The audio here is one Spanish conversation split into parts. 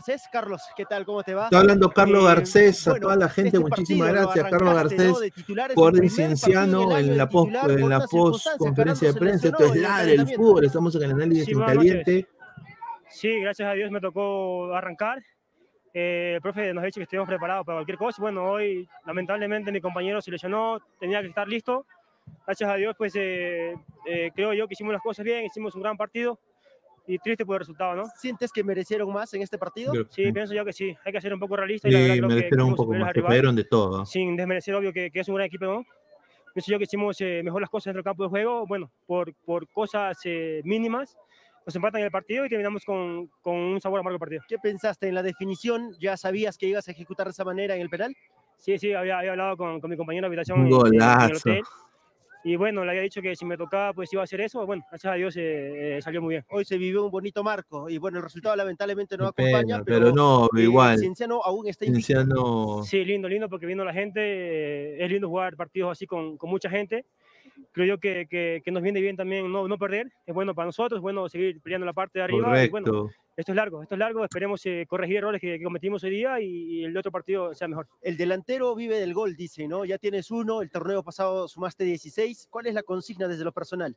Garcés. Carlos, ¿qué tal? ¿Cómo te va? Está hablando Carlos Eh, Garcés, a bueno, toda la gente, este muchísimas gracias. Carlos Garcés, ¿no? De titular, es por el primer Cienciano partido del en la post, en la post conferencia de Carlos prensa. Esto es en el ladre el fútbol, estamos en el análisis Sí, en caliente. Sí, gracias a Dios me tocó arrancar. Eh, el profe nos ha dicho que estuvimos preparados para cualquier cosa. Bueno, hoy lamentablemente mi compañero se lesionó, tenía que estar listo. Gracias a Dios, pues eh, eh, creo yo que hicimos las cosas bien, hicimos un gran partido y triste por el resultado, ¿no? ¿Sientes que merecieron más en este partido? Yo- Sí, pienso yo que sí. Hay que ser un poco realista y la verdad Sí, creo que merecieron un poco más, rival, de todo. Sin desmerecer, obvio, que, que es un gran equipo, ¿no? Pienso yo que hicimos eh, mejor las cosas dentro del campo de juego. Bueno, por, por cosas eh, mínimas, nos empatan el partido y terminamos con, con un sabor amargo el partido. ¿Qué pensaste en la definición? ¿Ya sabías que ibas a ejecutar de esa manera en el penal? Sí, sí, había, había hablado con, con mi compañero de habitación Un en- en- en el golazo. hotel. Y bueno, le había dicho que si me tocaba, pues iba a hacer eso. Bueno, gracias a Dios eh, eh, salió muy bien. Hoy se vivió un bonito marco y bueno, el resultado lamentablemente no Qué acompaña, pena, pero, pero no, eh, igual. Cienciano aún está. Cienciano. Sí, lindo, lindo, porque viendo la gente, eh, es lindo jugar partidos así con, con mucha gente. Creo yo que, que, que nos viene bien también no, no perder. Es bueno para nosotros, es bueno seguir peleando la parte de arriba. Y bueno, Correcto. Esto es largo, esto es largo. Esperemos eh, corregir errores que, que cometimos hoy día y, y el otro partido sea mejor. El delantero vive del gol, dice, ¿no? Ya tienes uno, el torneo pasado sumaste 16. ¿Cuál es la consigna desde lo personal?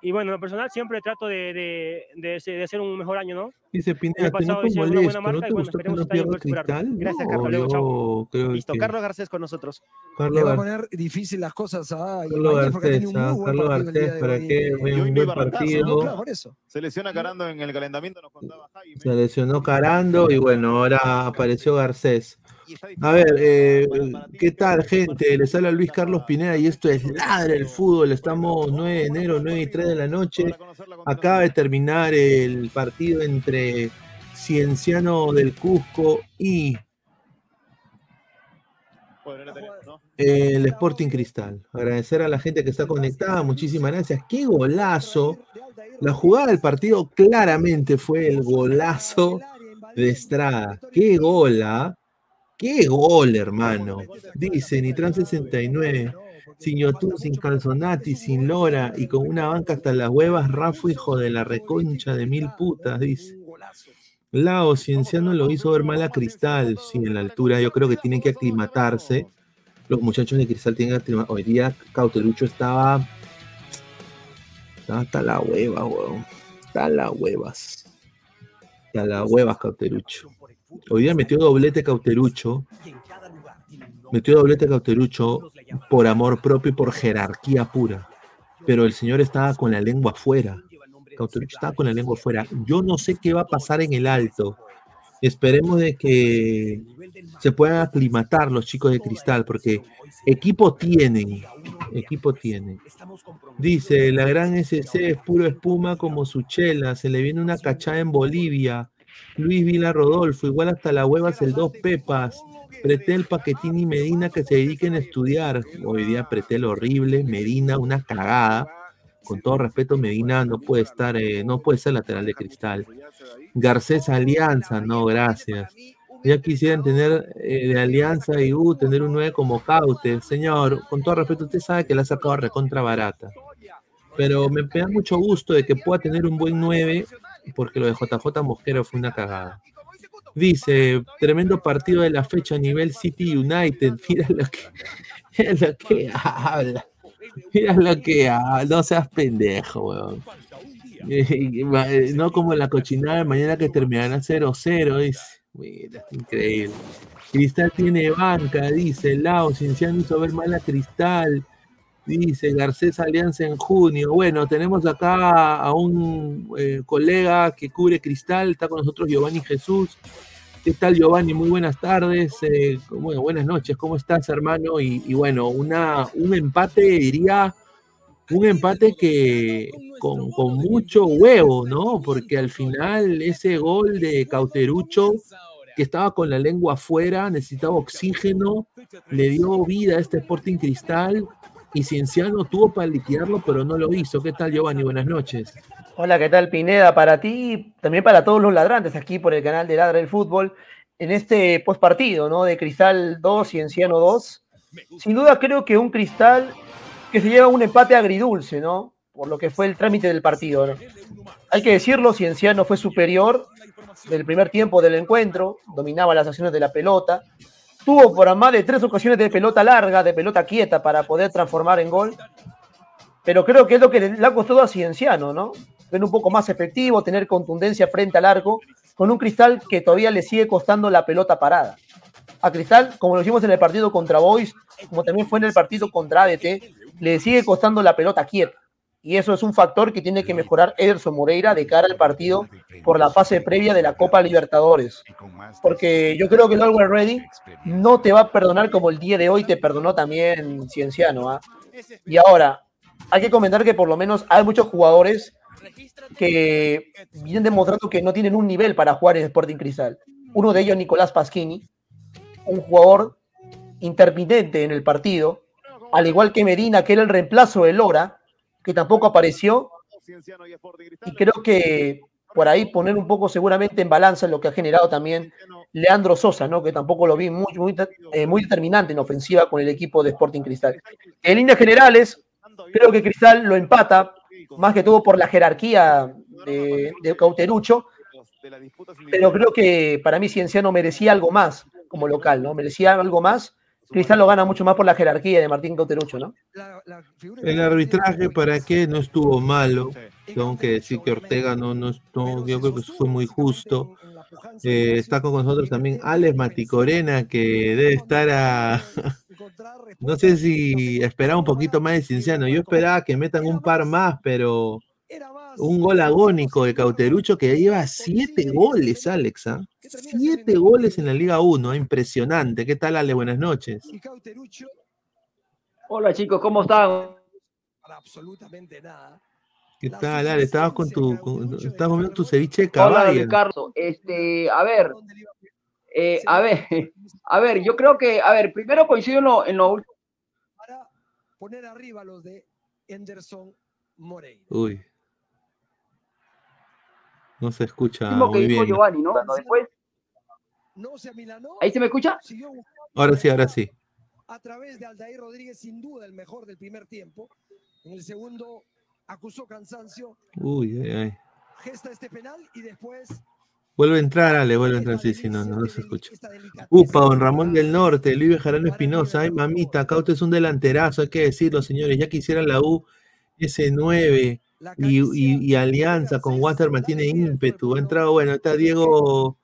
Y bueno, en lo personal siempre trato de, de, de hacer un mejor año, ¿no? Dice Pineda, pasado hice una buena molesto, ¿no marca te y bueno, gustó que esperemos no poder superarlo. cristal? Gracias, No, Carlos. Luego, yo creo Listo, que Carlos Garcés con nosotros. Le Carlos va a poner difícil las cosas a Carlos porque Garcés, un ah, muy buen Carlos Garcés, para Y un no buen partido. ¿no? Claro, por eso. Se lesiona Carando en el calentamiento, nos contaba Jaime. Se lesionó Carando y bueno, ahora apareció Garcés. A ver, eh, ¿qué tal, gente? Les habla Luis Carlos Pineda y esto es Ladre el Fútbol. Estamos 9 de enero, 9 y 3 de la noche. Acaba de terminar el partido entre Cienciano del Cusco y el Sporting Cristal. Agradecer a la gente que está conectada, muchísimas gracias. ¡Qué golazo! La jugada del partido claramente fue el golazo de Estrada. ¡Qué gola! ¡Qué gol, hermano! Dice Nitran 69. Sin Yotun, sin Calzonati, sin Lora y con una banca hasta las huevas, Rafa, hijo de la reconcha de mil putas, dice. Lao Cienciano lo hizo ver mal a Cristal, sí, en la altura yo creo que tienen que aclimatarse. Los muchachos de Cristal tienen que aclimatarse. Hoy día Cautelucho estaba. Estaba hasta la hueva, weón. Hasta las huevas. Hasta las huevas, Cautelucho. Hoy día metió doblete Cauterucho. Metió doblete Cauterucho por amor propio y por jerarquía pura. Pero el señor estaba con la lengua afuera. Cauterucho estaba con la lengua afuera. Yo no sé qué va a pasar en el alto. Esperemos de que se puedan aclimatar los chicos de cristal, porque equipo tienen. Equipo tienen. Dice, la gran SC es puro espuma como su chela. Se le viene una cachada en Bolivia. Luis Vila Rodolfo, igual hasta la huevas el dos pepas. Pretel, Paquetini y Medina que se dediquen a estudiar. Hoy día Pretel horrible, Medina una cagada. Con todo respeto, Medina no puede estar, eh, no puede ser lateral de cristal. Garcés Alianza, no, gracias. Ya quisieran tener eh, de Alianza y U, tener un 9 como Caute. Señor, con todo respeto, usted sabe que la ha sacado recontra barata. Pero me, me da mucho gusto de que pueda tener un buen 9, porque lo de JJ Mosquero fue una cagada. Dice, tremendo partido de la fecha a nivel City United. Mira lo que, lo que habla. Mira lo que habla. No seas pendejo, weón. No como la cochinada de mañana que terminará 0-0. Dice. Mira, increíble. Cristal tiene banca, dice. Lao, Cienciano hizo ver mal a Cristal. Dice Garcés Alianza en junio. Bueno, tenemos acá a un eh, colega que cubre Cristal. Está con nosotros Giovanni Jesús. ¿Qué tal, Giovanni? Muy buenas tardes. eh, bueno, buenas noches. ¿Cómo estás, hermano? Y, bueno, una, un empate, diría, un empate que con, con mucho huevo, ¿no? Porque al final ese gol de Cauterucho, que estaba con la lengua afuera, necesitaba oxígeno, le dio vida a este Sporting Cristal y Cienciano tuvo para liquidarlo, pero no lo hizo. ¿Qué tal, Giovanni? Buenas noches. Hola, ¿qué tal Pineda? Para ti, también para todos los ladrantes aquí por el canal de Ladra del Fútbol, en este postpartido, ¿no? De Cristal 2 y Enciano 2. Sin duda creo que un Cristal que se lleva un empate agridulce, ¿no? Por lo que fue el trámite del partido, ¿no? Hay que decirlo, Cienciano fue superior, del primer tiempo del encuentro, dominaba las acciones de la pelota, tuvo por más de tres ocasiones de pelota larga, de pelota quieta para poder transformar en gol, pero creo que es lo que le ha costado a Cienciano, ¿no? Ser un poco más efectivo, tener contundencia frente al arco, con un Cristal que todavía le sigue costando la pelota parada. A Cristal, como lo hicimos en el partido contra Boys, como también fue en el partido contra ADT, le sigue costando la pelota quieta. Y eso es un factor que tiene que mejorar Ederson Moreira de cara al partido por la fase previa de la Copa Libertadores. Porque yo creo que el Always Ready no te va a perdonar como el día de hoy te perdonó también Cienciano. ¿ah? Y ahora, hay que comentar que por lo menos hay muchos jugadores que vienen demostrando que no tienen un nivel para jugar en Sporting Cristal. Uno de ellos, Nicolás Pasquini, un jugador intermitente en el partido, al igual que Medina, que era el reemplazo de Lora, que tampoco apareció. Y creo que por ahí poner un poco seguramente en balanza lo que ha generado también Leandro Sosa, ¿no? que tampoco lo vi muy, muy, eh, muy determinante en ofensiva con el equipo de Sporting Cristal. En líneas generales, creo que Cristal lo empata, más que todo por la jerarquía de, de Cauterucho, pero creo que para mí Cienciano merecía algo más como local, ¿no? Merecía algo más Cristal lo gana mucho más por la jerarquía de Martín Cauterucho, ¿no? El arbitraje, ¿para qué? No estuvo malo. Tengo que decir que Ortega no, no, yo creo que fue muy justo. Eh, está con nosotros también Alex Maticorena, que debe estar a. no sé si esperaba un poquito más de Cinciano. Yo esperaba que metan un par más, pero un gol agónico de Cauterucho que lleva siete goles, Alexa. Siete goles en la Liga 1, impresionante. ¿Qué tal, Ale? Buenas noches. Hola chicos, ¿cómo están? Absolutamente nada. ¿Qué tal, Ale? Estabas con tu, estabas comiendo tu ceviche de caballo. Hola, Ricardo. Este, a ver, eh, a ver, a ver, yo creo que, a ver, primero coincido en lo, en lo último. Para poner arriba los de Anderson Moreira. Uy. No se escucha Mismo que muy dijo bien. Giovanni, ¿no? Después, No se amilanó. ¿ahí se me escucha? Ahora sí, ahora sí. a través de Aldair Rodríguez, sin duda el mejor del primer tiempo. En el segundo acusó cansancio, Uy, ay, ay. gesta este penal y después Vuelve a entrar, Ale, vuelve a entrar. Sí, sí, no, no, no se escucha. Upa, don Ramón del Norte, Luis Bejarano Espinosa. Ay, mamita, Cauto es un delanterazo, hay que decirlo, señores. Ya quisiera la U ese 9 y, y- y Alianza con Waterman tiene ímpetu. Ha entrado, bueno, está Diego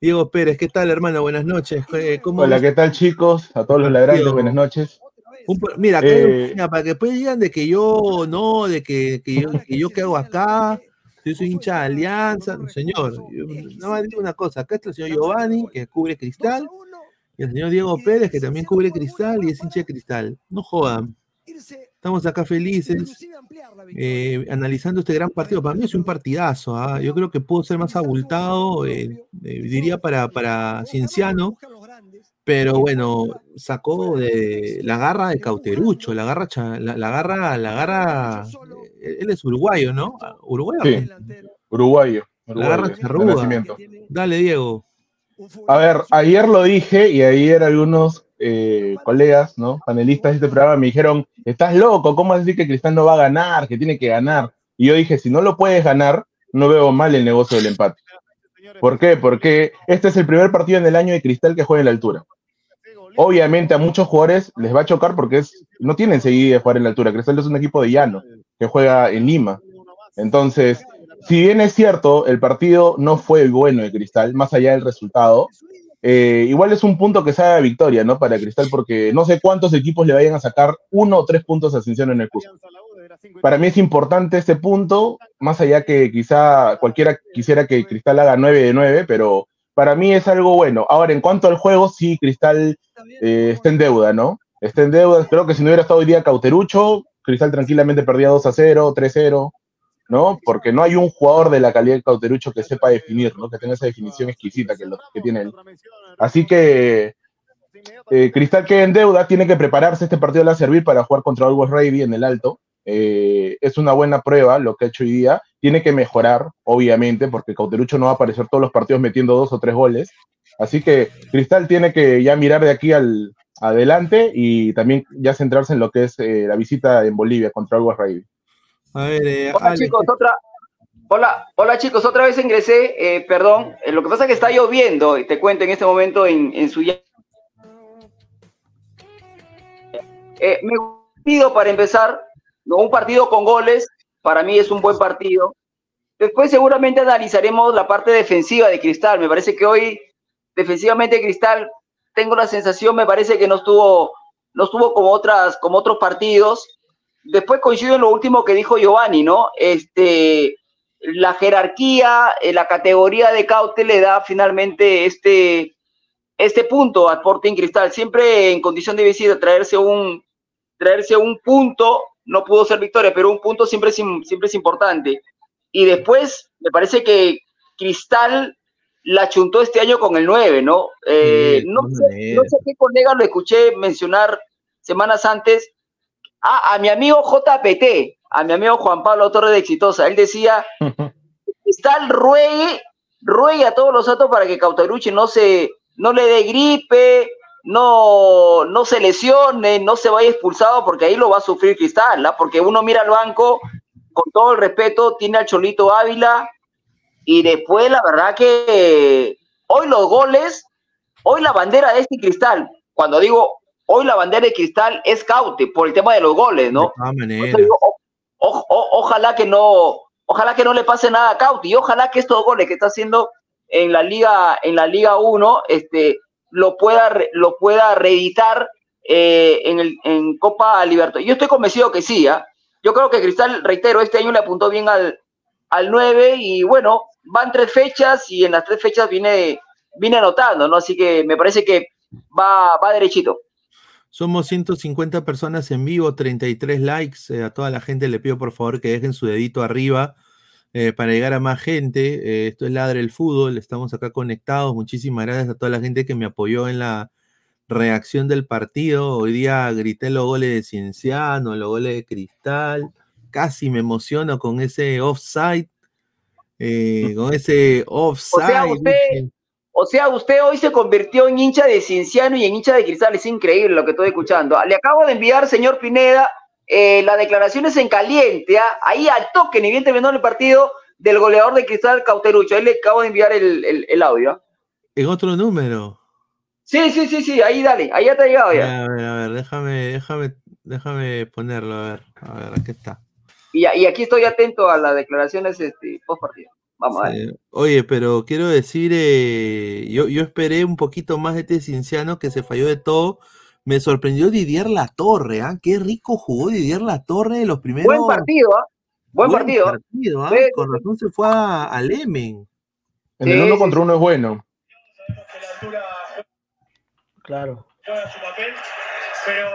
Diego Pérez. ¿Qué tal, hermano? Buenas noches. Eh, ¿Cómo Hola, ¿qué tal chicos? A todos los ladrantes, buenas noches. Un mira, acá hay un- Eh, mira, para que después digan de que yo no, de que, que yo, que yo qué hago acá, yo soy hincha de Alianza, no, señor, yo nada más digo una cosa, acá está el señor Giovanni, que cubre Cristal, y el señor Diego Pérez, que también cubre Cristal y es hincha de Cristal. No jodan. Estamos acá felices, eh, analizando este gran partido. Para mí es un partidazo. ¿ah? Yo creo que pudo ser más abultado, eh, eh, diría para, para Cienciano, pero bueno, sacó de la garra de Cauterucho, la garra, la, la garra, la garra, eh, él es uruguayo, ¿no? Ah, Uruguayo. Sí, uruguayo. La garra uruguayo, de charruda. Dale, Diego. A ver, ayer lo dije y ayer algunos eh, colegas, ¿no? Panelistas de este programa me dijeron, estás loco, ¿cómo vas a decir que Cristal no va a ganar, que tiene que ganar? Y yo dije, si no lo puedes ganar, no veo mal el negocio del empate. ¿Por qué? Porque este es el primer partido en el año de Cristal que juega en la altura. Obviamente a muchos jugadores les va a chocar porque es, no tienen seguida de jugar en la altura. Cristal es un equipo de llano que juega en Lima. Entonces, si bien es cierto, el partido no fue bueno de Cristal, más allá del resultado, eh, igual es un punto que sabe victoria, ¿no? Para Cristal, porque no sé cuántos equipos le vayan a sacar uno o tres puntos a Cienciano en el Cusco. Para mí es importante este punto, más allá que quizá cualquiera quisiera que Cristal haga 9 de 9, pero para mí es algo bueno. Ahora, en cuanto al juego, sí, Cristal eh, está en deuda, ¿no? Está en deuda. Creo que si no hubiera estado hoy día Cauterucho, Cristal tranquilamente perdía 2 a 0, 3 a 0, ¿no? Porque no hay un jugador de la calidad de Cauterucho que sepa definir, ¿no? Que tenga esa definición exquisita que, lo, que tiene él. Así que eh, Cristal queda en deuda, tiene que prepararse. Este partido le va a servir para jugar contra Always Ready en el alto. Eh, es una buena prueba lo que ha hecho hoy día. Tiene que mejorar, obviamente, porque Cauterucho no va a aparecer todos los partidos metiendo dos o tres goles. Así que Cristal tiene que ya mirar de aquí al adelante y también ya centrarse en lo que es eh, la visita en Bolivia contra Always Ready. A ver, eh, Hola chicos, otra, Hola, hola chicos, otra vez ingresé, eh, perdón, eh, lo que pasa es que está lloviendo, y te cuento en este momento en, en su... Me pido para empezar, ¿no? un partido con goles, para mí es un buen partido. Después seguramente analizaremos la parte defensiva de Cristal, me parece que hoy defensivamente Cristal, tengo la sensación, me parece que no estuvo, no estuvo como, otras, como otros partidos. Después coincido en lo último que dijo Giovanni, ¿no? Este, la jerarquía, eh, la categoría de Caute le da finalmente este, este punto a Sporting Cristal. Siempre en condición de visita, traerse un, traerse un punto, no pudo ser victoria, pero un punto siempre es, siempre es importante. Y después, me parece que Cristal la chuntó este año con el 9, ¿no? Eh, no, sé, no, sé, qué colega lo escuché mencionar semanas antes. Ah, a mi amigo JPT, a mi amigo Juan Pablo Torres de Exitosa. Él decía, está el ruegue, ruegue a todos los datos para que Cautaruchi no se, no le dé gripe, no, no se lesione, no se vaya expulsado, porque ahí lo va a sufrir Cristal, ¿no? Porque uno mira al banco, con todo el respeto, tiene al Cholito Ávila, y después la verdad que hoy los goles, hoy la bandera de este Cristal, cuando digo hoy la bandera de Cristal es Caute por el tema de los goles, ¿no? ojalá que no, ojalá que no le pase nada a Cauti y ojalá que estos goles que está haciendo en la liga, en la liga 1, este, lo pueda, lo pueda reeditar eh, en, el, en Copa Libertadores. Yo estoy convencido que sí, ¿ah? Yo creo que Cristal, reitero, este año le apuntó bien al, al 9 y bueno, van tres fechas y en las tres fechas viene, viene anotando, ¿no? Así que me parece que va, va derechito. Somos 150 personas en vivo, 33 likes. Eh, a toda la gente le pido por favor que dejen su dedito arriba eh, para llegar a más gente. Eh, esto es Ladre el Fútbol, estamos acá conectados. Muchísimas gracias a toda la gente que me apoyó en la reacción del partido. Hoy día grité los goles de Cienciano, los goles de Cristal. Casi me emociono con ese offside. con ese offside. O sea, usted hoy se convirtió en hincha de Cienciano y en hincha de Cristal. Es increíble lo que estoy escuchando. Le acabo de enviar, señor Pineda, eh, las declaraciones en caliente. ¿ah? Ahí al toque, ni bien terminó el partido del goleador de Cristal Cauterucho. Ahí le acabo de enviar el, audio. ¿ah? ¿En otro número? Sí, sí, sí, sí. Ahí dale. Ahí ya te ha llegado ya. A ver, a ver, déjame, déjame, déjame ponerlo. A ver, a ver, aquí está. Y, y aquí estoy atento a las declaraciones este, post partido. Vamos a ver. Oye, pero quiero decir, eh, yo, yo esperé un poquito más de este Cinciano que se falló de todo. Me sorprendió Didier La Torre, ¿ah? Qué rico jugó Didier La Torre los primeros. Buen partido, ¿ah? Buen, partido. ¿ah? Con razón se fue a, Lemen. En el uno contra uno es bueno. Claro. pero,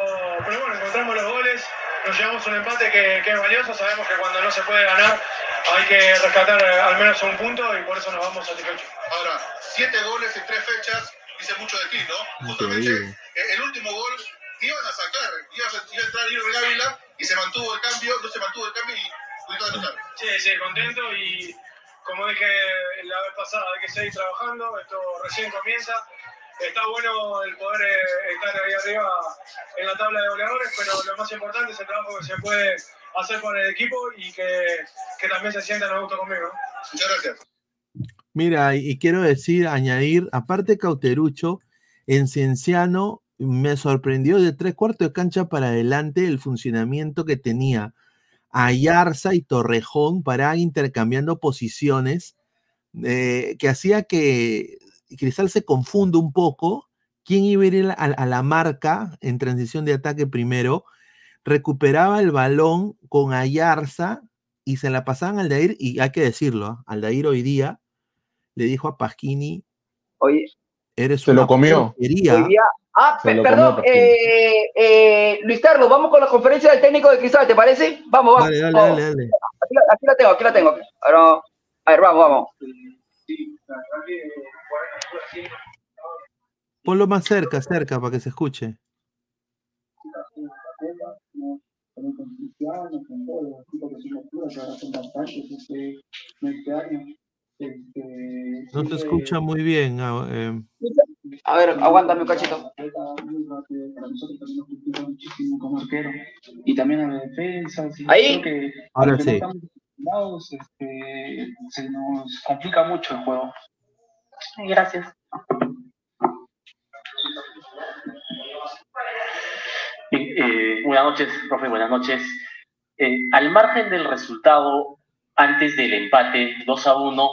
pero bueno, encontramos los goles, nos llevamos un empate que, que es valioso. Sabemos que cuando no se puede ganar hay que rescatar eh, al menos un punto y por eso nos vamos satisfechos. Ahora, siete goles en tres fechas, dice mucho de ti, ¿no? Justamente eh, el último gol iban a sacar, iba a, entrar Irving Ávila y se mantuvo el cambio, no se mantuvo el cambio y pudiste anotar. Sí, sí, contento y como dije la vez pasada, hay que seguir trabajando, esto recién comienza. Está bueno el poder eh, estar ahí arriba en la tabla de goleadores, pero lo más importante es el trabajo que se puede hacer con el equipo y que, que también se sientan a gusto conmigo. Muchas gracias. Mira, y quiero decir, añadir, aparte Cauterucho, en Cienciano me sorprendió de tres cuartos de cancha para adelante el funcionamiento que tenía Ayarza y Torrejón para intercambiando posiciones, eh, que hacía que Cristal se confunda un poco. ¿Quién iba a ir a, a la marca en transición de ataque primero? recuperaba el balón con Ayarza y se la pasaban al Aldair, y hay que decirlo, ¿ah? Aldair hoy día le dijo a Pasquini, oye, eres se lo comió. ah, perdón, eh, eh, Luis Carlos, vamos con la conferencia del técnico de Cristal, ¿te parece? Vamos, vamos. Dale, dale, dale, dale. Aquí, la, tengo, aquí la tengo. a ver, vamos, vamos. Ponlo más cerca, cerca, para que se escuche no te escucha muy bien. Eh. A ver, aguántame un cachito. Para nosotros también nos complica muchísimo como arquero y también a la defensa. Ahí. Ahora sí. este, se nos complica mucho el juego. Gracias. Eh, buenas noches, profe, buenas noches. Eh, al margen del resultado, antes del empate 2 a 1,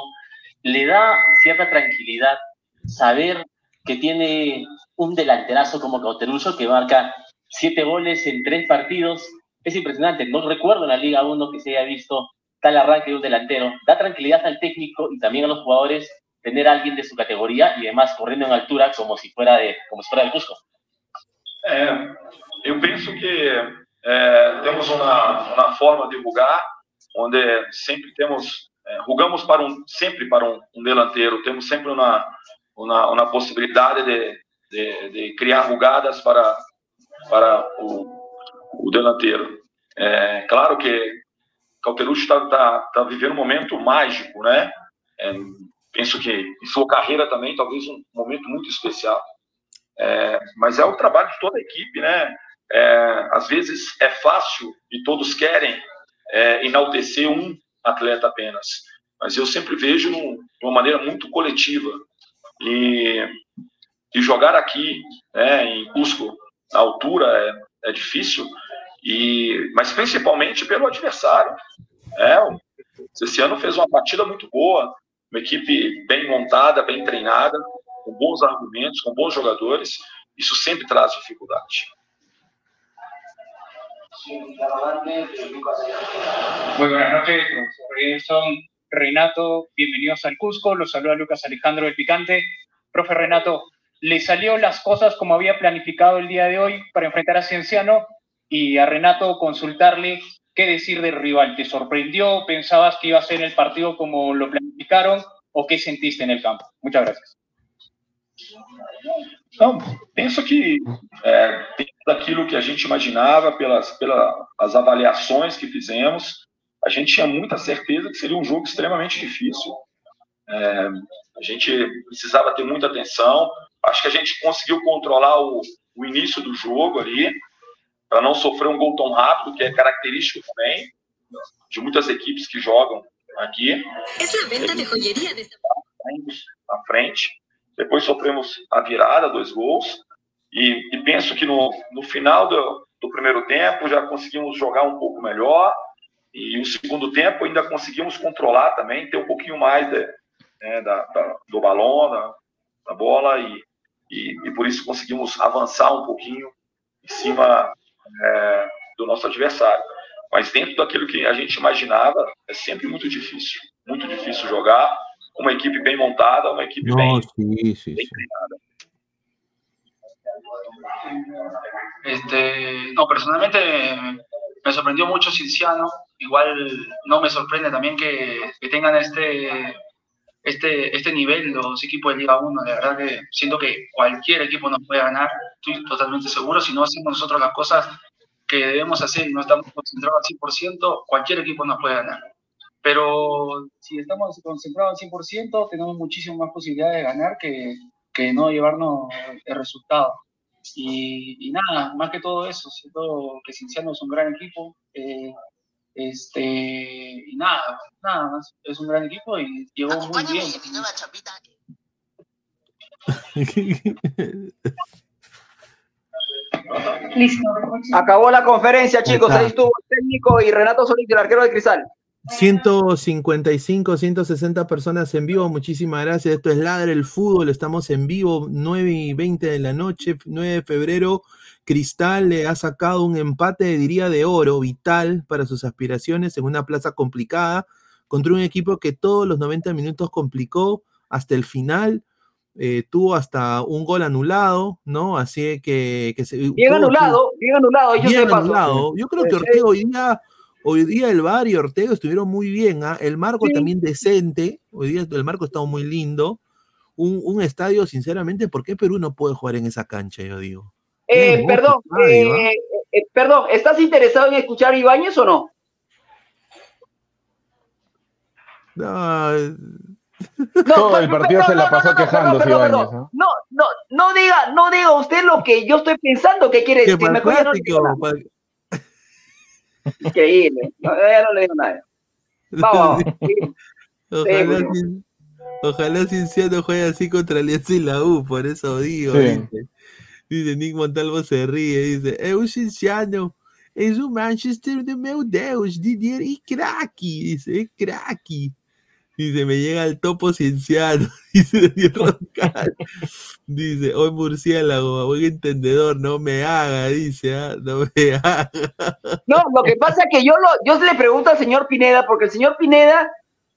le da cierta tranquilidad saber que tiene un delanterazo como Cauteruso que marca siete goles en tres partidos. Es impresionante, no recuerdo en la Liga 1 que se haya visto tal arranque de un delantero. Da tranquilidad al técnico y también a los jugadores tener a alguien de su categoría y además corriendo en altura como si fuera, de, como si fuera del Cusco. É, eu penso que é, temos uma, uma forma de rugar, onde sempre temos, é, rugamos para um, sempre para um, um delanteiro, temos sempre uma, uma, uma possibilidade de, de, de criar rugadas para, para o, o delanteiro. É, claro que Cauterucci está tá, tá vivendo um momento mágico, né? Penso que em sua carreira também, talvez um momento muito especial. É, mas é o trabalho de toda a equipe, né? É, às vezes é fácil e todos querem é, enaltecer um atleta apenas, mas eu sempre vejo de uma maneira muito coletiva e, e jogar aqui, né, em Cusco, na altura é, é difícil e, mas principalmente pelo adversário. É, esse ano fez uma partida muito boa, uma equipe bem montada, bem treinada, com bons argumentos, com bons jogadores. Isso sempre traz dificuldade. Muy buenas noches, profesor Edson, Renato, bienvenidos al Cusco, los saluda Lucas Alejandro del Picante. Profe Renato, ¿le salió las cosas como había planificado el día de hoy para enfrentar a Cienciano? Y a Renato consultarle qué decir del rival. ¿Te sorprendió? ¿Pensabas que iba a ser el partido como lo planificaron? ¿O qué sentiste en el campo? Muchas gracias. Não, penso que é, daquilo que a gente imaginava, pelas, pelas avaliações que fizemos, a gente tinha muita certeza que seria um jogo extremamente difícil. É, a gente precisava ter muita atenção. Acho que a gente conseguiu controlar o, o início do jogo ali, para não sofrer um gol tão rápido, que é característico também de muitas equipes que jogam aqui. Es la venta de joyería de Saímos na frente. Depois sofremos a virada, dois gols. E, e penso que no, no final do, do primeiro tempo já conseguimos jogar um pouco melhor. E o segundo tempo ainda conseguimos controlar também, ter um pouquinho mais de, né, da, da, do balão, da, da bola. E, e, e, por isso conseguimos avançar um pouquinho em cima é, do nosso adversário. Mas dentro daquilo que a gente imaginava, é sempre muito difícil. Muito difícil jogar uma equipe bem montada, uma equipe No, bem, sí, sí, bem sí. treinada. Este, no, personalmente me sorprendió mucho Cinciano. Igual no me sorprende también que, que tengan este, este, este nivel los equipos de Liga 1. De verdad que siento que cualquier equipo nos puede ganar. Estoy totalmente seguro. Si no hacemos nosotros las cosas que debemos hacer y no estamos concentrados al 100%, cualquier equipo nos puede ganar. Pero si estamos concentrados al 100%, tenemos muchísimas más posibilidades de ganar que, que no llevarnos el resultado. Y, y nada, más que todo eso, siento que Cinciano es un gran equipo. eh, este, y nada, nada más, es un gran equipo y llegó muy bien. Listo. Acabó la conferencia, chicos. Ahí estuvo el técnico y Renato Solís, el arquero de Cristal. 155, 160 personas en vivo, muchísimas gracias. Esto es Ladre el Fútbol, estamos en vivo, 9 y 20 de la noche, 9 de febrero. Cristal le ha sacado un empate, diría, de oro, vital para sus aspiraciones en una plaza complicada, contra un equipo que todos los 90 minutos complicó hasta el final. eh, tuvo hasta un gol anulado, ¿no? Así que, que se, Bien tuvo- anulado, bien anulado. Yo Bien anulado. Yo creo que. Ortega hoy día, hoy día el VAR y Ortega estuvieron muy bien. ¿ah? El marco Sí. también decente. Hoy día el marco está muy lindo. Un, un estadio, sinceramente, ¿por qué Perú no puede jugar en esa cancha? Yo digo. Eh, perdón, ¿ah? eh, eh, perdón, ¿estás interesado en escuchar a Ibáñez o no? No, Todo el partido se la pasó quejándose perdón, Ibáñez, perdón. ¿no? No, no, no diga, no diga usted lo que yo estoy pensando que quiere decir. no para- Increíble. No, ya no le digo nada. Vamos. Ojalá, Sí, Cien- ojalá Cienciano juegue así contra Alianza y la U, por eso digo. Sí. Dice, dice Nick Montalvo se ríe, dice, é o Cienciano, és o Manchester de meu Deus, Didier e craque, dice, es craque. Dice, me llega el topo Cienciano, dice Daniel Roncal. Dice, hoy murciélago, buen entendedor, no me haga, dice, ah, no me haga. No, lo que pasa es que yo, lo, yo le pregunto al señor Pineda, porque el señor Pineda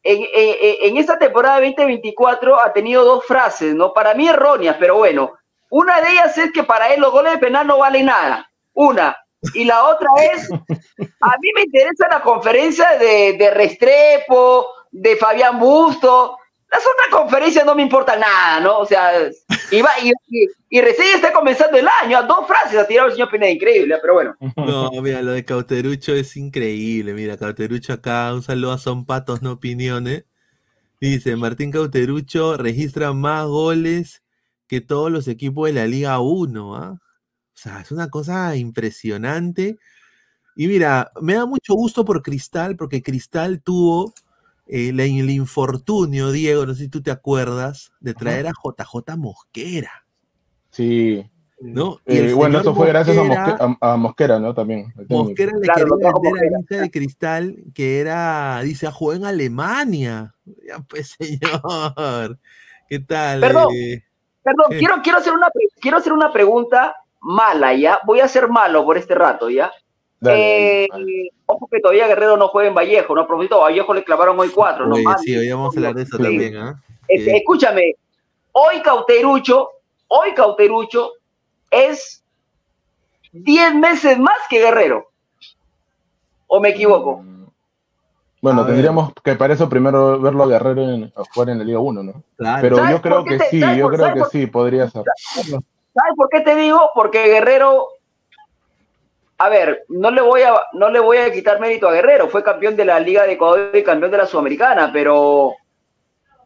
en, en- en esta temporada 2024 ha tenido dos frases, ¿no? Para mí erróneas, pero bueno. Una de ellas es que para él los goles de penal no valen nada. Una. Y la otra es, a mí me interesa la conferencia de, de Restrepo, de Fabián Busto. Las otras conferencias no me importan nada, ¿no? O sea, y, va, y, recién está comenzando el año. Dos frases ha tirado el señor Pineda, increíble, pero bueno. No, mira, lo de Cauterucho es increíble. Mira, Cauterucho acá, un saludo a Son Patos, no opiniones. Dice, Martín Cauterucho registra más goles que todos los equipos de la Liga 1, ¿ah? O sea, es una cosa impresionante. Y mira, me da mucho gusto por Cristal, porque Cristal tuvo eh, el infortunio, Diego, no sé si tú te acuerdas, de traer a JJ Mosquera, Sí. ¿no? Y Eh, bueno, eso fue gracias a, Mosquera- Mosque- a- a Mosquera, ¿no? También. Mosquera le Claro, quería vender a de cristal que era, dice, a jugar en Alemania. Ya pues, señor. ¿Qué tal? Perdón. eh? Perdón, quiero, quiero, hacer una, quiero hacer una pregunta mala, ¿ya? Voy a ser malo por este rato, ¿ya? Dale, Eh, Ojo que todavía Guerrero no juega en Vallejo, ¿no? A propósito, a Vallejo le clavaron hoy cuatro, ¿no? Oye, sí, hoy vamos a hablar de eso Sí. también, ¿ah? Escúchame, hoy Cauterucho, hoy Cauterucho es 10 meses más que Guerrero. ¿O me equivoco? Bueno, A ver. tendríamos que para eso primero verlo a Guerrero en, a jugar en la Liga 1, ¿no? Claro. Pero ¿Sabes yo creo que te- sí, yo por- creo que por- sí, podría ser. ¿Sabes por qué te digo? Porque Guerrero, a ver, no le voy a, no le voy a quitar mérito a Guerrero, fue campeón de la Liga de Ecuador y campeón de la Sudamericana, pero,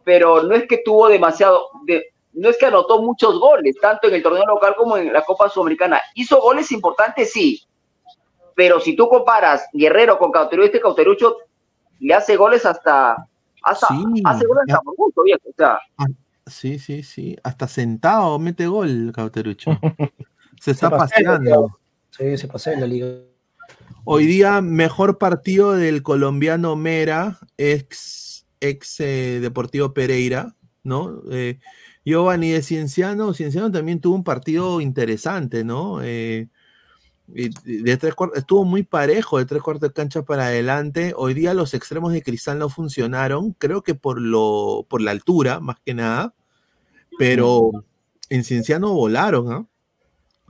pero no es que tuvo demasiado, de- no es que anotó muchos goles, tanto en el torneo local como en la Copa Sudamericana. Hizo goles importantes, sí, pero si tú comparas Guerrero con Cauterucho, este Cauterucho le hace goles hasta, hasta Sí. hace goles hasta por gusto, viejo, o sea, Sí, sí, sí. Hasta sentado mete gol, Cauterucho. Se está pasea, paseando. Sí, se pasó en la liga. Hoy día, mejor partido del colombiano Mera, ex, ex eh, Deportivo Pereira, ¿no? Eh, Giovanni de Cienciano, Cienciano también tuvo un partido interesante, ¿no? Eh, y de tres cuartos, estuvo muy parejo de tres cuartos de cancha para adelante. Hoy día los extremos de Cristal no funcionaron, creo que por lo, por la altura, más que nada, pero en Cienciano volaron, ¿ah?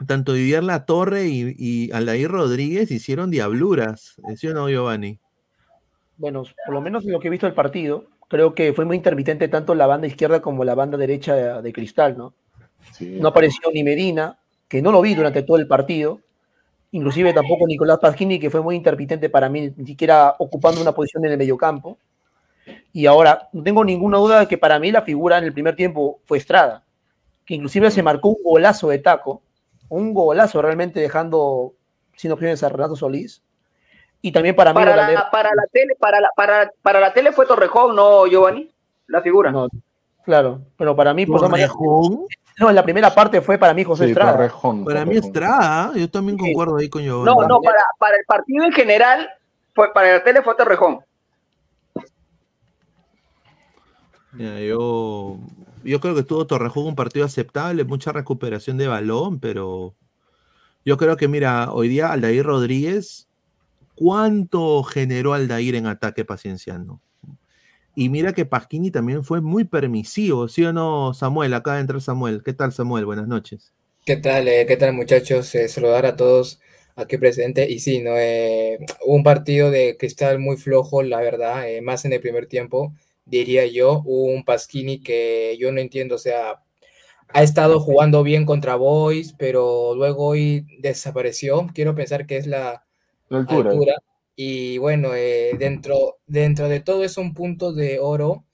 Tanto Didier La Torre y, y Aldair Rodríguez hicieron diabluras, ¿sí o no, Giovanni? Bueno, por lo menos en lo que he visto del partido, creo que fue muy intermitente tanto la banda izquierda como la banda derecha de, de Cristal, ¿no? No apareció ni Medina, que no lo vi durante todo el partido, inclusive tampoco Nicolás Pasquini, que fue muy intermitente para mí, ni siquiera ocupando una posición en el mediocampo. Y ahora, no tengo ninguna duda de que para mí la figura en el primer tiempo fue Estrada, que inclusive se marcó un golazo de taco, un golazo realmente dejando sin opciones a Renato Solís. Y también para mí para la, para la tele, para la, para, para la tele fue Torrejón, no Giovanni, la figura. No, claro, pero para mí, por ¿Torrejón? No, en la primera parte fue para mí José Sí, Estrada. Para mí Estrada, yo también concuerdo ahí con Giovanni. No, no, para, para el partido en general, fue, para la tele fue Torrejón. Mira, yo, yo creo que tuvo Torrejón un partido aceptable, mucha recuperación de balón, pero yo creo que, mira, hoy día Aldair Rodríguez, ¿cuánto generó Aldair en ataque pacienciando? Y mira que Pasquini también fue muy permisivo, ¿sí o no, Samuel? Acaba de entrar Samuel. ¿Qué tal, Samuel? Buenas noches. ¿Qué tal, eh, qué tal muchachos? Eh, saludar a todos aquí presentes. Y sí, ¿no? Eh, hubo un partido de cristal muy flojo, la verdad, eh, más en el primer tiempo, diría yo. Hubo un Pasquini que yo no entiendo, o sea, ha estado jugando bien contra Boys, pero luego hoy desapareció. Quiero pensar que es la La altura. altura. Y bueno, eh, dentro, dentro de todo es un punto de oro.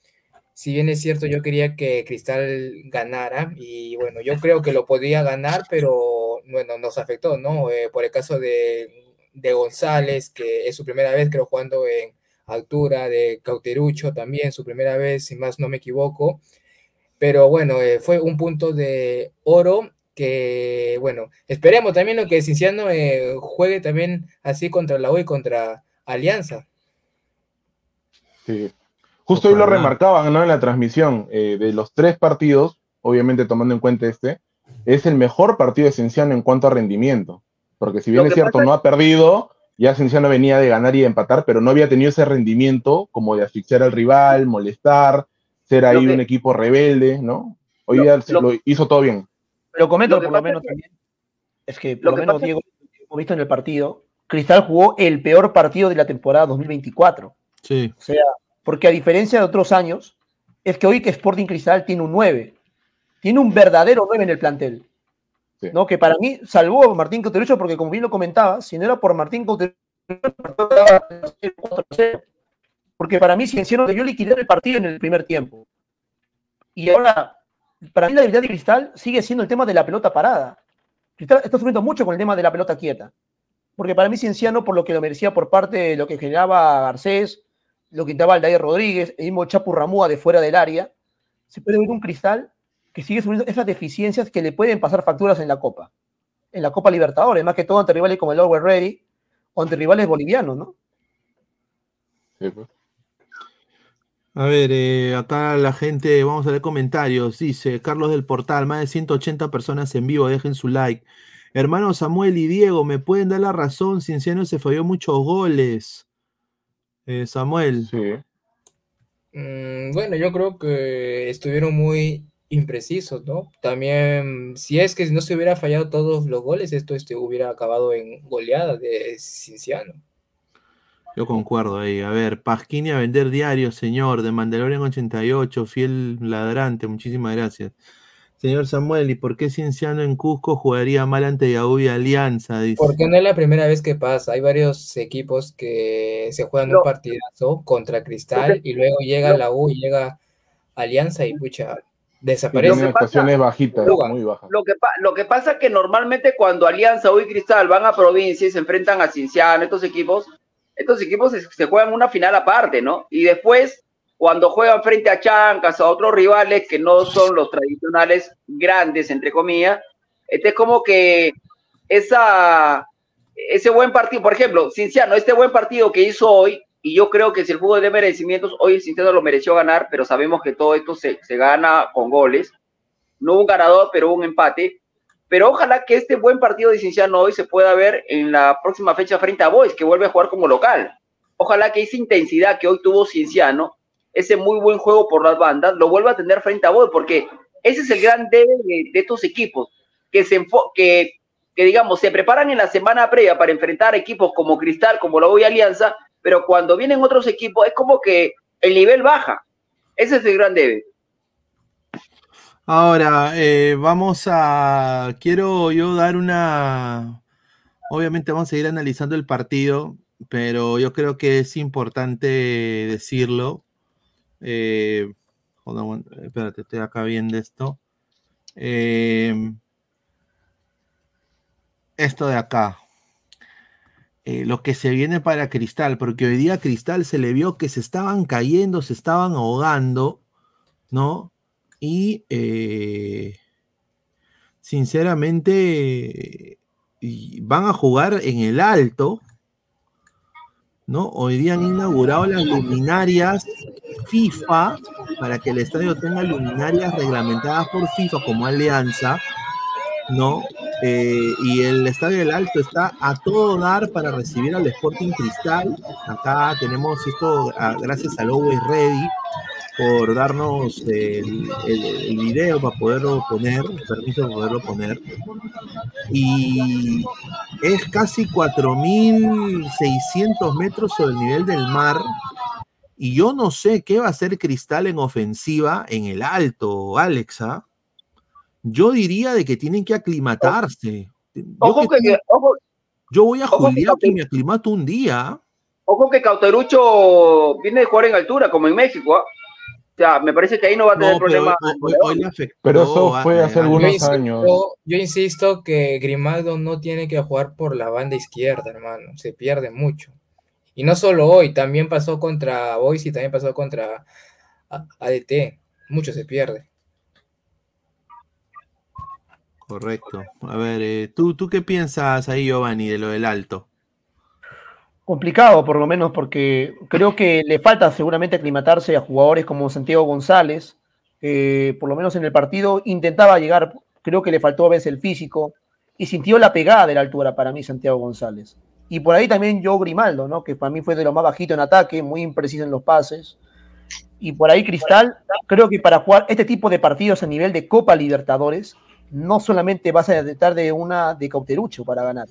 Si bien es cierto, yo quería que Cristal ganara y bueno, yo creo que lo podía ganar, pero bueno, nos afectó, ¿no? Eh, por el caso de, de González, que es su primera vez, creo, jugando en altura, de Cauterucho también, su primera vez, si más no me equivoco. Pero bueno, eh, fue un punto de oro que, bueno, esperemos también lo que Cinciano eh, juegue también así contra la U y contra Alianza. Sí. Justo hoy lo remarcaban ¿no? en la transmisión eh, de los tres partidos, obviamente tomando en cuenta este, es el mejor partido de Cienciano en cuanto a rendimiento. Porque si bien Lo es cierto, pasa- no ha perdido, ya Cienciano venía de ganar y de empatar, pero no había tenido ese rendimiento como de asfixiar al rival, molestar, ser ahí que- un equipo rebelde, ¿no? Hoy Lo- día lo- lo hizo todo bien. Pero comento Lo que por lo menos es que- también. Es que por lo lo que menos, Diego, hemos visto en el partido, Cristal jugó el peor partido de la temporada 2024. Sí. O sea, porque a diferencia de otros años, es que hoy que Sporting Cristal tiene un 9. Tiene un verdadero 9 en el plantel. ¿no? Que para mí salvó a Martín Cauterucho porque, como bien lo comentaba, si no era por Martín Cauterucho, el partido quedaba 4-0. porque para mí Cienciano debió liquidar el partido en el primer tiempo. Y ahora, para mí la debilidad de Cristal sigue siendo el tema de la pelota parada. Cristal está sufriendo mucho con el tema de la pelota quieta. Porque para mí Cienciano, por lo que lo merecía por parte de lo que generaba Garcés, lo que intentaba Aldair Rodríguez, el mismo Chapu Ramúa de fuera del área, se puede ver un Cristal que sigue sufriendo esas deficiencias que le pueden pasar facturas en la Copa. En la Copa Libertadores, más que todo ante rivales como el Always Ready o ante rivales bolivianos, ¿no? A ver, eh, acá la gente, vamos a leer comentarios. Dice Carlos del Portal, más de 180 personas en vivo, dejen su like. Hermano Samuel y Diego, ¿me pueden dar la razón? Cienciano se falló muchos goles. Eh, Samuel. Mm, bueno, yo creo que estuvieron muy imprecisos, ¿no? También, si es que no se hubiera fallado todos los goles, esto este, hubiera acabado en goleada de Cinciano. Yo concuerdo ahí. A ver, Pasquini a vender diario, señor, de Mandalorian 88, fiel ladrante, muchísimas gracias. Señor Samuel, ¿y por qué Cienciano en Cusco jugaría mal ante Yahoo y Alianza? Dice. Porque no es la primera vez que pasa. Hay varios equipos que se juegan un partidazo contra Cristal y luego llega la U y llega Alianza y pucha, desaparece. actuaciones bajitas, Fuga. muy bajas. Lo que, pa- lo que pasa es que normalmente cuando Alianza o y Cristal van a provincia y se enfrentan a Cinciano, estos equipos, estos equipos se, juegan una final aparte, ¿no? Y después, cuando juegan frente a Chancas, a otros rivales que no son los tradicionales grandes, entre comillas, este es como que esa, ese buen partido, por ejemplo, Cinciano, este buen partido que hizo hoy, y yo creo que si el fútbol de merecimientos, hoy Cinciano lo mereció ganar, pero sabemos que todo esto se, se gana con goles. No un ganador, pero un empate. Pero ojalá que este buen partido de Cinciano hoy se pueda ver en la próxima fecha frente a Boys, que vuelve a jugar como local. Ojalá que esa intensidad que hoy tuvo Cinciano, ese muy buen juego por las bandas, lo vuelva a tener frente a Boys, porque ese es el gran debe de, de estos equipos, que se que, que digamos, se preparan en la semana previa para enfrentar equipos como Cristal, como la U y Alianza, pero cuando vienen otros equipos es como que el nivel baja. Ese es el gran debe. Ahora, eh, vamos a. Quiero yo dar una. Obviamente vamos a seguir analizando el partido, pero yo creo que es importante decirlo. Eh, on espérate, estoy acá viendo esto. Eh, esto de acá. Eh, lo que se viene para Cristal, porque hoy día Cristal se le vio que se estaban cayendo, se estaban ahogando, ¿no? Y eh, sinceramente van a jugar en el alto, ¿no? Hoy día han inaugurado las luminarias FIFA para que el estadio tenga luminarias reglamentadas por FIFA como Alianza, ¿no? Eh, y el Estadio del Alto está a todo dar para recibir al Sporting Cristal. Acá tenemos esto ah, gracias a Always Ready por darnos el, el- el video para poderlo poner, permiso de poderlo poner. Y es casi 4.600 metros sobre el nivel del mar. Y yo no sé qué va a hacer Cristal en ofensiva en el alto, Alexa. Yo diría de que tienen que aclimatarse. Yo, Ojo que que, ojo, yo voy a ojo que y me aclimato un día. ojo que Cauterucho viene de jugar en altura, como en México. ¿ah? O sea, me parece que ahí no va a tener No, problema. hoy- hoy- hoy le afectó Pero eso fue hace algunos yo insisto, años. Yo insisto que Grimaldo no tiene que jugar por la banda izquierda, hermano. Se pierde mucho. Y no solo hoy, también pasó contra Boys y también pasó contra ADT. Mucho se pierde. Correcto. A ver, eh, ¿tú, ¿tú qué piensas ahí, Giovanni, de lo del alto? Complicado, por lo menos, porque creo que le falta seguramente aclimatarse a jugadores como Santiago González. que por lo menos en el partido intentaba llegar, creo que le faltó a veces el físico y sintió la pegada de la altura para mí Santiago González. Y por ahí también Joe Grimaldo, ¿no? que para mí fue de lo más bajito en ataque, muy impreciso en los pases. Y por ahí Cristal, creo que para jugar este tipo de partidos a nivel de Copa Libertadores, no solamente vas a necesitar de una de cauterucho para ganar,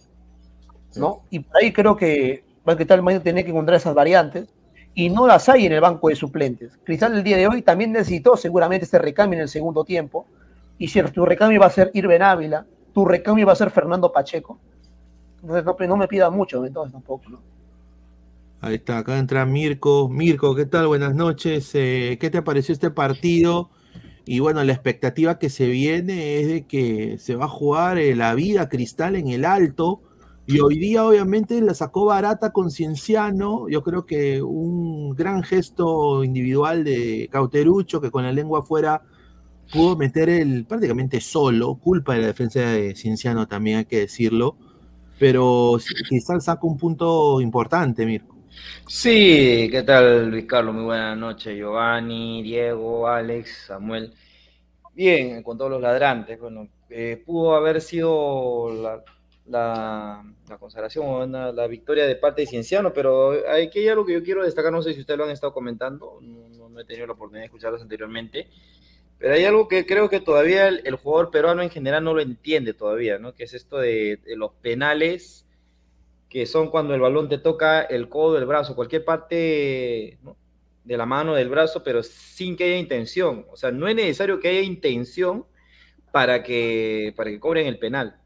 ¿no? Y por ahí creo que Cristal va a tener que encontrar esas variantes y no las hay en el banco de suplentes. Cristal el día de hoy también necesitó seguramente este recambio en el segundo tiempo. Y si tu recambio va a ser Irben Ávila, tu recambio va a ser Fernando Pacheco. Entonces no, no me pida mucho, entonces tampoco, ¿no? Ahí está, acá entra Mirko. Mirko, ¿qué tal? Buenas noches. Eh, ¿Qué te pareció este partido? Y bueno, la expectativa que se viene es de que se va a jugar eh, la vida Cristal en el alto. Y hoy día, obviamente, la sacó barata con Cienciano. Yo creo que un gran gesto individual de Cauterucho, que con la lengua afuera pudo meter el prácticamente solo, culpa de la defensa de Cienciano también, hay que decirlo. Pero Cristal saca un punto importante, Mirko. Sí, ¿qué tal Luis Carlos? Muy buenas noches, Giovanni, Diego, Alex, Samuel. Bien, con todos los ladrantes. Bueno, eh, pudo haber sido la, la, la consagración una- la victoria de parte de Cienciano, pero hay que hay algo que yo quiero destacar, no sé si ustedes lo han estado comentando, no, no- no he tenido la oportunidad de escucharlos anteriormente, pero hay algo que creo que todavía el, el jugador peruano en general no lo entiende todavía, ¿no? Que es esto de, de los penales que son cuando el balón te toca el codo, el brazo, cualquier parte ¿no? de la mano, del brazo, pero sin que haya intención. O sea, no es necesario que haya intención para que, para que cobren el penal.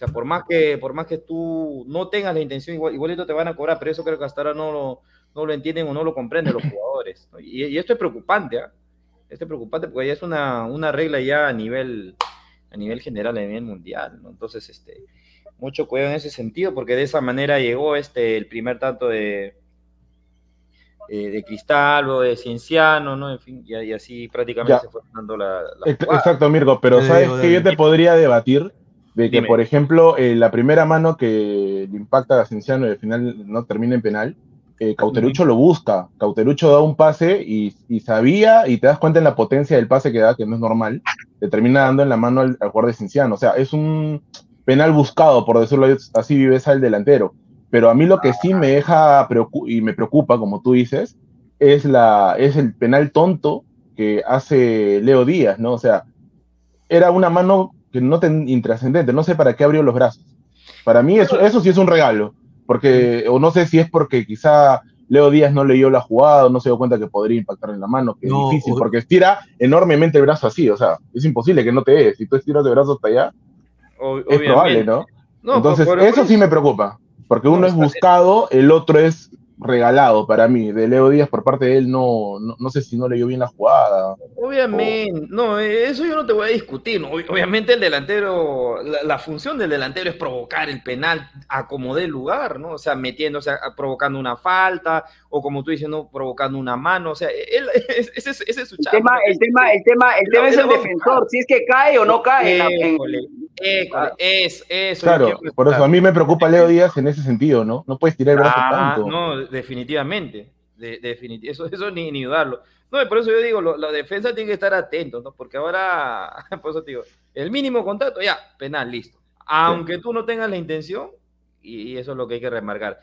O sea, por más que, por más que tú no tengas la intención, igual, igualito te van a cobrar, pero eso creo que hasta ahora no lo, no lo entienden o no lo comprenden los jugadores. ¿no? Y, y esto es preocupante, ¿ah? Esto es preocupante porque ya es una, una regla ya a nivel, a nivel general, a nivel mundial, ¿no? Entonces, este, mucho cuidado en ese sentido, porque de esa manera llegó este, el primer tanto de, eh, de Cristal o de Cienciano, ¿no? En fin, y, y así prácticamente Ya. se fue dando la, la. Exacto, Mirko, pero ¿sabes que Yo te podría debatir de que, Dime. por ejemplo, eh, la primera mano que le impacta a Cienciano y al final no termina en penal, eh, Cauterucho lo busca. Cauterucho da un pase y, y sabía, y te das cuenta en la potencia del pase que da, que no es normal, le termina dando en la mano al, al jugador de Cienciano. O sea, es un penal buscado, por decirlo así, vives al delantero. Pero a mí lo que sí me deja y me preocupa, como tú dices, es, la, es el penal tonto que hace Leo Díaz, ¿no? O sea, era una mano que no ten intrascendente, no sé para qué abrió los brazos. Para mí eso, eso sí es un regalo, porque, o no sé si es porque quizá Leo Díaz no leyó la jugada, o no se dio cuenta que podría impactar en la mano, que No, es difícil, porque estira enormemente el brazo así, o sea, es imposible que no te dé, si tú estiras el brazo hasta allá, es probable. ¿no? No, Entonces, eso sí me preocupa, porque uno es buscado, el otro es regalado para mí, de Leo Díaz por parte de él, no, no, no sé si no leyó bien la jugada. Obviamente, no, eh, eso yo no te voy a discutir. Obviamente el delantero, la, la función del delantero es provocar el penal a como dé lugar, ¿no? O sea, metiéndose, a- provocando una falta, o como tú dices, ¿no? provocando una mano, o sea, él, ese, es- ese es su El chamba. tema, el tema, el tema, el tema es el defensor, si es que cae o no cae. en la- en- École, école, es, eso. Claro, por eso a mí me preocupa Leo Díaz en ese sentido, ¿no? No puedes tirar el brazo Ah, tanto. no, definitivamente. De, definiti- eso, eso ni, ni dudarlo. No, y por eso yo digo, lo- la defensa tiene que estar atento, ¿no? Porque ahora, por eso te digo, el mínimo contacto, ya, penal, listo. Aunque tú no tengas la intención, y, y eso es lo que hay que remarcar.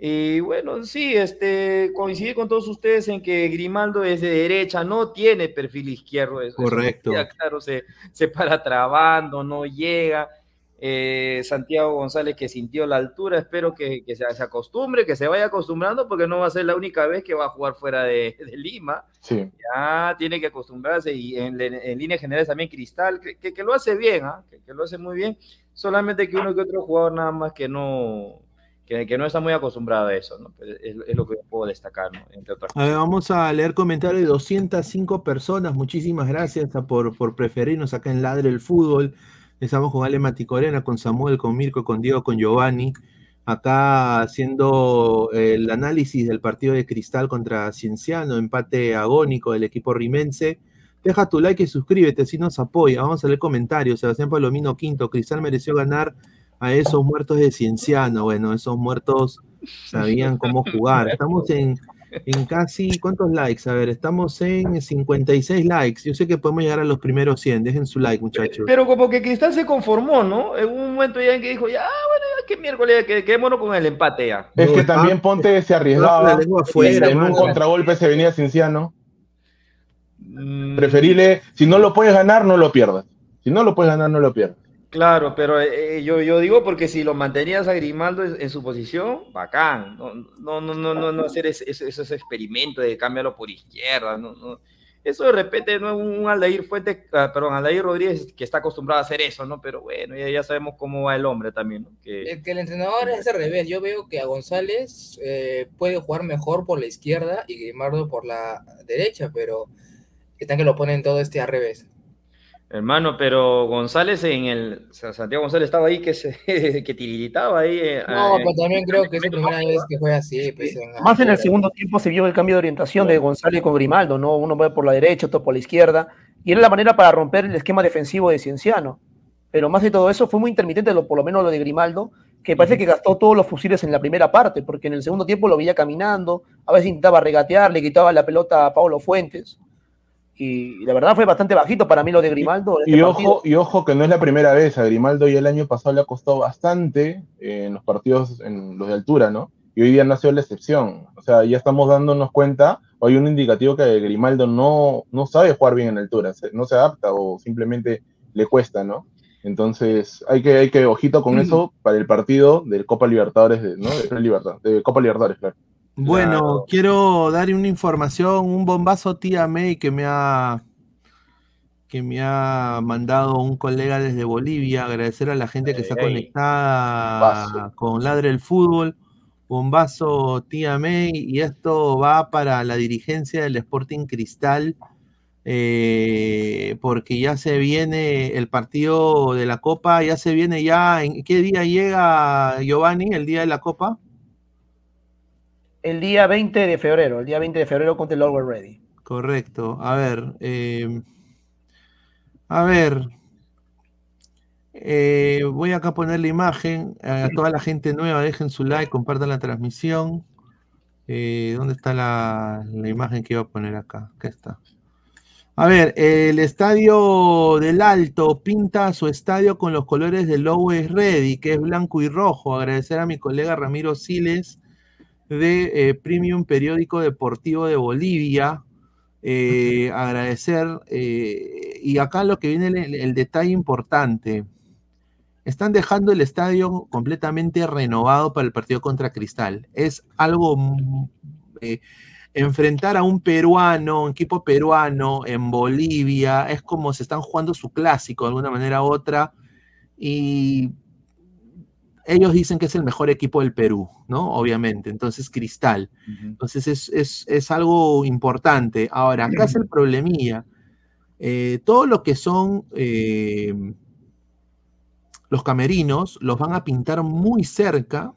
Y bueno, sí, este, coincidir con todos ustedes en que Grimaldo es de derecha, no tiene perfil izquierdo. Eso, eso Correcto. claro, se, se para trabando, no llega. Eh, Santiago González que sintió la altura, espero que, que se, se acostumbre, que se vaya acostumbrando, porque no va a ser la única vez que va a jugar fuera de, de Lima. Sí. Ya tiene que acostumbrarse y en, en líneas generales también Cristal, que, que- que lo hace bien, ¿ah? que, que lo hace muy bien, solamente que uno que otro jugador nada más que no, que, que no está muy acostumbrado a eso, ¿no? Es, es lo que yo puedo destacar, ¿no? entre otras A ver, vamos a leer comentarios de 205 personas. Muchísimas gracias por, por preferirnos acá en Ladre el Fútbol. Estamos con Ale Maticorena, con Samuel, con Mirko, con Diego, con Giovanni. acá haciendo el análisis del partido de Cristal contra Cienciano, empate agónico del equipo rimense. Deja tu like y suscríbete, si nos apoya. Vamos a leer comentarios. Sebastián Palomino Quinto, Cristal mereció ganar a esos muertos de Cienciano. Bueno, esos muertos sabían cómo jugar. Estamos en, en casi, ¿cuántos likes? A ver, estamos en 56 likes. Yo sé que podemos llegar a los primeros 100. Dejen su like, muchachos. Pero como que Cristal se conformó, ¿no? En un momento ya en que dijo, ya, bueno, ya, qué miércoles, que- quedémonos con el empate ya. Es que también Ponte se arriesgaba. la lengua y afuera, en un contragolpe se venía Cinciano. Mm. Preferible, si no lo puedes ganar, no lo pierdas. Si no lo puedes ganar, no lo pierdas. Claro, pero eh, yo, yo digo porque si lo mantenías a Grimaldo en, en su posición, bacán. No, no, no, no, no, hacer ese- ese- esos experimentos de cambiarlo por izquierda. No, no. Eso de repente no es un Aldair Fuente, ah, perdón, Aldair Rodríguez que está acostumbrado a hacer eso, ¿no? Pero bueno, ya, ya sabemos cómo va el hombre también, ¿no? Que, Es que el entrenador es al revés. Yo veo que a González eh, puede jugar mejor por la izquierda y Grimaldo por la derecha, pero están que lo ponen todo este al revés. Hermano, pero González en el, o sea, Santiago González estaba ahí que se que tiritaba ahí. eh, No, eh, pero también creo que es la primera vez que juega así. Pues, en Más en el segundo tiempo se vio el cambio de orientación de González con Grimaldo, ¿no? Uno va por la derecha, otro por la izquierda. Y era la manera para romper el esquema defensivo de Cienciano. Pero más de todo eso fue muy intermitente, lo, por lo menos lo de Grimaldo, que parece que gastó todos los fusiles en la primera parte, porque en el segundo tiempo lo veía caminando, a veces intentaba regatear, le quitaba la pelota a Pablo Fuentes. Y la verdad fue bastante bajito para mí lo de Grimaldo. Y este ojo, y ojo que no es la primera vez. A Grimaldo ya el año pasado le ha costado bastante eh, en los partidos, en los de altura, ¿no? Y hoy día no ha sido la excepción. O sea, ya estamos dándonos cuenta, o hay un indicativo que Grimaldo no, no sabe jugar bien en altura, no se adapta o simplemente le cuesta, ¿no? Entonces, hay que, hay que ojito con eso para el partido del Copa Libertadores, de, ¿no? De, Libertad- de Copa Libertadores, claro. Bueno, quiero dar una información, un bombazo tía May que me ha que me ha mandado un colega desde Bolivia, agradecer a la gente que está Ey, conectada con Ladre el Fútbol, bombazo tía May, y esto va para la dirigencia del Sporting Cristal, eh, porque ya se viene el partido de la Copa, ya se viene ya, ¿en qué día llega Giovanni, el día de la Copa? El día 20 de febrero, el día 20 de febrero contra el Always Ready. Correcto. A ver. eh, a ver. eh, voy acá a poner la imagen. A toda la gente nueva, dejen su like, compartan la transmisión. Eh, ¿Dónde está la, la imagen que iba a poner acá? Acá está. A ver, el estadio del Alto pinta su estadio con los colores del Always Ready, que es blanco y rojo. Agradecer a mi colega Ramiro Siles de eh, Premium Periódico Deportivo de Bolivia. Eh, agradecer. eh, y acá lo que viene el, el detalle importante. Están dejando el estadio completamente renovado para el partido contra Cristal. Es algo mm, eh, enfrentar a un peruano, un equipo peruano en Bolivia, es como se están jugando su clásico de alguna manera u otra. Y ellos dicen que es el mejor equipo del Perú, ¿no? Obviamente. Entonces, Cristal. Entonces, es, es- es algo importante. Ahora, acá es el problemilla. Eh, todo lo que son eh, los camerinos los van a pintar muy cerca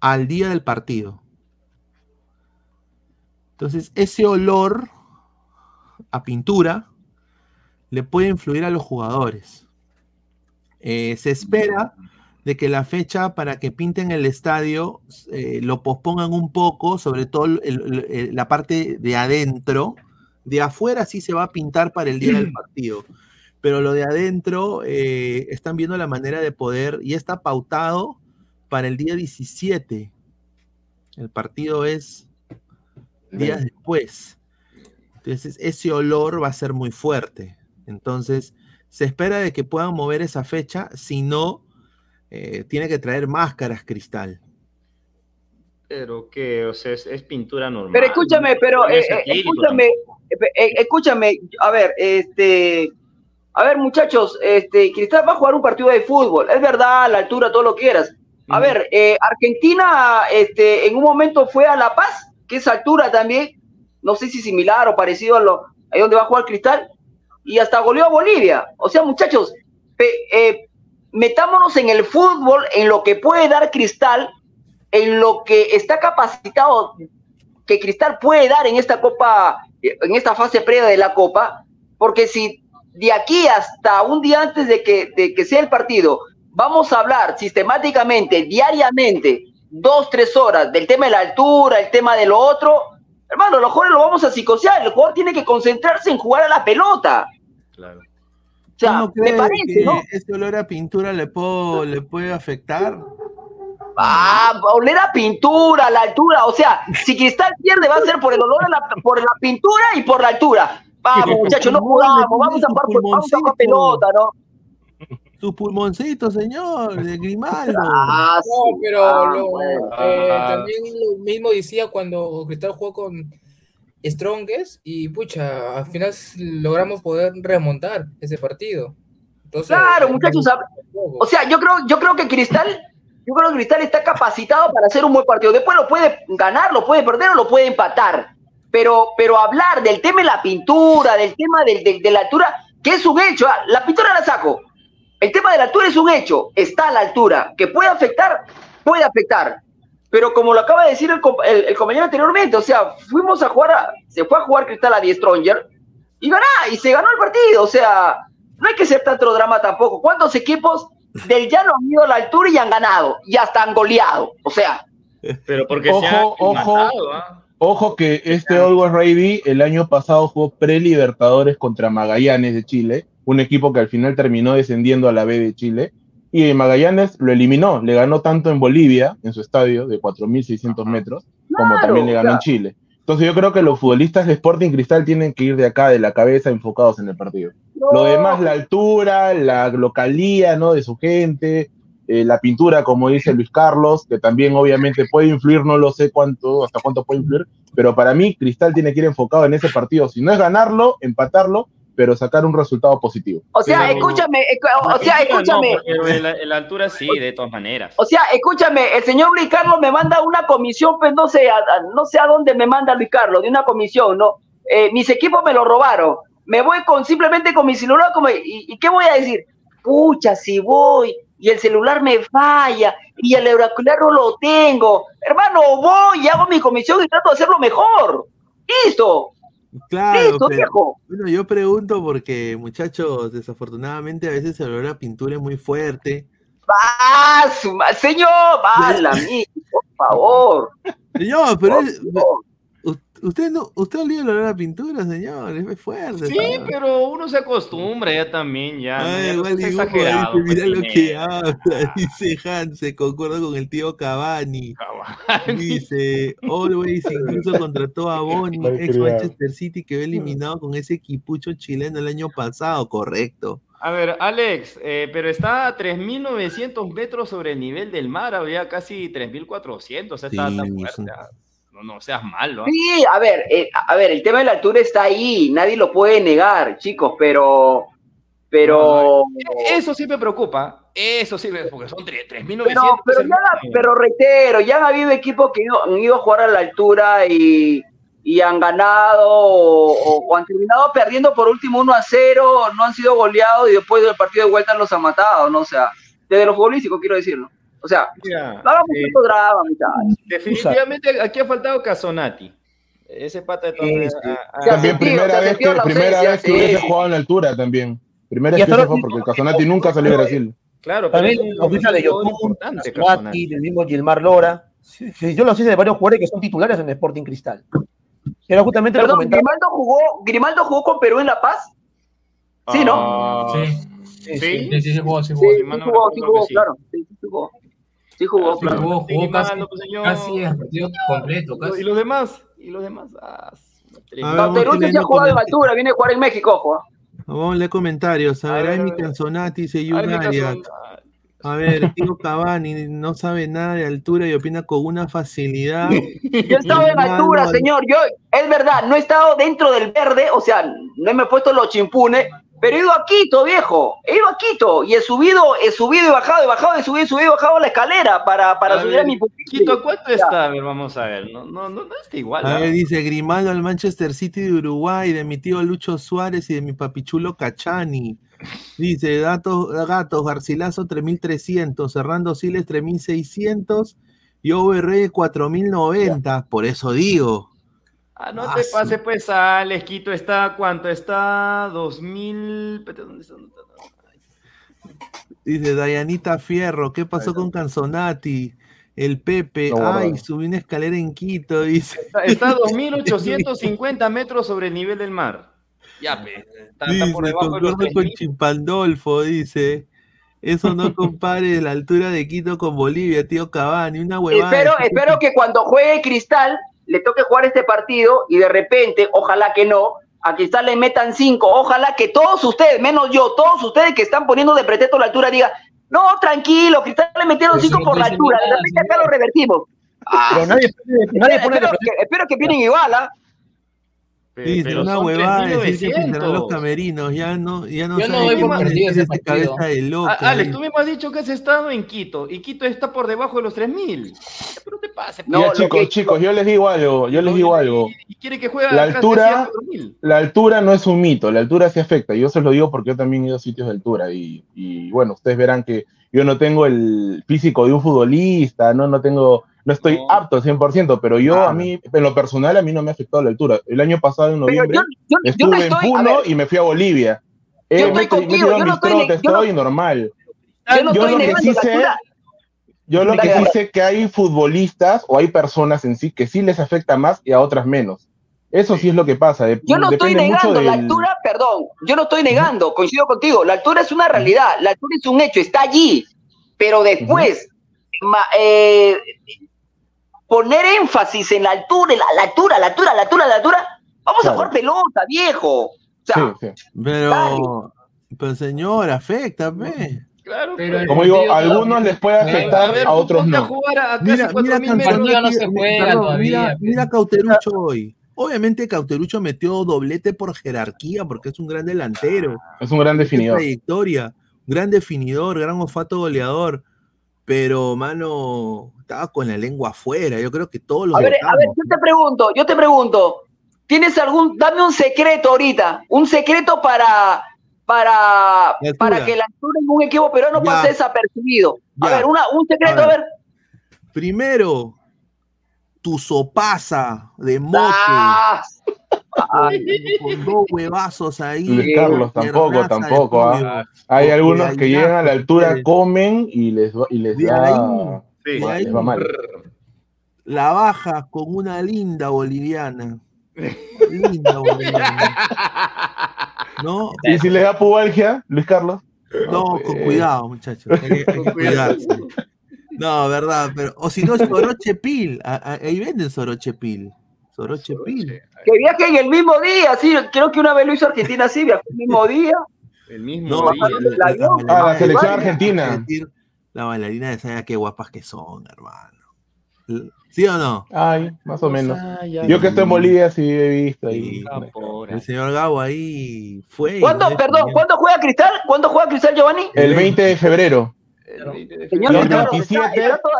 al día del partido. Entonces, ese olor a pintura le puede influir a los jugadores. Eh, se espera de que la fecha para que pinten el estadio eh, lo pospongan un poco, sobre todo el- el- el- la parte de adentro. De afuera sí se va a pintar para el día del partido, pero lo de adentro eh, están viendo la manera de poder y está pautado para el día 17. El partido es días después. Entonces, ese olor va a ser muy fuerte. Entonces, se espera de que puedan mover esa fecha, si no, eh, tiene que traer máscaras cristal. Pero que, o sea, es, es pintura normal. Pero escúchame, pero eh, eh, escúchame, escúchame, a ver, este, a ver muchachos, este, Cristal va a jugar un partido de fútbol, es verdad, a la altura, todo lo quieras. A ver, eh, Argentina, este, en un momento fue a La Paz, que es altura también, no sé si similar o parecido a lo, ahí donde va a jugar Cristal, y hasta goleó a Bolivia. O sea, muchachos, eh, metámonos en el fútbol, en lo que puede dar Cristal, en lo que está capacitado que Cristal puede dar en esta Copa, en esta fase previa de la Copa, porque si de aquí hasta un día antes de que, de que sea el partido, vamos a hablar sistemáticamente, diariamente, dos, tres horas del tema de la altura, el tema de lo otro, hermano, los jugadores lo vamos a psicosear, el jugador tiene que concentrarse en jugar a la pelota. Claro. O sea, ¿No me parece, que ¿no? ese olor a pintura le, puedo, le puede afectar? Ah, oler a pintura, la altura. O sea, si Cristal pierde va a ser por el olor a la, por la pintura y por la altura. Vamos, muchachos, no jugamos, vamos a jugar, por- vamos a jugar pelota, ¿no? Su pulmoncito, señor, de Grimaldo. Ah, No, pero Ah, lo- bueno. eh, Ah. también lo mismo decía cuando Cristal jugó con Strongest y pucha, al final logramos poder remontar ese partido. Entonces, Claro, muchachos. O sea, yo creo, yo creo que Cristal, yo creo que Cristal está capacitado para hacer un buen partido. Después lo puede ganar, lo puede perder o lo puede empatar. Pero, pero hablar del tema de la pintura, del tema del- del- de la altura, que es un hecho. ah, La pintura la saco. El tema de la altura es un hecho. Está a la altura. Que puede afectar, puede afectar. Pero como lo acaba de decir el, el- el compañero anteriormente, o sea, fuimos a jugar, a- se fue a jugar Cristal a Die Stronger y ganá, y se ganó el partido. O sea, no hay que ser tanto drama tampoco. ¿Cuántos equipos del llano han ido a la altura y han ganado? Y hasta han goleado. O sea, Pero porque se ha Ojo, ojo, matado, ¿ah? ojo que este Always Ready el año pasado jugó pre-Libertadores contra Magallanes de Chile, un equipo que al final terminó descendiendo a la B de Chile. Y Magallanes lo eliminó, le ganó tanto en Bolivia, en su estadio de 4.600 metros, como Claro, también le ganó en. Chile. Entonces yo creo que los futbolistas de Sporting Cristal tienen que ir de acá, de la cabeza, enfocados en el partido. Lo demás, la altura, la localía, ¿no? De su gente, eh, la pintura, como dice Luis Carlos, que también obviamente puede influir, no lo sé cuánto, hasta cuánto puede influir, pero para mí Cristal tiene que ir enfocado en ese partido. Si no es ganarlo, empatarlo, pero sacar un resultado positivo. o sea, Pero- escúchame, escu- o sea, escúchame. No, pero en la, en la altura sí, de todas maneras. O sea, escúchame, el señor Luis Carlos me manda una comisión, pues no sé, a, a- no sé a dónde me manda Luis Carlos, de una comisión, ¿no? Eh, mis equipos me lo robaron. Me voy con simplemente con mi celular, como, y, y qué voy a decir? Pucha, si voy y el celular me falla y el auricular no lo tengo. Hermano, voy y hago mi comisión y trato de hacerlo mejor. Listo. Claro, pero- viejo. bueno, yo pregunto porque, muchachos, desafortunadamente a veces el olor a pintura es muy fuerte. ¡Ah, su ma- señor! ¡Vala, mí! Por favor. Señor, pero es- usted no, usted olía el olor a pintura, señor, es muy fuerte. Sí, pero uno se acostumbra ya también, ya. Ay, Ya no igual seas dibujo, exagerado. dice, mira pues, lo que habla, dice Hans, concuerdo con el tío Cavani. Dice, Always incluso contrató a Boni, ex. Manchester City, que quedó eliminado con ese equipucho chileno el año pasado, correcto. A ver, Alex, eh, pero está a 3.900 metros sobre el nivel del mar, había casi 3.400, o sea, está fuerte. ah. No, no seas malo. ¿ah? Sí, a ver, eh, a ver, el tema de la altura está ahí, nadie lo puede negar, chicos, pero, pero, Eso sí me preocupa, eso sí, me- porque son 3.900. pero, pero, ya la- pero reitero, ya han habido equipos que han ido a jugar a la altura y, y han ganado o, han terminado perdiendo por último 1 a 0, no han sido goleados y después del partido de vuelta los han matado, ¿no? O sea, desde lo futbolístico quiero decirlo. O sea, Mira, no hagamos eh, tanto drama, muchachos. definitivamente aquí ha faltado Casonati. Ese pata de todas ah, ah, También primera vez que, primera vez que hubiese sí. jugado en la altura también. Primera Y hasta excusa fue porque Casonati nunca salió de Brasil. Claro, pero También es oficina de Yotun, del mismo Gilmar Lora. Sí, sí, yo lo sé de varios jugadores que son titulares en Sporting Cristal. Era justamente lo Perdón, comentaba. Grimaldo jugó, Grimaldo jugó con Perú en La Paz. Sí, ¿no? Ah, Sí, ¿Sí? sí, sí, sí, jugó, sí, Sí, jugó. sí jugó, sí jugó, sí. claro. Sí, sí jugó. Sí jugó, Sí, claro. jugó, jugó casi, pues, casi el partido completo. ¿Y Casi. los demás? ¿Y los demás? Ah, No, Perú sí se ha jugado en coment- altura, viene a jugar en México, ojo. Vamos a leer comentarios. A A ver, ver, hay mi. Canzonati, dice. Casonati. A ver, tío Cavani no sabe nada de altura y opina con una facilidad. Yo he estado en altura, señor. Yo, es verdad, no he estado dentro del verde, o sea, no me he puesto los chimpunes, pero he ido a Quito, viejo. He ido a Quito y he subido, he subido y bajado, he bajado, he subido y subido y bajado la escalera para, para A subir ver, a mi pupitre. Quito, ¿cuánto está? A ver, vamos a ver. No, no, no, no está igual. A ver, dice Grimaldo al Manchester City de Uruguay, de mi tío Lucho Suárez y de mi papichulo Cachani. Dice, datos, gatos, Garcilaso 3300, Hernando Siles 3600 y OVR 4090. Por eso digo. Ah, no Ah, te sí. pases, pues, Alex. Quito está, ¿cuánto? Está 2000. espérate, ¿Dónde está? ¿Dónde está? Dice Dayanita Fierro, ¿qué pasó con Canzonati? El Pepe, No, ay, no. subí una escalera en Quito, dice. Está, está a 2850 metros sobre el nivel del mar. Ya, pe, está, está por Dice, debajo de los con 3000. Chimpandolfo, dice. Eso no compare la altura de Quito con Bolivia, tío Cavani, una huevada. Espero, espero que cuando juegue Cristal le toque jugar este partido y de repente, ojalá que no, a Cristal le metan cinco. Ojalá que todos ustedes, menos yo, todos ustedes que están poniendo de pretexto la altura, digan, no, tranquilo, Cristal le metieron cinco por la altura. De repente acá lo revertimos. Ah, Pero nadie, nadie pone espero, que, espero que vienen igual, ¿ah? Dice, pero una huevada decir que 3.900. pintarán los camerinos, ya no, ya no Yo no doy por perdido ese partido. cabeza de loca. Ah, Alex, ¿eh? tú mismo has dicho que has estado en Quito y Quito está por debajo de los 3000. Pero te pase, pe. Ya, chicos, chicos, yo les digo algo, yo les digo algo. Y quiere que juegue La altura, decía 4000. la altura no es un mito, la altura sí afecta. Yo se lo digo porque yo también he ido a sitios de altura y, y, bueno, ustedes verán que yo no tengo el físico de un futbolista, no, no tengo, no estoy apto al 100%, pero yo a mí, en lo personal, a mí no me ha afectado la altura. El año pasado, en noviembre, yo- yo- yo estuve no en estoy- Puno y me fui a Bolivia. Yo Eh, estoy me, contigo, yo no estoy trotes, yo no- estoy normal. Yo no estoy lo que negando sí sé, yo lo que sí sé es que hay futbolistas o hay personas en sí que sí les afecta más y a otras menos. Eso sí es lo que pasa. de- Yo no estoy depende mucho negando la del- altura, perdón, yo no estoy negando, coincido contigo, la altura es una realidad, la altura es un hecho, está allí, pero después, ma- eh, poner énfasis en la altura, en la, la altura, la altura, la altura, la altura, vamos a jugar pelota, viejo. O sea, Pero, pero señor, afecta. Claro, Pero el Como digo, a algunos les puede afectar, A ver, a otros a no. jugar a casi Mira, mira 4000 metros. Canzonati, no se mi- juega perdón, todavía, mira, mira Cauterucho hoy. Obviamente Cauterucho metió doblete por jerarquía, porque es un gran delantero. Es un gran definidor. trayectoria, gran definidor, gran olfato goleador. Pero, mano, estaba con la lengua afuera. Yo creo que todos los a ver, a ver, yo te pregunto, yo te pregunto, ¿tienes algún, dame un secreto ahorita, un secreto para, para, para que la altura en un equipo peruano Ya. pase desapercibido? A Ya. ver, una, un secreto, A ver. Primero, tu sopaza de mote. Ah, con, con dos huevazos ahí. Luis Carlos tampoco, tampoco. ¿ah? Hay algunos que llegan a la altura, comen y les y les De da, ahí, va- de ahí. les va mal. La baja con una linda boliviana. Linda boliviana. ¿No? ¿Y si les da pubalgia, Luis Carlos? No, con cuidado, muchachos. Hay que, hay que cuidarse. No, verdad, pero. O si no, Soroche Pil. A- a- Ahí venden Soroche Pil. Soroche Pil. Que viajen el mismo día, sí, creo que una vez lo hizo Argentina así, viajó el mismo día. El mismo No, día. la, la- la Ah, la bailarina- selección argentina. La bailarina de Saya, qué guapas que son, hermano. ¿Sí o no? Ay, más o menos. Yo que estoy en Bolivia sí he visto ahí. El señor Gabo ahí fue. ¿Cuándo, no perdón. ¿cuándo juega Cristal? ¿Cuándo juega Cristal, Giovanni? El 20 de febrero. El Carlos, 27 está, está toda-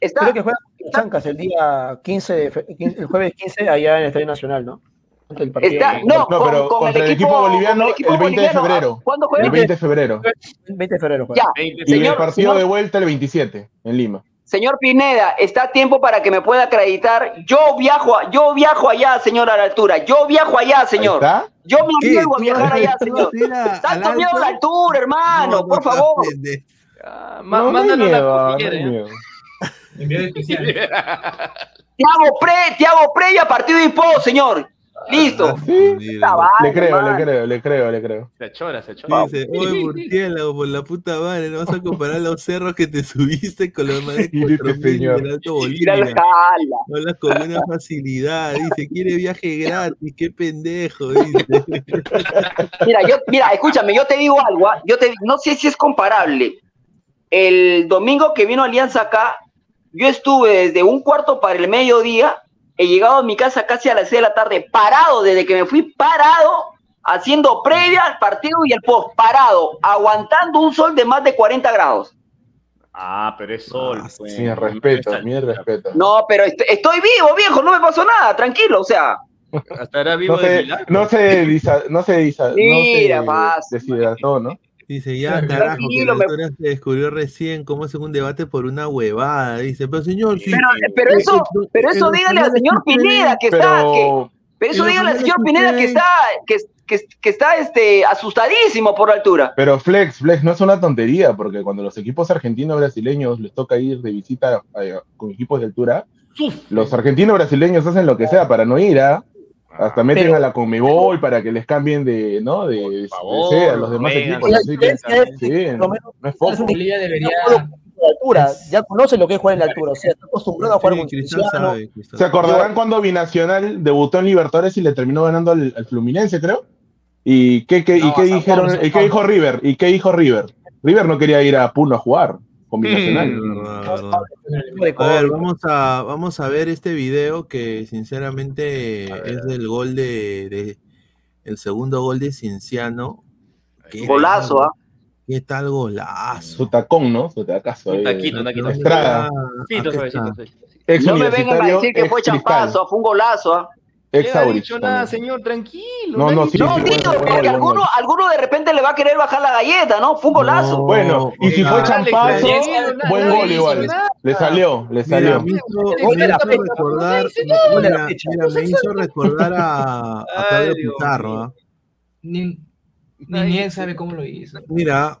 está- Creo que juega con Chancas el día 15, de el jueves 15 allá en el Estadio Nacional, ¿no? Partido. Está- no, No, pero con, con contra el equipo, boliviano el equipo el 20 de boliviano. febrero. ¿Cuándo El juega? 20 de febrero. El 20 de febrero juega. Ya, Y el señor, partido señor, de vuelta el 27 en Lima. señor Pineda, está a tiempo para que me pueda acreditar. Yo viajo, a- yo viajo allá, señor, a la altura. Yo viajo allá, señor. ¿Está? Yo me arriesgo a ¿Tú viajar allá, señor. Tanto miedo a la altura, hermano, No, no, por favor. aprende. Ma- No, no mándanos la no cordillera, ¿eh? especial. Te hago pre, te hago previa partido de hipo, señor. Listo. Sí, vaina, le creo, le creo, le creo, le creo. Se achora, se achora. Dice, oye, murciélago, por la puta madre, no vas a comparar los cerros que te subiste con los más de Mire este 4000 señor. del Alto Bolivia. jala. Hablas con una facilidad, dice, quiere viaje gratis, qué pendejo, dice. Mira, yo, mira, escúchame, yo te digo algo, ¿ah? yo te, no sé si es comparable. El domingo que vino Alianza acá, yo estuve desde un cuarto para el mediodía, he llegado a mi casa casi a las 6 de la tarde, parado, desde que me fui parado, haciendo previa al partido y el post, parado, aguantando un sol de más de 40 grados. Ah, pero es sol. pues. Mi respeto, mi respeto. No, pero est- estoy vivo, viejo, no me pasó nada, tranquilo, o sea, Estará vivo No de se, milagro. no se, disa- no se, disa- no Mira, se paz. deshidrató, ¿no? Dice, ya, carajo, que la me- historia se descubrió recién cómo es un debate por una huevada. Dice, pero señor, sí. Pero, pero eso, pero eso dígale al señor Pineda que está, que, pero eso dígale al señor Pineda que está, que, que, que está este, asustadísimo por la altura. Pero Flex, Flex, no es una tontería, porque cuando los equipos argentinos brasileños les toca ir de visita a- con equipos de altura, los argentinos brasileños hacen lo que sea para no ir, ¿ah? Hasta meten Pero- a la Conmebol para que les cambien de, ¿no? De, a los demás equipos. Así que, sí, menos, no es poco. Bolivia debería... de altura, ya conoce lo que es jugar en la altura, o sea, está acostumbrado a jugar con Cristiano. ¿Se acordarán cuando Binacional debutó en Libertadores y le terminó ganando al, al Fluminense, creo? ¿Y qué, qué- y qué dijeron? Paulo, ¿Y qué dijo River? ¿Y qué dijo River? River no quería ir a Puno a jugar con Binacional. A ver, vamos a, vamos a ver este video que sinceramente es del gol de, de- el segundo gol de Cienciano. ¿Qué Golazo, ¿ah? ¿Qué tal golazo? Su tacón, ¿no? Su tacazo. Un ahí, taquito, taquito. Estrada. Ex No me vengan a decir que fue champazo, fue un golazo. ¿ah? Ex No dicho nada, señor, tranquilo. No, no, sí, No, sí, digo, bueno, porque bueno, alguno, bueno. alguno de repente le va a querer bajar la galleta, ¿no? Fue un golazo. Bueno, y si fue champazo, buen gol igual. Le salió, le salió. me hizo recordar, mira, me hizo recordar a, Pablo Pizarro. ¿ah? Ni, bien sabe cómo lo hizo. Mira,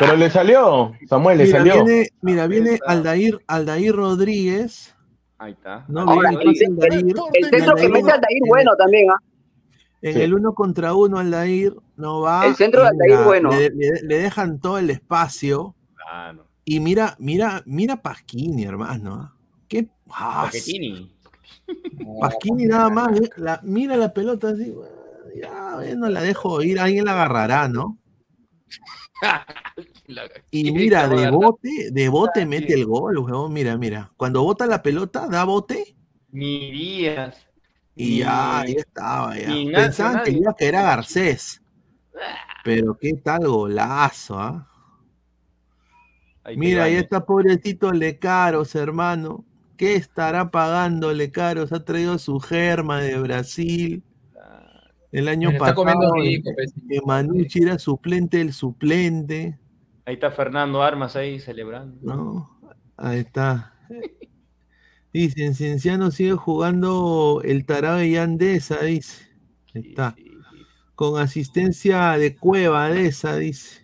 Pero le salió, Samuel, le mira, salió. viene, mira, viene Aldair, Aldair Rodríguez. Ahí está. No, Ahora, viene el, Aldair, el centro que mete Aldair bueno también, ¿ah? En Sí. el uno contra uno, Aldair no va. El centro de Aldair, bueno. Le, le- le dejan todo el espacio. Claro. Y mira, mira, mira Pasquini, hermano. ¿ah? Qué ah, Paquetini. Pasquini nada más, eh, la- mira la pelota así, ya, bueno, la dejo ir, alguien la agarrará, ¿no? Y mira, de bote, de bote mete el gol, huevón, mira, mira. Cuando bota la pelota, da bote Ni Díaz. y ya, ya estaba, ya. ni Pensaban que iba a caer a Garcés. Pero qué tal golazo, ¿ah? Mira, ahí bañas. está pobrecito Lecaros, hermano. ¿Qué estará pagando Lecaros? Ha traído su germa de Brasil. El año pasado, rico, pues. que Manucci era suplente del suplente. Ahí está Fernando Armas ahí celebrando. ¿no? Ahí está. Dicen, Cienciano sigue jugando el tarado de Yandesa, dice. Ahí está. Con asistencia de Cueva de esa, dice.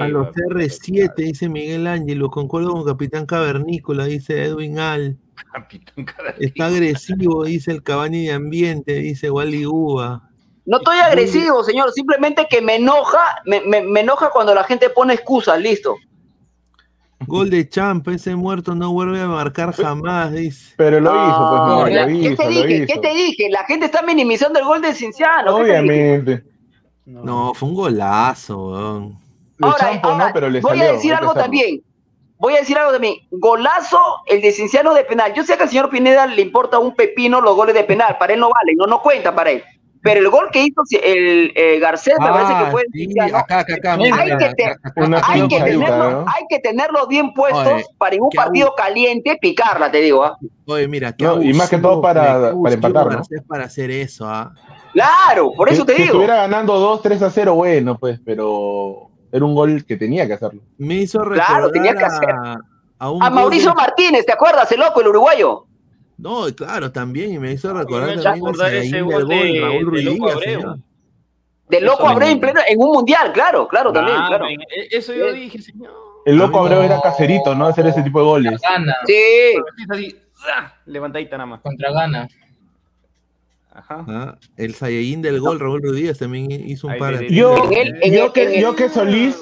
A los Cueva, R7, dice Miguel Ángelo. Concuerdo con Capitán Cavernícola, dice Edwin Al. Capitán Cavernícola. Está agresivo, dice el Cabani de Ambiente, dice Wally Uva. No estoy agresivo, señor, simplemente que me enoja, me, me- me enoja cuando la gente pone excusas, listo. Gol de Champa, ese muerto no vuelve a marcar jamás, dice. Pero lo hizo, pues, no, lo ¿Qué hizo, te lo dije? hizo. ¿Qué te dije? La gente está minimizando el gol de Cinciano. Obviamente. No, fue un golazo, weón. Ahora, Champo, ahora, ¿no? Pero le voy salió, a decir algo también. Voy a decir algo también. Golazo, el de Cinciano de penal. Yo sé que al señor Pineda le importa un pepino los goles de penal. Para él no valen, no, no cuenta para él. Pero el gol que hizo el eh, Garcés me parece que fue sí, Cinciano. acá, acá, acá, hay, que te- Una hay que tenerlo, ¿no? hay que tenerlos bien puestos Oye, para en un partido caliente picarla, te digo. ¿ah? Oye, mira, qué No, y más que todo para- para empatar, para hacer eso, ¿ah? Claro, por eso Si- te si digo. estuviera ganando 2, 3 a 0, bueno, pues, pero era un gol que tenía que hacerlo. Me hizo recordar Claro, tenía que hacer. a, a un A gol Mauricio de- Martínez, ¿te acuerdas? El loco, el uruguayo. No, claro, también, y me hizo me recordar hecho también acordar ese gol de- Raúl de Ruiz Loco Díaz, Abreu. De loco Abreu en, pleno, en un mundial, claro, claro, también, Ah, claro. e- Eso yo dije, señor. El loco Abreu era caserito, ¿no? Hacer ese tipo de goles. Gana, Sí, Así, levantadita nada más. contra Gana. Ajá. Ah, el Sayaín del gol, Raúl Ruiz Díaz, también hizo un par de... Yo, yo que, yo que Solís,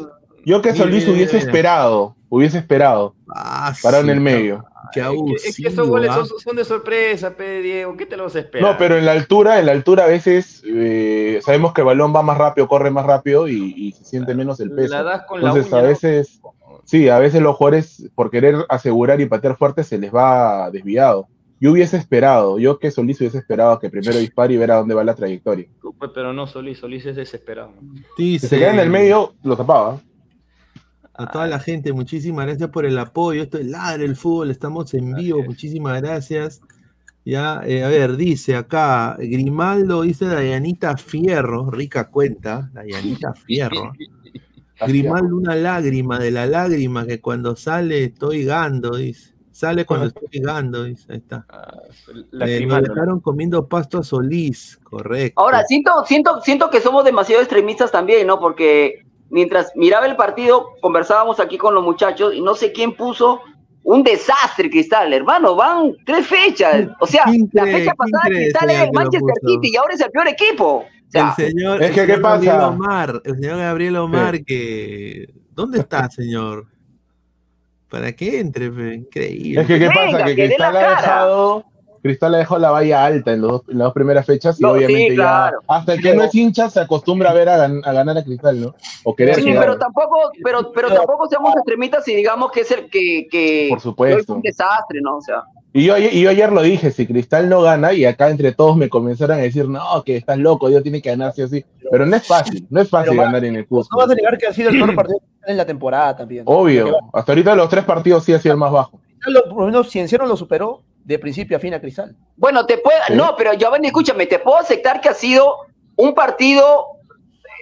yo que Solís mira, hubiese mira. esperado, hubiese esperado, Ah, parado en el medio. Qué Es que, es que abusivo, esos goles ¿ah? son, son de sorpresa, pe, Diego. ¿Qué te los esperas? No, pero en la altura, en la altura a veces eh, sabemos que el balón va más rápido, corre más rápido y, y se siente menos el peso. La das con la Entonces uña, a ¿no? veces, sí, a veces los jugadores por querer asegurar y patear fuerte se les va desviado. Yo hubiese esperado, yo que Solís hubiese esperado a que primero dispare y ver a dónde va la trayectoria. Pero no, Solís, Solís es desesperado. Si se queda en el medio, lo tapaba. A toda la gente, muchísimas gracias por el apoyo. Esto es Ladre el Fútbol, estamos en vivo, muchísimas gracias. Ya, eh, a ver, dice acá, Grimaldo dice Dayanita Fierro, rica cuenta, Dayanita Fierro. Grimaldo, una lágrima de la lágrima que cuando sale estoy gando, dice. Sale cuando estoy gando, dice. Ahí está. Eh, nos Lacrimando. dejaron comiendo pasto a Solís, correcto. Ahora, siento, siento, siento que somos demasiado extremistas también, ¿no? Porque mientras miraba el partido, conversábamos aquí con los muchachos y no sé quién puso un desastre, Cristal, hermano. Van tres fechas. O sea, ¿Quién la fecha pasada Cristal era el que Manchester? City y ahora es el peor equipo. O El sea, señor, Es el que, ¿qué señor Gabriel pasa? Omar, el señor Gabriel Omar, que. ¿Dónde está, señor? Para que entre, increíble. Es que, ¿qué pasa? Que Cristal ha dejado. Cristal ha dejado la valla alta en, los dos- en las dos primeras fechas y No, sí, obviamente claro. ya. Hasta el que no es hincha se acostumbra a ver a, gan- a ganar a Cristal, ¿no? O querer Sí, pero tampoco, pero, pero tampoco seamos extremistas y digamos que es el que, que Por supuesto. que es un desastre, ¿no? O sea, Y yo, y yo ayer lo dije, si Cristal no gana, y acá entre todos me comenzaron a decir, no, que estás loco, Dios tiene que ganar sí o sí. Pero no es fácil, no es fácil va- ganar en el No Cusco. vas a negar que ha sido el peor partido en la temporada también. Obvio, hasta ahorita los tres partidos sí ha sido el más bajo. Por lo menos Cienciano lo superó de principio a fin a Cristal. Bueno, te puedo, Sí. no, pero Giovanni, escúchame, te puedo aceptar que ha sido un partido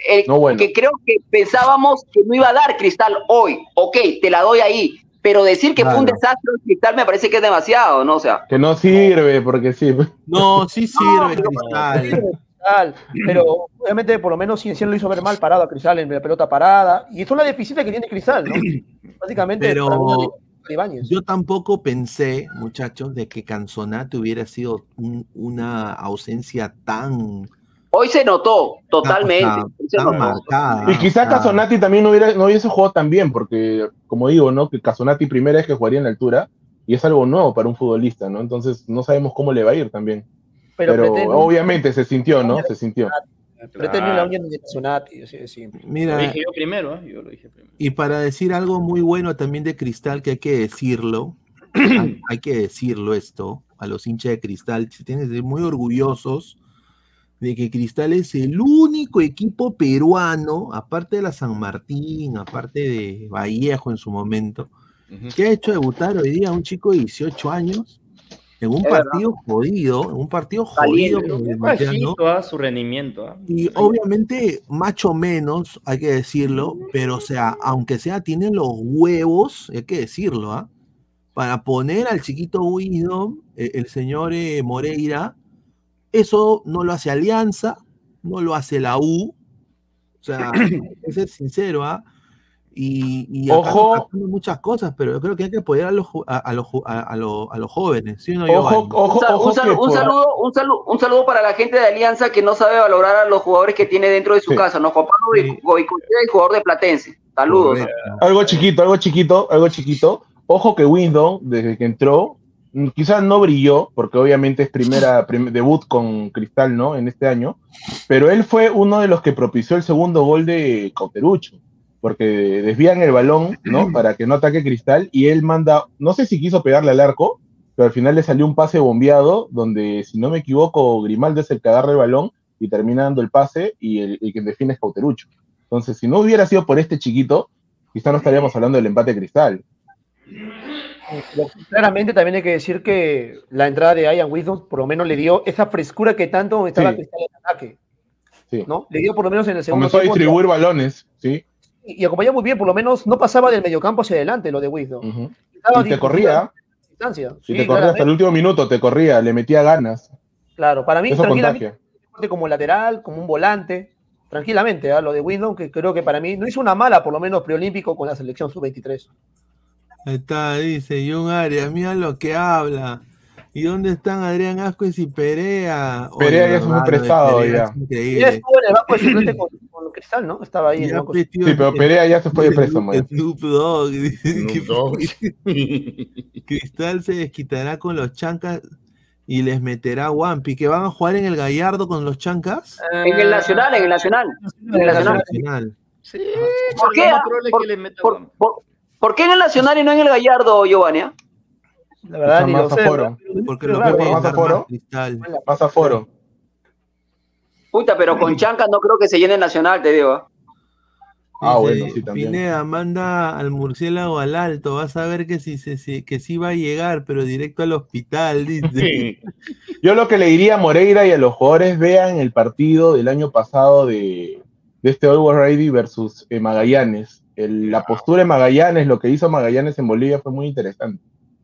eh, No, bueno. que creo que pensábamos que no iba a dar Cristal hoy. Ok, te la doy ahí. Pero decir que fue un desastre Cristal me parece que es demasiado, ¿no? O sea, Que no sirve, porque sí. No, sí sirve, pero- Cristal. Cristal, pero obviamente por lo menos Cienciano lo hizo ver mal parado a Cristal en la pelota parada. Y son las deficiencias que tiene Cristal, ¿no? Básicamente, Pero- Ibáñez. Yo tampoco pensé, muchachos, de que Canzonate hubiera sido un- una ausencia tan, hoy se notó totalmente. tan, se notó. marcada. Y quizás Casonati también no, hubiera, no hubiese jugado tan bien, porque, como digo, ¿no? Que Casonati primera vez que jugaría en la altura, y es algo nuevo para un futbolista, ¿no? Entonces no sabemos cómo le va a ir también. Pero obviamente se sintió, ¿no? Se sintió. Pretende la uña de Sonati, así de simple. Mira, Lo dije yo primero, ¿eh? Yo lo dije primero. Y para decir algo muy bueno también de Cristal, que hay que decirlo, hay, hay que decirlo esto, a los hinchas de Cristal, se tienen que ser muy orgullosos de que Cristal es el único equipo peruano, aparte de la San Martín, aparte de Vallejo en su momento, que ha hecho debutar hoy día a un chico de 18 años en un Es verdad. partido jodido, en un partido jodido. Bajito, Metiano. ah, su rendimiento. ah. Y obviamente, macho menos, hay que decirlo, pero o sea, aunque sea, tiene los huevos, hay que decirlo, ¿ah? Para poner al chiquito Wisdom, eh, el señor eh, Moreira, eso no lo hace Alianza, no lo hace la U, o sea, hay que ser sincero, ¿ah? Y, y Ojo. muchas cosas, pero yo creo que hay que apoyar a los, a, a los, a, a los, a los jóvenes, ¿sí no, Ojo, ojo, ojo un saludo, un, saludo, un saludo para la gente de Alianza que no sabe valorar a los jugadores que tiene dentro de su Sí. casa, ¿no? Juan Pablo Goicoechea, el jugador de Platense. Saludos. Algo chiquito, algo chiquito, algo chiquito. Ojo que Windows, desde que entró, mm, quizás no brilló, porque obviamente es primera prim- debut con Cristal, ¿no? En este año, pero él fue uno de los que propició el segundo gol de Cauterucho, porque desvían el balón, ¿no? Para que no ataque Cristal, y él manda, no sé si quiso pegarle al arco, pero al final le salió un pase bombeado, donde, si no me equivoco, Grimaldo es el que agarra el balón y termina dando el pase, y el, el que define es Cauterucho. Entonces, si no hubiera sido por este chiquito, quizá no estaríamos hablando del empate de Cristal. Claramente también hay que decir que la entrada de Ian Wisdom por lo menos le dio esa frescura que tanto estaba Sí. Cristal en ataque. Sí. ¿no? Le dio por lo menos en el segundo Comenzó a tiempo, distribuir balones, ¿sí? Y, y acompañó muy bien, por lo menos no pasaba del mediocampo hacia adelante lo de Wisdom. Y te corría, a distancia. y Sí, te corría hasta el último minuto, te corría, le metía ganas. Claro, para mí Eso tranquilamente contagia. como lateral, como un volante, tranquilamente, ¿ah? lo de Wisdom, que creo que para mí no hizo una mala, por lo menos preolímpico con la selección sub-23. Ahí está, dice John Arias, mira lo que habla. ¿Y dónde están Adrián Ascuez y Perea? Perea Oye, ya fue hermano, de prestado Perea ya. es Y él increíble. estuvo en el banco de suplente con, con Cristal, ¿no? Estaba ahí en el Ya, banco. pues, tío, Sí, pero Perea ya se fue de préstamo. ya. Snoop Dogg. Cristal se desquitará con los chancas y les meterá Wampi. ¿Que van a jugar en el Gallardo con los chancas? En el Nacional, en el Nacional. En el Nacional. Nacional. Sí, ¿Por pero qué? ah? ¿Por, meta por- por- por qué en el Nacional y no en el Gallardo, Giovanni? La verdad, ni lo sé. aforo. Porque lo puede más aforo. aforo. Puta, pero con Chancas no creo que se llene el Nacional, te digo. ah. Bueno, sí, también. Pineda, manda al murciélago al alto, vas a ver que sí, que sí va a llegar, pero directo al hospital, dice. Yo lo que le diría a Moreira y a los jugadores, vean el partido del año pasado de, de este Always Ready versus eh, Magallanes. El- la postura de Magallanes, lo que hizo Magallanes en Bolivia fue muy interesante.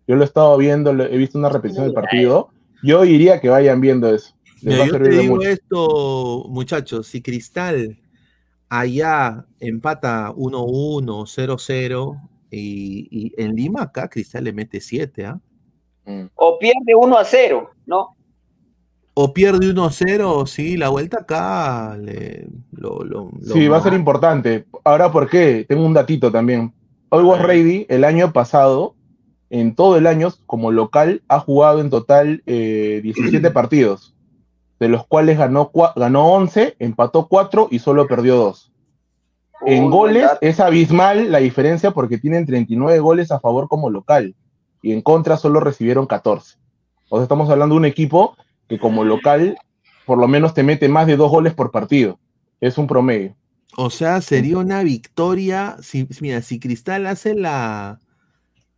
Yo lo he estado viendo, he visto una repetición del partido. Yo diría que vayan viendo eso. Les Mira, va a yo te digo mucho. esto, muchachos, si Cristal allá empata 1-1, 0-0 y, y en Lima acá Cristal le mete 7, ¿ah? O pierde 1 a 0, ¿no? O pierde 1-0, sí, la vuelta acá le, lo, lo- lo Sí, va a ser importante. Ahora, ¿por qué? Tengo un datito también. Always Ready, el año pasado, en todo el año, como local, ha jugado en total eh, 17 partidos, de los cuales ganó, ganó 11, empató 4 y solo perdió 2. En goles es abismal la diferencia porque tienen 39 goles a favor como local y en contra solo recibieron 14. O sea, estamos hablando de un equipo que como local por lo menos te mete más de dos goles por partido. Es un promedio. O sea, sería una victoria. Si, mira, si Cristal hace la,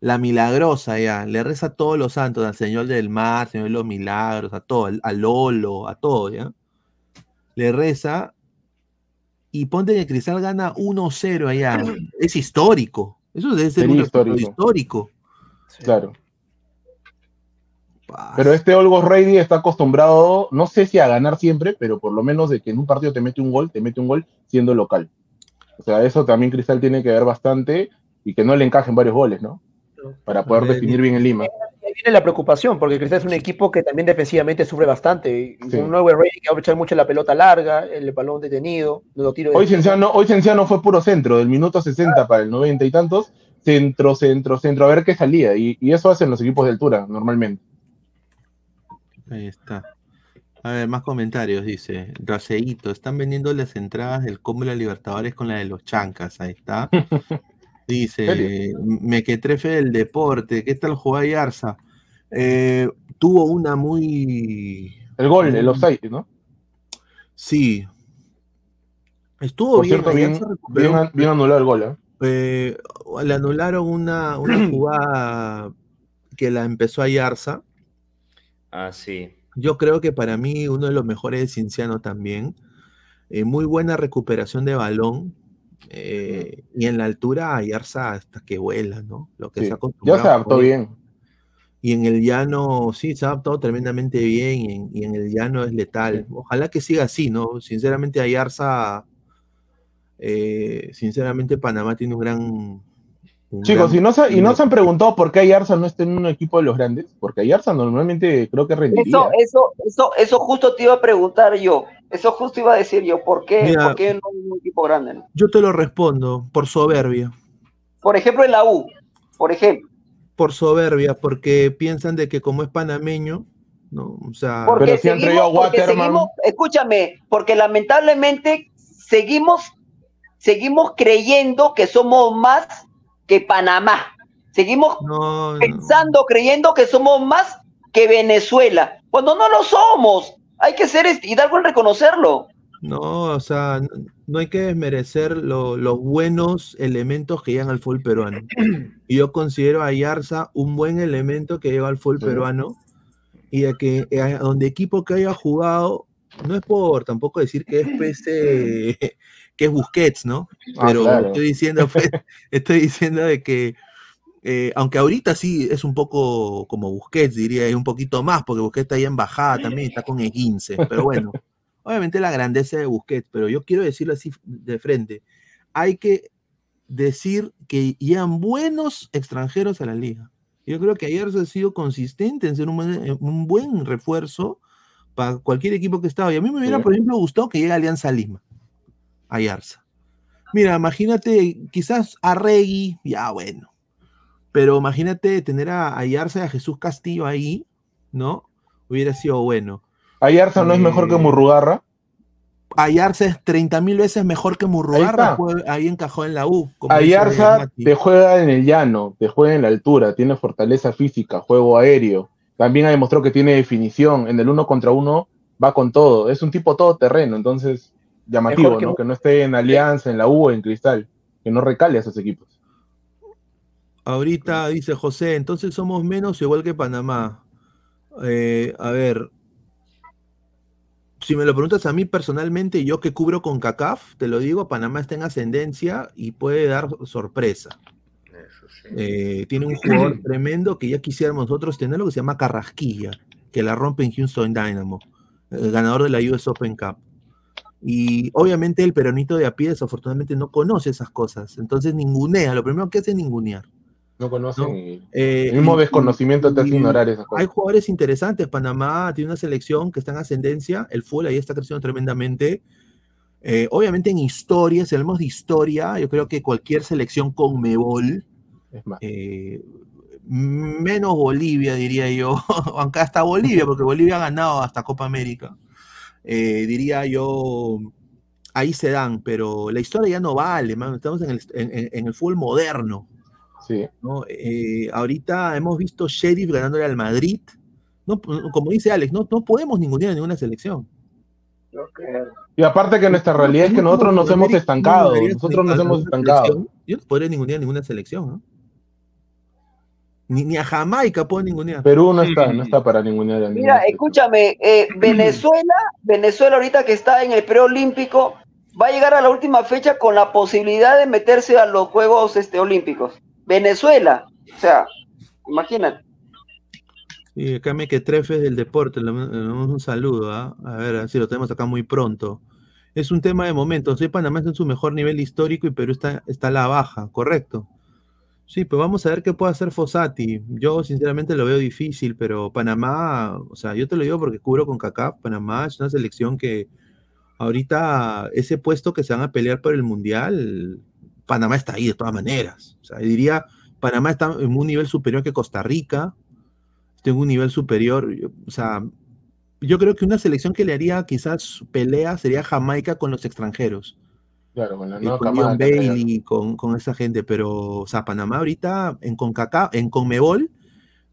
la milagrosa ya, le reza a todos los santos, al Señor del Mar, Señor de los Milagros, a todo, al- a Lolo, a todo, ¿ya? Le reza y ponte que Cristal gana 1-0 allá. Es histórico. Eso debe ser un histórico. histórico. Claro. Pero este Olgos Ready está acostumbrado, no sé si a ganar siempre, pero por lo menos de que en un partido te mete un gol, te mete un gol siendo local. O sea, eso también Cristal tiene que ver bastante y que no le encajen varios goles, ¿no? Para poder definir bien en Lima. Ahí viene la preocupación, porque Cristal es un equipo que también defensivamente sufre bastante. Sí. Un nuevo Rey que va a aprovechar mucho la pelota larga, el balón detenido, los tiros Hoy Cienciano, hoy Cienciano fue puro centro, del minuto 60 para el 90 y tantos, centro, centro, centro, a ver qué salía. Y, y eso hacen los equipos de altura, normalmente. Ahí está. A ver, más comentarios, dice. Raceito, están vendiendo las entradas del combo de la Libertadores con la de los chancas, ahí está. Dice? Mequetrefe del deporte, ¿qué tal jugar Yarza? Eh, tuvo una muy... El gol, el muy- offside, ¿no? Sí. Estuvo Por bien, cierto, bien, bien, anulado el gol, ¿eh? eh, le anularon una, una jugada que la empezó Ayarza. Ah, sí. Yo creo que para mí uno de los mejores de Cinciano también. Eh, muy buena recuperación de balón. Eh, y en la altura Ayarza hasta que vuela, ¿no? Lo que Sí, se ha Ya acostumbrado se adaptó bien. Y en el llano, sí, se ha adaptado tremendamente bien. Y en, y en el llano es letal. Ojalá que siga así, ¿no? Sinceramente, Ayarza, eh, sinceramente, Panamá tiene un gran. Chicos, y no, se, y no se han preguntado por qué Ayarza no está en un equipo de los grandes, porque Ayarza normalmente creo que rendiría. Eso, eso, eso, eso justo te iba a preguntar yo. Eso justo iba a decir yo. ¿Por qué, Mira. ¿por qué no en un equipo grande? no? Yo te lo respondo, por soberbia. Por ejemplo, en la U. Por ejemplo. Por soberbia, porque piensan de que como es panameño, ¿no? O sea, Porque seguimos, porque seguimos- escúchame, porque lamentablemente seguimos, seguimos creyendo que somos más que Panamá. Seguimos no, pensando, creyendo que somos más que Venezuela, cuando no lo somos. Hay que ser y dar buen reconocerlo. no, o sea, no, hay que desmerecer lo- los buenos elementos que llegan al fútbol peruano. Y yo considero a Yarza un buen elemento que lleva al fútbol Sí. peruano y de que eh, donde equipo que haya jugado, no es por tampoco decir que es eh, que es Busquets, ¿no? Ah, Pero claro. estoy diciendo, pues, estoy diciendo de que eh, aunque ahorita sí es un poco como Busquets, diría, y un poquito más, porque Busquets está ahí en bajada también, está con el 15, pero bueno, obviamente la grandeza de Busquets, pero yo quiero decirlo así de frente, hay que decir que llegan buenos extranjeros a la liga. Yo creo que ayer se ha sido consistente en ser un buen, en un buen refuerzo para cualquier equipo que estaba. Y a mí me hubiera, Sí. por ejemplo, gustado que llegue Alianza Lima, a Yarza. Mira, imagínate, quizás a Regui, ya bueno. Pero imagínate tener a, a Yarza y a Jesús Castillo ahí, ¿no? Hubiera sido bueno. Ayarza no es mejor que Eh, Murrugarra. Ayarza es 30 mil veces mejor que Murrugarra, juega- ahí encajó en la U. Ayarza te juega en el llano, te juega en la altura, tiene fortaleza física, juego aéreo. También ha demostrado que tiene definición. En el uno contra uno va con todo. Es un tipo todoterreno. Entonces, llamativo, que ¿no? Que no esté en Alianza, en la U en Cristal, que no recale a esos equipos. Ahorita dice José, entonces somos menos o igual que Panamá. Eh, a ver, si me lo preguntas a mí personalmente, yo que cubro con CACAF, te lo digo, Panamá está en ascendencia y puede dar sorpresa. Eh, tiene un jugador tremendo que ya quisiéramos nosotros tenerlo, que se llama Carrasquilla, que la rompe en Houston Dynamo, el ganador de la US Open Cup. Y obviamente el peronito de a pie desafortunadamente no conoce esas cosas, entonces ningunea, lo primero que hace es ningunear. No conocen ¿no? y Eh, el mismo y- desconocimiento te hace ignorar esas cosas. Hay jugadores interesantes. Panamá tiene una selección que está en ascendencia. El fútbol ahí está creciendo tremendamente. Eh, obviamente en historia, si hablamos de historia, yo creo que cualquier selección con Mebol, Es más. eh, menos Bolivia, diría yo, aunque hasta Bolivia, porque Bolivia ha ganado hasta Copa América, eh, diría yo, ahí se dan, pero la historia ya no vale, mano. estamos en el, en- el fútbol moderno. Sí. ¿no? Eh, ahorita hemos visto Sheriff ganándole al Madrid. No, como dice Alex, no, no podemos ningunear a ninguna selección. Y aparte que nuestra realidad es que nosotros nos hemos estancado, nosotros nos hemos estancado. Yo no podría ningunear ninguna selección, ¿no? Ni, ni a Jamaica puedo ningunear. Perú no está, no está para ninguna de Mira, escúchame, eh, Venezuela, Venezuela ahorita que está en el preolímpico, va a llegar a la última fecha con la posibilidad de meterse a los Juegos este, Olímpicos. Venezuela, o sea, imagínate. Sí, acá me que trefes del deporte, le damos un saludo, ¿ah? a ver, a ver si lo tenemos acá muy pronto. Es un tema de momento, sí, Panamá está en su mejor nivel histórico y Perú está, está a la baja, correcto. Sí, pues vamos a ver qué puede hacer Fossati. Yo sinceramente lo veo difícil, pero Panamá, o sea, yo te lo digo porque cubro con CACAF, Panamá es una selección que ahorita ese puesto que se van a pelear por el Mundial, Panamá está ahí de todas maneras. O sea, diría, Panamá está en un nivel superior que Costa Rica, está en un nivel superior, o sea, yo creo que una selección que le haría quizás pelea sería Jamaica con los extranjeros. Claro, con la Y nueva con camada. Bailey, con, con esa gente, pero, o sea, Panamá ahorita en CONCACAF, en CONMEBOL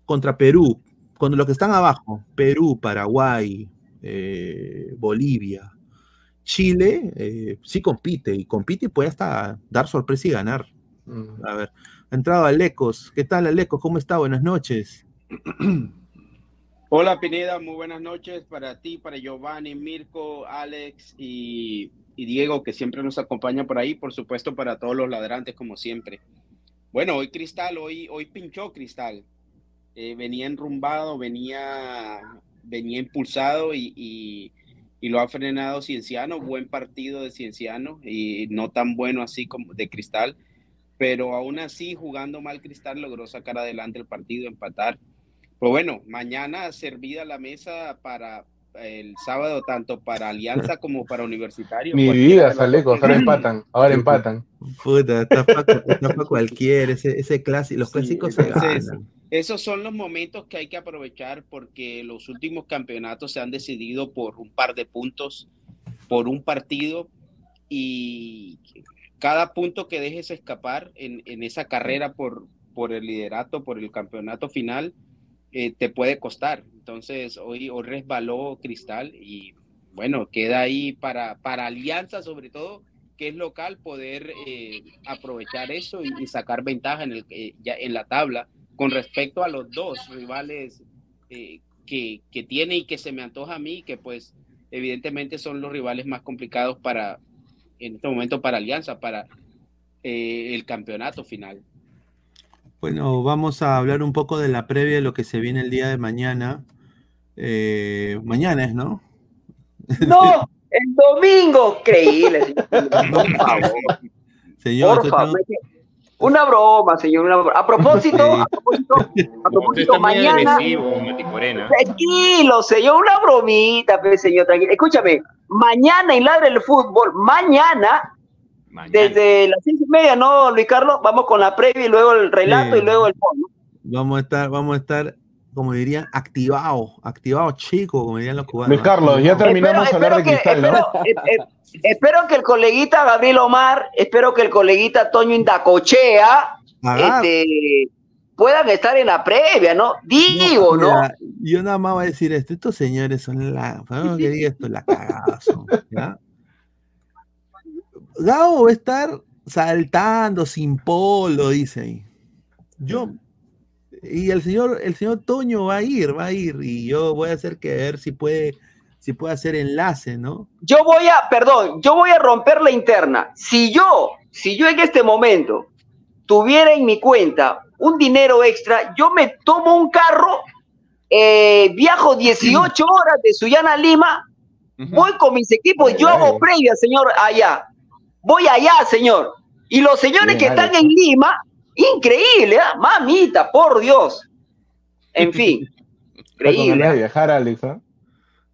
contra Perú, con los que están abajo, Perú, Paraguay, eh, Bolivia, Chile, eh, sí compite, y compite y puede hasta dar sorpresa y ganar. Mm. A ver, ha entrado Alecos. ¿Qué tal, Alecos? ¿Cómo está? Buenas noches. Hola Pineda, muy buenas noches para ti, para Giovanni, Mirko, Alex y, y Diego que siempre nos acompañan por ahí, por supuesto para todos los ladrantes como siempre. Bueno, hoy Cristal, hoy, hoy pinchó Cristal. Eh, venía enrumbado, venía, venía impulsado y, y- y lo ha frenado Cienciano. Buen partido de Cienciano y no tan bueno así como de Cristal, pero aún así jugando mal Cristal logró sacar adelante el partido, empatar. Pues bueno, mañana servida la mesa para el sábado, tanto para Alianza como para Universitario. Ni Cualquiera vida, que ahora empatan, ahora empatan. Puta, está para cualquiera, ese, ese clásico, los Sí, clásicos se entonces, ganan. Esos son los momentos que hay que aprovechar porque los últimos campeonatos se han decidido por un par de puntos, por un partido y cada punto que dejes escapar en, en esa carrera por, por el liderato, por el campeonato final, eh, te puede costar. Entonces, hoy, resbaló Cristal y bueno, queda ahí para, para Alianza sobre todo, que es local, poder eh, aprovechar eso y, y sacar ventaja en, el, eh, ya en la tabla con respecto a los dos rivales eh, que, que tiene y que se me antoja a mí, que pues evidentemente son los rivales más complicados para, en este momento para Alianza, para eh, el campeonato final. Bueno, vamos a hablar un poco de la previa de lo que se viene el día de mañana. Eh, mañana es, ¿no? No, el domingo, creíble, señor. Por favor. Señor, Por favor. Una broma, señor. una broma. A propósito, a propósito, a propósito, mañana. agresivo. Tranquilo, señor, una bromita, pues, señor, tranquilo. Escúchame, mañana en Ladre el Fútbol, mañana, desde las seis y media, ¿no, Luis Carlos? Vamos con la previa y luego el relato Sí. y luego el fondo. Vamos a estar, vamos a estar, como dirían, activado, activado chico, como dirían los cubanos. Luis Carlos, ya terminamos Espero- de hablar de espero que- cristal, ¿no? espero- eh, eh, espero que el coleguita Gabriel Omar, espero que el coleguita Toño Indacochea este, puedan estar en la previa, ¿no? Digo, ¿no? Mira, yo nada más voy a decir esto, estos señores son la, que diga esto, la cagada son, ¿ya? Gabo va a estar saltando sin polo, dice ahí. Yo. Y el señor, el señor Toño va a ir, va a ir. Y yo voy a hacer que ver si puede, si puede hacer enlace, ¿no? Yo voy a, perdón, yo voy a romper la interna. Si yo, si yo en este momento tuviera en mi cuenta un dinero extra, yo me tomo un carro, eh, viajo 18 horas de Sullana a Lima, voy con mis equipos, yo hago previa, señor, allá. Voy allá, señor. Y los señores Bien, que están en Lima, increíble, ¿ah? mamita, por Dios. En fin, increíble. viajar, Alex, ¿ah?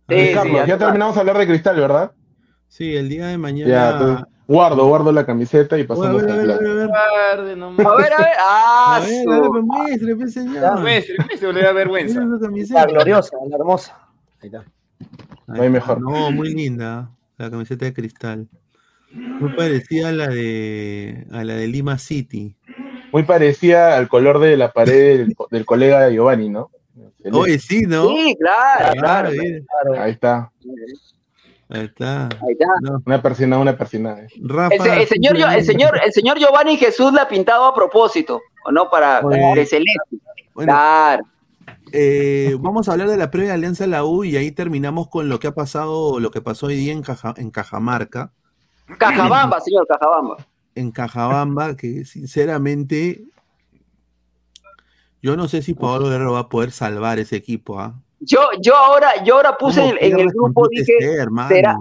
Sí, sí, Carlos, ya terminamos de hablar de cristal, ¿verdad? Sí, el día de Ya, mañana. entonces, guardo, guardo la camiseta y Oye, a pasamos ver, a ver, a ver, a ver. A ver, a ver, ah, A ver, a ver, pues, muestre, pues, señor. Muestre, muestre, le da vergüenza. Mira esa camiseta. La gloriosa, la hermosa. Ahí está. No hay mejor. No, muy linda. La camiseta de cristal. Muy parecida a la de a la de Lima City. Muy parecida al color de la pared del, del colega de Giovanni, ¿no? Oye, sí, ¿no? Sí, claro, claro. bien. Ahí está. Ahí está. Ahí está. Una persona, una persona. Rafa, El, se- el señor, el, señor, el señor Giovanni Jesús la ha pintado a propósito, ¿o no? Para Bueno. de celeste. Bueno. Claro. eh, vamos a hablar de la previa de Alianza de la U y ahí terminamos con lo que ha pasado, lo que pasó hoy día en, Caja- en Cajamarca, Cajabamba, señor, Cajabamba. en Cajabamba, que sinceramente yo no sé si Pablo Guerrero va a poder salvar ese equipo, ¿ah? Yo, yo ahora, yo ahora puse ¿Cómo en, en el grupo, dije, UTC, hermano? será,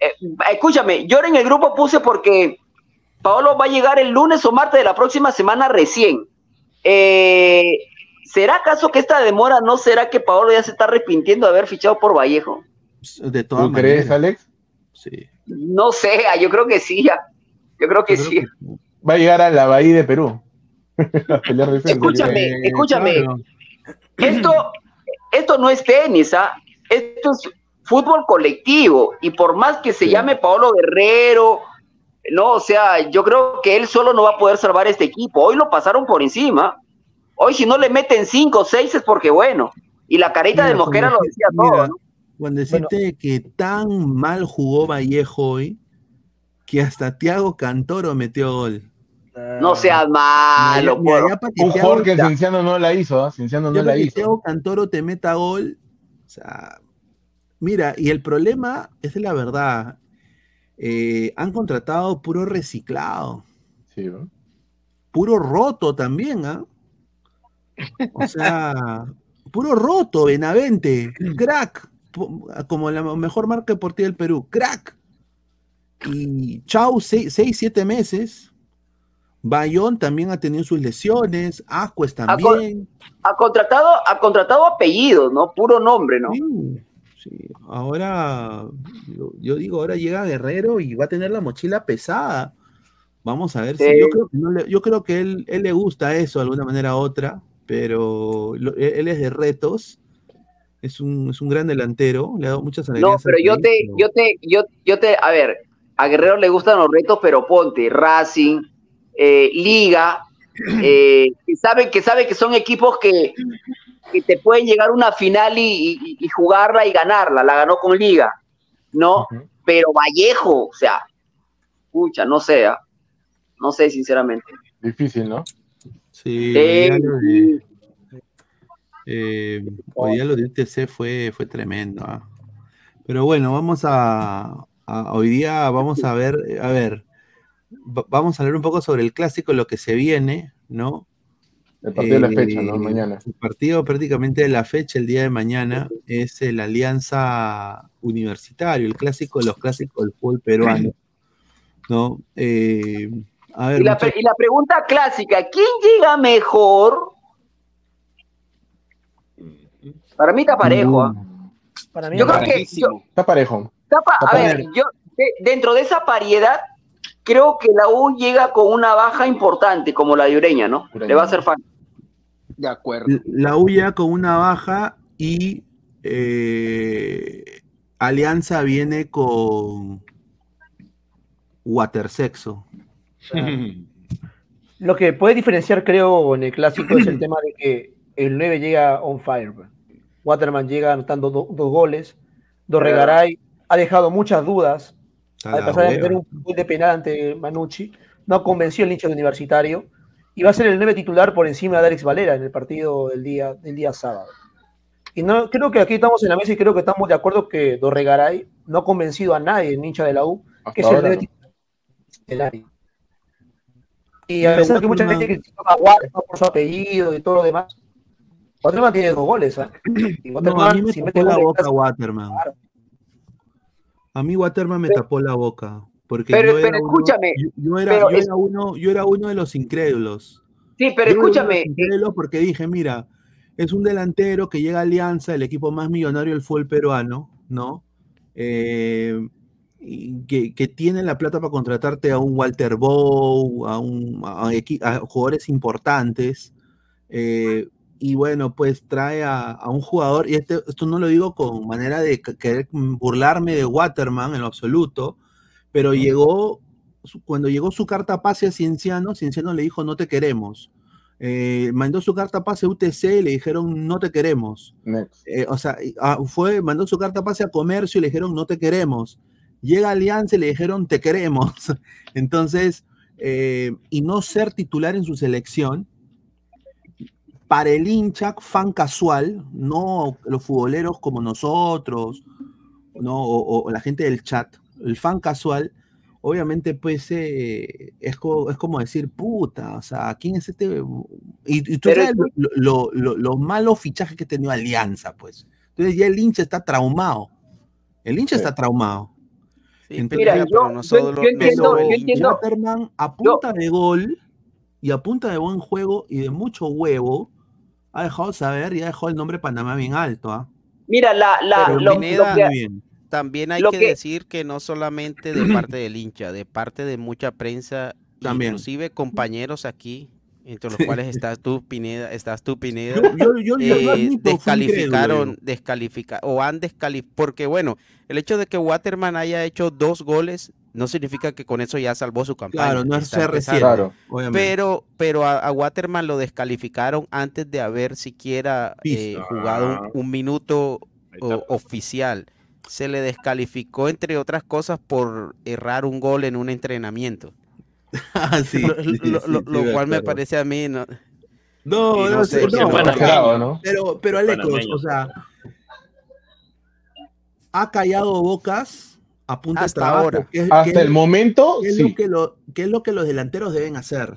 eh, escúchame, yo ahora en el grupo puse porque Paolo va a llegar el lunes o martes de la próxima semana recién. Eh, ¿Será acaso que esta demora no será que Paolo ya se está arrepintiendo de haber fichado por Vallejo? De todas ¿Tú crees. Alex? Sí. No sé, ah, yo creo que sí, ya. Yo creo que sí. Va a llegar a la Bahía de Perú. a pelear defensa. Escúchame, Eh, escúchame. claro. Esto, esto no es tenis, ¿ah? Esto es fútbol colectivo. Y por más que se llame Paolo Guerrero, no, o sea, yo creo que él solo no va a poder salvar este equipo. Hoy lo pasaron por encima. Hoy si no le meten cinco o seis es porque bueno. Y la carita Mira, de Mosquera cuando lo decía todo, mira, ¿no? Cuando deciste que tan mal jugó Vallejo hoy, que hasta Thiago Cantoro metió gol. No seas malo, Mira, por- pa' que Un que Cienciano no la hizo, ¿ah? Cienciano no la que hizo. Thiago Cantoro te meta gol. O sea, mira, y el problema es la verdad. eh, han contratado puro reciclado. Sí, ¿no? Puro roto también, ¿ah? O sea, puro roto, Benavente, crack, como la mejor marca deportiva del Perú, crack. Y Chau, seis, seis, siete meses. Bayón también ha tenido sus lesiones, con- también. ha contratado, ha contratado apellidos, ¿no? Puro nombre, ¿no? Ahora, yo, yo digo, ahora llega Guerrero y va a tener la mochila pesada. Vamos a ver si Sí. yo creo que, no le- yo creo que él, él le gusta eso de alguna manera u otra, pero lo- él, él es de retos, es un, es un gran delantero, le ha dado muchas alegrías. No, pero yo país, te, pero- yo te, yo, yo te, a ver, a Guerrero le gustan los retos, pero ponte, Racing, eh, Liga, eh, que sabe que sabe que son equipos que, que te pueden llegar a una final y, y- y jugarla y ganarla, la ganó con Liga, ¿no? Pero Vallejo, o sea, escucha, no sé, ¿ah? no sé sinceramente. Difícil, ¿no? Sí, Sí, hoy día lo de, eh, hoy día lo de UTC fue, fue tremendo. ah. Pero bueno, vamos a, a- hoy día vamos a ver, eh, a ver, va- vamos a hablar un poco sobre el clásico, lo que se viene, ¿no? El partido de la Eh, fecha, ¿no? Mañana. El partido prácticamente de la fecha, el día de mañana, es el Alianza Universitario, el clásico de los clásicos del fútbol peruano, ¿no? Eh, a ver, Y la, muchachos, pre- y la pregunta clásica, ¿quién llega mejor? Para mí está parejo. ¿ah? Para mí Yo creo que yo- Está parejo. está pa- Está a ver, yo de- dentro de esa paridad, creo que la U llega con una baja importante, como la de Ureña, ¿no? Le va a hacer falta. De acuerdo. la UYA con una baja y eh, Alianza viene con Watersexo. Lo que puede diferenciar, creo, en el clásico es el tema de que el 9 llega on fire. Waterman llega anotando do- dos goles. Dorregaray ha dejado muchas dudas A al la pasar a hueva. meter un gol de penal ante Manucci, no convenció el hincha de universitario y va a ser el 9 titular por encima de Alex Valera en el partido del día, del día sábado. Y no, creo que aquí estamos en la mesa y creo que estamos de acuerdo que Dorregaray no ha convencido a nadie, el hincha de la U, que es el ahora 9 no. titular del área. Y a pesar de que mucha gente critica a Waterman por su apellido y todo lo demás, Waterman tiene dos goles. ¿ah? Y No, a mí me si tapó la boca Waterman. A mí Waterman me tapó la boca. Porque Pero- yo, era pero uno, escúchame, yo, yo era, pero yo, es- era uno, yo era uno de los incrédulos. Sí, pero Yo escúchame, incrédulos porque dije, mira, es un delantero que llega a Alianza, el equipo más millonario del fútbol peruano, ¿no? Eh, que, que tiene la plata para contratarte a un Walter Bow, a, un, a, equi- a jugadores importantes. eh, y bueno, pues trae a, a un jugador, y este- esto no lo digo con manera de que- querer burlarme de Waterman en lo absoluto, pero llegó, cuando llegó su carta pase a Cienciano, Cienciano le dijo no te queremos. Eh, mandó su carta pase a UTC y le dijeron no te queremos. Eh, o sea, ah, fue, mandó su carta pase a Comercio y le dijeron no te queremos. Llega a Alianza y le dijeron te queremos. Entonces, eh, y no ser titular en su selección, para el hincha fan casual, no los futboleros como nosotros, ¿no? o, o la gente del chat, el fan casual, obviamente pues eh, es, co- es como decir, puta, o sea, ¿quién es este? Y, y tú Pero sabes lo- lo- lo- los malos fichajes que ha tenido Alianza, pues. Entonces ya el hincha está traumado. El hincha está traumado. Entonces, Mira, yo- yo- yo entiendo- yo entiendo- Waterman a punta de gol y a punta de buen juego y de mucho huevo, ha dejado saber y ha dejado el nombre Panamá bien alto. ¿ah? Mira, la, la, lo, Pineda- lo que-. También hay Lo que, que- decir que no solamente de parte del hincha, de parte de mucha prensa, También. inclusive compañeros aquí, entre los cuales estás tú, Pineda, estás tú, Pineda, Yo- yo- yo- yo eh, admito, descalificaron, incrédulo. descalifica o han descalificado, porque bueno, el hecho de que Waterman haya hecho dos goles no significa que con eso ya salvó su campaña. Claro, no es está CR7, empezando. Claro. Pero, pero a, a Waterman lo descalificaron antes de haber siquiera eh, jugado Ah. un, un minuto o- oficial. Se le descalificó, entre otras cosas, por errar un gol en un entrenamiento. Ah, sí, Lo, sí, lo- sí, lo- sí, lo me cual me parece a mí. No, No, no, sé, no. ¿no? Pero, pero Alecos, o sea, ha callado bocas a punta de Hasta trabajo. ahora. es- Hasta es- el momento, que es, sí. lo que lo, que es lo que los delanteros deben hacer.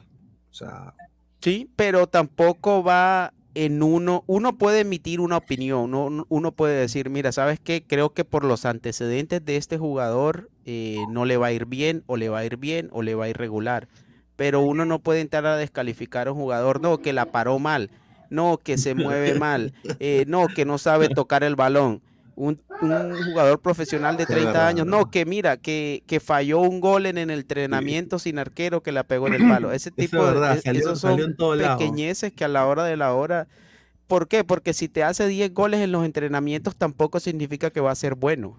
O sea, Sí, pero tampoco va en uno, uno puede emitir una opinión, uno, uno puede decir, mira, ¿sabes qué? Creo que por los antecedentes de este jugador eh, no le va a ir bien, o le va a ir bien, o le va a ir regular. Pero uno no puede entrar a descalificar a un jugador, no, que la paró mal, no, que se mueve mal, eh, no, que no sabe tocar el balón. Un, un jugador profesional de Es 30 verdad, años, no, que mira, que, que falló un gol en el entrenamiento sin arquero que la pegó en el palo. Ese Eso tipo es de verdad, es- salió- esos son lado. pequeñeces que a la hora de la hora. ¿Por qué? Porque si te hace 10 goles en los entrenamientos tampoco significa que va a ser bueno.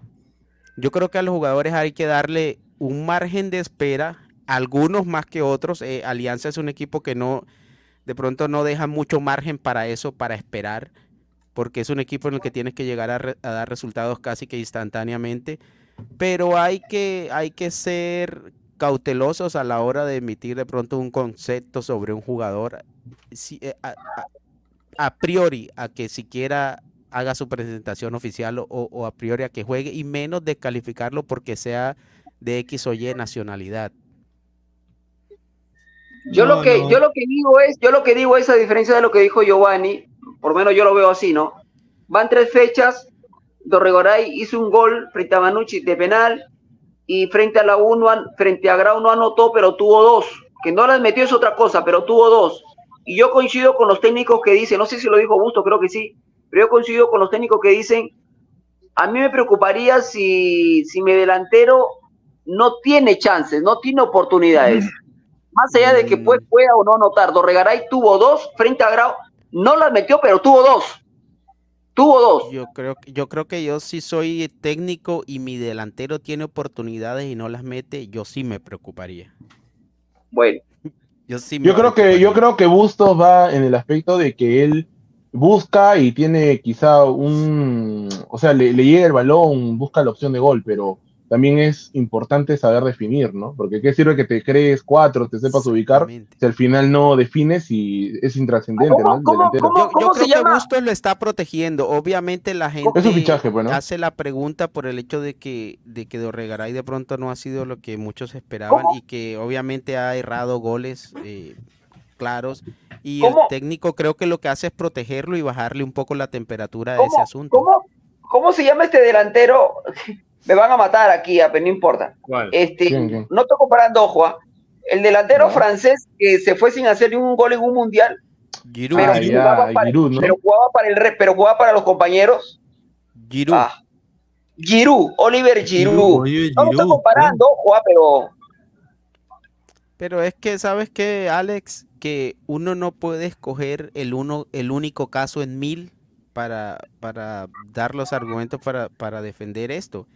Yo creo que a los jugadores hay que darle un margen de espera, algunos más que otros. eh, Alianza es un equipo que no, de pronto no deja mucho margen para eso, para esperar, porque es un equipo en el que tienes que llegar a, re- a dar resultados casi que instantáneamente. Pero hay que, hay que ser cautelosos a la hora de emitir de pronto un concepto sobre un jugador. Si, eh, a, a- a priori a que siquiera haga su presentación oficial o, o a priori a que juegue y menos descalificarlo porque sea de X o Y nacionalidad. Yo No, lo que no. yo lo que digo es, yo lo que digo es a diferencia de lo que dijo Giovanni, por lo menos yo lo veo así, ¿no? Van tres fechas, Dorregoray hizo un gol frente a Manucci de penal y frente a la uno frente a Grau no anotó, pero tuvo dos, que no las metió es otra cosa, pero tuvo dos. Y yo coincido con los técnicos que dicen, no sé si lo dijo Busto, creo que sí, pero yo coincido con los técnicos que dicen, a mí me preocuparía si, si mi delantero no tiene chances, no tiene oportunidades. Más allá de que Mm. pueda o no anotar, Dorregaray tuvo dos frente a Grau, no las metió, pero tuvo dos. Tuvo dos. Yo creo, que- yo creo que yo sí soy técnico y mi delantero tiene oportunidades y no las mete, yo sí me preocuparía. Bueno. Yo sí me Yo creo que, yo creo que Bustos va en el aspecto de que él busca y tiene quizá un, o sea, le, le llega el balón, busca la opción de gol, pero también es importante saber definir, ¿no? Porque qué sirve que te crees cuatro, te sepas ubicar, si al final no defines y es intrascendente, ¿no? Yo, yo creo que Bustos lo está protegiendo. Obviamente la gente Es un fichaje, pues, hace la pregunta por el hecho de que, de que Dorregaray de pronto no ha sido lo que muchos esperaban y que obviamente ha errado goles eh, claros. Y el técnico creo que lo que hace es protegerlo y bajarle un poco la temperatura de ¿Cómo, ese asunto. ¿cómo, ¿Cómo se llama este delantero? Me van a matar aquí, ah, pero no importa. Este, ¿Quién, quién? No estoy comparando, ojo, ah. el delantero francés que se fue sin hacer ni un gol en un mundial, Giroud. Ah, pero, ya, jugaba para, Giroud, ¿no? pero jugaba para el re- pero jugaba para los compañeros. Giroud. Ah, Giroud, Oliver Giroud. No lo estoy comparando, ojo, ah, pero Pero es que, ¿sabes qué, Alex? Que uno no puede escoger el, uno, el único caso en mil para, para dar los argumentos para, para defender esto.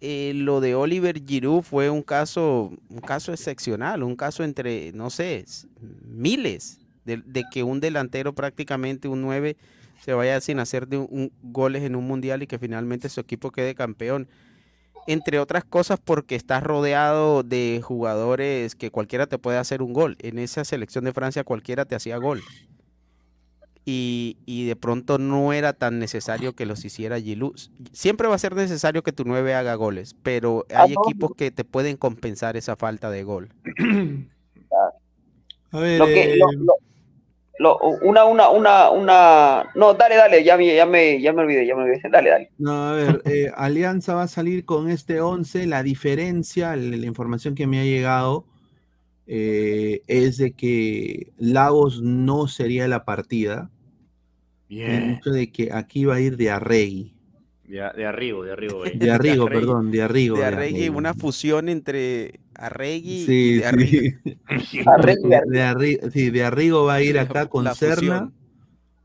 Eh, lo de Oliver Giroud fue un caso, un caso excepcional, un caso entre, no sé, miles, de, de que un delantero prácticamente, un 9, se vaya sin hacer de un- un- goles en un mundial y que finalmente su equipo quede campeón entre otras cosas porque estás rodeado de jugadores que cualquiera te puede hacer un gol. En esa selección de Francia cualquiera te hacía gol. Y, y de pronto no era tan necesario que los hiciera Giroud. Siempre va a ser necesario que tu 9 haga goles, pero hay no. equipos que te pueden compensar esa falta de gol. A ver, lo que, eh, lo- lo- lo- una, una, una, una, no, dale, dale, ya me, ya me, ya me olvidé, ya me olvidé, dale, dale. No, a ver, eh, Alianza va a salir con este 11. La diferencia, la, la información que me ha llegado eh, es de que Lagos no sería la partida. Bien. dicho de que aquí va a ir de Arregui. De, de arriba, de arriba. eh. De Arrigo, Arregui. perdón, de Arrigo. De de Arregui, una fusión entre Arregui y Sí, de Arrigo. sí. Arregui, De, de Arri- sí, de Arrigo va a ir acá con la Serna, fusión.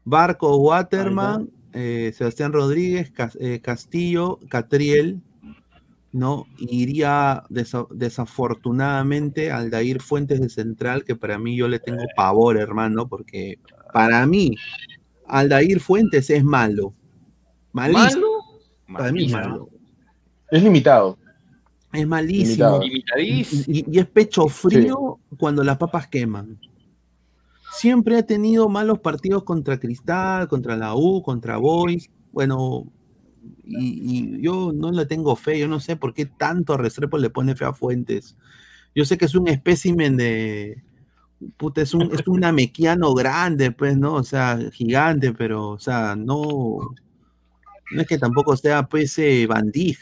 Barco Waterman, eh, Sebastián Rodríguez, Cas- eh, Castillo, Catriel, ¿no? Iría desa- desafortunadamente Aldair Fuentes de Central, que para mí yo le tengo pavor, hermano, porque para mí Aldair Fuentes es malo. Malísimo. Para mí es malo. Es limitado. Es malísimo. Limitado. Y, y- y es pecho frío cuando las papas queman. Siempre ha tenido malos partidos contra Cristal, contra la U, contra Boys. Bueno, y, y yo no le tengo fe. Yo no sé por qué tanto Restrepo le pone fe a Fuentes. Yo sé que es un espécimen de. Puta, es un, es un amequiano grande, pues, ¿no? O sea, gigante, pero, o sea, no. No es que tampoco sea pues eh,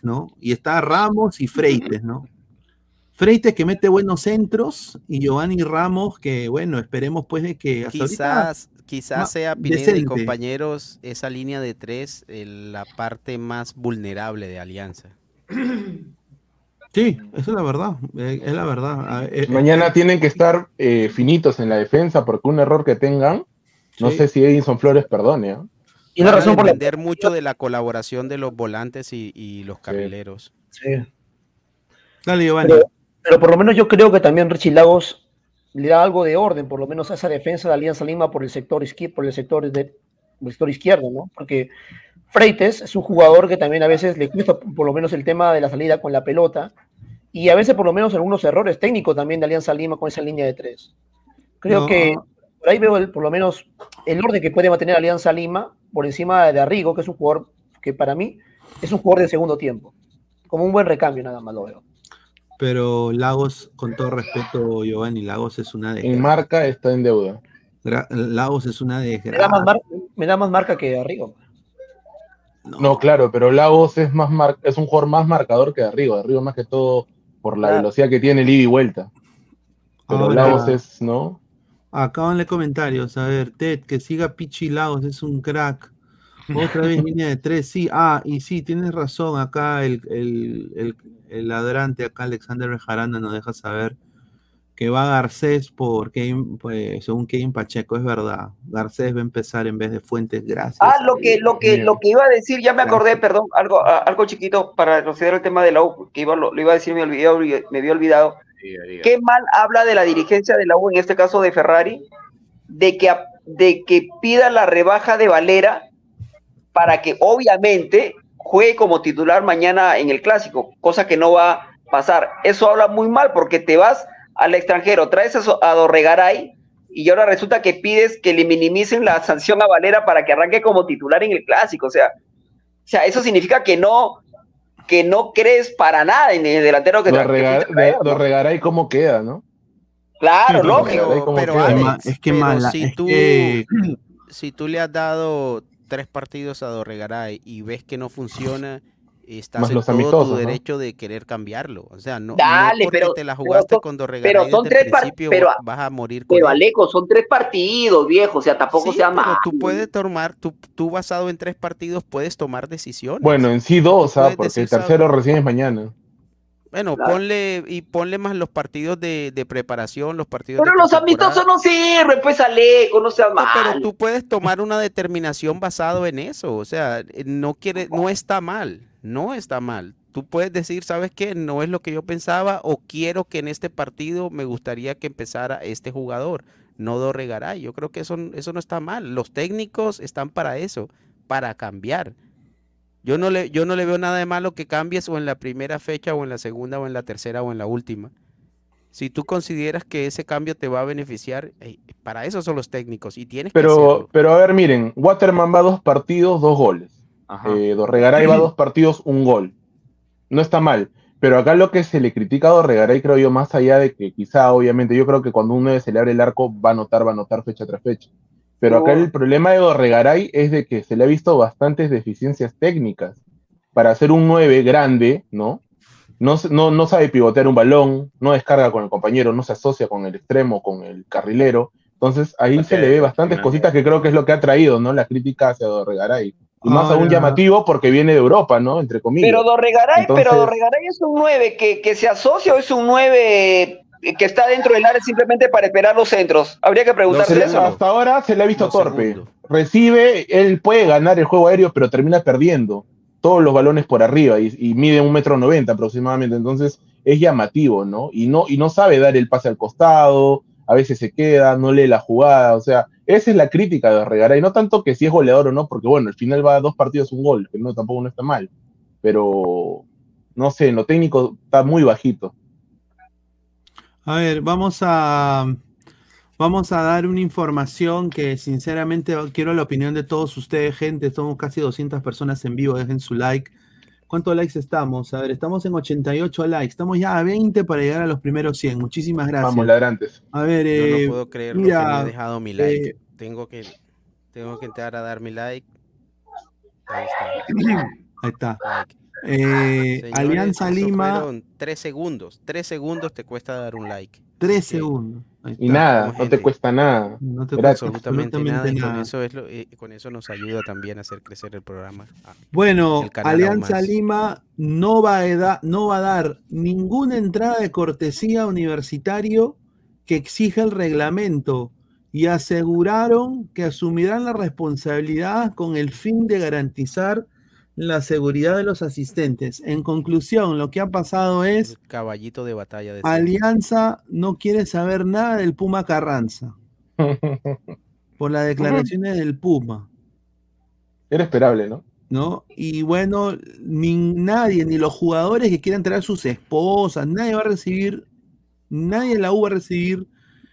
¿no? Y está Ramos y Freites, ¿no? Freites que mete buenos centros y Giovanni Ramos que, bueno, esperemos pues de que hasta ahorita Quizás, quizás sea Pineda y compañeros esa línea de tres eh, la parte más vulnerable de Alianza. Sí, eso es la verdad, eh, es la verdad. Ah, eh, eh, Mañana tienen que estar eh, finitos en la defensa porque un error que tengan, no Sí. sé si Edison Flores perdone. ¿ah? Y la razón por la depender mucho de la colaboración de los volantes y, y los carrileros. Sí. Dale, Giovanni. Pero, pero por lo menos yo creo que también Richie Lagos le da algo de orden, por lo menos a esa defensa de Alianza Lima por el sector izquierdo, por el sector de por el sector izquierdo, ¿no? Porque Freites es un jugador que también a veces le cuesta por lo menos el tema de la salida con la pelota y a veces por lo menos algunos errores técnicos también de Alianza Lima con esa línea de tres. Creo No. que por ahí veo el- por lo menos el orden que puede mantener Alianza Lima por encima de Arrigo, que es un jugador que para mí es un jugador de segundo tiempo. Como un buen recambio nada más lo veo. Pero Lagos, con todo respeto, Giovanni, Lagos es una En desgracia. marca está en deuda. Gra- Lagos es una Me da desgracia. más, mar- me da más marca que Arrigo. No, claro, pero Lagos es más mar- es un jugador más marcador que Arrigo. Arrigo más que todo por la Claro. velocidad que tiene el ida y vuelta. Pero Ahora- Lagos es, ¿no? Acaban comentarios, a ver, Ted, que siga Pichi Lagos, es un crack. Otra vez línea de tres, sí. Ah, y sí, tienes razón, acá el, el, el, el ladrante, acá Alexander Bejaranda nos deja saber que va Garcés por Kevin, pues, según Kevin Pacheco, es verdad. Garcés va a empezar en vez de Fuentes, gracias. Ah, lo que, lo que, lo que iba a decir, ya me acordé, perdón, algo, algo chiquito para considerar el tema de la U, que iba, lo, lo iba a decir, me, olvidé, me había olvidado. Qué mal habla de la dirigencia de la U, en este caso de Ferrari, de que, de que pida la rebaja de Valera para que obviamente juegue como titular mañana en el clásico, cosa que no va a pasar. Eso habla muy mal porque te vas al extranjero, traes a, Dorregaray y ahora resulta que pides que le minimicen la sanción a Valera para que arranque como titular en el clásico. O sea, o sea eso significa que no, que no crees para nada en el delantero que, tra- que Dorregar- fuiste a traer, de- ¿no? Dorregaray, ¿cómo queda, no? Claro, lógico. Dorregaray, ¿cómo Pero? Alex, es que pero mala, si es tú, que- si tú le has dado tres partidos a Dorregaray y ves que no funciona, estás Más en los todo tu amistosos, ¿no? derecho de querer cambiarlo. O sea, no, no Dale, porque pero- te la pero jugaste son- con pero son desde tres principio, pero- vas a morir con Pero él. Aleco, son tres partidos, viejo, o sea, tampoco Sí, sea pero más. tú puedes tomar, tú, tú basado en tres partidos puedes tomar decisiones. Bueno, en sí dos, ¿ah? puedes Porque decir, el tercero recién es mañana. Bueno, Claro. ponle y ponle más los partidos de, de preparación, los partidos Pero de los amistosos no sirven, pues Aleco, no sea No, mal. pero tú puedes tomar una determinación basado en eso. O sea, no quiere, no está mal, no está mal. Tú puedes decir, ¿sabes qué? No es lo que yo pensaba o quiero que en este partido me gustaría que empezara este jugador, no Dorregaray. Yo creo que eso, eso no está mal. Los técnicos están para eso, para cambiar. Yo no le, yo no le veo nada de malo que cambies o en la primera fecha o en la segunda o en la tercera o en la última. Si tú consideras que ese cambio te va a beneficiar, eh, para eso son los técnicos y tienes que Pero, hacerlo. pero a ver, miren, Waterman va dos partidos, dos goles. Eh, Dorregaray va dos partidos, un gol. No está mal. Pero acá lo que se le critica a Dorregaray, creo yo, más allá de que quizá, obviamente, yo creo que cuando un 9 se le abre el arco, va a anotar, va a anotar fecha tras fecha. Pero acá el problema de Dorregaray es de que se le ha visto bastantes deficiencias técnicas. Para hacer un 9 grande, ¿no? No, no, no sabe pivotear un balón, no descarga con el compañero, no se asocia con el extremo, con el carrilero. Entonces ahí se le ve bastantes cositas que creo que es lo que ha traído, ¿no? La crítica hacia Dorregaray. Y más aún Ahora- llamativo porque viene de Europa, ¿no? Entre comillas. Pero Dorregaray, Entonces- pero Dorregaray es un 9 que, que se asocia o es un 9 que está dentro del área simplemente para esperar los centros. Habría que preguntarse Se le- eso. ¿no? hasta ahora se le ha visto torpe. Recibe, él puede ganar el juego aéreo, pero termina perdiendo todos los balones por arriba y, y mide un metro noventa aproximadamente. Entonces es llamativo, ¿no? Y no, y no sabe dar el pase al costado, a veces se queda, no lee la jugada. O sea, esa es la crítica de Regaray. No tanto que si es goleador o no, porque bueno, al final va a dos partidos un gol, que no, tampoco no está mal. Pero no sé, en lo técnico está muy bajito. A ver, vamos a vamos a dar una información que sinceramente quiero la opinión de todos ustedes, gente. Somos casi 200 personas en vivo, dejen su like. ¿Cuántos likes estamos? A ver, estamos en 88 likes. Estamos ya a 20 para llegar a los primeros 100. Muchísimas gracias. Vamos, ladrantes. A ver, Yo eh, no puedo creer lo mira, que no he dejado mi like. eh, tengo que tengo que entrar a dar mi like. Ahí está. Ahí está. Like. Eh, Señores, Alianza Lima, fueron tres segundos. Tres segundos te cuesta dar un like. 3 segundos. Y nada, no te cuesta nada. No te Gratis. Absolutamente, absolutamente nada. Y con nada. eso, es lo- eh, con eso nos ayuda también a hacer crecer el programa. Ah, Bueno, el Alianza. Lima no va, a da- no va a dar ninguna entrada de cortesía universitario que exija el reglamento y aseguraron que asumirán la responsabilidad con el fin de garantizar la seguridad de los asistentes. En conclusión, lo que ha pasado es Caballito de batalla de siempre. Alianza no quiere saber nada del Puma Carranza por las declaraciones del Puma. Era esperable, ¿no? ¿no? Y bueno, ni nadie, ni los jugadores que quieran traer sus esposas, nadie va a recibir, nadie en la U va a recibir.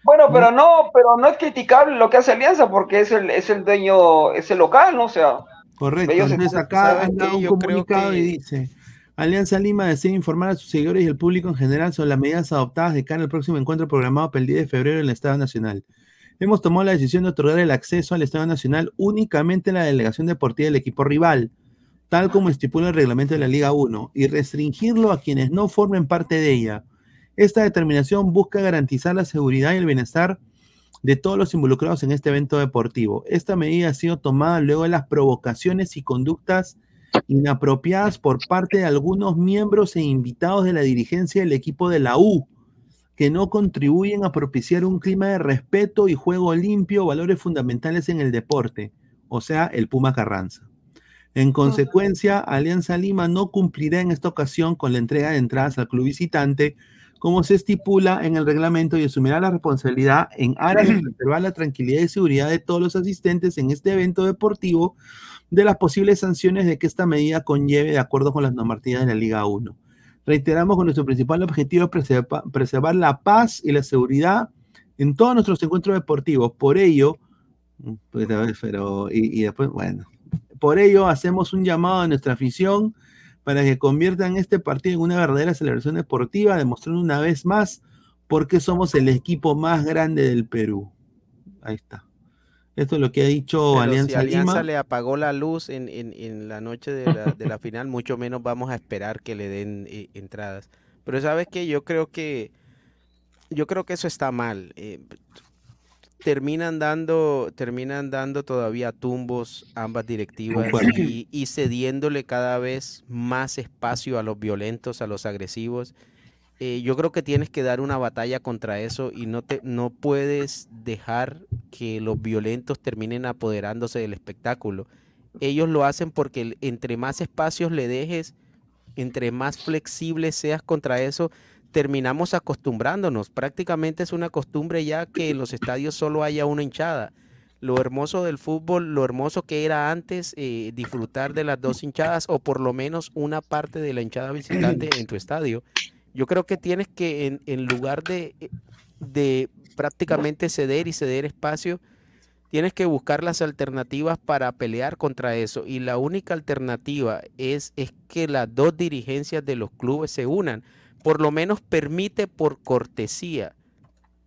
Bueno, pero no, pero no es criticable lo que hace Alianza porque es el, es el dueño, es el local, ¿no? O sea, Correcto. Entonces acá ¿saben han dado qué? un comunicado y dice, Alianza Lima desea informar a sus seguidores y al público en general sobre las medidas adoptadas de cara al próximo encuentro programado para el 10 de febrero en el Estado Nacional. Hemos tomado la decisión de otorgar el acceso al Estado Nacional únicamente a la delegación deportiva del equipo rival, tal como estipula el reglamento de la Liga 1, y restringirlo a quienes no formen parte de ella. Esta determinación busca garantizar la seguridad y el bienestar de todos los involucrados en este evento deportivo. Esta medida ha sido tomada luego de las provocaciones y conductas inapropiadas por parte de algunos miembros e invitados de la dirigencia del equipo de la U, que no contribuyen a propiciar un clima de respeto y juego limpio, valores fundamentales en el deporte, o sea, el Puma Carranza. En consecuencia, Alianza Lima no cumplirá en esta ocasión con la entrega de entradas al club visitante, como se estipula en el reglamento, y asumirá la responsabilidad en aras de preservar la tranquilidad y seguridad de todos los asistentes en este evento deportivo de las posibles sanciones de que esta medida conlleve de acuerdo con las normativas de la Liga 1. Reiteramos que nuestro principal objetivo es preserva- preservar la paz y la seguridad en todos nuestros encuentros deportivos. Por ello, pues, a ver, pero, y, y después, bueno, por ello hacemos un llamado a nuestra afición para que conviertan este partido en una verdadera celebración deportiva, demostrando una vez más por qué somos el equipo más grande del Perú. Ahí está. Esto es lo que ha dicho Pero Alianza, si Alianza Lima. le apagó la luz en, en- en la noche de la, de la final, mucho menos vamos a esperar que le den eh, entradas. Pero sabes que yo creo que yo creo que eso está mal. eh, terminan dando terminan dando todavía tumbos ambas directivas y, y cediéndole cada vez más espacio a los violentos, a los agresivos. Eh, yo creo que tienes que dar una batalla contra eso y no te no puedes dejar que los violentos terminen apoderándose del espectáculo. Ellos lo hacen porque entre más espacios le dejes, entre más flexible seas contra eso, terminamos acostumbrándonos. Prácticamente es una costumbre ya que en los estadios solo haya una hinchada. Lo hermoso del fútbol, lo hermoso que era antes, eh, disfrutar de las dos hinchadas o por lo menos una parte de la hinchada visitante en tu estadio. Yo creo que tienes que, en, en lugar de, de prácticamente ceder y ceder espacio, tienes que buscar las alternativas para pelear contra eso. Y la única alternativa es, es que las dos dirigencias de los clubes se unan. Por lo menos permite por cortesía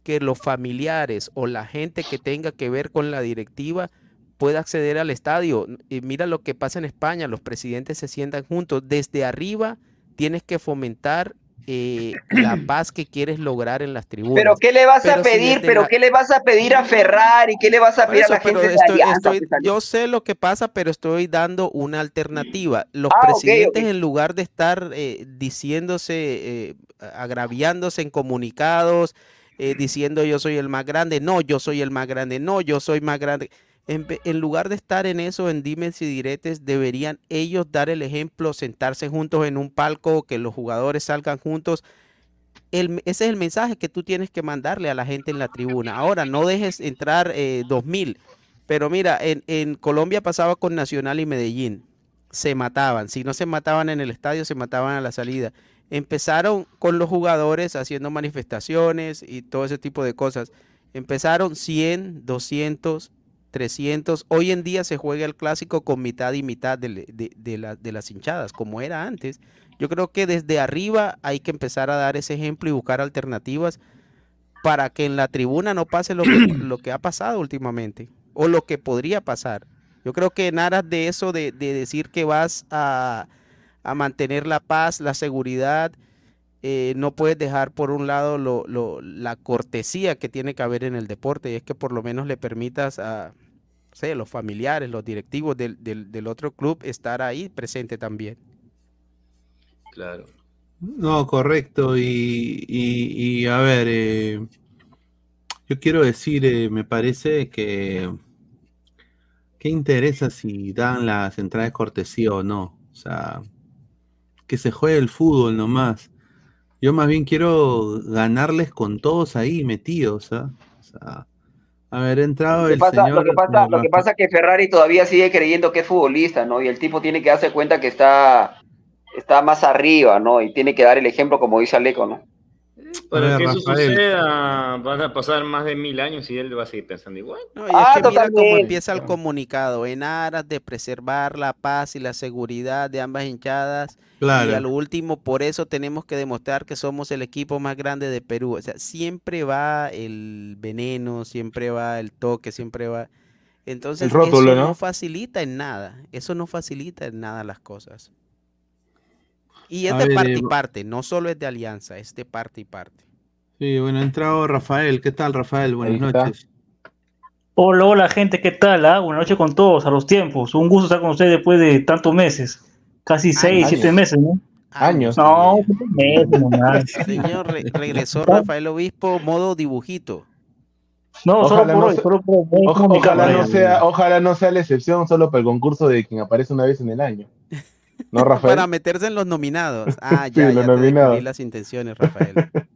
que los familiares o la gente que tenga que ver con la directiva pueda acceder al estadio. Y mira lo que pasa en España, los presidentes se sientan juntos. Desde arriba tienes que fomentar eh, la paz que quieres lograr en las tribunas. Pero ¿qué le vas a Pero pedir? ¿Pero la- qué le vas a pedir a Ferrari? ¿Qué le vas a pedir eso, a la gente de estoy- Alianza? estoy- yo sé lo que pasa, pero estoy dando una alternativa. Los Ah, presidentes, en lugar de estar eh, diciéndose, eh, agraviándose en comunicados, eh, diciendo yo soy el más grande, no, yo soy el más grande, no, yo soy más grande. En, lugar de estar en eso, en dimes y diretes, deberían ellos dar el ejemplo, sentarse juntos en un palco, que los jugadores salgan juntos ese es el mensaje que tú tienes que mandarle a la gente en la tribuna. Ahora, no dejes entrar eh, 2000. Pero mira, en, en Colombia pasaba con Nacional y Medellín. Se mataban. Si no se mataban en el estadio, se mataban a la salida. Empezaron con los jugadores haciendo manifestaciones y todo ese tipo de cosas. Empezaron 100, 200, 300. Hoy en día se juega el clásico con mitad y mitad de, de- de la- de las hinchadas, como era antes. Yo creo que desde arriba hay que empezar a dar ese ejemplo y buscar alternativas para que en la tribuna no pase lo que, lo que ha pasado últimamente o lo que podría pasar. Yo creo que en aras de eso, de, de decir que vas a, a mantener la paz, la seguridad, eh, no puedes dejar por un lado lo- lo- la cortesía que tiene que haber en el deporte y es que por lo menos le permitas a no sé, los familiares, los directivos del, del- del otro club estar ahí presente también. Claro. No, correcto. Y, y- y, a ver, eh, yo quiero decir, eh, me parece que ¿qué interesa si dan las entradas de cortesía o no? O sea, que se juegue el fútbol nomás. Yo más bien quiero ganarles con todos ahí metidos, ¿ah? O sea, haber entrado Lo que el pasa, señor lo que pasa, lo que pasa es que Ferrari todavía sigue creyendo que es futbolista, ¿no? Y el tipo tiene que darse cuenta que está, está más arriba, ¿no? Y tiene que dar el ejemplo, como dice Aleco, ¿no? Para ver, que eso suceda, van a pasar más de mil años y él va a seguir pensando igual. No, y es Ah, que mira cómo empieza el comunicado, en aras de preservar la paz y la seguridad de ambas hinchadas. Y Claro. a lo último, por eso tenemos que demostrar que somos el equipo más grande de Perú. O sea, siempre va el veneno, siempre va el toque, siempre va. Entonces, rótulo, eso ¿no? no facilita en nada. Eso no facilita en nada las cosas. Y es A de ver, parte eh, y parte, no solo es de alianza, es de parte y parte. Sí, bueno, ha entrado Rafael. ¿Qué tal, Rafael? Buenas noches. Hola, hola gente, ¿qué tal? ah? Buenas noches con todos, a los tiempos. Un gusto estar con ustedes después de tantos meses. Casi seis, siete meses, ¿no? Años. No, siete meses nomás. Señor, re- regresó Rafael Obispo, modo dibujito. No, solo Ojalá por no hoy, solo por hoy. Ojalá, cámara. no sea, ojalá no sea la excepción solo para el concurso de quien aparece una vez en el año. ¿No, Rafael? Para meterse en los nominados. Ah, Sí, ya, los ya te nominados. las intenciones, Rafael.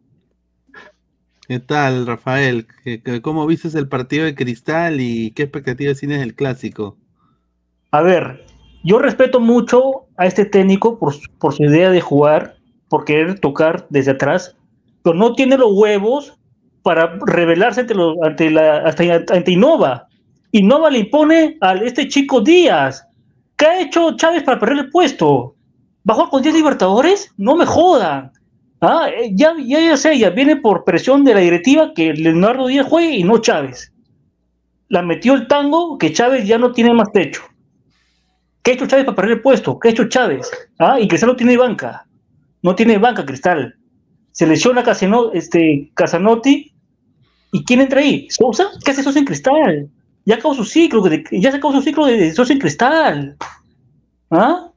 ¿Qué tal, Rafael? ¿Qué- qué- ¿Cómo viste el partido de Cristal y qué expectativas tienes del clásico? A ver, yo respeto mucho a este técnico por, su- por su idea de jugar, por querer tocar desde atrás, pero no tiene los huevos para rebelarse ante, los, ante, la, hasta- ante Innova. Innova le impone a este chico Díaz. ¿Qué ha hecho Chávez para perder el puesto? ¿Va a jugar con 10 Libertadores? No me jodan. Ah, eh, ya, ya, ya sé, ya viene por presión de la directiva que Leonardo Díaz juegue y no Chávez. La metió el tango que Chávez ya no tiene más techo. ¿Qué ha hecho Chávez para perder el puesto? ¿Qué ha hecho Chávez? Ah, y Cristal no tiene banca. No tiene banca, Cristal. Se lesiona este, Casanotti. ¿Y quién entra ahí? ¿Sousa? ¿Qué hace Sosa en Cristal? Ya acabó su ciclo, de- ya se acabó su ciclo de, de en Cristal. ¿Ah?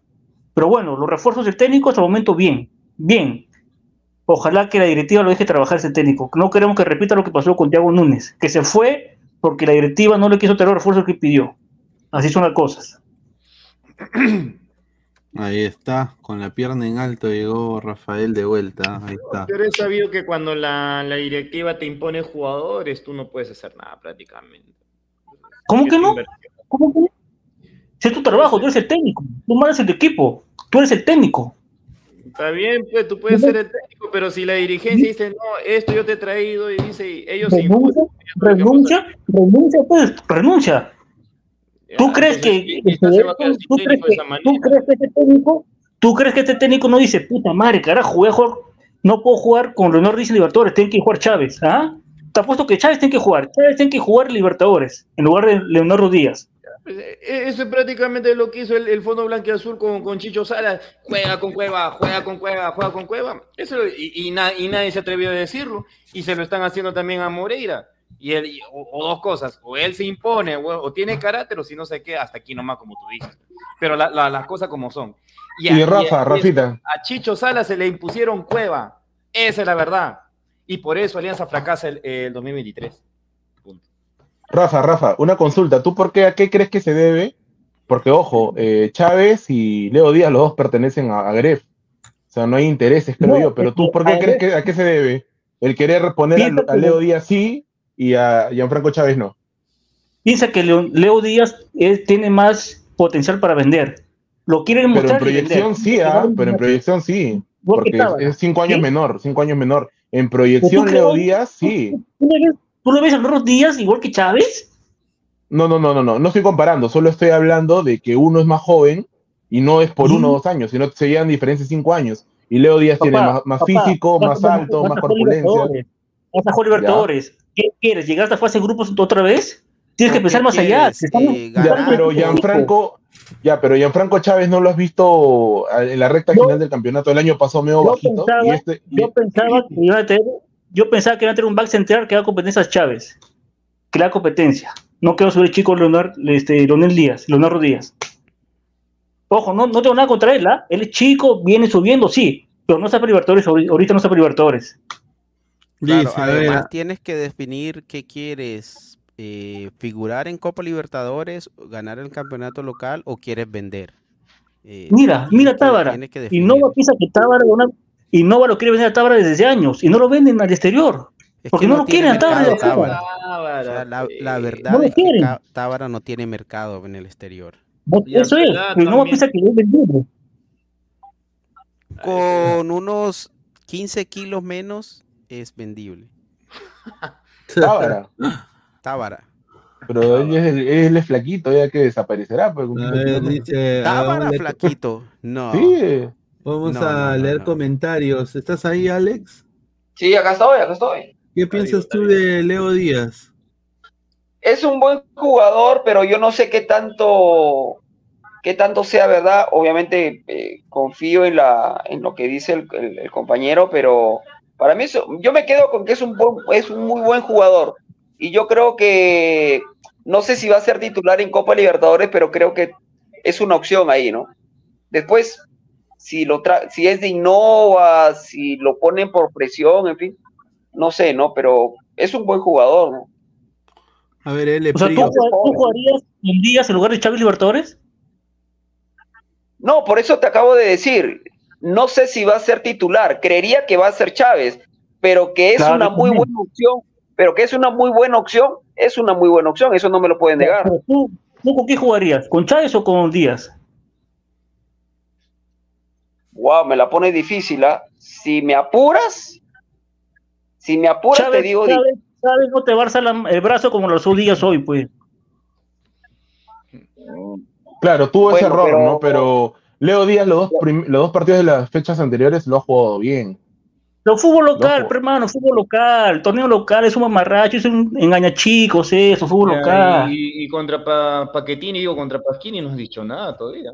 Pero bueno, los refuerzos del técnico hasta el momento bien, bien. Ojalá que la directiva lo deje trabajar ese técnico. No queremos que repita lo que pasó con Thiago Núñez, que se fue porque la directiva no le quiso traer los refuerzos que pidió. Así son las cosas. Ahí está, con la pierna en alto llegó Rafael de vuelta. Ahí está. Pero sabido que cuando la, la directiva te impone jugadores, tú no puedes hacer nada prácticamente. ¿Cómo que no? ¿Cómo que no? Si es tu trabajo, tú eres el técnico, tú mandas el equipo, tú eres el técnico. Está bien, pues tú puedes ser el técnico, pero si la dirigencia dice, no, esto yo te he traído y dice, ellos se Renuncia, renuncia, renuncia, pues, renuncia. ¿Tú crees que, tú crees que, esa manera. tú crees que este técnico, tú crees que este técnico no dice, puta madre, carajo, voy a jugar, no puedo jugar con Leonardo Díaz en Libertadores, tiene que jugar Chávez, ¿ah? Te apuesto que Chávez tiene que jugar, Chávez tiene que jugar Libertadores, en lugar de Leonardo Díaz. Eh, Eso es prácticamente lo que hizo el, el Fondo Blanquiazul con, con Chicho Salas. Juega con Cueva, juega con Cueva, juega con Cueva. Eso, y, y na- y nadie se atrevió a decirlo. Y se lo están haciendo también a Moreira. Y él, y- o, o dos cosas, o él se impone, o, o tiene carácter, o si no sé qué, hasta aquí nomás, como tú dices. Pero la- la- las cosas como son. Y Rafa, Rafita. A Chicho Salas se le impusieron Cueva. Esa es la verdad. Y por eso Alianza fracasa el, el 2023. Rafa, Rafa, una consulta. ¿Tú por qué, a qué crees que se debe? Porque, ojo, eh, Chávez y Leo Díaz, los dos pertenecen a, a Gref. O sea, no hay intereses, creo No, yo. Pero es tú, que ¿por qué a crees que a qué se debe? El querer poner a, Leo Díaz sí y a Gianfranco Chávez no. Piensa que Leo, Leo Díaz eh, tiene más potencial para vender. Lo quieren Pero en mostrar y proyección sí, ¿ah? Pero en proyección sí. Porque es, es cinco años ¿Sí? menor, cinco años menor. En ¿Pero proyección, Leo Díaz sí. ¿Tú le ves, a Leonardo Díaz igual que Chávez? No, no, no, no, no, no estoy comparando, solo estoy hablando de que uno es más joven y no es por uno o dos años, sino que se llevan diferencia de cinco años. Y Leo Díaz tiene más, más papá, físico, más alto, más corpulencia. Libertadores. Vas a jugar Libertadores. ¿Qué quieres? ¿Llegar a fase de grupos otra vez? Tienes que pensar más allá. Estamos- Ya, pero Gianfranco, ya, pero Gianfranco Chávez no lo has visto en la recta final del campeonato del año pasado medio Yo bajito. pensaba, y este, yo pensaba que iba a tener, yo pensaba que iba a tener un back central que da competencia a Chávez. Que le da competencia. No quiero subir el chico Leonardo, este, Leonel Díaz, Leonardo Díaz. Ojo, no, no tengo nada contra él, ¿ah? Él es chico, viene subiendo, sí, pero no está para Libertadores, ahori- ahorita no está para Libertadores. Claro, además a- tienes que definir qué quieres, eh, figurar en Copa Libertadores, ganar el campeonato local o quieres vender. Eh, Mira, mira Tábara. Y. Nova piensa que Tábara una- y Nova lo quiere vender a Tábara desde años y no lo venden al exterior. Es porque que no, lo quieren a Tábara. Tábara. O sea, la, la No verdad lo es que Tábara no tiene mercado en el exterior. No, Eso es, pero Nova piensa que es vendible. Con unos 15 kilos menos es vendible. Tábara. Tábara. Pero él es, él es flaquito, ya que desaparecerá. pues, A ver, dice, Tábara flaquito. No. Sí. Vamos No, a no, no, leer no. comentarios. ¿Estás ahí, Alex? Sí, acá estoy, acá estoy. ¿Qué piensas tú de Leo Díaz? Es un buen jugador, pero yo no sé qué tanto, qué tanto sea verdad. Obviamente eh, confío en la, en lo que dice el, el- el compañero, pero para mí eso- yo me quedo con que es un buen- es un muy buen jugador. Y yo creo que no sé si va a ser titular en Copa Libertadores, pero creo que es una opción ahí, ¿no? Después, si lo tra si es de Innova, si lo ponen por presión, en fin, no sé, ¿no? Pero es un buen jugador, ¿no? A ver, L. O sea, ¿tú, Prio. ¿tú jugarías en Díaz en lugar de Chávez Libertadores? No, por eso te acabo de decir, no sé si va a ser titular, creería que va a ser Chávez, pero que es Claro, una muy también. buena opción, pero que es una muy buena opción, es una muy buena opción, eso no me lo pueden negar. Pero tú, ¿Tú con qué jugarías? ¿Con Chávez o con Díaz? Wow, me la pone difícil, ¿ah? Si me apuras, si me apuras, Chávez, te digo. di- Chávez, Chávez no te barza la- el brazo como lo usó Díaz hoy, pues. Claro, tuvo ese error, pero- ¿no? Pero Leo Díaz, los dos, los dos partidos de las fechas anteriores lo ha jugado bien. Pero fútbol local, hermano, fútbol local, torneo local, es un mamarracho, es un engañachicos, eso, fútbol Ya, local. Y, y contra pa, Paquetini, digo, contra Pasquini no has dicho nada todavía.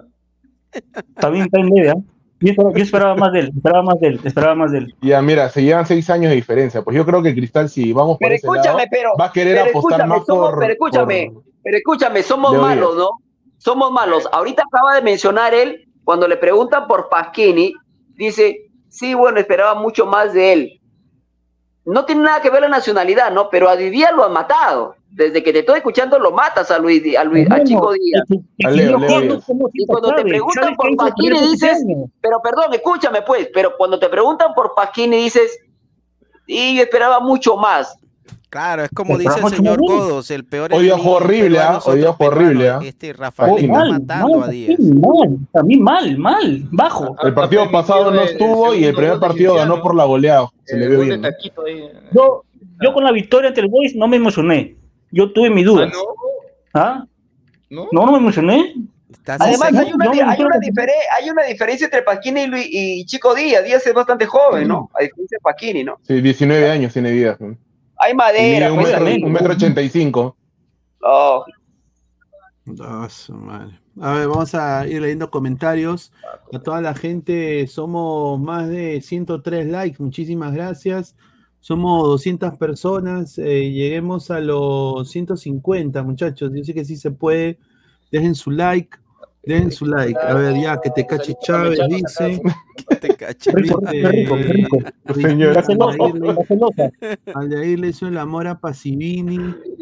También está en media. Yo esperaba, yo esperaba más de él, esperaba más de él, esperaba más de él. Ya, mira, se llevan seis años de diferencia. Pues yo creo que Cristal, si vamos por Pero ese lado, escúchame, pero. va a querer pero apostar más somos- por. Pero escúchame, por- pero escúchame, somos malos, ¿no? Somos malos. Ahorita acaba de mencionar él, cuando le preguntan por Pasquini, dice, sí, bueno, esperaba mucho más de él. No tiene nada que ver la nacionalidad, ¿no? Pero a Díaz lo han matado. Desde que te estoy escuchando lo matas a Luis, Di- a Luis, a Chico Díaz. Y cuando te preguntan por Pasquini dices, pero perdón, escúchame pues, pero cuando te preguntan por Pasquini dices, y yo esperaba mucho más. Claro, es como dice el señor. Godos, el peor Hoy enemigo fue horrible, peruano ¿ah? es fue horrible. ¿ah? Este Rafael Muy está mal, matando mal, a Díaz. Mal, a mí mal, mal, bajo. El partido pasado no estuvo y el primer partido ganó por la goleada. Se le vio bien. ¿no? Yo, yo con la victoria ante el Boys no me emocioné. Yo tuve mi duda. ¿Ah? ¿No? No, no me emocioné. Además, hay una, no, hay, una hay una diferencia entre Pasquini y, Luis- y Chico Díaz. Díaz es bastante joven, ¿no? A diferencia de Pasquini, ¿no? Sí, 19 años tiene Díaz. ¿no? Hay madera, mide un pues, metro, un metro ochenta y cinco. Oh, Ah, su madre. A ver, vamos a ir leyendo comentarios. A toda la gente, somos más de 103 likes. Muchísimas gracias. Somos 200 personas. eh, lleguemos a los 150, muchachos. Yo sé que sí se puede. Dejen su like. Dejen su like. A ver, ya, que te cache Chávez, dice. Te caché. Rico, rico, rico. Señora. Celosa. Aldair le hizo el amor a Pasivini.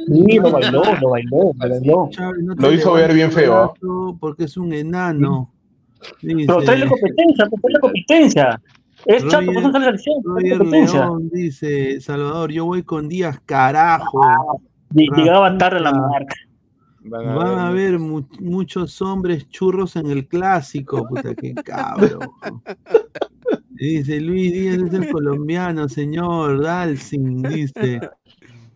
Sí, lo bailó, lo bailó, lo bailó. Chávez, no te Lo hizo ver bien feo, ¿ah? Porque es un enano. Pero trae la competencia, trae la competencia. Es chato, Roger- pues no sale la selección, trae la Roger competencia. León dice, Salvador, yo voy con Díaz, carajo. Ll- Llegaba tarde la marca. Van a haber mu- muchos hombres churros en el clásico, puta que cabrón. Dice Luis Díaz es el colombiano, señor Dalsin, dice.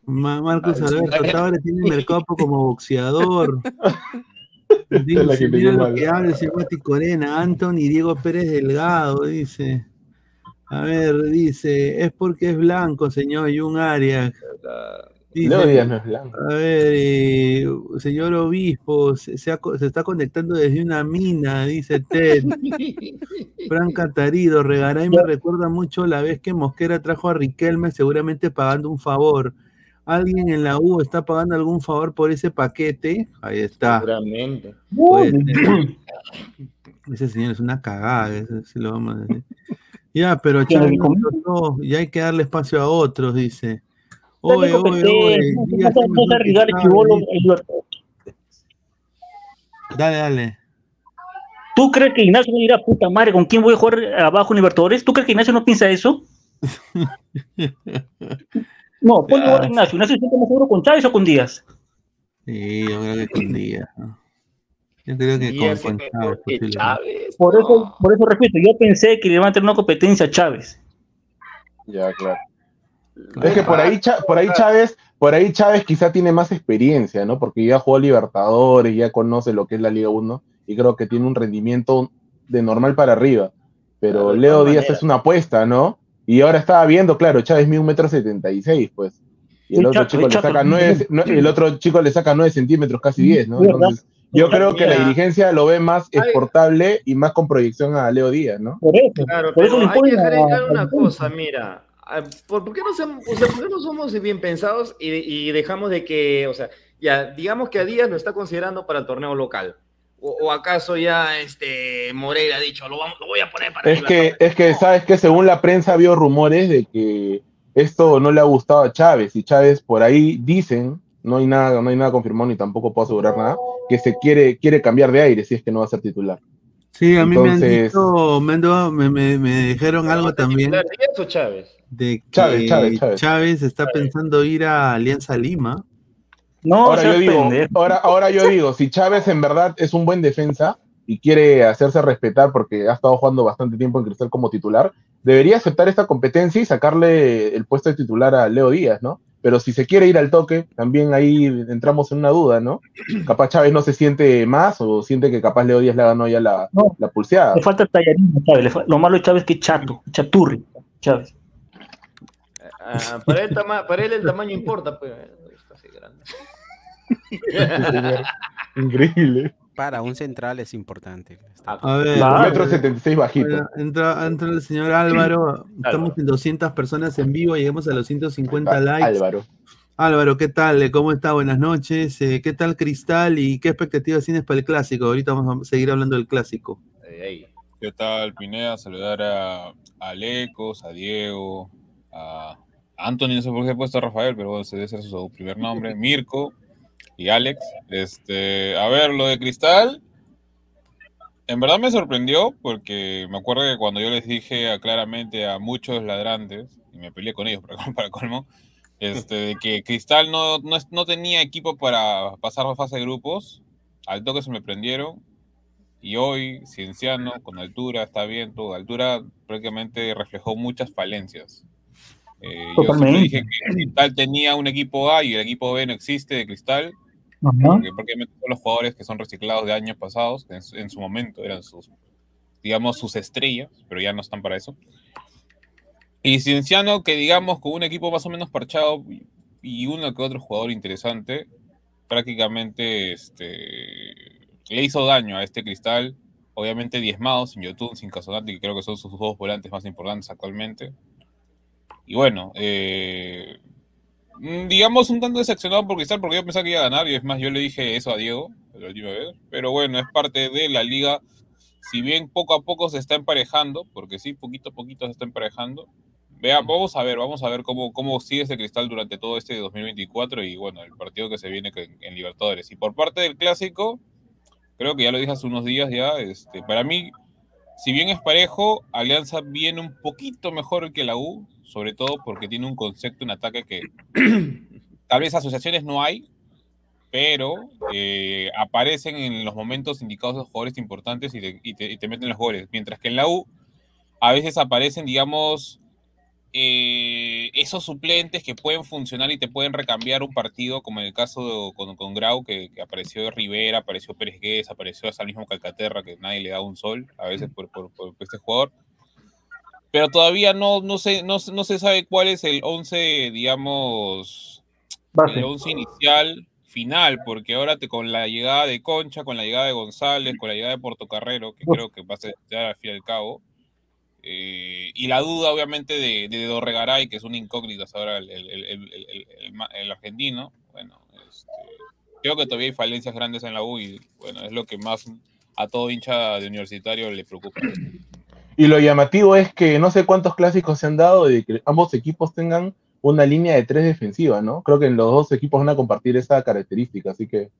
Ma- Marcos Alberto Tavares tiene mercado como boxeador. es la Dice, que mira lo que habla ese Mati Corena, Anthony Diego Pérez Delgado, dice. A ver, dice, es porque es blanco, señor Jun Arias. Dice, a ver, eh, señor obispo, se, se ha co- se está conectando desde una mina, dice Ted. Fran Catarido, Regaray me recuerda mucho la vez que Mosquera trajo a Riquelme, seguramente pagando un favor. ¿Alguien en la U está pagando algún favor por ese paquete? Ahí está. Seguramente. Puede ser. Ese señor es una cagada, eso sí lo vamos a decir. Ya, pero ¿Quién Chávez le no explotó, y hay que darle espacio a otros, dice. Oye, oye, oye, Libertadores. Dale, dale. ¿Tú crees que Ignacio no dirá, puta madre, ¿con quién voy a jugar abajo en Libertadores? ¿Tú crees que Ignacio no piensa eso? No, ponle a Ignacio. Ignacio se siente más seguro con Chávez o con Díaz. Sí, yo creo que con Díaz. ¿no? Yo creo que con, Díaz con es Chávez. Por eso, por eso repito, yo pensé que le iban a tener una competencia a Chávez. Ya, claro. Es que por ahí, por ahí Chávez, por ahí Chávez quizá tiene más experiencia, ¿no? Porque ya jugó Libertadores, ya conoce lo que es la Liga 1 y creo que tiene un rendimiento de normal para arriba. Pero de Leo Díaz es una apuesta, ¿no? Y ahora estaba viendo, claro, Chávez mide un metro setenta y seis, pues. Y el otro chato, chico le saca nueve, el otro chico le saca nueve centímetros, casi diez, ¿no? Yo creo que la dirigencia lo ve más exportable y más con proyección a Leo Díaz, ¿no? Por eso. Claro, Por eso pero hay que dejar claro una cosa, mira. Ah, ¿Por, por qué no somos, o sea, por qué no somos bien pensados y, y dejamos de que, o sea, ya, digamos que a Díaz lo está considerando para el torneo local? ¿O, o acaso ya este Moreira ha dicho, lo, vamos- lo voy a poner para Es que, es que, ¿sabes que Según la prensa había rumores de que esto no le ha gustado a Chávez y Chávez por ahí dicen, no hay nada, no hay nada confirmado ni tampoco puedo asegurar nada, que se quiere, quiere cambiar de aire si es que no va a ser titular. Sí, a mí me han Entonces- dicho, me, han dado- me, me- me dijeron algo también ¿Díaz o Chávez? de que Chávez, Chávez, Chávez. está pensando ir a Alianza Lima. No, ahora yo digo, ahora, ahora yo digo, si Chávez en verdad es un buen defensa y quiere hacerse respetar porque ha estado jugando bastante tiempo en Cristal como titular, debería aceptar esta competencia y sacarle el puesto de titular a Leo Díaz, ¿no? Pero si se quiere ir al toque, también ahí entramos en una duda, ¿no? Capaz Chávez no se siente más o siente que capaz Leo Díaz le ganó ya la, la pulseada. Le falta tallarín a Chávez. Lo malo de Chávez es que es chato, chaturri. Chávez. Ah, para, él, para él el tamaño importa, pues. Está así grande. Increíble. Para un central es importante. A ver, metro setenta y seis bajito. Bueno, entra, entra el señor Álvaro. Estamos en 200 personas en vivo. Llegamos a los 150 likes. Álvaro. Álvaro, ¿qué tal? ¿Cómo está? Buenas noches. Eh, ¿Qué tal Cristal y qué expectativas tienes para el clásico? Ahorita vamos a seguir hablando del clásico. ¿Qué tal, Pineda? Saludar a, a Lecos, a Diego, a Anthony, no sé por qué he puesto a Rafael, pero bueno, ese debe ser su primer nombre, Mirko y Alex. Este, a ver, lo de Cristal, en verdad me sorprendió porque me acuerdo que cuando yo les dije a- claramente a muchos ladrantes, y me peleé con ellos para, para colmo, este, de que Cristal no, no, es- no tenía equipo para pasar la fase de grupos, al toque se me prendieron. Y hoy, Cienciano, con altura, está bien, todo. Altura prácticamente reflejó muchas falencias. Eh, yo siempre dije que Cristal tenía un equipo A y el equipo B no existe de Cristal, Ajá. porque prácticamente todos los jugadores que son reciclados de años pasados, en, su- en su momento eran sus, digamos, sus estrellas, pero ya no están para eso. Y Cienciano, que digamos, con un equipo más o menos parchado y- uno que otro jugador interesante, prácticamente este, le hizo daño a este cristal. Obviamente diezmado, sin Yotun, sin Casonati, que creo que son sus dos volantes más importantes actualmente. Y bueno, eh, digamos un tanto decepcionado por Cristal, porque yo pensaba que iba a ganar, y es más, yo le dije eso a Diego la última vez. Pero bueno, es parte de la liga. Si bien poco a poco se está emparejando, porque sí, poquito a poquito se está emparejando. Vea, vamos a ver, vamos a ver cómo, cómo sigue ese cristal durante todo este 2024 y bueno, el partido que se viene que- en Libertadores. Y por parte del clásico, creo que ya lo dije hace unos días ya, este, para mí, si bien es parejo, Alianza viene un poquito mejor que la U, sobre todo porque tiene un concepto, un ataque que tal vez asociaciones no hay, pero eh, aparecen en los momentos indicados los jugadores importantes y te, y te- y te meten los goles. Mientras que en la U a veces aparecen, digamos, eh, esos suplentes que pueden funcionar y te pueden recambiar un partido, como en el caso de- con, con Grau, que, que apareció Rivera, apareció Pérez Guedes, apareció hasta el mismo Calcaterra, que nadie le da un sol a veces por, por- por este jugador. Pero todavía no, no, se, no, no se sabe cuál es el 11, digamos, Base. el 11 inicial final, porque ahora te, con la llegada de Concha, con la llegada de González, con la llegada de Portocarrero, que creo que va a ser al fin y al cabo, eh, y la duda obviamente de, de Dorregaray, que es una incógnita hasta ahora el, el- el- el argentino, bueno, este, creo que todavía hay falencias grandes en la U y bueno, es lo que más a todo hincha de universitario le preocupa. Y lo llamativo es que no sé cuántos clásicos se han dado de que ambos equipos tengan una línea de tres defensiva, ¿no? Creo que los dos equipos van a compartir esa característica, así que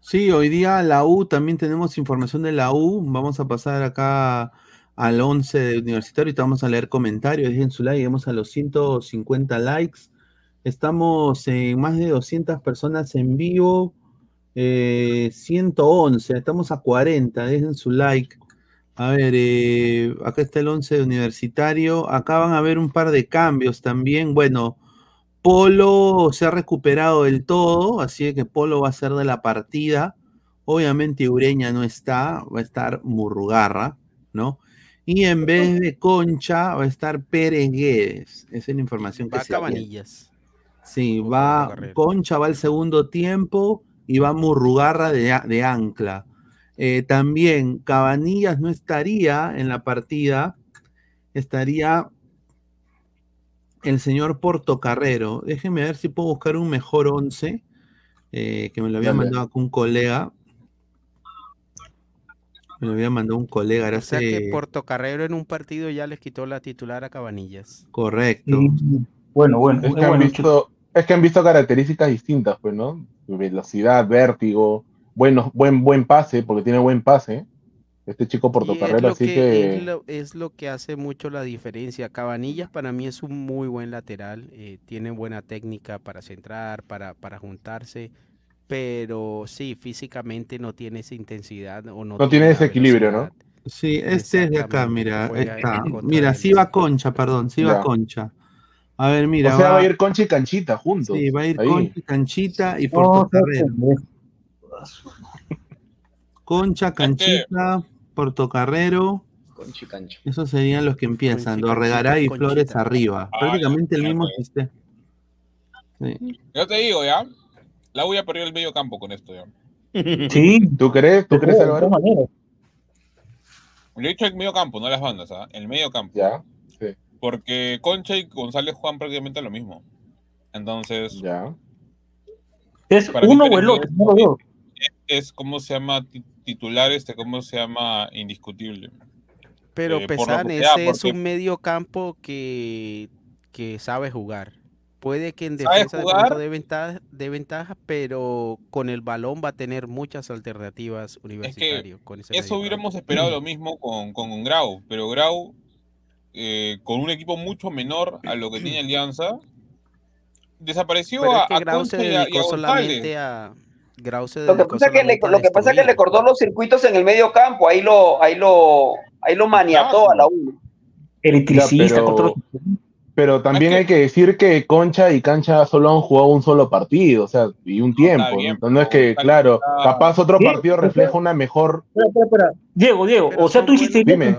Sí, hoy día la U también tenemos información de la U. Vamos a pasar acá al 11 de universitario y te vamos a leer comentarios. Dejen su like, llegamos a los 150 likes. Estamos en más de 200 personas en vivo. eh, 111, estamos a 40. Dejen su like. A ver, eh, acá está el 11 de universitario. Acá van a ver un par de cambios también. Bueno, Polo se ha recuperado del todo, así que Polo va a ser de la partida. Obviamente Ureña no está, va a estar Murrugarra, ¿no? Y en vez de Concha va a estar Pérez Guedes. Esa es la información que Va se. Cabanillas. Sí, va Concha va al segundo tiempo y va Murrugarra de ancla. Eh, también Cabanillas no estaría en la partida, estaría el señor Portocarrero. Déjenme ver si puedo buscar un mejor 11, eh, que me lo había Dale. mandado un colega. Me lo había mandado un colega, era O sea que Portocarrero en un partido ya les quitó la titular a Cabanillas. Correcto. Bueno, bueno, es que, han visto, es que han visto características distintas, pues, ¿no? Velocidad, vértigo, buenos, buen, buen pase, porque tiene buen pase. este chico Y portocarrero, así que, que es lo, es lo que hace mucho la diferencia. Cabanillas para mí es un muy buen lateral, eh, tiene buena técnica para centrar, para, para juntarse, pero sí, físicamente no tiene esa intensidad o no, no tiene ese equilibrio, ¿no? Sí, este es de acá, mira, está. Mira, sí va Concha, perdón, sí va Ya. Concha. A ver, mira, o sea, va va, a ir Concha y Canchita juntos. sí, va a ir ahí. Concha, Canchita y Portocarrero. no, Concha, Canchita, Portocarrero. Concha y cancha. Esos serían los que empiezan. Conchi, Dorregaray y Conchita, Flores arriba. Ah, Prácticamente el ya, mismo sistema. Sí. Yo te digo, ¿ya? La U ya perdió el medio campo con esto, ¿ya? Sí, ¿Tú crees? ¿Tú de crees, Álvaro? Yo he dicho el medio campo, no las bandas, ¿ah? El medio campo. Ya, sí, Porque Concha y González juegan prácticamente lo mismo. Entonces, ya. Es uno o el otro, es como se llama ti- titular, este, cómo se llama indiscutible. Pero Eh, que ese es un medio campo que, que sabe jugar. Puede que en ¿Sabe defensa de ventaja, dé ventaja, pero con el balón va a tener muchas alternativas universitario. con ese Eso hubiéramos campo. esperado lo mismo con, con Grau, pero Grau, eh, con un equipo mucho menor a lo que tiene Alianza, desapareció Pero es a, que a Grau se a, a solamente a. Grau se Lo que pasa es que le, lo que pasa es que le cortó los circuitos en el medio campo, ahí lo, ahí lo, ahí lo maniató a la U. Electricista, Ya, pero- Pero también que- hay que decir que Concha y Cancha solo han jugado un solo partido, o sea, y un tiempo. bien, ¿no? No es que, claro, está- capaz otro partido refleja una mejor. Espera, espera, espera. Diego, Diego, Pero o sea, tú hiciste Dime.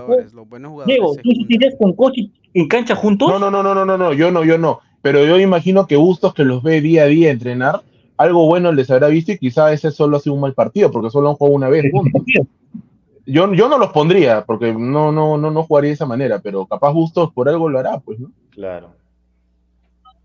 Diego, tú hiciste con Cochi en cancha juntos. No, no, no, no, no, no, no, yo no, yo no. Pero yo imagino que Bustos, que los ve día a día entrenar, algo bueno les habrá visto y quizá ese solo ha sido un mal partido, porque solo han jugado una vez juntos. Yo, yo no los pondría, porque no, no, no, no jugaría de esa manera, pero capaz Bustos por algo lo hará, pues, ¿no? Claro.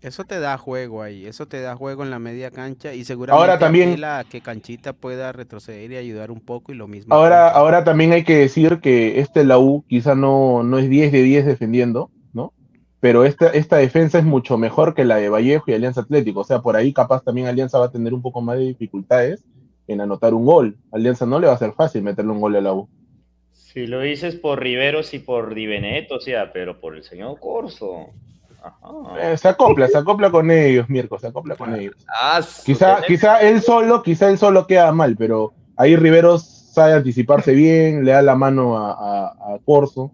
Eso te da juego ahí, eso te da juego en la media cancha y seguramente Ahora también- apela a que Canchita pueda retroceder y ayudar un poco y lo mismo. Ahora, ahora también hay que decir que este la U quizá no, no es 10 de 10 defendiendo. Pero esta, esta defensa es mucho mejor que la de Vallejo y Alianza Atlético. O sea, por ahí capaz también Alianza va a tener un poco más de dificultades en anotar un gol. Alianza no le va a ser fácil meterle un gol a la U. Si lo dices por Riveros y por Di Benedetto, o sea, pero por el señor Corso. Ajá. Eh, se acopla, se acopla con ellos, Mirko, se acopla con ellos. Ah, Quizá, él solo, quizá él solo queda mal, pero ahí Riveros sabe anticiparse bien, le da la mano a, a, a Corso.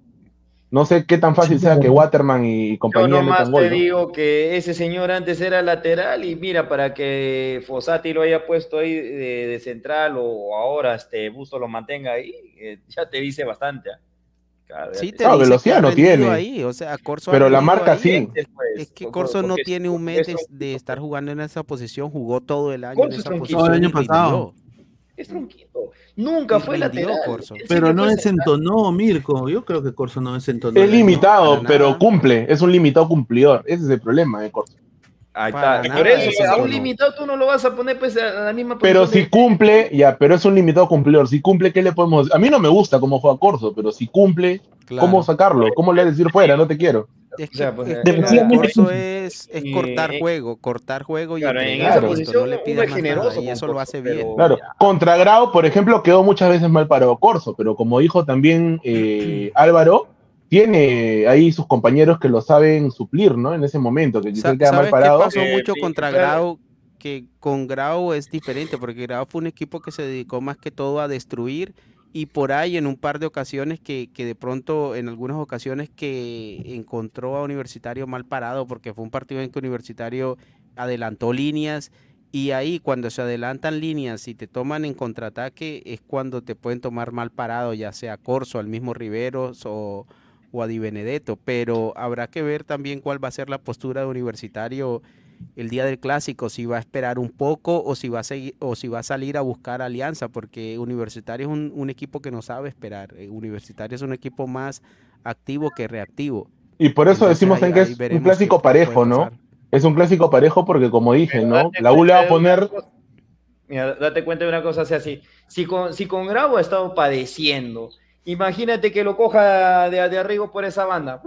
No sé qué tan fácil sea que Waterman y Yo compañía nomás metan gol. te ¿no? digo que ese señor antes era lateral y mira, para que Fossati lo haya puesto ahí de, de central o ahora este Busto lo mantenga ahí, eh, ya te dice bastante. ¿ah? Claro, Sí, te- No, dice velocidad no tiene. ahí, o sea, Corso Pero la marca ahí. sí. Es que Corso no tiene un mes de, es de estar jugando en esa posición, jugó todo el año Corso en es esa posición. Todo el año pasado. rindió. Es tronquito. Nunca Y fue lateral. Corso. Pero no desentonó, Mirko. Yo creo que Corso no desentonó. Es limitado, pero nada. cumple. Es un limitado cumplidor. Ese es el problema de Corso. Ahí está. Por eso, a un limitado tú no lo vas a poner pues a la misma Pero si cumple, ya, pero es un limitado cumplidor. Si cumple, ¿qué le podemos A mí no me gusta cómo juega Corso, pero si cumple, Claro. ¿cómo sacarlo? ¿Cómo le decir fuera? No te quiero. Es que, O sea, pues, es eh, que lo es, es cortar eh, juego, cortar juego y Claro, en entregar, esa listo, posición no le es más nada, y eso lo hace pero- bien. Claro, contra Grau, por ejemplo, quedó muchas veces mal parado Corso, pero como dijo también eh, Álvaro, tiene ahí sus compañeros que lo saben suplir, ¿no? En ese momento, que quizás queda mal ¿Sabes qué parado. pasó Eh, mucho contra. Grau? Que con Grau es diferente, porque Grau fue un equipo que se dedicó más que todo a destruir y por ahí en un par de ocasiones que, que de pronto, en algunas ocasiones que encontró a Universitario mal parado, porque fue un partido en que Universitario adelantó líneas y ahí cuando se adelantan líneas y te toman en contraataque es cuando te pueden tomar mal parado, ya sea Corso, al mismo Riveros o, o a Di Benedetto, pero habrá que ver también cuál va a ser la postura de Universitario el día del clásico, si va a esperar un poco o si va a seguir o si va a salir a buscar alianza, porque Universitario es un, un equipo que no sabe esperar. eh, Universitario es un equipo más activo que reactivo. Y por eso Entonces, decimos ahí- que es un clásico parejo, ¿no? pasar. Es un clásico parejo porque, como dije, ¿no? La U le va a poner. Mira, date cuenta de una cosa, o sea, si, si con, si con Grau ha estado padeciendo Imagínate que lo coja de, de arriba por esa banda.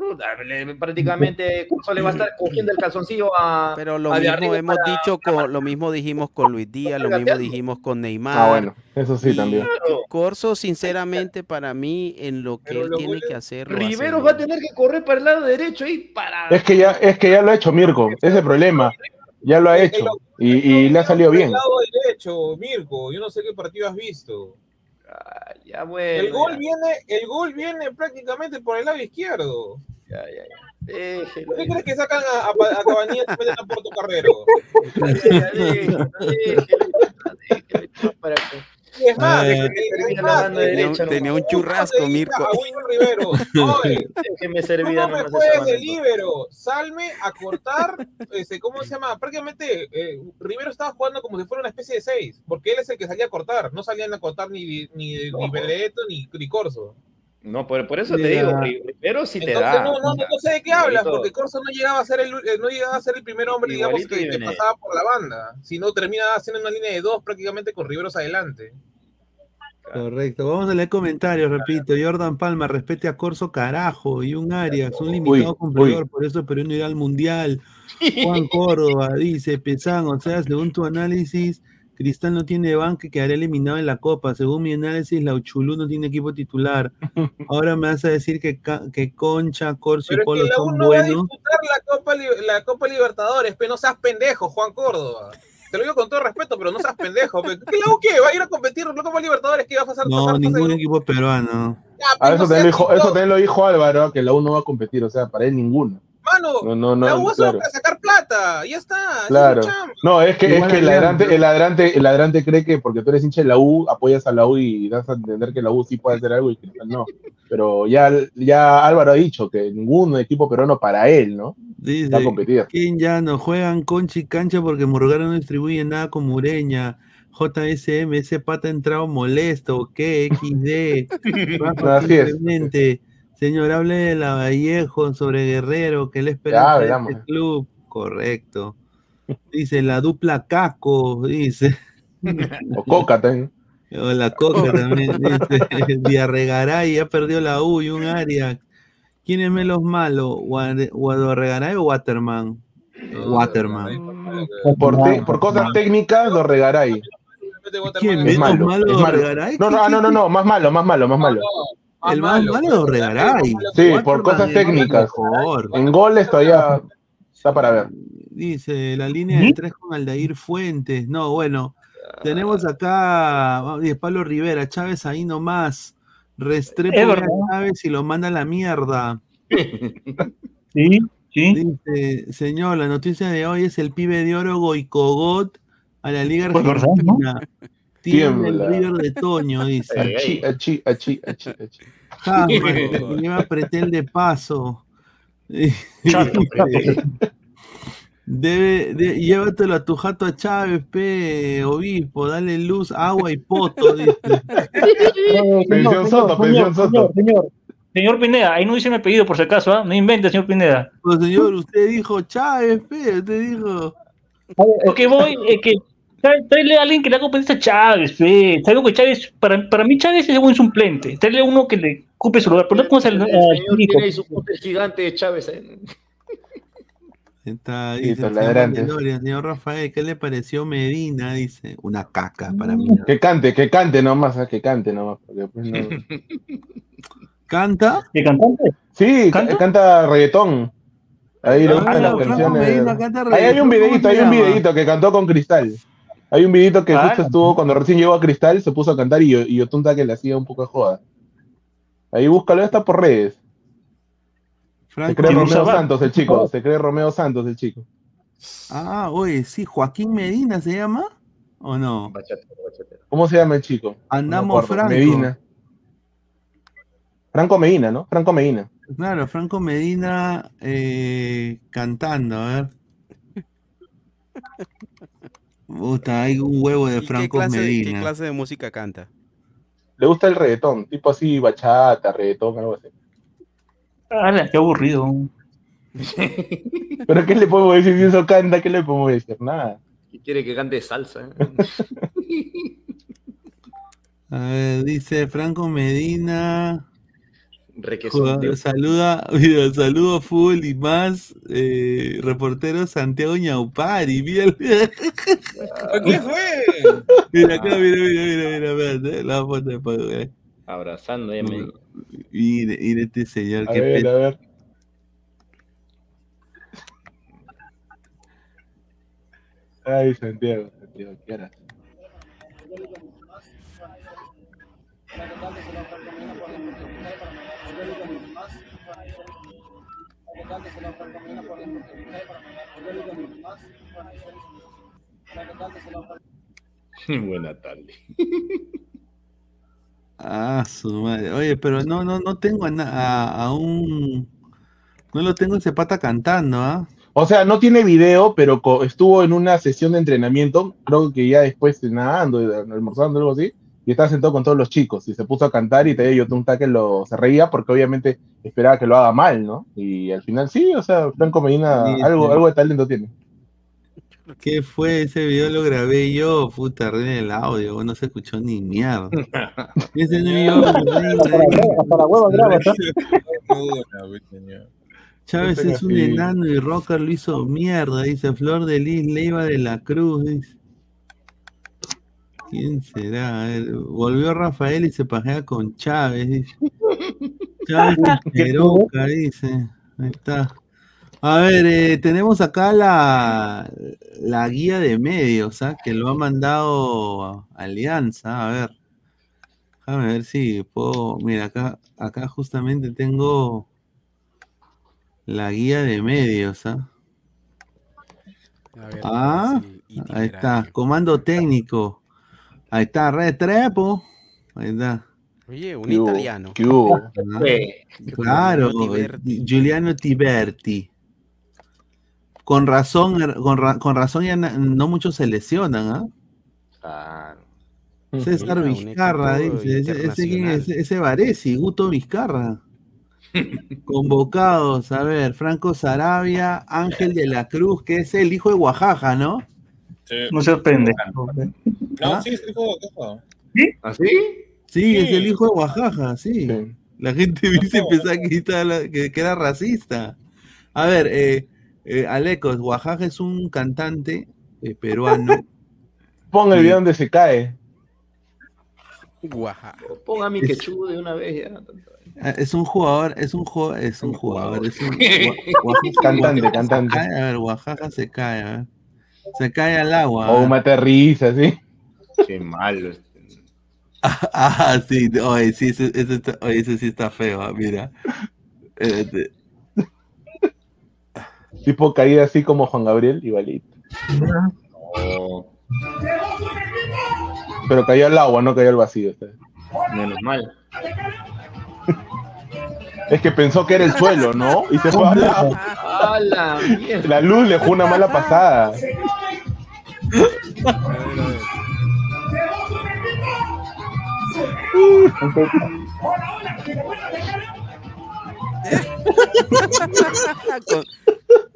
Prácticamente Curso le va a estar cogiendo el calzoncillo a. Pero lo a mismo hemos para- dicho con, lo mismo dijimos con Luis Díaz, lo mismo dijimos con Neymar. Ah, bueno, eso sí también. Corso, sinceramente, para mí, en lo que él tiene que hacer, lo hace Rivero bien. va a tener que correr para el lado derecho ahí para. Es que ya, es que ya lo ha hecho Mirko, ese es el problema. Ya lo ha hecho y, y le ha salido Por el bien. lado derecho, Mirko. Yo no sé qué partido has visto. Ya bueno. el gol ya. viene, el gol viene prácticamente por el lado izquierdo. Ya, ya, ya. Déjelo. ¿Por qué crees que sacan a, a, a Cabanillas y meten a Porto Carrero? Para que- Y es más, Eh, más, es- Tenía, un- churrasco, Mirko. a Rivero. Oye, Déjeme tú servir no me juegues de libero, salme a cortar, este, ¿cómo se llama? Prácticamente eh, Rivero estaba jugando como si fuera una especie de seis, porque él es el que salía a cortar, no salían a cortar ni, ni, ni Benedetto ni, ni Corso. No, por, por eso te digo, Rivero sí te Entonces, da. no, no, no sé de qué hablas, igualito. porque Corso no llegaba a ser el, eh, no llegaba a ser el primer hombre, digamos, que, que pasaba por la banda, sino termina haciendo una línea de dos prácticamente con Riveros adelante. Correcto. Vamos a leer comentarios, repito. Jordan Palma, respete a Corso, carajo. Y un Arias, un limitado Uy, cumplidor, por eso Perú no irá al Mundial. Juan Córdoba dice, Pesán, o sea, según tu análisis, Cristal no tiene banque, quedará eliminado en la Copa. Según mi análisis, la Uchulú no tiene equipo titular. Ahora me vas a decir que, que Concha, Corso y Polo que la U son no va a buenos. disputar la Copa, la Copa Libertadores, pero no seas pendejo, Juan Córdoba. Te lo digo con todo respeto, pero no seas pendejo. pe. ¿Qué la U qué? ¿Va a ir a competir en la Copa Libertadores? ¿Qué va a pasar? No, pasar ningún de- equipo peruano. A no eso, seas también lo dijo, eso también lo dijo Álvaro, que la U no va a competir, o sea, para él ninguno. Mano, No, no, no, la U va solo claro. para sacar plata. Ya está. es Claro. No, es que, es que el ladrante, el ladrante, el ladrante cree que porque tú eres hincha de la U, apoyas a la U y das a entender que la U sí puede hacer algo y Cristal no. Pero ya, ya Álvaro ha dicho que ningún equipo peruano para él, ¿no? Dice, Va a competir. ¿quién ya no juegan concha y cancha porque Murgara no distribuye nada con Mureña? JSM, ese pata ha entrado molesto, ¿qué? XD. Así es. Señor, hable de la Vallejo sobre Guerrero, que le espera en este club. Correcto. Dice la dupla Caco, dice. O Coca también. O la Coca también, dice. Diarregaray ya perdió la U y un área. ¿Quién es menos malo? Guad- ¿Guadorregaray o Waterman? Waterman. Por, te- por cosas técnicas lo regaray. ¿Quién? Es ¿Menos malo, malo es malo. Dorregaray? No, no, ah, no, no, no, más malo, más malo, más malo. El más malo Dorregaray. Sí, por cosas técnicas. mejor. En goles todavía está para ver. Dice la línea de tres con Aldair Fuentes. No, bueno, tenemos acá Pablo Rivera, Chávez ahí nomás. Restrepo a. Chávez y lo manda a la mierda. Sí, sí. Dice, señor, la noticia de hoy es el pibe de oro Goicogot a la Liga Pues verdad, ¿no? Argentina. Tiembla el. River de Toño, dice. Achi, achi, achi, achi, achi. Jamás, que lleva pretel de paso. Debe, de- llévatelo a tu jato a Chávez, pe, obispo, dale luz, agua y poto, dice. Pensión Soto, pensión Soto. Señor, señor, señor Pineda, ahí no dice mi apellido por si acaso, ¿ah? No invente, señor Pineda. Pues señor, usted dijo Chávez, pe, usted dijo. Lo que voy es que tráele a alguien que le haga competencia a Chávez, fe. Sabemos que Chávez, para, para mí Chávez es un suplente. Tráele a uno que le ocupe su lugar, pero no El al señor tiene ahí su puta gigante de Chávez. ¿eh? Está, Sí, dice estos el señor Rafael, ¿qué le pareció Medina? Dice, una caca para mí. Que cante, que cante nomás, ah, que cante nomás. porque pues no- ¿Canta? ¿De cantante? Sí, ca- canta reggaetón. Ahí le Ah, gustan las canciones. Medina canta Ahí hay un videito, ¿cómo hay un videito que cantó con Cristal. Hay un videito que Ah, justo estuvo cuando recién llegó a Cristal, se puso a cantar y, y Otunta que le hacía un poco de joda. Ahí búscalo, está por redes. Se cree Romeo. Santos el chico, se cree Romeo Santos el chico. Ah, oye, sí, Joaquín Medina se llama, ¿o no? ¿Cómo se llama el chico? Andamos No. Franco. Medina. Franco Medina, ¿no? Franco Medina. Claro, Franco Medina eh, cantando, a ver. Puta, hay un huevo de ¿Y qué Franco clase, Medina. qué clase de música canta? Le gusta el reggaetón, tipo así, bachata, reggaetón, algo así. ¡Hala, qué aburrido! Pero ¿qué le podemos decir si eso canta? ¿Qué le podemos decir? Nada. Y quiere que cante salsa. ¿eh? A ver, dice Franco Medina. Requesón saluda, mira, saludo full y más. eh, reportero Santiago Ñaupari. Mira, el- ¿Qué fue? mira acá, mira, mira, mira, mira, espérate, la foto de Paco, eh. Abrazando, ya me Mire, mire este señor A que ver, a ver. Ay, Santiago, Santiago, ¿qué harás? Buena tarde. Ah, su madre. Oye, pero no, no, no tengo a, a, a un. No lo tengo ese pata cantando, ¿ah? O sea, no tiene video, pero co- estuvo en una sesión de entrenamiento, creo que ya después nadando, almorzando, algo así, y estaba sentado con todos los chicos, y se puso a cantar y te dio un taque, lo, se reía porque obviamente esperaba que lo haga mal, ¿no? Y al final sí, o sea, Franco Medina, Sí, algo, sí. algo de talento tiene. ¿Qué fue? Ese video lo grabé yo, puta, arruiné el audio, no se escuchó ni mierda. Ese yo, huevo graba, ¿tá? Chávez es un enano y Rocker lo hizo mierda, dice Flor de Lis Leiva de la Cruz, dice. ¿Quién será? A ver, volvió Rafael y se pajea con Chávez, dice. Chávez Peroca, dice. Ahí está. A ver, eh, tenemos acá la, la guía de medios, ¿ah? que lo ha mandado Alianza. A ver, déjame ver si puedo. Mira, acá, acá justamente tengo la guía de medios. ¿ah? A ver, Ah, ahí está, comando técnico. Ahí está, Retrepo. Ahí está. Oye, un italiano. Ah, Eh, Claro, Giuliano Giuliano Tiberti. Con razón, er- con, ra- con razón ya na- no muchos se lesionan, ¿ah? ah, César Mira, un Vizcarra, dice. Ese, ese, quién es? internacional. ese Varesi, Guto Vizcarra. Convocados, a ver, Franco Sarabia, Ángel de la Cruz, que es el hijo de Oaxaca, ¿no? Sí. No se sorprende. No, sí, sí, juego, ¿qué juego? ¿Así? Sí, es Sí. el hijo de Oaxaca, sí. Sí. La gente dice pensaba que, estaba la- que, que era racista. A ver, eh, eh, Alecos, Oaxaca es un cantante eh, peruano. Pon el video donde se cae. Guaja. Ponga mi Es- quechú de una vez ya. Ah, Es un jugador, es un jugador, es un jugador, es un Cantante, Oaxaca cantante. cae, a ver, Oaxaca se cae, a ver. Se cae al agua. O un aterriza, ¿sí? Qué malo. este. Ah, sí, oye, sí, ese, ese está- oye, sí está feo, ah, mira. Espérate. Tipo caída así como Juan Gabriel, igualito. No, Pero cayó al agua, no cayó al vacío. menos mal. Es que pensó que era el suelo, ¿no? Y se fue al agua. ¡A la luz le jugó una mala pasada. Con,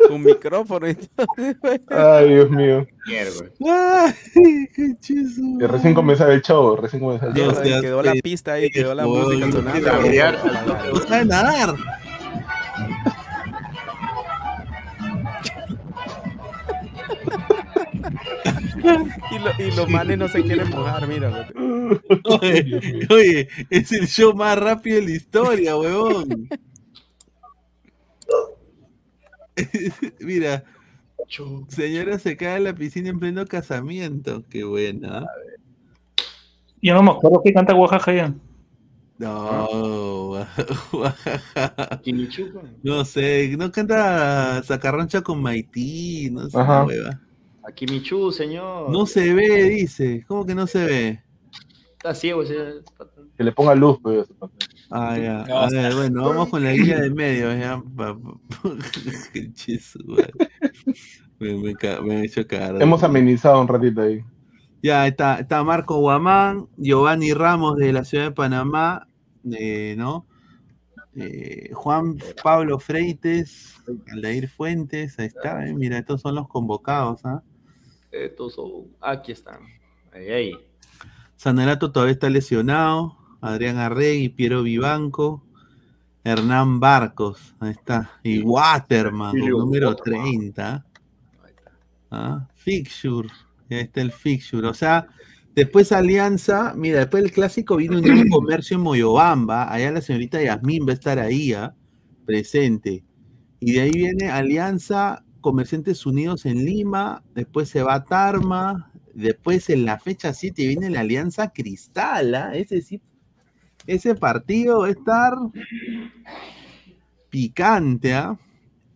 con micrófono y todo. Ay, Dios mío. Mierda. Ay, qué chizo. Y recién comenzaba el show, recién comenzaba el show. quedó la pista ahí, quedó la música no sonando. quiero cambiar. No sabe nadar. Y, lo- y los manes no se quieren mojar, mira. Oye, oye, es el show más rápido de la historia, huevón. Mira, señora se cae en la piscina en pleno casamiento. Qué buena. Yo no me acuerdo qué canta Oaxaca ya. No, Oaxaca. No sé, no canta Zacarrancha con Maití, no sé, Ajá. hueva. Aquí Michu, señor. No se ve, dice. ¿Cómo que no se ve? Está ciego ese. Que le ponga luz, pues. Ah, ya. A ver, bueno, vamos con la guía de medios, ya. Qué madre. Me, me, me ha hecho cagar. Hemos amenizado un ratito ahí. Ya está, está Marco Guamán, Giovanni Ramos de la ciudad de Panamá, eh, ¿no? Eh, Juan Pablo Freites, Aldair Fuentes, ahí está, eh, mira, estos son los convocados, ¿ah? Estos son. Aquí están. Ahí, ahí. Todavía está lesionado. Adrián Arregui, Piero Vivanco, Hernán Barcos, ahí está. Y Waterman, número Waterman. 30. Ah, Fixture, ahí está el Fixture. O sea, después Alianza, mira, después del clásico vino un comercio en Moyobamba. Allá la señorita Yasmín va a estar ahí, ah, presente. Y de ahí viene Alianza, Comerciantes Unidos en Lima, después se va a Tarma, después en la fecha 7 viene la Alianza Cristal, ¿ah? ese sí, ese partido va a estar picante, ¿ah?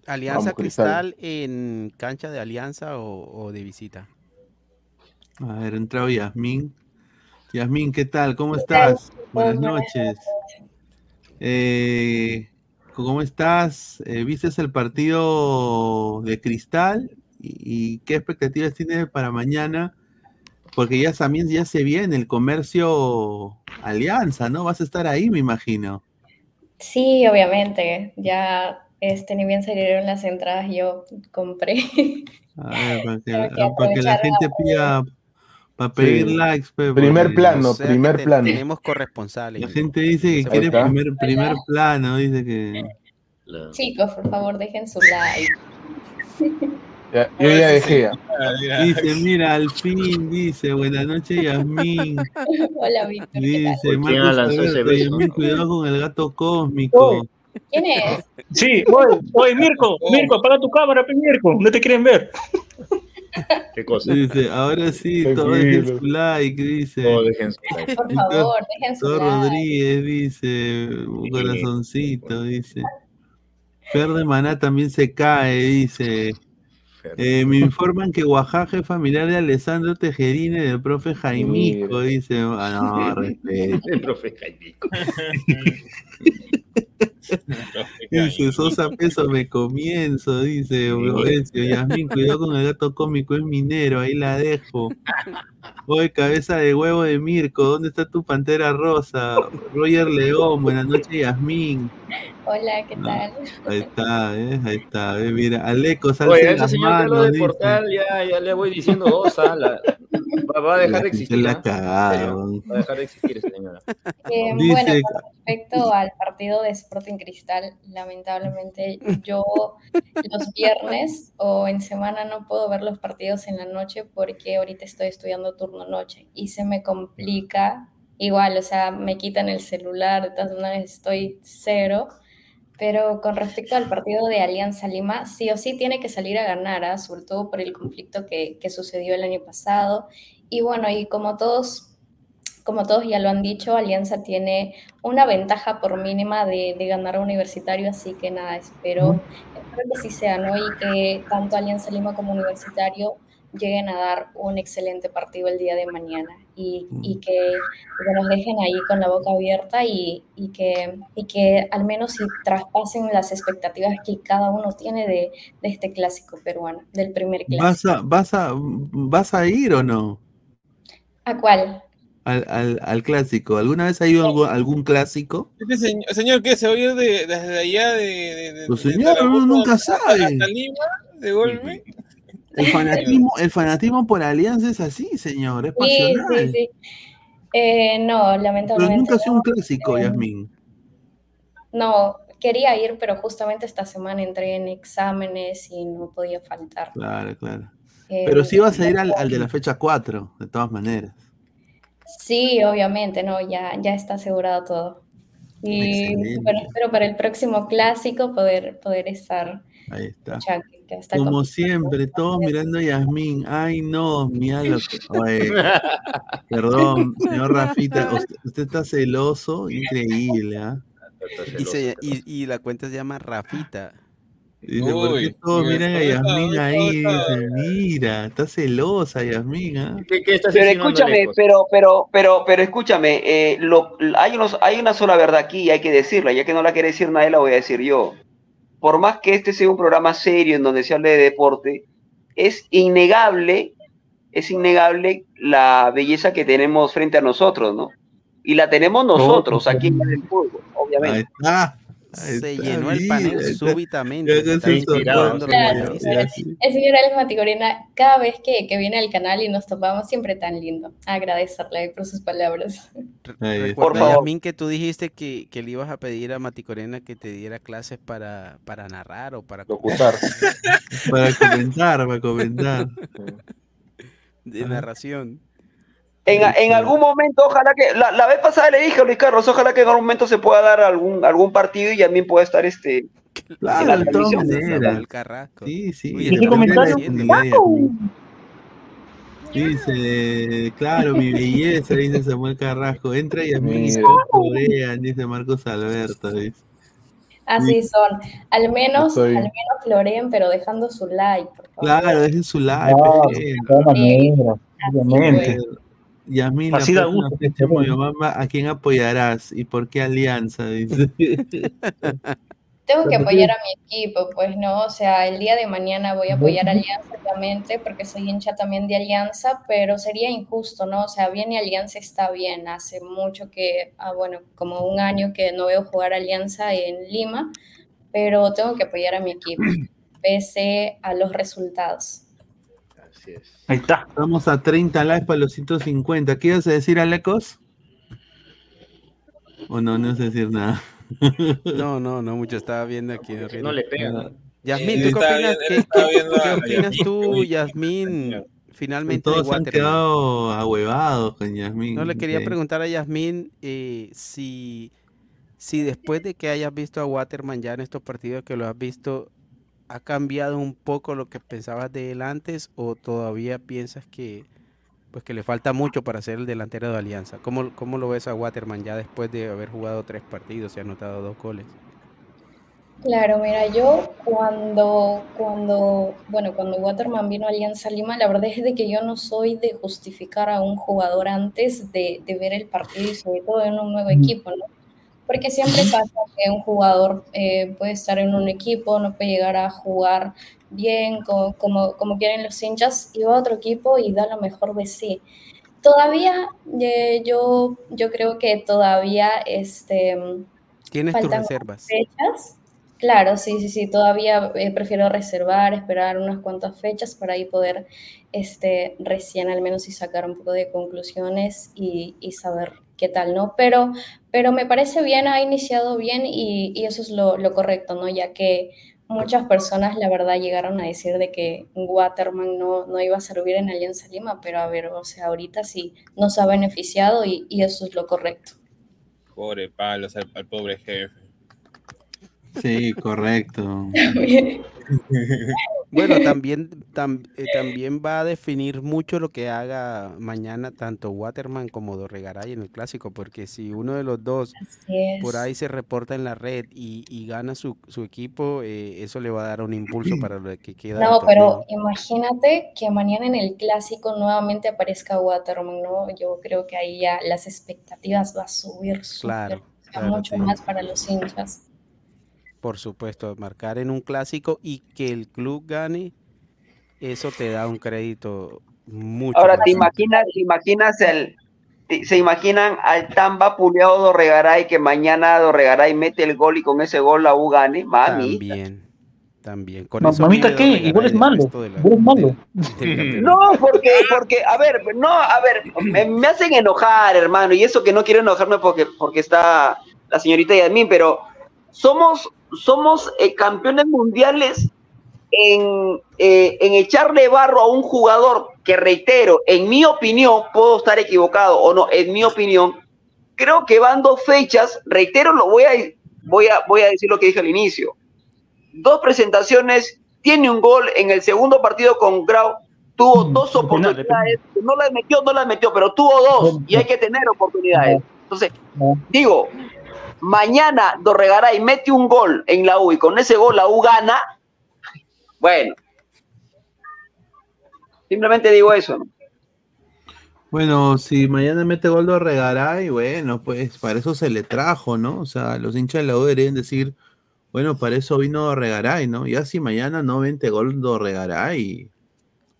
Alianza Vamos, Cristal. Cristal en cancha de Alianza o, o de visita. A ver, entrado Yasmín. Yasmín, ¿qué tal? ¿Cómo estás? Buenas noches. Eh, ¿Cómo estás? Eh, ¿Viste el partido de Cristal? ¿Y, y qué expectativas tienes para mañana? Porque ya también ya se viene el comercio Alianza, ¿no? Vas a estar ahí, me imagino. Sí, obviamente. Ya, este, ni bien salieron las entradas, yo compré. A ver, para que, para la gente pida, para pedir Sí. likes. pe, Primer plano, O sea que primer te- plano. Tenemos corresponsales. La gente dice que quiere primer, primer plano, dice que... Chicos, por favor, dejen su like. Ya- yo ya dejé. ya. Dice, mira, al fin, dice, buenas noches, Yasmín. Hola, Víctor. Dice, ¿Quién Marcos? Yasmín, cuidado con el gato cósmico. ¿Quién es? Sí, oye, oye, Mirko, Mirko, apaga tu cámara, Mirko, no te quieren ver. ¿Qué cosa? Dice, ahora sí, todo dejen su like, dice. Todos dejen su like. Por favor, dejen su like. Rodríguez dice, un corazoncito, dice. Fer de Maná también se cae, dice. Eh, me informan que Oaxaca es familiar de Alessandro Tejerine del profe Jaimico, dice. Ah, no, respeto. El profe Jaimico. Dice, Sosa Peso me comienzo, dice Ovencio. Yasmín, cuidado con el gato cómico, es minero, ahí la dejo. Oye, cabeza de huevo de Mirko, ¿dónde está tu pantera rosa? Roger León, buenas noches, Yasmín. Hola, ¿qué tal? Ahí está, ¿eh? ahí está. ¿eh? Mira, Aleco, salsa Oye, ese señor lo manos, de portal, ya, ya le voy diciendo dos, ah, la- va, va a dejar de La existir. la ¿ah? cagaron. Va a dejar de existir esa señora. Eh, Dice- bueno, con respecto al partido de Sporting Cristal, lamentablemente yo los viernes o en semana no puedo ver los partidos en la noche porque ahorita estoy estudiando turno noche y se me complica igual, o sea, me quitan el celular, de todas maneras estoy cero. Pero con respecto al partido de Alianza Lima, sí o sí tiene que salir a ganar, ¿ah? sobre todo por el conflicto que, que sucedió el año pasado. Y bueno, y como todos como todos ya lo han dicho, Alianza tiene una ventaja por mínima de, de ganar a Universitario, así que nada, espero, espero que sí sea, ¿no? Y que tanto Alianza Lima como Universitario lleguen a dar un excelente partido el día de mañana y, y que, que nos dejen ahí con la boca abierta y, y que, y que al menos si traspasen las expectativas que cada uno tiene de, de este clásico peruano, del primer clásico. ¿Vas a, vas, a, ¿Vas a ir o no? ¿A cuál? Al, al, al clásico. ¿Alguna vez ha ido algún, algún clásico? Este señor, señor, ¿qué? ¿Se va a ir de, desde allá de, de, de- Pues de señor, uno nunca hasta- sabe. hasta Lima, de golpe? El fanatismo, el fanatismo por Alianza es así, señor, es Sí, sí, pasional. sí. Eh, no, Pero lamentablemente nunca ha sido un clásico, Eh, Yasmín. No, quería ir, pero justamente esta semana entré en exámenes y no podía faltar. Claro, claro. Eh, Pero sí vas a ir al, al de la fecha 4, de todas maneras. Sí, obviamente, no, ya, ya está asegurado todo. Y bueno, espero para el próximo clásico poder, poder estar. Ahí está. Ya que- que está Como complicado. siempre, todos mirando a Yasmín. Ay, no, mira lo que. Oye, perdón, señor Rafita, usted, usted está celoso, increíble. Y, se- y- y la cuenta se llama Rafita. Dice, ¿por qué todos mira, miran a Yasmín ahí? Dice, mira, está celosa Yasmín, ¿ah? Pero escúchame, pero, pero, pero, pero escúchame, eh, lo, hay, unos, hay una sola verdad aquí y hay que decirla, ya que no la quiere decir nadie, la voy a decir yo. Por más que este sea un programa serio en donde se hable de deporte, es innegable, es innegable la belleza que tenemos frente a nosotros, ¿no? Y la tenemos nosotros aquí en el fútbol, Ahí obviamente. está. Se llenó el panel está- súbitamente. está Claro, el señor Alex Maticorena, cada vez que, que viene al canal y nos topamos, siempre tan lindo. Agradecerle por sus palabras. Recuerda, Yasmín, que tú dijiste que, que le ibas a pedir a Maticorena que te diera clases para, para narrar o para Locutar. Para comentar, para comentar. de narración. En, en algún momento, ojalá que, la, la vez pasada le dije a Luis Carlos, ojalá que en algún momento se pueda dar algún, algún partido y también pueda estar este en Claro, la. Samuel Carrasco. Sí, sí. Dice, claro, mi belleza, dice Samuel Carrasco. Entra y a mí Mira. florean, dice Marcos Alberto. Dice. Así son. Al menos, Estoy- al menos floreen, pero dejando su like, por favor. Claro, dejen su like. Claro, por de ejemplo. todas maneras, obviamente. Yasmín, la Así da próxima gusto. fecha de Moyobamba, ¿a quién apoyarás y por qué alianza? Dice. Tengo que apoyar a mi equipo, pues no, o sea, el día de mañana voy a apoyar a Alianza, obviamente, porque soy hincha también de Alianza, pero sería injusto, ¿no? O sea, bien y Alianza está bien, hace mucho que, ah, bueno, como un año que no veo jugar Alianza en Lima, pero tengo que apoyar a mi equipo, pese a los resultados. Ahí está. Vamos a 30 likes para los 150. ¿Qué ibas a decir, Alecos? ¿O no? No sé decir nada. No, no, no mucho. Estaba viendo aquí. No le pega. Yasmín, ¿tú qué opinas, qué, opinas tú. Yasmín, finalmente de Todos han Waterman? quedado ahuevados con Yasmín. No le quería Sí. preguntar a Yasmín eh, si, si después de que hayas visto a Waterman ya en estos partidos que lo has visto, ha cambiado un poco lo que pensabas de él antes o todavía piensas que pues que le falta mucho para ser el delantero de Alianza. ¿Cómo, cómo lo ves a Waterman ya después de haber jugado tres partidos y anotado dos goles? Claro, mira, yo cuando, cuando, bueno, cuando Waterman vino a Alianza Lima, la verdad es de que yo no soy de justificar a un jugador antes de, de ver el partido y sobre todo en un nuevo equipo, ¿no? Porque siempre pasa que un jugador eh, puede estar en un equipo, no puede llegar a jugar bien como, como, como quieren los hinchas y va a otro equipo y da lo mejor de sí. Todavía eh, yo, yo creo que todavía este, Tienes tus reservas. fechas. Claro, sí, sí, sí, todavía eh, prefiero reservar, esperar unas cuantas fechas para ahí poder este, recién al menos y sacar un poco de conclusiones y, y saber qué tal, ¿no? Pero, pero me parece bien, ha iniciado bien y, y eso es lo, lo correcto, ¿no? Ya que muchas personas, la verdad, llegaron a decir de que Waterman no, no iba a servir en Alianza Lima, pero a ver, o sea, ahorita sí nos ha beneficiado y, y eso es lo correcto. Pobre palos al, al pobre jefe. Sí, correcto. Bueno, también, tam- eh, también va a definir mucho lo que haga mañana tanto Waterman como Dorregaray en el clásico, porque si uno de los dos por ahí se reporta en la red y, y gana su, su equipo, eh, eso le va a dar un impulso para lo que queda No, pero imagínate que mañana en el clásico nuevamente aparezca Waterman, ¿no? Yo creo que ahí ya las expectativas va a subir Claro, claro, mucho sí. más para los hinchas. Por supuesto, marcar en un clásico y que el club gane, eso te da un crédito mucho Ahora, ¿te imaginas, te imaginas el, te- se imaginan al tan vapuleado Dorregaray que mañana Dorregaray mete el gol y con ese gol la U gane? Mami. También, también. Con Ma- eso mamita, ¿qué? Igual es malo. Igual es malo. No, porque, porque, a ver, no, a ver, me, me hacen enojar, hermano, y eso que no quiero enojarme porque, porque está la señorita Yasmín, pero somos, somos eh, campeones mundiales en, eh, en echarle barro a un jugador que, reitero, en mi opinión, puedo estar equivocado o no, en mi opinión, creo que van dos fechas, reitero, lo voy a, voy a, voy a decir lo que dije al inicio, dos presentaciones, tiene un gol en el segundo partido con Grau, tuvo dos oportunidades, no las metió, no las metió, pero tuvo dos y hay que tener oportunidades. Entonces, digo, mañana Dorregaray mete un gol en la U y con ese gol la U gana, bueno, simplemente digo eso, ¿no? Bueno, si mañana mete gol de Regaray, bueno, pues para eso se le trajo, ¿no? O sea, los hinchas de la U deberían decir, bueno, para eso vino Regaray, ¿no? Ya si mañana no mete gol de Regaray,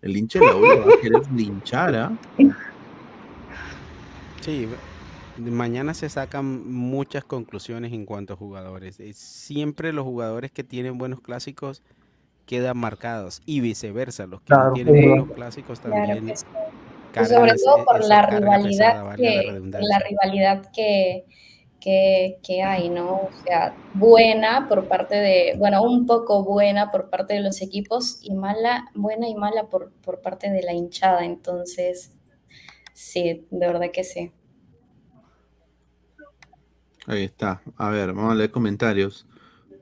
el hincha de la U le va a querer linchar, ¿ah? Sí, mañana se sacan muchas conclusiones en cuanto a jugadores. Eh, Siempre los jugadores que tienen buenos clásicos quedan marcados y viceversa, los que Claro, no tienen sí. buenos clásicos Claro también sí. Cargan sobre todo por la rivalidad pesada, la que, por redundancia. la rivalidad que, que, que hay, ¿no? O sea, buena por parte de, bueno, un poco buena por parte de los equipos y mala, buena y mala por, por parte de la hinchada. Entonces, sí, de verdad que sí. Ahí está. A ver, vamos a leer comentarios.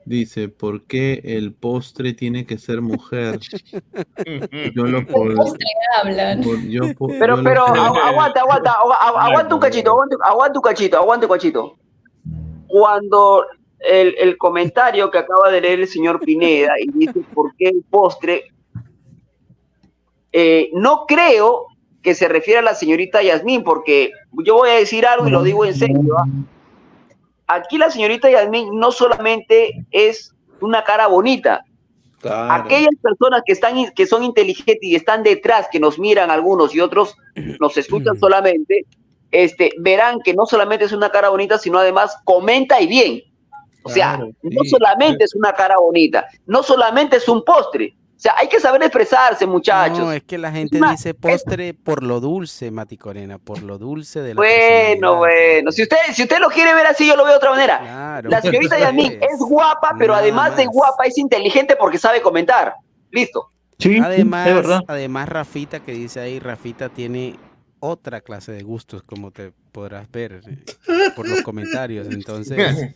Dice, ¿por qué el postre tiene que ser mujer? Yo lo ¿Qué por, postre hablan? por- yo po- Pero, yo lo pero, aguanta, aguanta, agu- agu- aguanta un cachito, aguanta, aguanta un cachito, aguanta un cachito. Cuando el, el comentario que acaba de leer el señor Pineda y dice por qué el postre, eh, no creo que se refiera a la señorita Yasmín, porque yo voy a decir algo y lo digo en serio. ¿ah? Aquí la señorita Yasmín no solamente es una cara bonita, aquellas personas que están que son inteligentes y están detrás, que nos miran algunos y otros nos escuchan solamente, este, verán que no solamente es una cara bonita, sino además comenta y bien. O sea, Claro, no solamente es una cara bonita, no solamente es un postre. O sea, hay que saber expresarse, muchachos. No, es que la gente una- dice postre por lo dulce, Mati Corena, por lo dulce de la Bueno, bueno. Si usted, si usted lo quiere ver así, yo lo veo de otra manera. Claro, la señorita eso Yasmín es. es guapa, pero Nada además de guapa, es inteligente porque sabe comentar. Listo. además, además Rafita que dice ahí, Rafita tiene otra clase de gustos, como te podrás ver eh, por los comentarios. Entonces,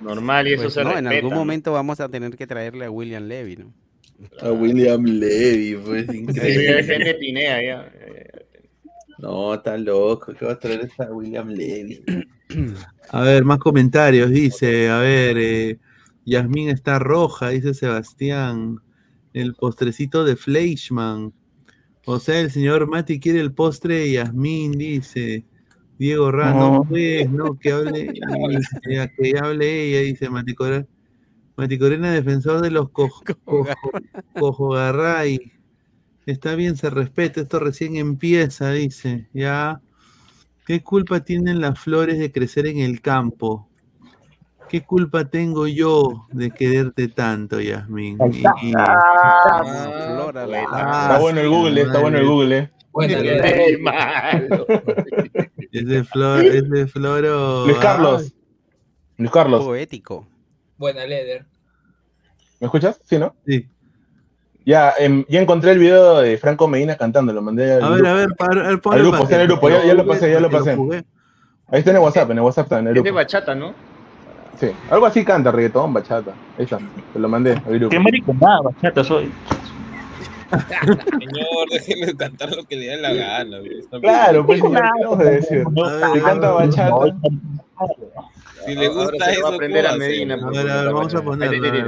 Normal, y eso pues, se no, en algún ¿no? momento vamos a tener que traerle a William Levy, ¿no? A William Levy, pues increíble. gente pinea ya. No, está loco. ¿Qué va a traer esa William Levy? A ver, más comentarios. Dice, a ver, eh, Yasmín está roja, dice Sebastián. El postrecito de Fleischmann. O sea, el señor Mati quiere el postre de Yasmín, dice. Diego Rano, No. pues, no, que hable, que hable ella, dice Mati Corena. Mati Corena, defensor de los cojo, cojo, cojogarray. Está bien, se respeta, esto recién empieza, dice. Ya. ¿Qué culpa tienen las flores de crecer en el campo? ¿Qué culpa tengo yo de quererte tanto, Yasmín? Ahí está. Y- Ah, Flora, la- Ah, Está bueno el Google, está bueno el Google. eh. Qué malo. Es de flor, es de floro. Luis Carlos. Luis Carlos, Poético. Buena, Leder. ¿Me escuchas? Sí, ¿no? Sí. Ya, em, ya encontré el video de Franco Medina cantando, lo mandé al A ver, grupo. a ver, pa- a ver, Al ponlo grupo, para está en el grupo, ya, ya lo pasé, ya lo para pasé. Ahí está en el WhatsApp, en el WhatsApp está en el Es de grupo. bachata, ¿no? Sí, algo así canta, reggaetón, bachata. Ahí está, te lo mandé al grupo. Qué mariconada, bachata soy. Señor, déjenle cantar lo que le dé la gana. Claro, pues ¿qué vamos a decir? Si canta bachata. Si le Ahora gusta se lo eso, va a aprender a. Medina. A ver, a ver, vamos a ponerlo. A ver,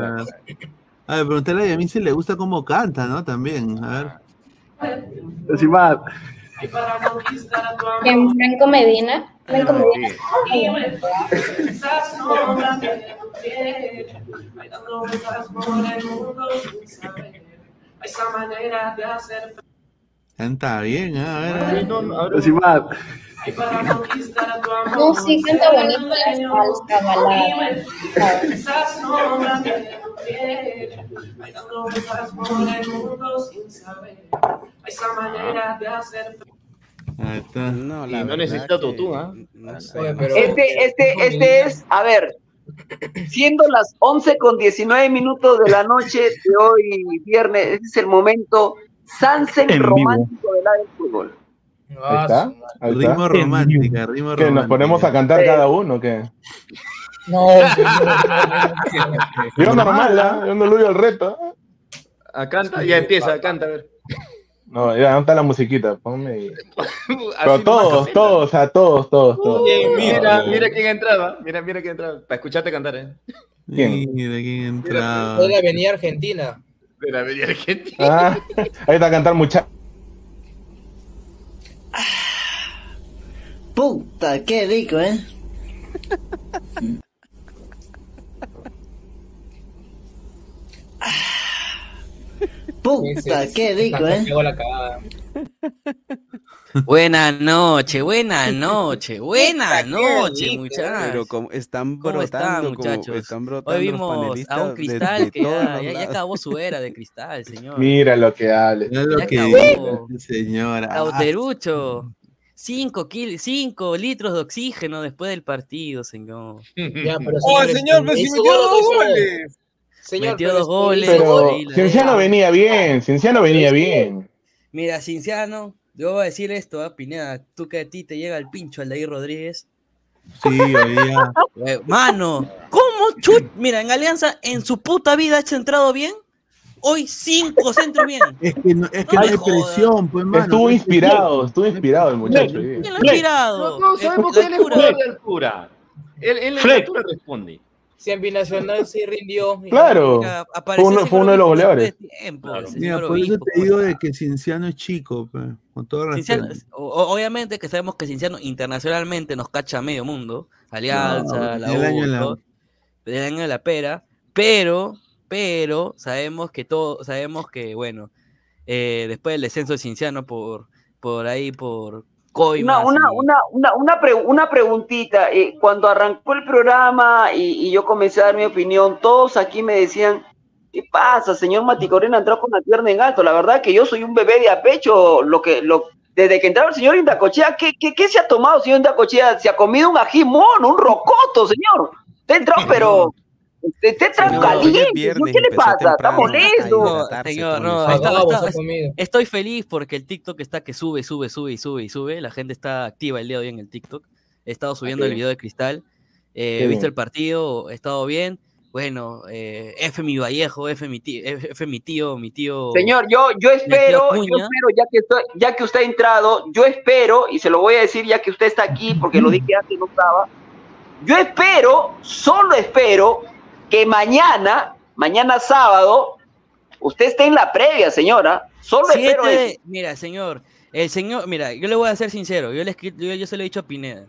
a ver, preguntarle a mí si le gusta cómo canta, ¿no? También, a ver. En Franco Medina. Franco Medina. Canta bien, ¿eh? a ver. a ver. ahora- No, sí, canta bonito la salsa, balada. Ahí está. No, la no necesita que autotune, ¿ah? No sé. Pero- Este, este, este es, a ver, siendo las 11 con 19 minutos de la noche de hoy, viernes, este es el momento Sansen romántico del área del fútbol. Ahí está, ahí está. Ritmo romántica, ritmo ¿Que romántica. nos ponemos a cantar cada uno o qué? No, Yo normal, ¿ah? Yo no lo el reto. Ah, canta, ya empieza, canta, a ver. No, ya, ¿dónde está la musiquita? Ponme Pero todos, todos, a todos, todos, todos. Mira, mira quién entraba. Mira, mira quién entraba. Para escucharte cantar, ¿eh? ¿Quién? Mira quién entraba. de la Avenida Argentina. De la Avenida Argentina. Ah, ahí está a cantar Puta, qué rico, ¿eh? Puta, qué rico, ¿eh? Buenas noches, buenas noches, buenas noches, muchachos. Pero como están ¿Cómo están, brotando, como muchachos? están brotando Hoy los vimos a un cristal de que ya, ya- acabó su era de cristal, señor. Mira lo que hable. Mira lo Ya que acabó. señora. Ah, Cauterucho. 5 cinco litros de oxígeno después del partido, señor. Ya, pero ¡Oh, señor, hizo metió dos goles! Señor, Metió dos es- goles. Pero Cienciano venía bien, Cienciano venía bien. Mira, Cinciano, yo voy a decir esto, ¿ah, Pineda, tú que a ti te llega el pincho al de ahí Rodríguez. Sí, hoy día. Eh, Mano, ¿cómo chut? Mira, en Alianza en su puta vida ha centrado bien. Hoy cinco centros bien. Es que no, es que No no me hay presión, pues, mano. Estuvo inspirado, estuvo inspirado el muchacho. ¿Quién bien. lo ha inspirado? No, no, sabemos que él es Altura. jugador de altura. Él, él en altura responde. Si en Binacional sí rindió. y- Claro, fue apareció uno, el fue señor uno de los goleadores. tiempo, Claro. Mira, por eso te ¿cómo digo está? de que Cinciano es chico, pues, con todo respeto. Obviamente que sabemos que Cinciano internacionalmente nos cacha a medio mundo, Alianza, No, la el año la- el año de la pera, pero, pero sabemos que todo, sabemos que bueno, eh, después del descenso de Cinciano por, por ahí, por Una, una, una, una, una, pre- una preguntita. eh, cuando arrancó el programa y, y yo comencé a dar mi opinión, todos aquí me decían, ¿qué pasa, señor Maticorena? Entró con la pierna en alto. La verdad que yo soy un bebé de a pecho. Lo que, lo, desde que entraba el señor Indacochea, ¿qué, qué, qué se ha tomado, señor Indacochea? Se ha comido un ají mono, un rocoto, señor. Entró, pero... Señor, caliente. ¿Qué le pasa? Está molesto. Señor, no, está- está- estoy feliz porque el TikTok está que sube, sube, sube y sube y sube. La gente está activa el día de hoy en el TikTok. He estado subiendo el video de Cristal. eh, he visto bien. el partido, he estado bien. Bueno, eh, F mi Vallejo, F mi tío, F, mi tío, mi tío. Señor, yo, yo espero, yo espero, ya que, estoy- ya que usted ha entrado, yo espero, y se lo voy a decir ya que usted está aquí, porque lo dije antes, no estaba, yo espero, solo espero, que mañana, mañana sábado, usted esté en la previa, señora. Solo Siete espero eso. Mira, señor, el señor, mira, yo le voy a ser sincero, yo, le escri- yo, yo se lo he dicho a Pineda.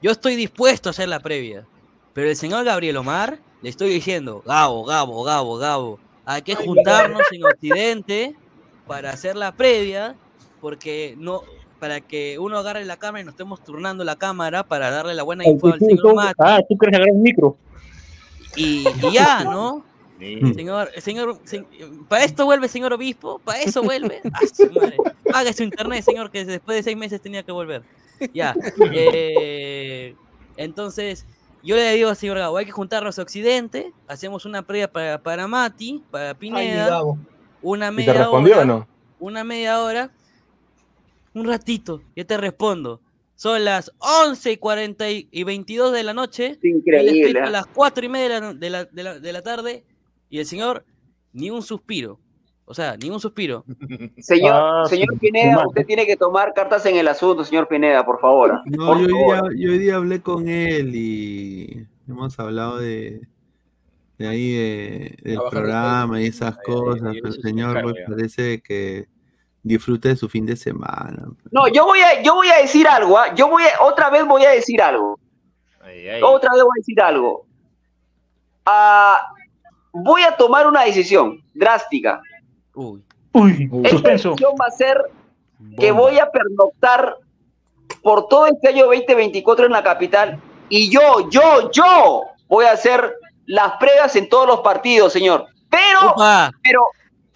Yo estoy dispuesto a hacer la previa, pero el señor Gabriel Omar le estoy diciendo, Gabo, Gabo, Gabo, Gabo, hay que juntarnos en Occidente para hacer la previa, porque no, para que uno agarre la cámara y nos estemos turnando la cámara para darle la buena info al señor Mati Ah, tú quieres agarrar el micro. Y, y ya, ¿no? Señor, señor, se- para esto vuelve señor obispo, para eso vuelve. Ah, su madre. Pague su internet, señor, que después de seis meses tenía que volver. Ya. eh, entonces, yo le digo al señor Gabo, hay que juntarnos a Occidente, hacemos una previa para, para Mati, para Pineda, una ¿Y te media respondió hora, o no? una media hora, un ratito, yo te respondo. Son las 11 y 40 y y 22 de la noche. Increíble. a ¿eh? las 4 y media de la, de la- de la- de la tarde y el señor ni un suspiro. O sea, ni un suspiro. Señor, Ah, señor Pineda, usted tiene que tomar cartas en el asunto, señor Pineda, por favor. No, Por yo hoy, favor. día, yo hoy día hablé con él y hemos hablado de, de ahí de- del programa y esas cosas, pero el me señor pues, ya. parece que disfrute de su fin de semana. No, yo voy a, yo voy a decir algo, ¿ah? yo voy a, otra vez voy a decir algo. Ay, ay. Otra vez voy a decir algo. Ah, voy a tomar una decisión drástica. Uy. Uy, Esta suspenso. decisión va a ser que voy a pernoctar por todo este año 2024 en la capital y yo, yo, yo voy a hacer las pruebas en todos los partidos, señor. Pero, Opa. pero,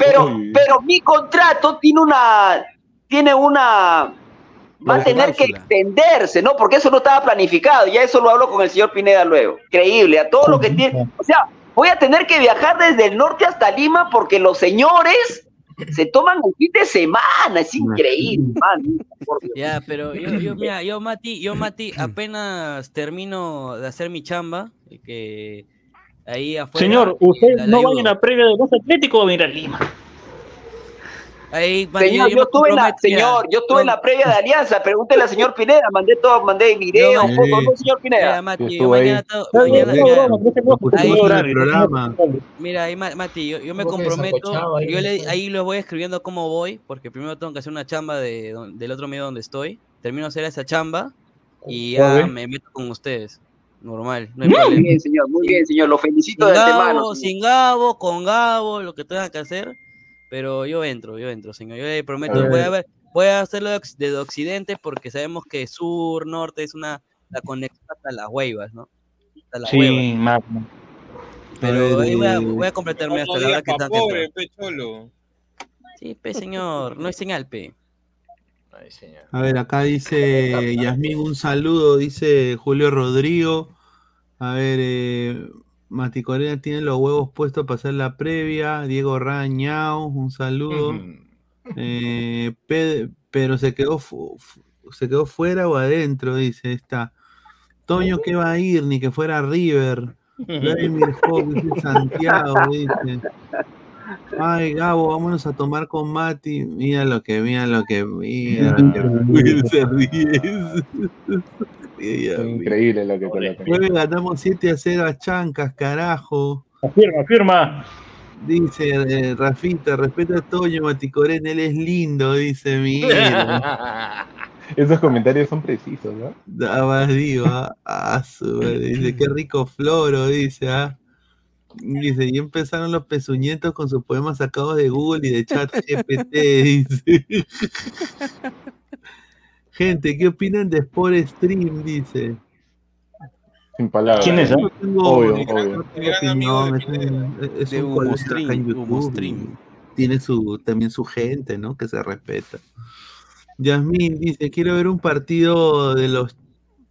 pero, Uy. pero mi contrato tiene una, tiene una, va a tener que extenderse, ¿no? Porque eso no estaba planificado. Ya eso lo hablo con el señor Pineda luego. Increíble, a todo lo que tiene. O sea, voy a tener que viajar desde el norte hasta Lima porque los señores se toman el fin de semana. Es increíble, man. Ya, pero yo, yo, mira, yo Mati, yo Mati, apenas termino de hacer mi chamba, que ahí afuera. Señor, eh, usted la- la no va a ir a la previa de los Atlético va a venir a Lima. Ahí, Mati, Señor, yo, me estuve en la, señor, yo estuve en la previa de Alianza. Pregúntele al señor Pineda. Mandé todo, mandé video, Yo- fotos, ¿no, señor Mira, Pineda? Mati, yo mañana, mañana- mira, broma, no se preocupe, ahí- no Escucha horario, el programa. Mira, ahí, Ma- Mati, yo, yo me comprometo, ahí, yo le- ahí les voy escribiendo cómo voy, porque primero tengo que hacer una chamba de, del otro medio donde estoy, termino de hacer esa chamba y Ya me meto con ustedes, normal, no hay Muy problema. bien, señor, muy bien, señor. Lo felicito Sin de antemano. Gabo, señor. sin Gabo, con Gabo, lo que tenga que hacer, pero yo entro, yo entro, señor, yo le prometo, A voy a ver. voy a hacerlo de oc- de occidente porque sabemos que sur, norte es una la conexión hasta las huevas, ¿no? Hasta las Sí, huevas. Magno. Pero ahí voy a, voy a completarme hasta la hora que que pobre, pe cholo. Sí, pe señor, no es señal, pe. Señor. A ver, acá dice Yasmín, un saludo, dice Julio Rodrigo. A ver, eh, Mati Corena tiene los huevos puestos para hacer la previa. Diego Rañao, un saludo. Eh, Pe- pero se quedó, se quedó fuera o adentro, dice esta. Toño que va a ir, ni que fuera River. Vladimir dice Santiago, dice. Ay, Gabo, vámonos a tomar con Mati. Mira lo que, mira lo que, mira lo que se ríe. Increíble lo que colocan. Jueves ganamos 7 a 0 a Chancas, carajo. Firma, firma. Dice eh, Rafita, respeta a Toño Maticorén, él es lindo, dice Miguel. Esos comentarios son precisos, ¿no? Nada más digo, ah, ah, dice, qué rico floro, dice, ah. Dice, y empezaron los pezuñetos con sus poemas sacados de Google y de chat GPT, dice. Gente, ¿qué opinan de Sport Stream? Dice. Sin palabras. ¿Quién es? No tengo, Obvio, obvio. no tengo opinión, es un, es De un Humo colega Stream, acá en Humo YouTube, Stream. Tiene su, también su gente, ¿no? Que se respeta. Yasmín dice, quiero ver un partido de los...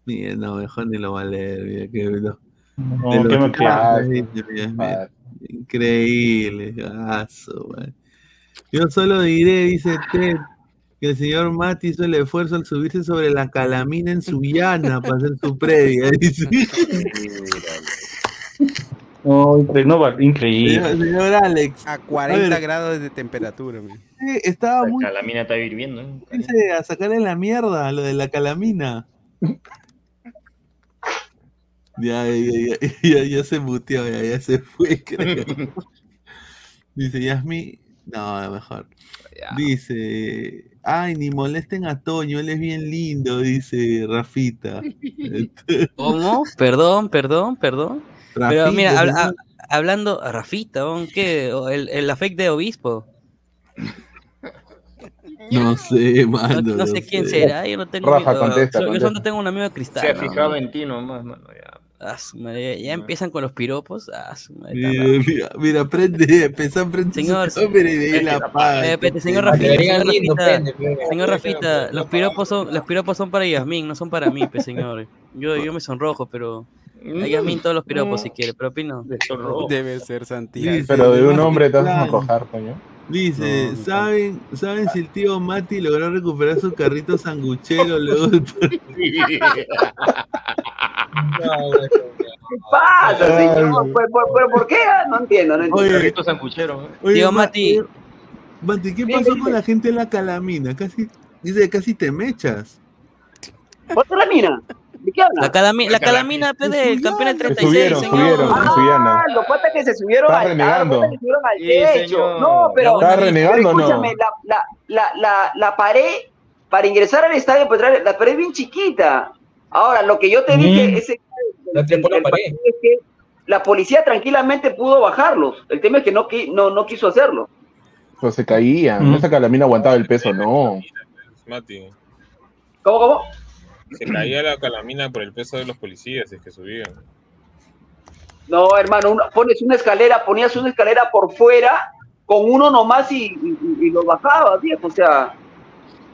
Mira, no, mejor ni lo va a leer. Mira, que, no. No, de mira, mira. Increíble. su madre. Yo solo diré, dice Ted, que el señor Mati hizo el esfuerzo al subirse sobre la calamina en Sullana para hacer su previa. Dice. No, increíble. Señor, señor Alex. A 40 ver. grados de temperatura. man. eh, estaba muy La mina está hirviendo. ¿eh? dice, a sacarle la mierda lo de la calamina. Ya, ya, ya, ya, ya se muteó, ya, ya se fue, creo. Dice Yasmi, no, mejor. Dice, ay, ni molesten a Toño, él es bien lindo, dice Rafita. ¿Cómo? Perdón, perdón, perdón. Pero Rafita, mira, habla- señor. a- hablando, a Rafita, ¿on ¿qué? El, el afect de obispo. No sé, No, mano. no sé quién sé. será, yo no tengo Rafa, ni- contesta, yo- Yo contesta. solo tengo un amigo de cristal. Se ha ¿no? fijado en ti nomás, mano. Ya. Ah, su madre, ya, empiezan con los piropos. Ah, su madre, Mira, mira, mira, prende, empezó a prender Señor, su y de la apaga. Eh, espérate, señor Rafita, señor Rafita, señor Rafita, los piropos son, los piropos son para Yasmín, no son para mí, pues señor. Yo, yo me sonrojo, pero a Yasmín todos los piropos si quiere, pero opino. Debe ser Santiago. Dice, Pero de un hombre te vas a sonrojar, coño. Dice, No, no ¿saben, ¿saben si el tío Mati logró recuperar su carrito sanguchero luego del ¿Qué pasa, señor? ¿Pero, pero- pero por qué? Ah, No entiendo, no entiendo. Oye. ¿eh? Oye, Tío Ma- Mati. oye, Mati, ¿qué pasó con la gente en la calamina? Casi, dice, casi te mechas. ¿Otra la mina? ¿De qué habla? La, calami- la calamina pues, del campeón del Se 36, subieron, señor. subieron. Ah, los patas que se subieron Estás al, renegando. ah, se subieron al Sí, techo. señor. No, pero, ¿Estás pero renegando o no? escúchame, la, la, la, la, la pared para ingresar al estadio Petral, la pared es bien chiquita. Ahora, lo que yo te dije Mm. ese el pared. es que la policía tranquilamente pudo bajarlos. El tema es que no, no, no quiso hacerlo. Pues se caían. Mm. Esa calamina aguantaba el peso, no. Mati. ¿Cómo, cómo? Se caía la calamina por el peso de los policías, es que subían. No, hermano, una- pones una escalera, ponías una escalera por fuera con uno nomás y, y, y lo bajabas, viejo. O sea,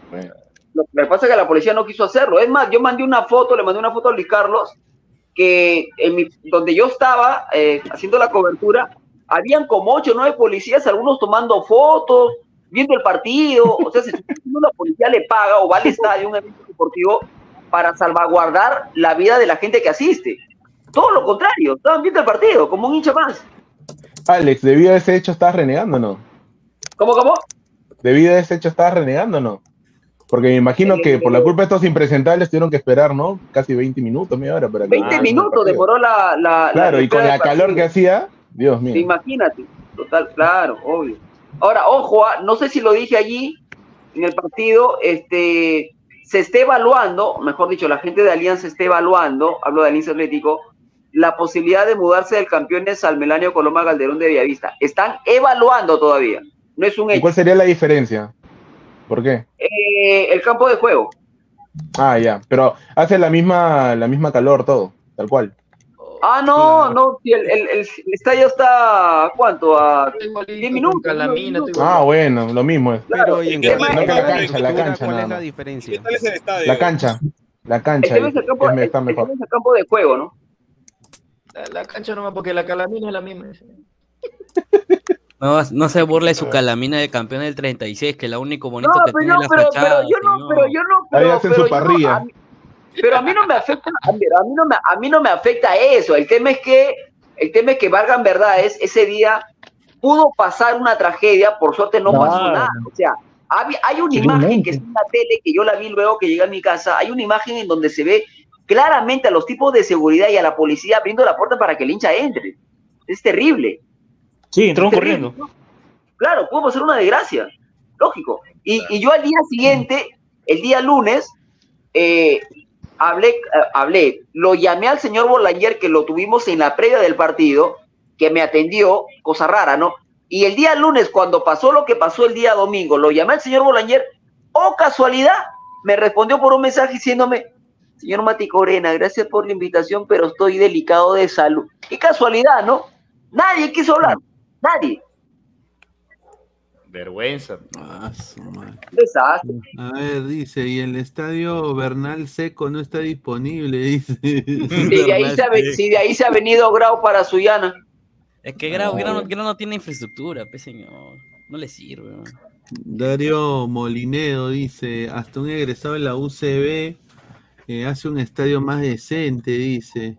Bueno, lo que pasa es que la policía no quiso hacerlo. Es más, yo mandé una foto, le mandé una foto a Luis Carlos, que en mi, donde yo estaba eh, haciendo la cobertura, habían como ocho o nueve policías, algunos tomando fotos, viendo el partido. O sea, si la policía le paga o va al estadio, un evento deportivo, para salvaguardar la vida de la gente que asiste. Todo lo contrario, estaban viendo el partido, como un hincha más. Alex, debido a ese hecho estás renegando no? ¿Cómo, cómo? Debido a ese hecho estás renegando no? Porque me imagino que por la culpa de estos impresentables tuvieron que esperar, ¿no? Casi 20 minutos, media hora para que 20 minutos demoró la... la Claro, la y con la calor que hacía, Dios mío. Imagínate, total, claro, obvio. Ahora, ojo, ah, no sé si lo dije allí en el partido, este, se está evaluando, mejor dicho, la gente de Alianza está evaluando, hablo de Alianza Atlético, la posibilidad de mudarse del campeones al Melanio Coloma Calderón de Villavista. Están evaluando todavía, no es un ¿Y hecho. cuál sería la diferencia? ¿Por qué? Eh, el campo de juego. Ah, ya. Pero hace la misma, la misma calor todo, tal cual. Ah, no, no, el, el, el- el estadio está ¿a ¿cuánto? A 10 minutos. Ah, bueno, lo mismo es. Pero y en No que la cancha, la cancha ¿cuál es la diferencia? La cancha, la El cancha tema es el campo, es- el- está el mejor. es el campo de juego, ¿no? La, la cancha nomás, porque la calamina es la misma. No, no se burle su calamina del campeón del 36, que es lo único bonito No, que pero, tiene no, la pero, fachada. pero yo no, pero yo no, Ahí pero, hacen pero su parrilla. a mí- pero a mí no me afecta, a mí, a mí no me, a mí no me afecta eso. El tema es que, el tema es que valgan verdades, ese día pudo pasar una tragedia, por suerte no pasó Claro. nada. O sea, hay una imagen que está en la tele que yo la vi luego que llegué a mi casa. Hay una imagen en donde se ve claramente a los tipos de seguridad y a la policía abriendo la puerta para que el hincha entre. Es terrible. Sí, entraron corriendo. Claro, pudo pasar una desgracia, lógico. Y, y yo al día siguiente, el día lunes, eh, hablé, eh, hablé, lo llamé al señor Bolañer, que lo tuvimos en la previa del partido, que me atendió, cosa rara, ¿no? Y el día lunes, cuando pasó lo que pasó el día domingo, lo llamé al señor Bolañer, oh casualidad, me respondió por un mensaje diciéndome, señor Mati Corena, gracias por la invitación, pero estoy delicado de salud. Qué casualidad, ¿no? Nadie quiso hablar, nadie. Vergüenza. Desastre. A ver, dice, y el estadio Bernal Seco no está disponible, dice. Si de, ahí se ha, ve- si de ahí se ha venido Grau para Suyana. Es que Grau, Grau no, Grau no tiene infraestructura, pues señor. No le sirve. ¿no? Dario Molinedo dice, hasta un egresado de la UCB eh, hace un estadio más decente, dice.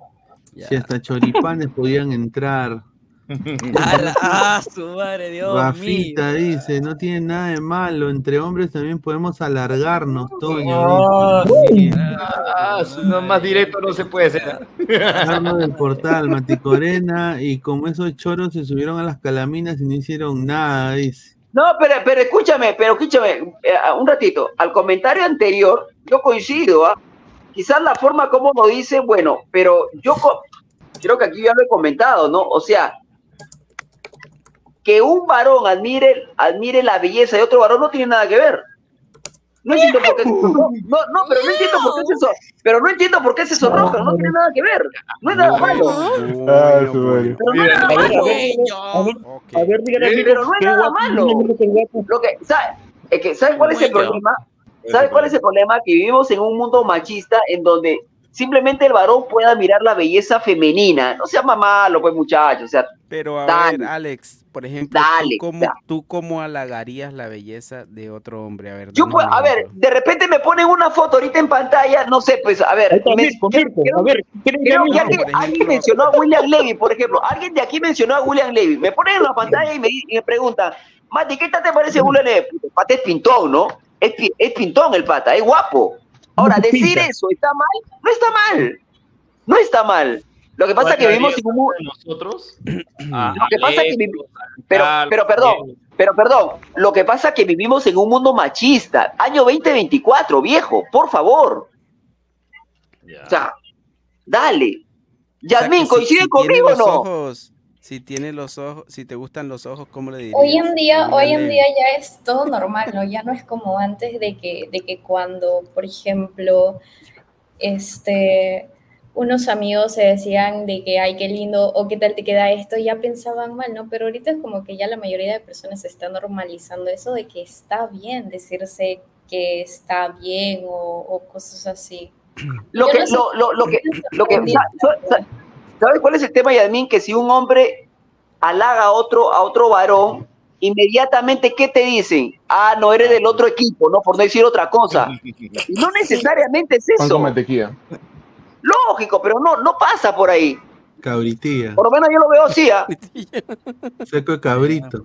Si hasta choripanes podían entrar. ¡Ah, su madre, Dios Rafita mío! dice, no tiene nada de malo, entre hombres también podemos alargarnos, Toño. Ah, dice. Ah, no, más directo no se puede ser. Arno del portal, Maticorena, y como esos choros se subieron a las calaminas y no hicieron nada, dice. No, pero, pero escúchame, pero escúchame, eh, un ratito. Al comentario anterior, yo coincido, ¿ah? Quizás la forma como lo dice, bueno, pero yo creo que aquí ya lo he comentado, ¿no? O sea, que un varón admire, admire la belleza de otro varón no tiene nada que ver. No entiendo por qué se. No, no, pero no entiendo por qué se sonroja. Pero no entiendo por qué se sonroja, no tiene nada que ver. No es nada malo. Ah, su. Pero no es nada malo. A ver, dígale, Pero no es nada malo. Lo que, ¿sabe? Es que, ¿sabe cuál es el problema? ¿Sabe cuál es el problema? Que vivimos en un mundo machista en donde simplemente el varón pueda mirar la belleza femenina. No sea malo, pues, muchachos. O sea, Pero a ver, Alex, por ejemplo, Dale, ¿tú, cómo, ¿tú cómo halagarías la belleza de otro hombre? A ver, yo puedo, a ver, de repente me ponen una foto ahorita en pantalla, no sé, pues, a ver. me- creo- a ver, creo que No, alguien, por ejemplo- alguien mencionó a William Levy, por ejemplo. Alguien de aquí mencionó a William Levy. Me ponen en la pantalla y me, y me preguntan, Mati, ¿qué tal te parece William Levy? El pata es pintón, ¿no? Es, es pintón el pata, es guapo. Ahora, decir eso está mal, no está mal. No está mal. Lo que pasa es que vivimos en un mundo. nosotros. Lo que pasa es que pero, pero perdón, pero perdón, lo que pasa es que vivimos en un mundo machista. Año 2024, viejo, por favor. O sea, dale. Yasmín, O sea, que si- ¿coincide si conmigo o no? ojos, si tiene los ojos, si te gustan los ojos, ¿cómo le dirías? Hoy en día, hoy en día ya es todo normal, ¿no? Ya no es como antes de que, de que cuando, por ejemplo, este, unos amigos se decían de que, ay, qué lindo, o qué tal te queda esto, ya pensaban mal, ¿no? Pero ahorita es como que ya la mayoría de personas está normalizando eso de que está bien decirse que está bien o, o cosas así. Lo que, no sé lo, lo, lo que, lo que, ¿sabes cuál es el tema, Yasmín? Que si un hombre halaga a otro, a otro varón, inmediatamente, ¿qué te dicen? Ah, no eres del otro equipo, ¿no? Por no decir otra cosa. No necesariamente es eso. con mantequilla. Lógico, pero no, no pasa por ahí. Cabritía. Por lo menos yo lo veo así, ¿ah? Seco de cabrito.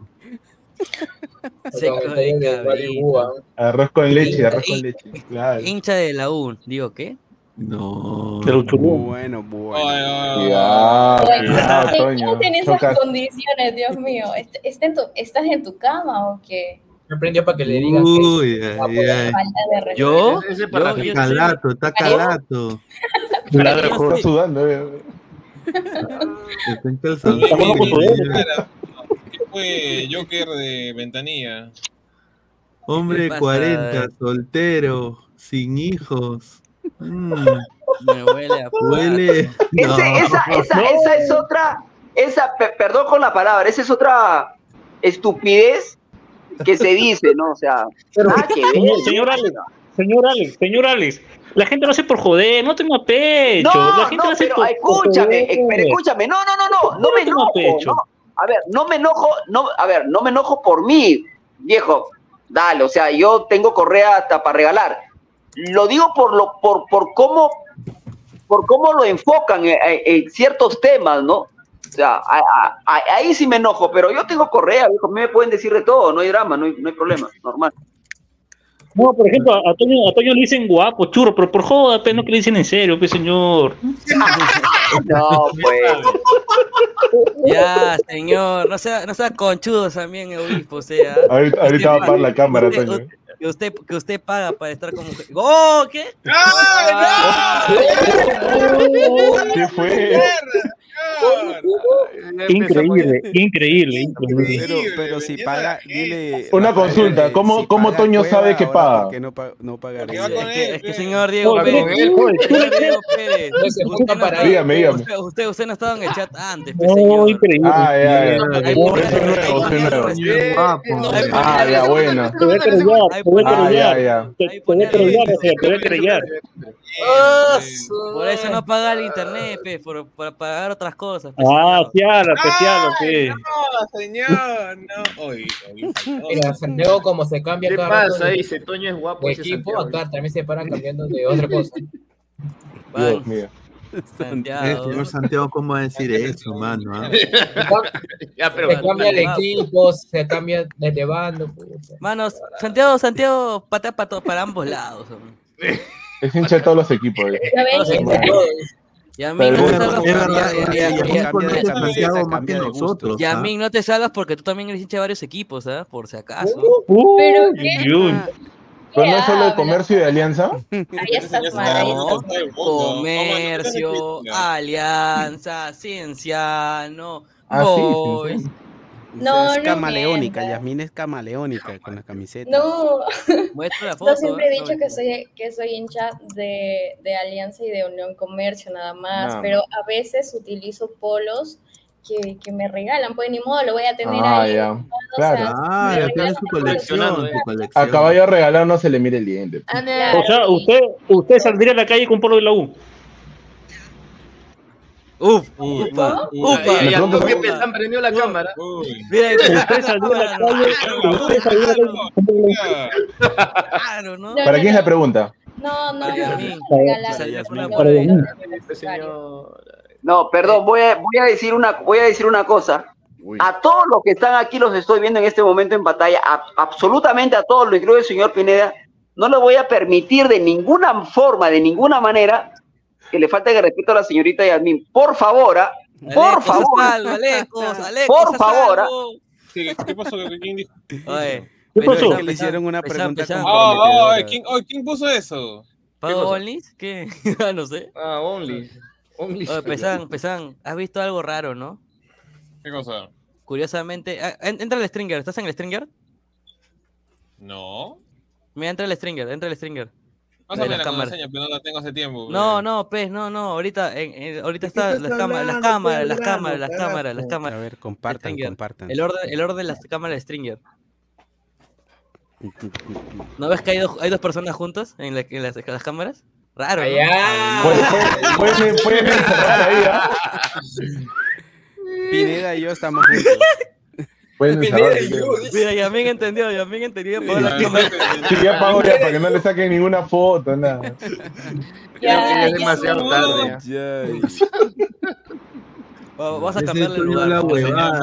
Seco de cabrito. Arroz con leche, arroz con leche. Claro. Hincha de la U, digo, ¿qué? No. Bueno, bueno. Cuidado, cuidado, ¿Quién Toño. tiene esas Chocas. condiciones, Dios mío? ¿Est- está en tu- ¿Estás en tu cama o qué? Me prendió para que le digan Uy, que ay, Falta ay. de. ¿Yo? Ese es para Yo-. Está calato, está calato. Ladra, sudando. eh. Está en calzoncillo. ¿Qué fue Joker de Ventanilla? Hombre pasa? 40, soltero, sin hijos. Mm, Me huele a huele. No. Ese- esa, esa, esa es otra, esa, pe- perdón con la palabra, esa es otra estupidez que se dice, ¿no? O sea, ver. Señor, señor Alex, señor Alex, señor Alex, la gente lo hace por joder, no tenga pecho. No, la gente no, lo hace pero por escúchame, por eh, pero escúchame, no, no, no, no, no me enojo, no. A ver, no me enojo, no, a ver, no me enojo por mí, viejo. Dale, o sea, yo tengo correa hasta para regalar. Lo digo por lo, por, por cómo, por cómo lo enfocan en, en- en ciertos temas, ¿no? O sea, a- a- a- ahí sí me enojo, pero yo tengo correa, viejo, a mí me pueden decir de todo, no hay drama, no hay, no hay problema, normal. No, por ejemplo, a Toño, a Toño le dicen guapo, churro, pero por joda, pues no que le dicen en serio, pues señor. No, pues. Ya, señor, no sea, no sea conchudo también, el obispo, o sea. Ahorita, ahorita va a apagar la cámara, Usted- Toño. Que usted, que usted paga para estar como mujer. ¡Oh! ¿Qué? ¿Qué fue? Increíble, increíble, increíble. Pero, pero si paga, dile. Una consulta, que ¿cómo, si cómo Toño Cueva, sabe que paga? ¿Por qué no, pa- no pagaría? Es que, es que señor Diego Pérez. Diego Usted Dígame, dígame. Usted, no estaba en el chat antes, pues, No, increíble. Ah, ya, ya. Ah, ya, bueno. Te voy a querellar, te voy a ya, querellar. ya. Te, te voy a querellar, o sea, te voy a querellar. Por eso no paga el internet, pe, por, para pagar otras cosas. pe, Ah, fiala, pues. No, señor, no. Oye, Santiago, como se cambia ¿Qué cada pasa? Dice, Toño es guapo. de equipo, acá también se paran cambiando de otra cosa. Dios mío. Eh, Santiago. señor Santiago, ¿cómo va a decir eso, mano? ah? Ya, pero Se cambia de equipo, se cambia de, bando. Manos, Santiago, Santiago, patea para, para ambos lados. Es hincha de todos los equipos. eh. Ya ven, Todos ya equipos. Y a mí Pero no te salvas ¿ah? no te salvas porque tú también eres hincha de varios equipos, ¿ah? Por si acaso. Uh, Pero uy, qué- uy. Pero no es solo de comercio y de alianza. Ahí estás mal, comercio, alianza, cienciano, Ah, sí, boys. No, es no camaleónica. Yasmín es camaleónica con la camiseta. No, Muestra la foto. yo siempre he ¿eh? dicho que soy, que soy hincha de, de Alianza y de Unión Comercio nada más, Nada pero a veces utilizo polos que, que me regalan, pues ni modo, lo voy a tener Ah, ahí. ya. o Claro. sea, Ah, ya tiene regalan su por colección, coleccionando, su ¿eh? colección. A caballo regalado no se le mire el diente. Claro, O sea, sí. usted, usted saldría a la calle con polo de la U. Uf, Uh, upa, uh, upa. Pregunto- toque, pues, han prendido la cámara. Mira, Usted a la calle, usted a la calle. Claro, ¿no? ¿Para quién es la pregunta? No, no, no, Para no, perdón, voy a, voy a decir una, voy a decir una cosa. A todos los que están aquí los estoy viendo en este momento en batalla, a- absolutamente a todos, lo incluye el señor Pineda, no le voy a permitir de ninguna forma, de ninguna manera, que le falte el respeto a la señorita Yasmín. Por favor, ¿ah? por Alecos, favor, Alecos, Por favor, algo. ¿Qué, qué pasó? ¿Quién dijo? Oye, ¿Qué pasó? que le hicieron una pregunta Ah, ah, Comprometedora. ¿quién, oh, ¿quién puso eso? ¿Pago? Onlys? ¿Qué? Ah, no sé. Ah, Only. Only. Oye, Pesán, Pesán, has visto algo raro, ¿no? ¿Qué cosa? Curiosamente, ah, en- entra el Stringer, ¿estás en el Stringer? No. Mira, entra el Stringer, entra el Stringer. Pásame las la cámaras. contraseña, pero no la tengo hace tiempo. No, no, pez, no, no, ahorita, en- en- ahorita está las cámaras, las cámaras, las cámaras, las cámaras, las A cámaras. ver, compartan, Stringer. compartan. El orden, el orden de las cámaras de Stringer. ¿No ves que hay dos, hay dos personas juntas en, la- en las, en las cámaras? Raro. Pueden pueden- ahí, ¿ah? Pineda y yo estamos juntos. Pueden encerrar. Mira, Yamin entendió, Yamin entendió. ya pago ya para que no le saquen ninguna foto, nada. Ya, es ya, demasiado tarde. Ya, Va- Vamos a Ese cambiarle el lugar. la huevada,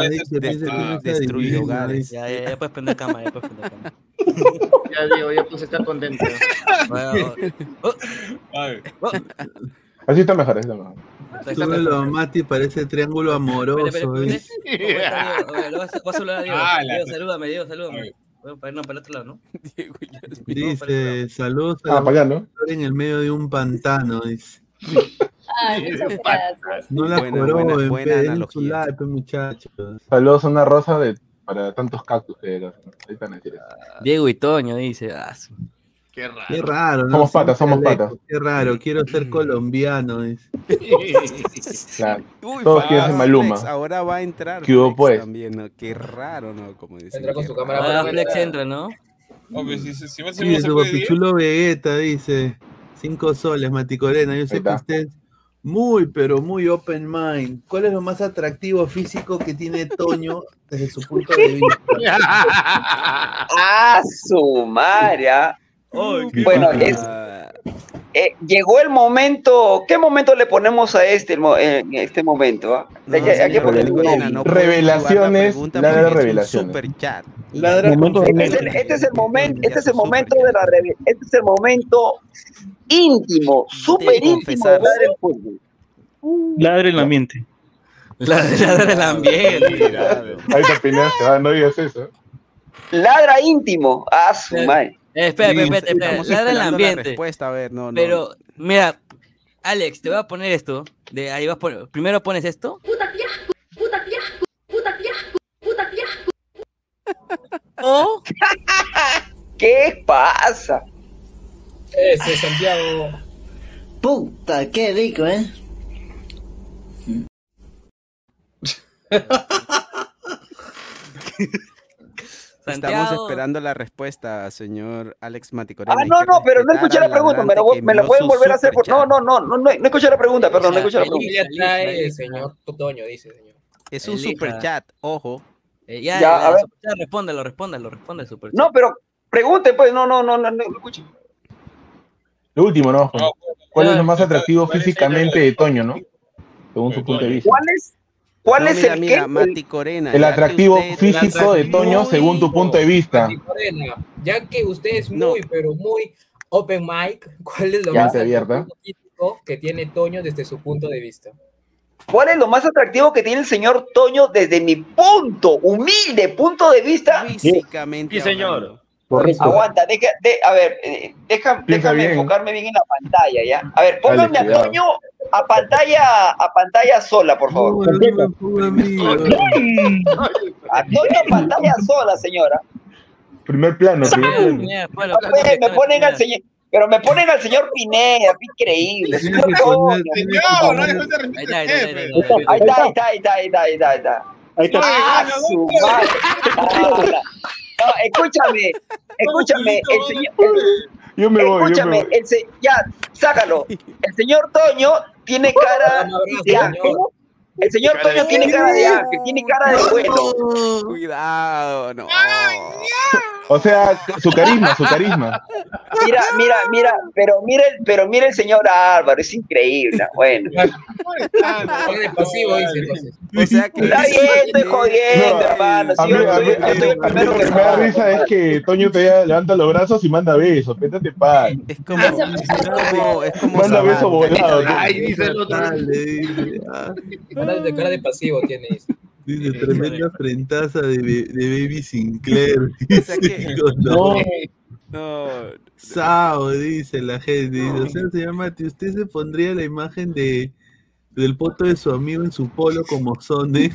destruye hogares. Ya, ya, ya puedes prender cámara, ya puedes prender cámara. Ya digo, ya puse estar contento. Bueno, oh, Ay, oh, Así está mejor, así está mejor. A Mati, parece triángulo amoroso. Lo vas a- vas a saludar a Diego. Ah, la- Diego, salúdame, Diego, salúdame. Bueno, para, no, para el otro lado, ¿no? Diego. Dice, saludos a Ah, la para ¿no? en el medio de un pantano, dice. Ay. No la Buena, coroben, buena- pe, buena analogía. like, pe, muchachos. Saludos a una rosa de para tantos cactus que. Ahí están eso. Diego y Toño dice. ah, su- Qué raro. Qué raro, ¿no? Somos patas, somos patas. Qué raro, quiero ser colombiano. dice. Claro. Uy, Todos quieren ser Flex, Maluma. ahora va a entrar. ¿Qué hubo, pues? También, ¿no? Qué raro, ¿no? Como dicen. Entra con su raro. cámara Ahora Flex entra, ¿no? Hombre, si, si, si, si Sí, papichulo Vegeta dice, cinco soles, Maticorena, yo sé que usted es muy, pero muy open mind. ¿Cuál es lo más atractivo físico que tiene Toño desde su punto de vista? ¡Ah, su madre! Ah. Bueno, es, eh, llegó el momento. ¿Qué momento le ponemos a este el mo- en este momento? ah? Revelaciones, ladra porque es un revelaciones. super chat. Ladra Momento con- de- Este es el, este es el momento, este es el momento de la este es el momento íntimo, súper íntimo de hablar del fútbol. Ladre el ambiente. La la del ambiente. Ahí te opinaste, ah, no digas eso. Ladra íntimo, a su madre. Eh, espera, espera, espera, espera, el esperando la ambiente. respuesta, a ver, no, no. Pero, mira, Alex, te voy a poner esto. De ahí vas a poner. Primero pones esto. O ¿Qué pasa? Ese Santiago. Puta, qué rico, ¿eh? Estamos Santiago. esperando la respuesta, señor Alex Maticorena. Ah, no, no, pero no escuché la pregunta, me, lo- me la pueden volver a hacer. por- No, no, no, no, no, no escuché la pregunta, perdón, no escuché la pregunta. Trae señor Toño, dice señor. Es un Elija. superchat, ojo. Eh, ya, Ya, a ver. respóndelo, respóndelo, responde el superchat. No, pero pregunten, pues, no, no, no, no, no escuché. Lo último, ¿no? No, ¿Cuál es lo más atractivo ¿cuál es el- físicamente de Toño, no? Según su punto de vista. ¿Cuál es, cuál No, es mira, el mira, qué? Mati Corena. El atractivo usted- físico de Toño según tu punto de vista. Ya que usted es No. muy, pero muy open mic, ¿cuál es lo Ya más abierta. atractivo físico que tiene Toño desde su punto de vista? ¿Cuál es lo más atractivo que tiene el señor Toño desde mi punto, humilde punto de vista? Físicamente. Sí, señor. Correcto. Aguanta, deja, de, a ver, eh, deja- déjame bien. enfocarme bien en la pantalla, ¿ya? A ver, pónganme a. Toño a pantalla, a pantalla sola, por favor. No a Toño a pantalla sola, señora. Primer plano, primer plano. Pues, me ponen al señor, pero me ponen al señor Pineda, increíble. Señor no Ahí está, ahí está, ahí está, ahí está. Ahí está, ahí está, ahí está, No, escúchame, escúchame, el señor, Yo me voy, yo me escúchame, voy. el se- ya, sácalo. El señor Toño tiene cara de ángel. El señor Cara de Toño tiene cara de ángel, tiene cara de bueno. Cuidado, no. O sea, su carisma, su carisma. Mira, mira, mira, pero mira el, pero mira el señor Álvaro, es increíble. Bueno, de pasivo, dice entonces. O sea que. está bien, estoy jodiendo, No, hermano. A Si mí, yo a mí, estoy, a mí- estoy a el mí primero lo que me da risa es que Toño te levanta los brazos y manda besos. Pétate paz. Es como. Es como. Es como Manda Sabat, beso volado. carita de- Ay, dice el otro. Ah, Cara de, cara de pasivo tiene. dice. dice, tremenda frentaza de, de Baby Sinclair. O sea que- no. No. Sao, dice la gente. Dice, o sea, señor Mati, ¿usted se pondría la imagen de del foto de su amigo en su polo como Sonde?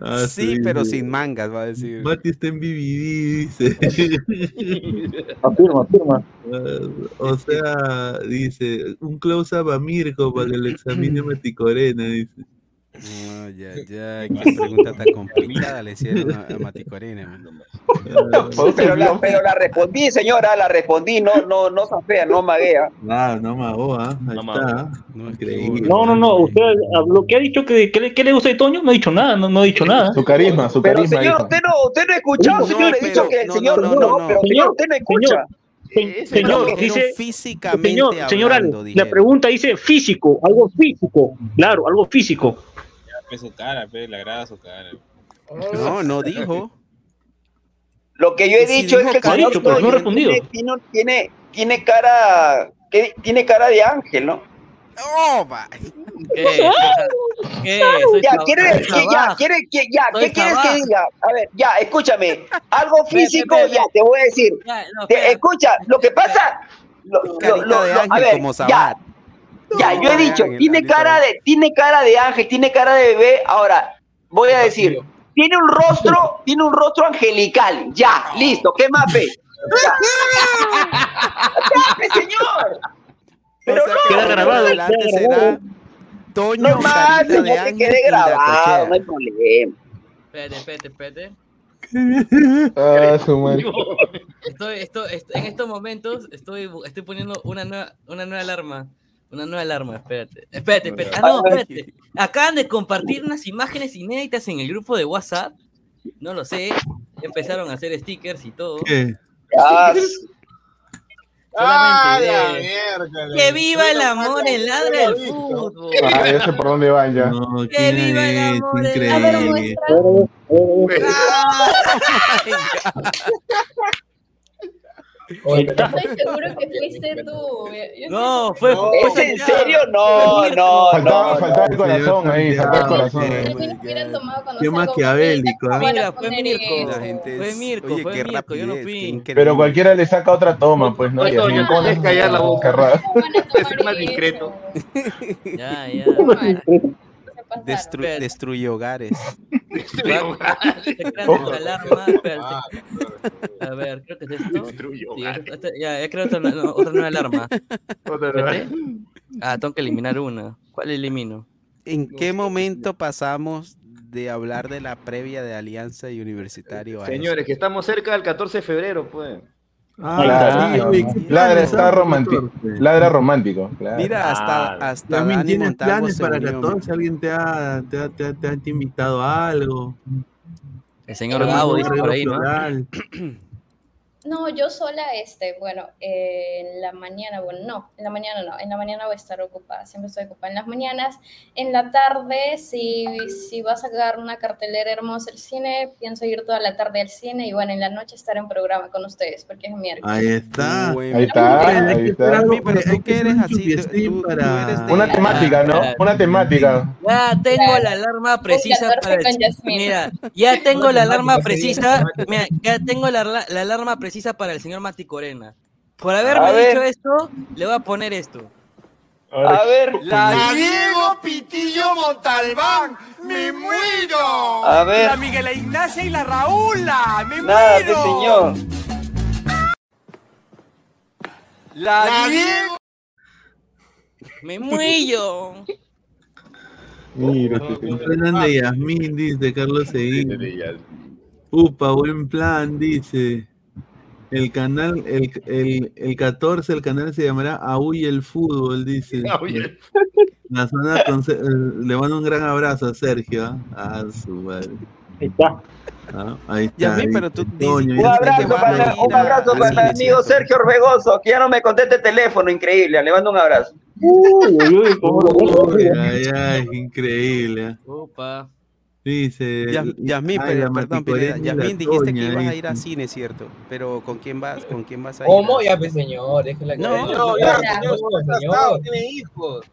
Ah, Sí, pero sin mangas, va a decir. Mati está en BBD, dice. Afirma, afirma. Ah, o sea, dice, un close-up a Mirko para que lo examine Mati Corena, dice. No, ya, ya, qué pregunta tan complicada le hicieron a, a Mati Corena. man. Ah, Pero la, pero la respondí, señora, la respondí, no, no, no fea, no maguea. Ah, no ah, ahí No está. No. No, no, no. Usted habló. ¿Qué ha dicho? que ¿Qué, le- qué le gusta de Toño? No ha dicho nada. No, no ha dicho nada. Su carisma, su Pero carisma. señor, dijo. usted no, usted no ha escuchado, No, señor, le he pero- dicho que el no, señor no, no, no, no. pero señor, Señor, usted no escucha. Se- Señor, Dijeron dice. físicamente Señor, señor hablando, Ale, la pregunta dice físico, algo físico. Claro, algo físico. Ve su cara, pe, le agrada su cara. No, no dijo. Lo que yo he Sí, dicho es que pero no ha Toño respondido. tiene, tiene, cara, que tiene cara de ángel, ¿no? Oh, va. ¿Qué? ¿Qué? Soy Ya, quiere, que, ya, Sabaj. quiere, que, ya, Soy ¿qué quieres que diga? A ver, ya, escúchame, algo Ve, ve, físico, ve, ya, te voy a decir. Ya, no, Te- espera. escucha, lo que pasa, lo, lo- a ver, como ya. Ya, yo he dicho, Ángel, tiene cara de, tiene cara de ángel, tiene cara de bebé. Ahora, voy a decir, tiene un rostro, tiene un rostro angelical. Ya, listo, ¿qué más ve? Ya, pe, señor. Pero o sea, no, ahora grabado, adelante queda será. Toño, No más, ya que quede grabado, no hay problema. Espérate, espérate, espérate. Ah, su madre. Estoy, estoy, est- en estos momentos estoy, estoy poniendo una nueva, una nueva alarma. Una nueva alarma, espérate. Espérate, espérate. Ah, no, espérate. Acaban de compartir unas imágenes inéditas en el grupo de WhatsApp. No lo sé. Empezaron a hacer stickers y todo. ¿Qué? Ah, ¡Ah! ¡Que viva el amor ladra el he visto. fútbol! Ah, ya sé por dónde van ya. No, ¡Que ¿quién viva el es? amor Increíble. Estoy seguro que fuiste tú. Yo No, fue. fue ¿Es en serio? No, no, Faltaba, no. faltaba el corazón ahí, faltaba el corazón. Qué maquiavélico, Mira, fue Mirko. eso. La gente Fue es- Mirko, oye, fue qué Mirko, yo no fui. Pero cualquiera le saca otra toma, pues, ¿no? Oye, Y así, Toño, ¿cómo tienes que callar la boca. Ser más discreto. Ya, ya. Destru- Espérate. destruye hogares. Creado otra alarma. A ver, creo que es esto. Destruye Sí, esta- ya, he creado otra, no, otra nueva alarma. Espérate. Ah, tengo que eliminar una. ¿Cuál elimino? ¿En qué momento pasamos de hablar de la previa de Alianza y Universitario a Señores, que estamos cerca del 14 de febrero, pues. Ah, Claro, sí, ¿qué Ladra está romántico. 14? Ladra romántico. claro. Mira, hasta, hasta Dani ¿tienes Montalvo planes para unió. 14? ¿Alguien te ha, te ha, te ha- te ha invitado a algo? El señor ¿Algún Gabo dice por ahí, ¿no? No, yo sola, este, bueno, eh, en la mañana, bueno, no, en la mañana no, en la mañana voy a estar ocupada, siempre estoy ocupada en las mañanas. En la tarde, si, si va a sacar una cartelera hermosa el cine, pienso ir toda la tarde al cine y bueno, en la noche estar en programa con ustedes, porque es miércoles. Ahí está. Ahí está, ahí está. Yasmin, pero tú que eres así, tú- tú- eres de- Una temática, ¿no? Una temática. Ya tengo la alarma precisa 14 para el... Mira, ya tengo la alarma precisa. Mira, ya tengo la- la alarma precisa para el señor Mati Corena. Por haberme A dicho ver. esto, le voy a poner esto. A ver, La Diego Pitillo Montalbán, me muero. a ver. La Miguel Ignacia y la Raúla, me Nada, muero. señor. La Diego. Me muero. Mira, plan de Yasmín, dice Carlos Seguín. Upa, buen plan, dice. El canal, el, el, el 14, el canal se llamará Aúy el Fútbol, dice. La zona con Ce- le mando un gran abrazo a Sergio. ¿ah? Ah, su madre. Ahí está. Ah, ahí está. Pero tú Un abrazo a para, un a- abrazo al para mi cine, amigo. Sergio Orbegoso, que ya no me contesta el teléfono, increíble. Le mando un abrazo. Uy, uy, uy, ay, ay, increíble. Opa. Dice. Yas- Yasmín, ay, pero, perdón, Pineda, Yasmín, dijiste que ibas a ir a cine, ¿cierto? Pero ¿con quién vas, con quién vas a ir? ¿Cómo? Ya, pues, señor, déjela No, caer. No, ya, señor, está tiene hijos.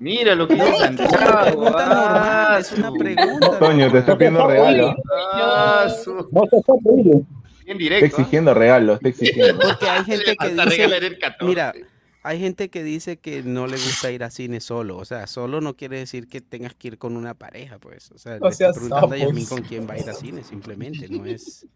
Mira lo que dice Es una Santiago. pregunta Ah, normal, es una pregunta. Toño, te está pidiendo regalo. Ah, su- No, está increíble. Bien Está directo. ¿ah? exigiendo regalo, está exigiendo. Porque hay gente que dice, el 14. mira, hay gente que dice que no le gusta ir a cine solo. O sea, solo no quiere decir que tengas que ir con una pareja, pues. O sea, seas preguntando a. Yasmín con quién va a ir a cine, simplemente, no es...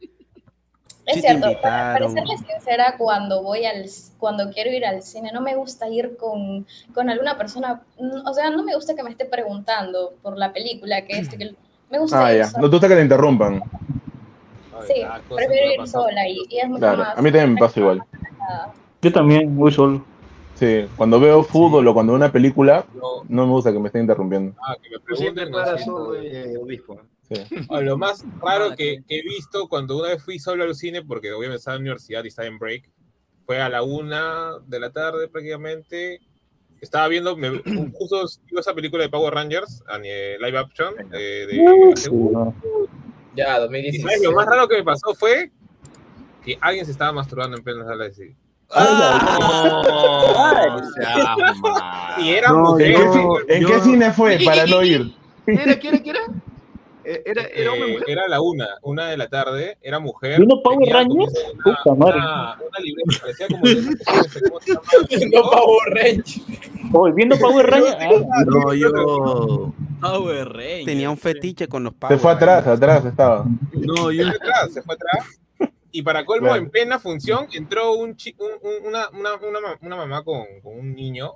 Es Sí cierto, para, para serles sincera, cuando voy al, cuando quiero ir al cine, no me gusta ir con, con alguna persona, mm, o sea, no me gusta que me esté preguntando por la película, que esto, que me gusta Ah, ir ya. sola. No te gusta que te interrumpan. Sí, prefiero ir sola y, y es mucho Claro, más. a mí también me pasa igual. Yo también, voy solo. Sí, cuando veo fútbol o cuando veo una película, no me gusta que me estén interrumpiendo. Ah, que me siempre pregunten. ¿no? eh, obispo. Sí. Lo más raro que, que he visto cuando una vez fui solo al cine, porque obviamente estaba en la universidad y estaba en break, fue a la una de la tarde prácticamente. Estaba viendo, me, justo iba esa película de Power Rangers, ni- live action, eh, de, Sí, de- no. Ya, y 2016. ¿sabes? lo más raro que me pasó fue que alguien se estaba masturbando en plena sala de cine. Y era No, mujer. ¿En qué, yo- ci- en yo- qué cine fue para no ir? ¿Quién era? ¿Quién era? ¿Quién era? Eh, Era, era hombre Eh, mujer. era la una, una de la tarde, era mujer. ¿Vino Power Rangers? como Puta madre. Una, una libreta, parecía como de ¿cómo se? No Power Rangers. Viendo Power Rangers. ah, No, yo. Power Rangers. Tenía un fetiche con los Se Power fue atrás, atrás estaba. No, Se yo. fue atrás, se fue atrás. Y para colmo, Claro. en plena función, entró un chi- un- un- una, una, una, ma- una mamá con, con un niño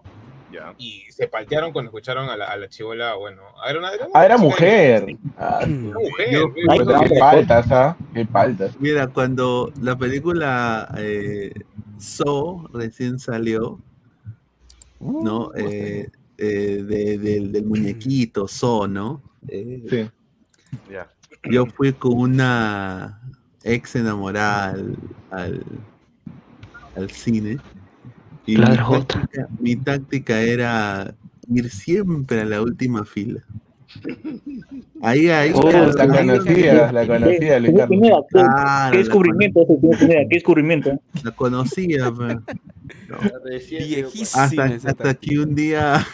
y se paltearon cuando escucharon a la, a la chivola. Bueno, era una, era una Ah, era de- mujer. Ah, Una mujer. Yo- puta, qué paltas, ¿ah? Qué paltas. Mira, cuando la película eh, So recién salió, ¿no? Eh, eh, de- del, del muñequito So, ¿no? Eh, Sí. Ya. Yo fui con una ex enamorada al, al, al cine. Y mi táctica, mi táctica era ir siempre a la última fila. Ahí, ahí. Oh, La conocía, la conocía, ¿Qué, qué la descubrimiento? ¿Qué descubrimiento? La conocía, pues. Viejísima Hasta, hasta que un día.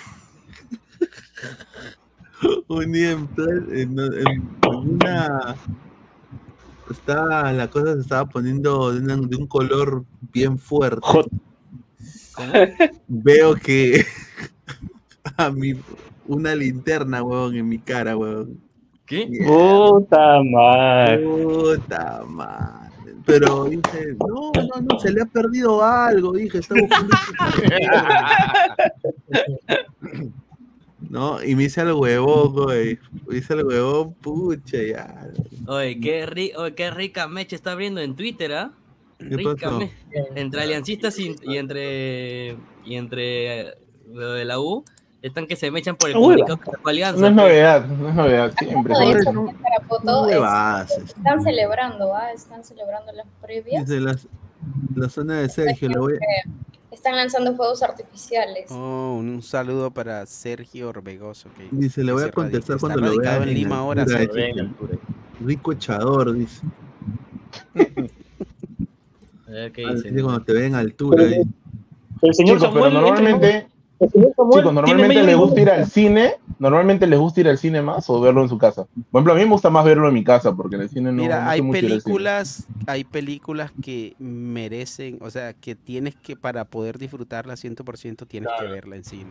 un día en, plan- en- en- en una. Estaba, la cosa se estaba poniendo de, una- de un color bien fuerte. Veo que a mi una linterna, huevón, en mi cara, huevón. ¿Qué? Puta madre. Puta madre. Pero dije, no, no, no, se le ha perdido algo, dije, está buscando No, y me hice el huevón, güey. Me hice el huevón, pucha, ya. Oye, qué, ri- oye, qué rica mecha está abriendo en Twitter, ¿ah? ¿Qué Rica pasó? me- Entre aliancistas y, y entre y entre eh, lo de la U, están que se mechan por el la alianza. No es novedad, no es novedad, siempre. Eso, es- están celebrando, ¿ah? Están celebrando las previas. Dice la, la zona de Sergio, le voy a... Están lanzando fuegos artificiales. Oh, un, saludo para Sergio Orbegoso. Que, Dice, le voy a contestar cuando lo vea en Lima ahora. Rico echador, dice. A ver qué Ah, dice. cuando te ven altura. dice. El señor Chicos, pero Samuel, normalmente, Samuel chicos, tiene normalmente les gusta ir al cine, normalmente les gusta ir al cine más o verlo en su casa. Por ejemplo, a mí me gusta más verlo en mi casa porque en el cine no, no Mira, sé hay mucho películas, hay películas que merecen, o sea, que tienes que, para poder disfrutarla 100%, tienes que verla en cine.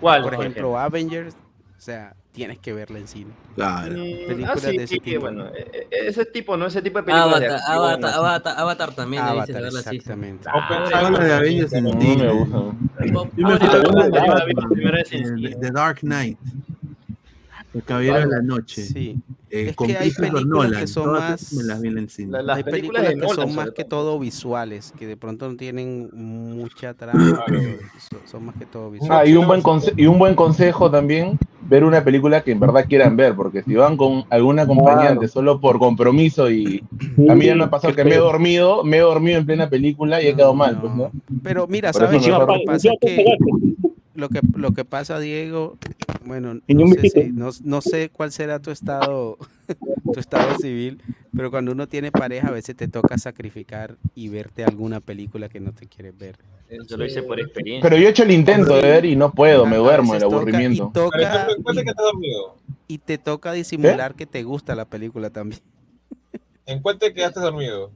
¿Cuál, Por ejemplo? Avengers, o sea, tienes que verla en cine. Claro. Mm, ah, Películas sí, de ese sí, tipo. bueno, eh, eh, ese tipo, ¿no? Ese tipo de películas de Avatar, acción, Avatar. Avatar, Avatar también Avatar, verla así. exactamente. Habla de Avengers en Ah, The Dark Knight. El Caballero de la Noche. Sí. Eh, Es con que hay Christopher películas Nolan. que son más- esas me las vi en el cine. La- las Hay películas que Nolan, son más que todo. visuales, que de pronto no tienen mucha trama, pero son, son más que todo visuales. Ah, y un buen conse- y un buen consejo también, ver una película que en verdad quieran ver, porque si van con algún acompañante solo por compromiso y a mí ya me ha pasado que me he dormido, me he dormido en plena película y he quedado mal, pues, ¿no? Pero mira, Por ¿sabes es que lo que lo que pasa, Diego, bueno, no sé, besito. si- no, no sé cuál será tu estado tu estado civil, pero cuando uno tiene pareja a veces te toca sacrificar y verte alguna película que no te quieres ver. Yo lo hice por experiencia. Pero yo he hecho el intento de ver y no puedo, me duermo el toca- aburrimiento. Y, toca, Encuentra que estás dormido. y te toca disimular que te gusta la película también. Encuentra que ya estás dormido.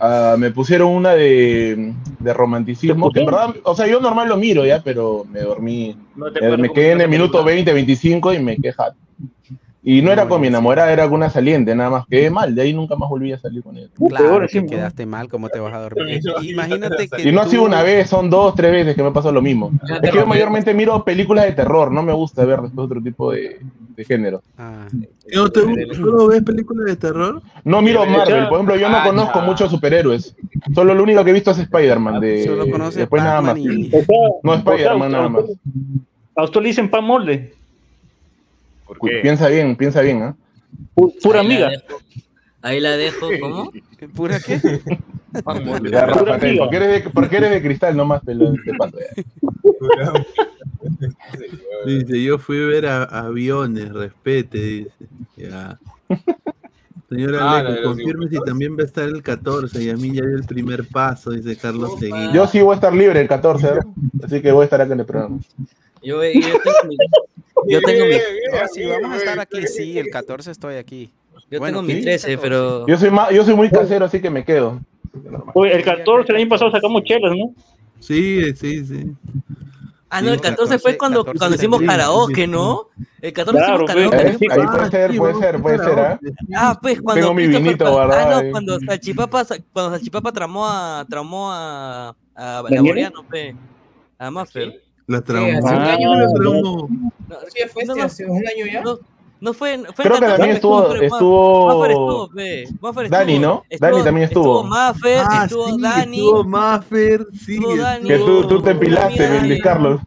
Ah, me pusieron una de, de romanticismo, que en verdad, o sea, yo normal lo miro ya, pero me dormí. No te Eh, me quedé en el minuto película. 20, 25 y me queja. Y no era con mi enamorada, era con una saliente, nada más. Quedé mal, de ahí nunca más volví a salir con ella. Claro, que quedaste mal, ¿cómo te vas a dormir? Imagínate que Y no ha tú- sido una vez, son dos, tres veces que me pasó lo mismo. Es que yo mayormente miro películas de terror, no me gusta ver después otro tipo de, de género. Ah, ¿No te gusta? ¿Solo ves películas de terror? No miro Marvel, por ejemplo, yo no Ah, conozco muchos superhéroes. Solo lo único que he visto es Spider-Man. De... Solo conoces Después nada más. Y- No, Spider-Man nada más. A usted le dicen pan molde. Piensa bien, piensa bien, ¿ah? Pura amiga. Ahí la dejo, ¿cómo? ¿Pura qué? Ya, Rafa, porque, eres de, porque eres de cristal nomás te lo te paso, ya. Dice, yo fui a ver a, aviones, respete, dice. Ya. Señora Ah, los confirme si también va a estar el 14 y a mí ya dio el primer paso, dice Carlos Seguí. Yo sí voy a estar libre el 14, ¿no? así que voy a estar acá en el programa. Yo, yo tengo mi, Yo tengo mi, No, si vamos a estar aquí, sí, el 14 estoy aquí. Yo Bueno, tengo mi ¿qué? 13, pero. Yo soy, ma- yo soy muy casero, así que me quedo. Oye, el 14, el año pasado sacamos chelas, ¿no? Sí, sí, sí. Ah, no, el Sí, 14 fue 14, cuando, 14 cuando hicimos karaoke. ¿no? El 14 Claro, hicimos karaoke. ¿Eh? Ahí puede ser, puede ser, puede ser, ¿ah? Ah, pues cuando Tengo mi vinito guardado Ah, no, cuando Salchipapa, sa- cuando Salchipapa tramó a tramó a, a. Laboriano, pe. A Maffer. La Sí, traumó. hace un año, La ¿no? traumó. No, Sí, fue no, no, hace un año ya. no, no fue, fue Creo en que 14 también estuvo- estuvo- estuvo, Dani, estuvo. ¿no? Dani también estuvo. Estuvo Maffer, Ah, estuvo sí, Dani. estuvo Maffer, sí. estuvo Dani. Que tú, tú te una empilaste, Luis Carlos.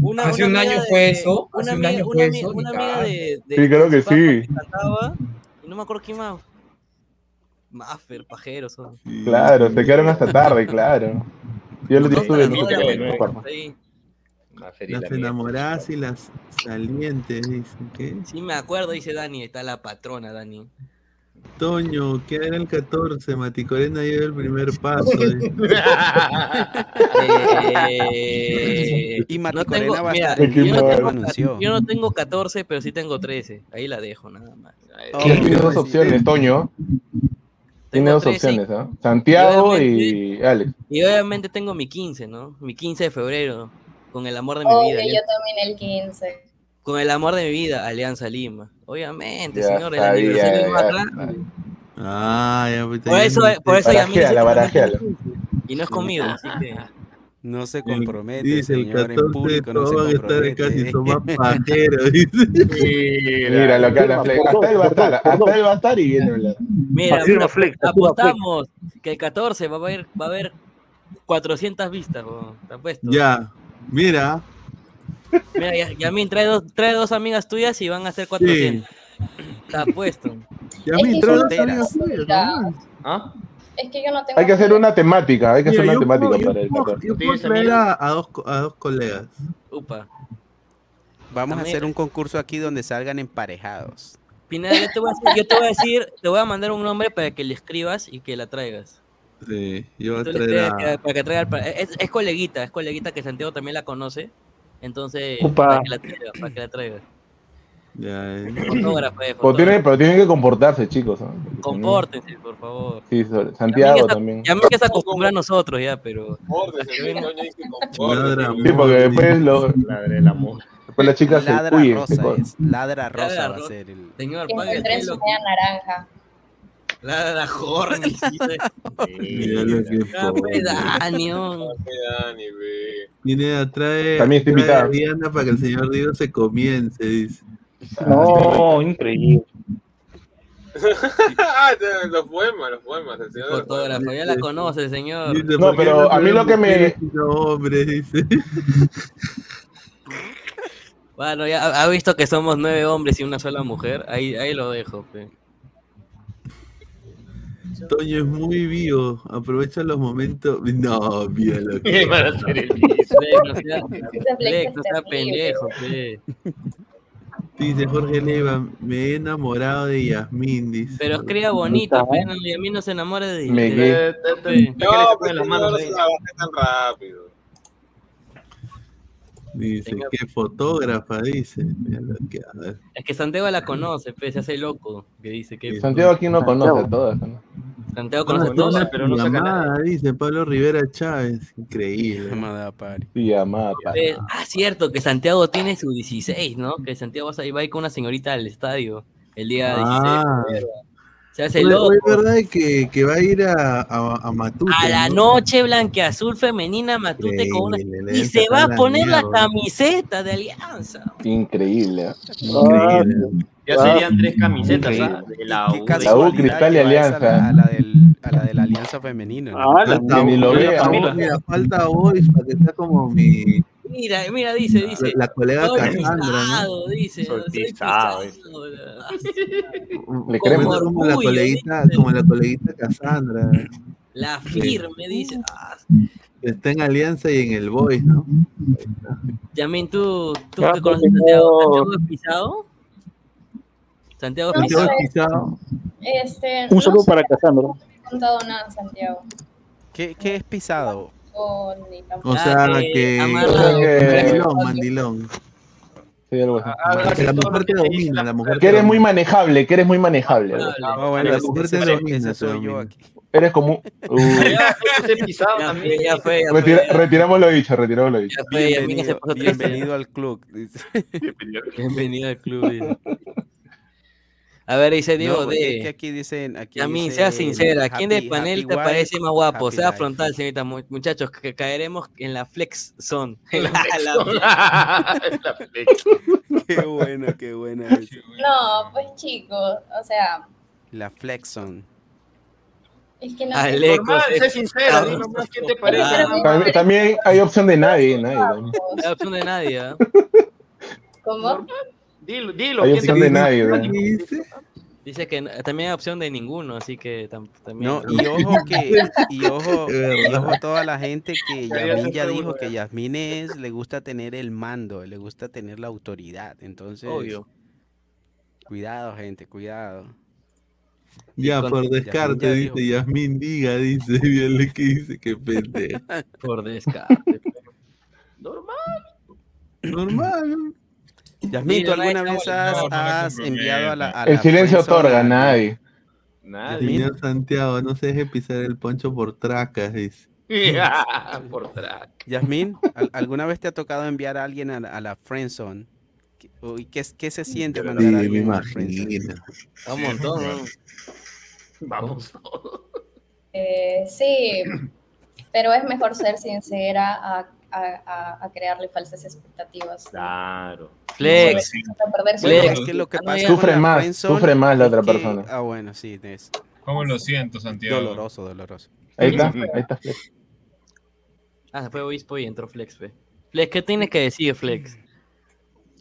Una, Hace una un año de- fue eso, Una hace un amiga, año una fue amiga, eso, una amiga de, de Sí, creo que sí. cantaba, y no me acuerdo quién más. Maffer, pajeros. son. Claro, te quedaron hasta tarde, claro. Yo lo Dos estuve en Las enamoradas y las salientes, dicen. ¿Qué? Sí, me acuerdo, dice Dani, está la patrona, Dani. Toño, ¿qué era el 14? Maticorena dio el primer paso. dice. Eh, Y no Mati tengo, Corena va a mira, yo, no tengo, anunció. yo no tengo 14, pero sí tengo 13. Ahí la dejo, nada más. Oh, Tiene dos opciones, Toño. Tiene dos 13 opciones, ¿ah? Santiago y y Alex. Y obviamente tengo mi 15, ¿no? Mi 15 de febrero, con el amor de mi Obvio, vida. yo también el 15. Con el amor de mi vida, Alianza Lima. Obviamente, Ya señor, el aniversario ya, más ya. grande. Ah, ya, Por ya eso, por eso Barajeala, barajeala. Y no es conmigo, así que. No se compromete, Dice el señor, 14 en público no se a estar compromete. casi son más pajeros, dice. Mira lo que habla Flex. Hasta él va a estar, hasta él va a estar y viene a hablar. Mira, Flex, apostamos que el 14 va a haber, va a haber 400 vistas, weón. ¿Te apuesto? Ya, mira. Mira, ya- Yamin, trae dos, trae dos amigas tuyas y van a ser 400. Te apuesto. Ya Es me que entró son la solteras. tarea, ¿Ah? Es que yo no tengo. Hay que hacer una temática, hay que hacer una yo temática puedo- yo para el puedo- 14. Yo puedo traer a, a dos, a dos colegas. Upa. Vamos a hacer un concurso aquí donde salgan emparejados. Pineda, yo te, voy a decir, yo te voy a decir, te voy a mandar un nombre para que le escribas y que la traigas. Sí, voy a traer a... que- para que traiga es, es coleguita, es coleguita que Santiago también la conoce. Entonces, Upa. para que la traiga, para que la traiga. Ya, eh. Fotógrafo, eh, Pero tienen, fotógrafo. pero tienen que comportarse, chicos. no- Compórtense, por favor. Sí, Ya Santiago también. Ya mí que se acostumbra a nosotros ya, pero. Ladra, Sí, porque después, lo, Ladre el amor. después las chicas se Ladra rosa es. Ladra rosa Ladra va a ser el. Señor, pague el naranja. La, la horny. dice. Mira lo que Ah, pobre. pues, Dani, oh. Dani, ve. Viene a traer, También está trae invitada. a Diana para que el señor Diego se comience, dice. No, increíble. ah, te- los poemas, los poemas. El señor de los Fotógrafo, ya la conoce, señor. Dice, No, ¿por qué pero a mí lo que me- mujeres sino hombres, dice. Bueno, ya ha ha visto que somos nueve hombres y una sola mujer. Ahí, ahí lo dejo. pe. Toño es muy vivo, aprovecha los momentos. No, mira lo que. Para hacer el no sea, pendejo, pe. Dice Jorge Leiva, me he enamorado de Yasmín, dice. Pero escriba bonito, pe, no, y a mí no se enamora de. Pe. No, pues no, se tan rápido. Dice, Señor. qué fotógrafa, dice. Que a ver. Es que Santiago la conoce, pe, se hace loco. Que dice que Santiago aquí no conoce todas. ¿no? Santiago conoce todo. una pero no saca llamada, dice Pablo Rivera Chávez. Increíble. Llamada pari. Llamada. pa- Pe- Ah, cierto, que Santiago tiene su 16, ¿no? Que Santiago va a ir va a ir con una señorita al estadio el día 16 Ah. de febrero. Se hace Oye, loco. oye, ¿Es verdad que, que va a ir a, a, a Matute? A la ¿no? noche blanqueazul femenina Matute con una... Y se va a poner la camiseta de Alianza. Increíble. Increíble. Ya serían tres camisetas, Increíble. ¿ah? De la U. La U, Cristal y Alianza. A la, a la del, a la de la Alianza Femenina. ¿no? Ah, la Falta, ni lo falta vea. voz, mira, falta voice para que sea como mi Mira, mira, dice, dice. la colega Cassandra, ¿no? pisado, dice. Soy Soy pisado, pisado. Le creemos. como la orgullo, coleguita, como la coleguita Cassandra. La firme, dice. Ah, Está en Alianza y en el Voice, ¿no? Yamin, ¿tú, tú Ah, que conoces a pues, Santiago? ¿Santiago es pisado? ¿Santiago es No pisado? es pisado. Este, Un no saludo sé, para Casandra. no he contado nada, Santiago. ¿Qué, ¿Qué es pisado? O ni tampoco. O Ah, sea, que que mandilón, mandilón. Sí, algo así. Que la mujer te domina, la mujer Que eres muy manejable, que eres muy manejable. así. No, bueno, La mujer te domina, soy yo aquí. Eres como. Uh, retira- retiramos lo dicho, retiramos lo dicho. Bienvenido, al club. Bienvenido al club. A ver, dice Diego No, porque es de. que aquí dicen. Aquí a mí, dice sea sincera, ¿quién del panel te wife, parece más guapo? Sea life. frontal, señorita. Mu- Muchachos, que caeremos en la flex zone. En la- La flex. Qué buena, qué buena. No, pues chicos, o sea, La flexon. es que no Aleco, Normal, se- sé sincera, di nomás quién te parece. Ah, También, también hay opción de nadie, nadie. La opción de nadie. ¿ah? ¿Cómo? Dilo, dilo. Hay ¿quién te opción de nadie. ¿Qué también. dice? Dice que también hay opción de ninguno, así que tam- también. No, y ojo que, y ojo, y ojo a toda la gente que Ya, ya Yasmín ya dijo que ya. Yasmín es, le gusta tener el mando, le gusta tener la autoridad. Entonces, Obvio. cuidado, gente, cuidado. Ya, por Yasmín descarte, ya dice dijo. Yasmín, diga, dice, Viole que dice que pendeja. Por descarte. Normal. Normal. Yasmín, ¿tú alguna no, vez has, no has se enviado a la, a El silencio otorga, a- nadie. Nadie. Señor Santiago, no se deje pisar el poncho por tracas, dice. Por track. Yasmín, ¿al- ¿alguna vez te ha tocado enviar a alguien a, la- a la friendzone? ¿Qué- o- ¿Y qué, es- qué se siente Sí, mandar a alguien a la friendzone? Un montón, ¿no? Vamos todos. Eh, sí, pero es mejor ser sincera a, a- a- a crearle falsas expectativas. Claro. Flex. A perder su Bueno, Flex. es que lo pasa Sufre más, sufre más la otra que- persona. Ah, bueno, sí, es ¿Cómo lo siento, Santiago? doloroso, doloroso. Ahí está, ahí está. Flex. Ah, se fue Obispo y entró Flex, fe. Flex, ¿qué tienes que decir, Flex?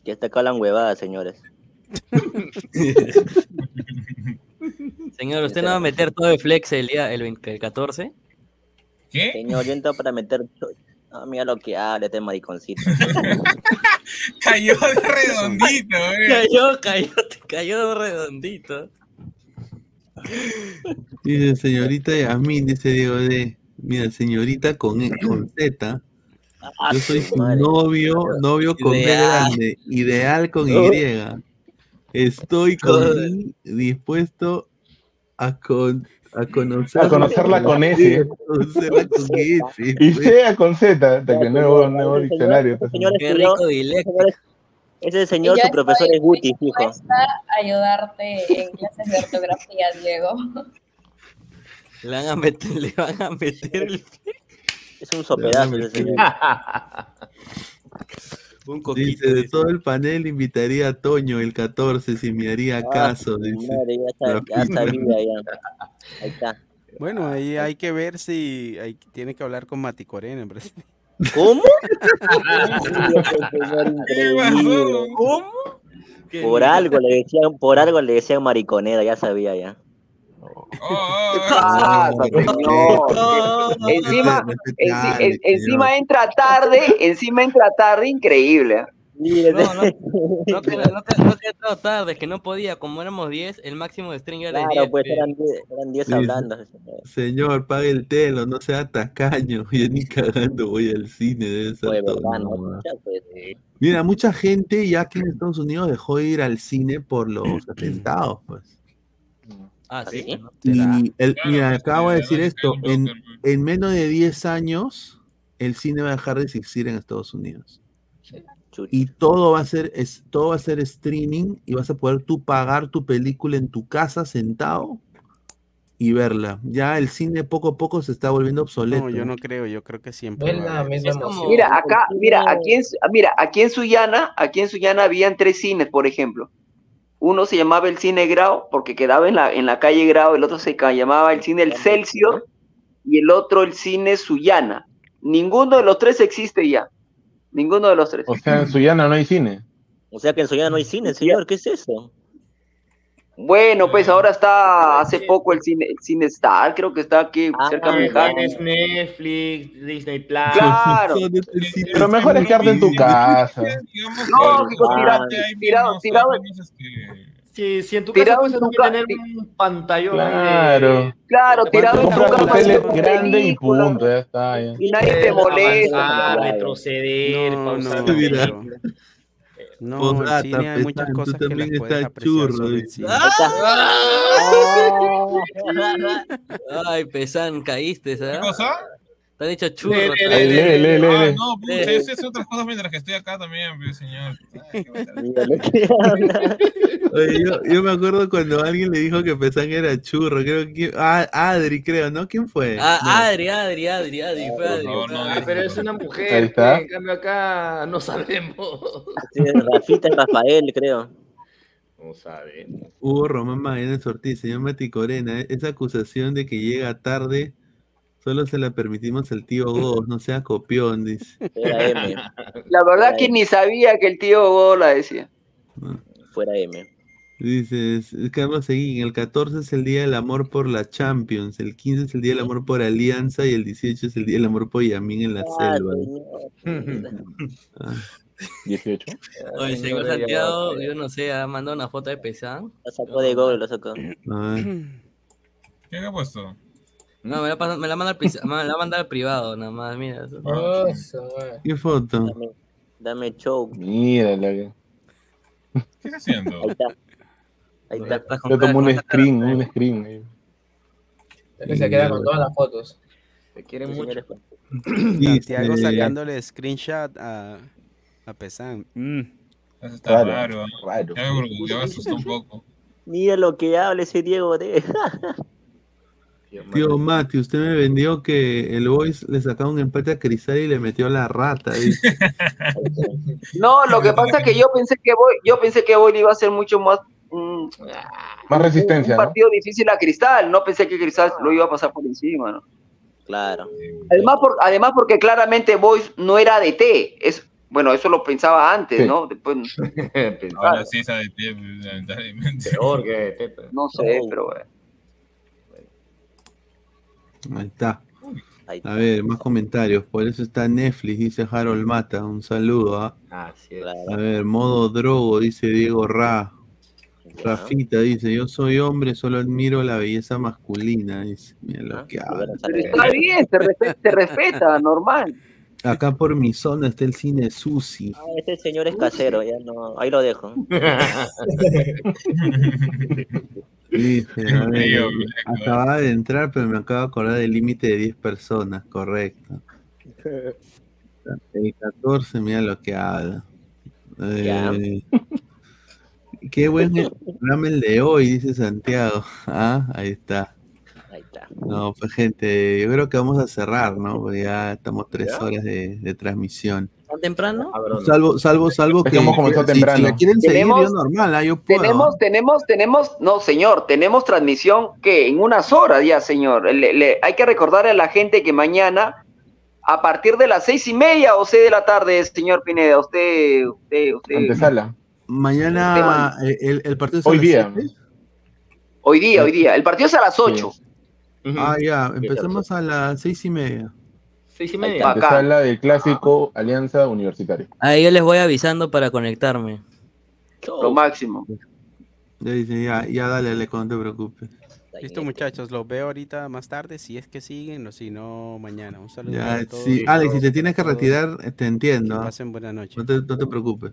Que está acá la huevada, señores. Señor, ¿usted no va a meter todo de Flex el día el, 20 el 14? ¿Qué? Señor, yo entro para meter. Ah, mira lo que habla este mariconcito. Cayó de redondito, eh. Cayó, cayó, cayó redondito. Dice señorita Yasmín, dice Diego de. Mira, señorita con, E- con Z. Yo soy su novio, novio con B grande, ideal con. Y. Estoy con dispuesto a, con, a conocerla, A conocerla con S. A conocerla con S. Y sea con Z, hasta que nuevo, nuevo diccionario. pues. Señor Qué rico dilecto. Ese señor, yo su profesor es Guti, a ayudarte en clases de ortografía, Diego. Le van a meter, le van a meter el- Es un sopedazo ese señor. un coquito. Dice, de todo el panel invitaría a Toño el 14 si me haría Ah, caso, dice. madre, ya, ya ya. Ahí está. Bueno, ahí hay que ver si hay, tiene que hablar con Mati Corena. ¿Cómo? ¿Qué pasó? ¿Cómo? Por algo le decían, por algo le decían mariconera, ya sabía ya. Oh, ¿Qué oh, pasa, oh. señor? No, Encima, en- encima entra tarde, encima entra tarde, increíble. No, no, no que, no, que, no que entrado tarde, que no podía, como éramos 10, el máximo de string era de 10. Claro, pues eran 10 eran 10 Sí, hablando. Señor, pague el telo, no sea tacaño. Yo ni cagando voy al cine, Fue todo, verdad, ¿no? no, pues, Mira, mucha gente ya aquí en Estados Unidos dejó de ir al cine por los atentados, pues. Ah, sí. ¿Sí? ¿no? Y el, Claro, mira, acabo de decir esto, en, en menos de 10 años el cine va a dejar de existir en Estados Unidos. Y todo va a ser, es, todo va a ser streaming y vas a poder tú pagar tu película en tu casa sentado y verla. Ya el cine poco a poco se está volviendo obsoleto. No, yo no creo, yo creo que siempre. Como-. Mira, acá, mira, aquí en, mira, aquí en Sullana, aquí en Sullana habían tres cines, por ejemplo. Uno se llamaba el cine Grau, porque quedaba en la, en la calle Grau, el otro se llamaba el cine El Celsior, y el otro el cine Sullana. Ninguno de los tres existe ya. Ninguno de los tres. O sea, en Suyana no hay cine. O sea que en Soñana no hay cine, señor, ¿qué es eso? Bueno, pues ahora está hace poco el cine, el cine Star, creo que está aquí Ah, cerca de mi casa. Tienes Netflix, Disney Plus. Claro. Pero mejor es quedarte en tu casa. Ahorita hay tirado- tirado- menos, este, Si, si en tu casa Tirado puedes en tu ca- tener un pantallón ahí de- Claro. Claro, tirado en tu cama tele grande y punto, ya está. ya. y nadie te molesta. avanzar, claro. retroceder, No, pausar no. No, Postdata, el cine hay muchas cosas tú que las también puedes estás apreciar churro, en cine. Ay, Pesan, caíste, ¿sabes? ¿Qué cosa? Te han dicho churro. Lee, lee, Ahí, lee, lee, lee, Ah, no, yo sé hacer otras cosas mientras que estoy acá también, pues, señor. Oye, yo, yo me acuerdo cuando alguien le dijo que Pesán era churro, creo que ah, Adri, creo, ¿no? ¿Quién fue? Ah, No. Adri, Adri, Adri, Adri, fue Adri. Ah, Adri. pero es una Ahí mujer, está. pe, en cambio acá no sabemos. Sí, Rafita y Rafael, creo. No sabemos. Hugo Román Magallanes Ortiz, señor Mati Corena, esa acusación de que llega tarde solo se la permitimos al tío Goz, no sea copión, dice. Fuera M. La verdad que ni sabía que el tío Gola decía. Fuera M. Dice es- es Carlos Seguín, el 14 es el día del amor por la Champions, el 15 es el día del amor por Alianza y el 18 es el día del amor por Yamín en la Ah, selva. Ah. 18. Oye, señor Santiago, yo no sé, ha mandado una foto de Pesan. Lo sacó de Google, lo sacó. ¿Qué ha puesto? No, me la, pasa- me la manda al, me la manda al privado, nada más, mira. eso. Oh, ¿Qué foto? Dame show. Mira, la que. ¿Qué está haciendo? Ahí está. Ahí está. Yo tomo un screen, un screen. ahí. También se queda con todas las fotos. Te quieren Sí, mucho. señores. Santiago sacándole screenshot a, a Pesan. Mm. Eso está Raro, raro. raro. Ya me, asustó un poco. Mira lo que habla ese Diego de. Tío Mati, usted me vendió que el Boys le sacaba un empate a Cristal y le metió la rata. dice. No, lo que pasa es que yo pensé que voy, yo pensé que voy iba a ser mucho más mm, Más resistencia, un ¿no? partido difícil a Cristal. No pensé que Cristal lo iba a pasar por encima, ¿no? Claro. Además, por, además porque claramente Boys no era de T. Es, bueno, eso lo pensaba antes, Sí. ¿no? Después, Ahora sí, pie, pues, lamentablemente. Peor que Pepe. no sé, pero bueno. Ahí está. Ahí A ver, más comentarios. Por eso está Netflix, dice Harold Mata. Un saludo. ¿ah? Así es. A ver, modo drogo, dice Diego Ra. Rafita dice, yo soy hombre, solo admiro la belleza masculina. Dice, mira lo que habla. Está bien, se respeta, se respeta, normal. Acá por mi zona está el cine Susi. Ah, este señor es casero, ya no. Ahí lo dejo. Dice, a ver, Medio acababa de entrar, pero me acabo de acordar del límite de 10 personas, correcto. El 14, mira lo que habla. Eh, qué buen programa el de hoy, dice Santiago. Ah, ahí está. Ahí está. No, pues gente, yo creo que vamos a cerrar, ¿no? Porque ya estamos tres horas de, de transmisión. ¿Tan temprano? Salvo, salvo, salvo que hemos comenzado si- si, temprano. la quieren seguir, Tenemos- yo normal, ah, yo puedo. Tenemos, tenemos, tenemos, no, señor, tenemos transmisión que en unas horas ya, señor. Le- le- hay que recordarle a la gente que mañana, a partir de las seis y media o seis de la tarde, señor Pineda, usted, usted, usted, Antesala. Mañana eh, el, el partido es a Hoy las día. siete. hoy día, hoy día. El partido es a las ocho. Ah, ya, empezamos a las seis y media. Seis y Ahí media. Acá. Antesala del clásico Alianza Universitaria. Ahí yo les voy avisando para conectarme. Lo máximo. Ya dice, ya, ya dale, Aleco, no te preocupes. Listo, muchachos, los veo ahorita más tarde, si es que siguen o si no, mañana. Un saludo Ya, a todos. sí, Alex, si te tienes que retirar, te entiendo. Que ah. pasen buena noche. No te, no te preocupes.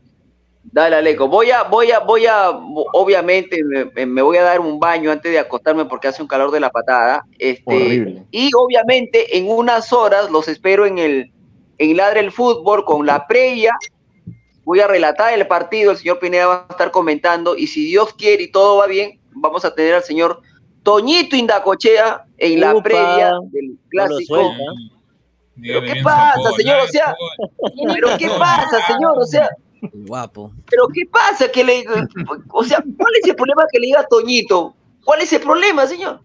Dale, Aleco. Voy a, voy a, voy a, obviamente, me, me voy a dar un baño antes de acostarme porque hace un calor de la patada. Este, Horrible. y obviamente en unas horas los espero en el, en Ladre el Fútbol con la previa. Voy a relatar el partido, el señor Pineda va a estar comentando y si Dios quiere y todo va bien, vamos a tener al señor Toñito Indacochea en la previa del clásico. Pero ¿qué pasa, señor? O sea, pero ¿qué pasa, señor? O sea, Guapo. pero ¿qué pasa que le o sea, ¿cuál es el problema que le diga Toñito? ¿Cuál es el problema, señor?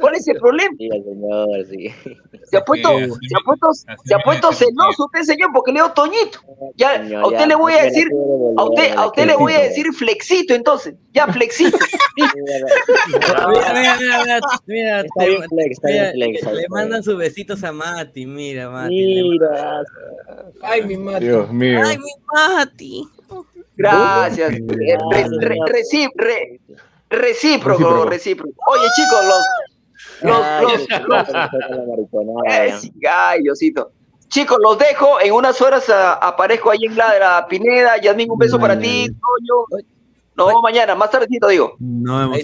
¿Cuál es el problema? Sí, señor, sí. Se ha puesto, se ha puesto, se ha puesto celoso usted, señor, porque le digo Toñito. Ya, Señor, a usted ya, le voy a decir, a usted, a usted le voy a decir flexito, entonces. Ya, flexito. Mira, mira, mira, mira, mira, Está te- bien flex, está bien mira, flex, está le mandan sus besitos a Mati, mira, Mati. Mira. Ay, mi madre. Dios mío. Ay, mi Mati. Gracias. Re- re- recip- re- recíproco, Recíproco. recíproco. Oye, chicos, los, los, la Eh, ay, Diosito. Chicos, los dejo. En unas horas ah, aparezco ahí en Ladra Pineda. Yasmin, un beso para ti. Toño. Nos vemos mañana, más tardecito digo. Nos vemos.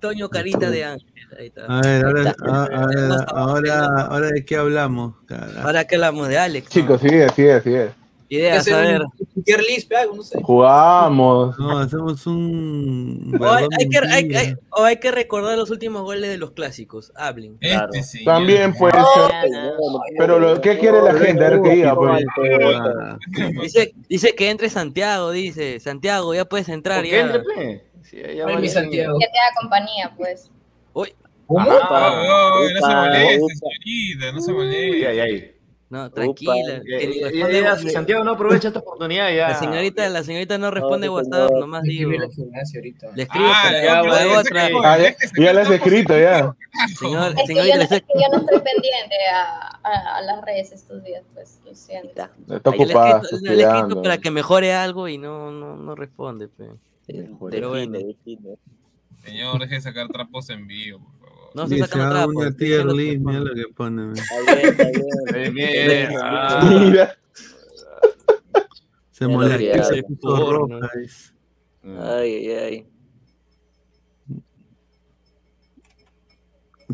Toño Carita de Ángel. Ahí está. A ver, ahora, está. a- ahora, ahora, ahora de qué hablamos, carajo. Ahora que hablamos de Alex. Chicos, sigue, sigue, sigue. Ideas, a ver. Tier list, algo, no sé. Jugamos. No, hacemos un. O hay, que, hay- o hay que recordar los últimos goles de los clásicos. Hablen. También puede ser. Pero lo que quiere la gente, a ver qué diga. pues. Dice, dice que entre Santiago, dice. Santiago, ya puedes entrar. Ya. entre, pe. Sí, ya ya. Te haga compañía, pues. ¿Cómo? Ah, no se moleste, señorita, no se moleste. Ay, ay. No, tranquila. Que Santiago no aprovecha esta oportunidad, ya. La señorita, la señorita no responde No, WhatsApp, señor. nomás digo. Le escribo Ah, para, ya, para ya, otra. Ah, ya, ya le has escrito, ya. Señor, Es que, señorita, yo, le no- es yo no estoy pendiente a, a, a las redes estos días, pues, lo siento. Está le he ocupada, le he escrito para que mejore algo y no, no, no responde. pe. Pero bueno. Señor, deje de sacar trapos en vivo, por favor. No sacando haga trapos. una tier list, mira lo que pone. man. Bien, bien. Ah. Mira. Se molesta, se. Ay, ay, ay.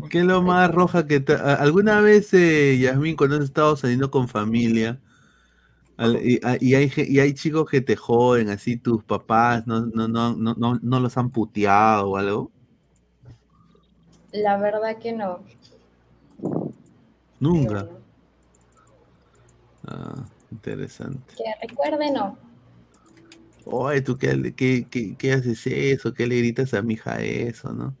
¿Qué es lo más roja que te... ¿Alguna vez, eh, Yasmín, cuando has estado saliendo con familia, al- y, a- y hay, y hay chicos que te joden, así tus papás no, no, no, no, no, no los han puteado o algo? La verdad que no. Nunca. Ah, interesante. Que recuerde, no. Oye, ¿tú qué, qué, qué, qué haces eso? ¿Qué le gritas a mi hija eso, no?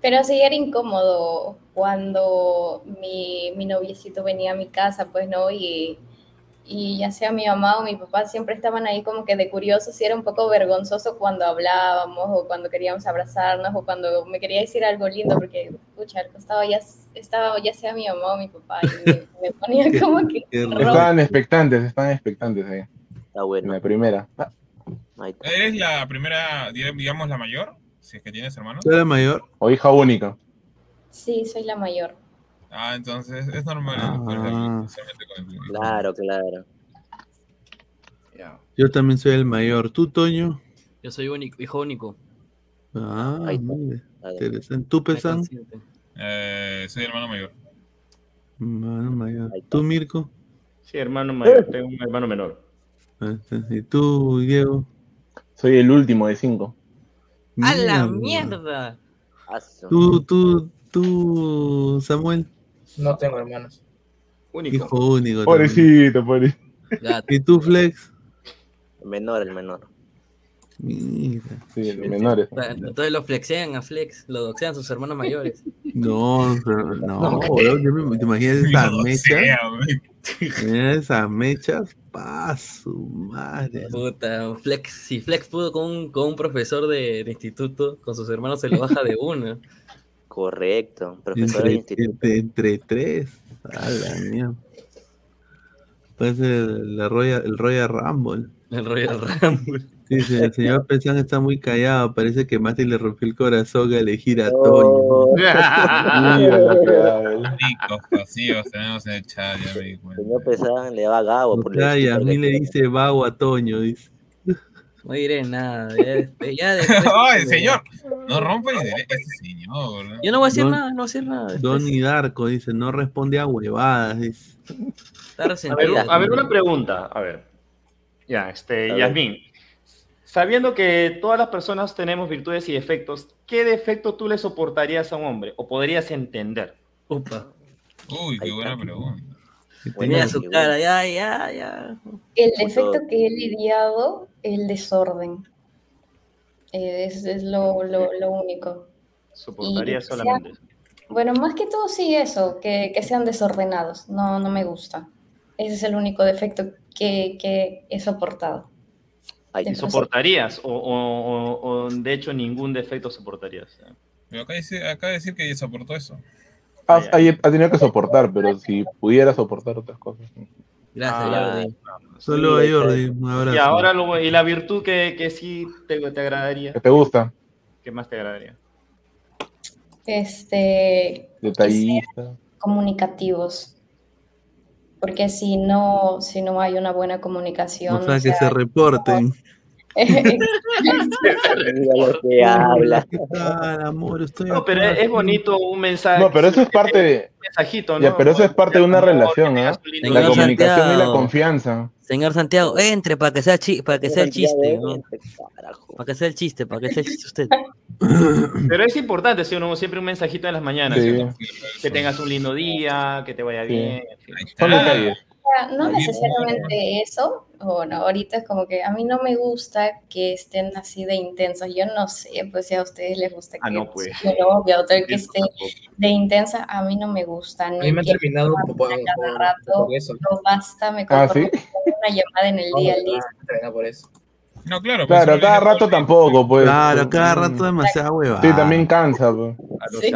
Pero sí era incómodo cuando mi, mi noviecito venía a mi casa, pues, ¿no? Y, y ya sea mi mamá o mi papá siempre estaban ahí como que de curiosos y era un poco vergonzoso cuando hablábamos o cuando queríamos abrazarnos o cuando me quería decir algo lindo porque, escucha, al costado ya, estaba ya sea mi mamá o mi papá y me, me ponía como que. Estaban expectantes, estaban expectantes ahí. Está bueno. En la primera. ¿Eres la primera, digamos, la mayor? Si es que tienes hermanos. ¿Tú eres mayor? O hija única. Sí, soy la mayor. Ah, entonces es normal. Ah. el- Claro, claro. Yo también soy el mayor. ¿Tú, Toño? Yo soy único, hijo único. Ah, mire. Interesante. ¿Tú, Pesan? Eh, soy hermano mayor. Hermano mayor. ¿Tú, Mirko? Sí, hermano mayor. Tengo un hermano menor. Ah, ¿Y tú, Diego? Soy el último de cinco. ¡A la Mierda. mierda! ¿Tú, tú, tú, Samuel? No tengo hermanos. Único. Hijo único. Pobrecito, pobrecito. ¿Y tú, Flex? El menor, el menor. Mira. Sí, el menores. Entonces lo flexean a Flex, lo doxean sus hermanos mayores. No, pero- no, weón, yo me- ¿te imaginas esas No mechas? Esas mechas, pa' su madre. Puta, Flex, si Flex pudo con un, con un profesor de, de instituto, con sus hermanos se lo baja de una. Correcto. Profesor instituto. entre, entre tres. A la mierda. Parece el, la Royal, el Royal Rumble. El Royal Rumble. Dice, el señor Pesan está muy callado. Parece que Mati le rompió el corazón a elegir a Oh. Toño. Ricos pasivos tenemos en el chat, ya me di cuenta. Señor Pesan le va a Gabo por y a mí le dice vago a Toño. Dice. No diré nada. Ya, ya después- ¡Ay, señor! No rompa el derecho, este señor. Yo no voy a decir Don- nada, no voy a decir nada. después. Donnie Darko dice, no responde a huevadas. Dice. Está A ver, resentido. a ver, una pregunta. A ver. Ya, este, A ver. Yasmín. Sabiendo que todas las personas tenemos virtudes y defectos, ¿qué defecto tú le soportarías a un hombre? ¿O podrías entender? Upa. Uy, qué buena pregunta. Mira su cara, ya, ya, ya. El defecto que he lidiado, el desorden. Eh, es es lo, lo, lo único. Soportarías Y- solamente eso. Bueno, más que todo sí eso, que, que sean desordenados. No, no me gusta. Ese es el único defecto que, que he soportado. ¿Y Entonces- soportarías? O, o- o- o de hecho ningún defecto soportarías? Pero acá dice, acá decir que soportó eso. Ha, ha- ha tenido que soportar, pero si pudiera soportar otras cosas. Gracias, Ah, Jordi. Solo a Jordi, un abrazo. Y ahora lo- y la virtud que, que sí te, te agradaría. ¿Qué te gusta? ¿Qué más te agradaría? este, Detallista. comunicativos. Porque si no, si no hay una buena comunicación, O sea, o que sea, se reporten. Mira lo que habla. ¿Qué tal, amor? Estoy No, pero es, bonito un mensaje. No, pero eso es parte de. Mensajito, ¿no? Ya, pero eso es parte de una relación, ¿ah? Señor La comunicación y la confianza. Señor Santiago, entre para que sea, chi- para que sea el chiste, ¿no? Para que sea el chiste, para que sea el chiste usted. Pero es importante, ¿sí o no? Siempre un mensajito en las mañanas. Que tengas un lindo día, que te vaya Sí. bien. Son detalles. Sea, no necesariamente eso, o no, ahorita es como que a mí no me gusta que estén así de intensos, yo no sé, pues si a ustedes les gusta Ah, que no, pues. su novia o tal que esté de intensa, a mí no me gusta, A ni mí me han que terminado por, por, cada rato, por eso. no basta, me Ah, ¿sí? una llamada en el día al día. Han terminado por eso. No, claro. pues, Claro, cada rato tampoco, pues. Claro, cada rato demasiada hueva. Sí, también cansa, pues. Sí.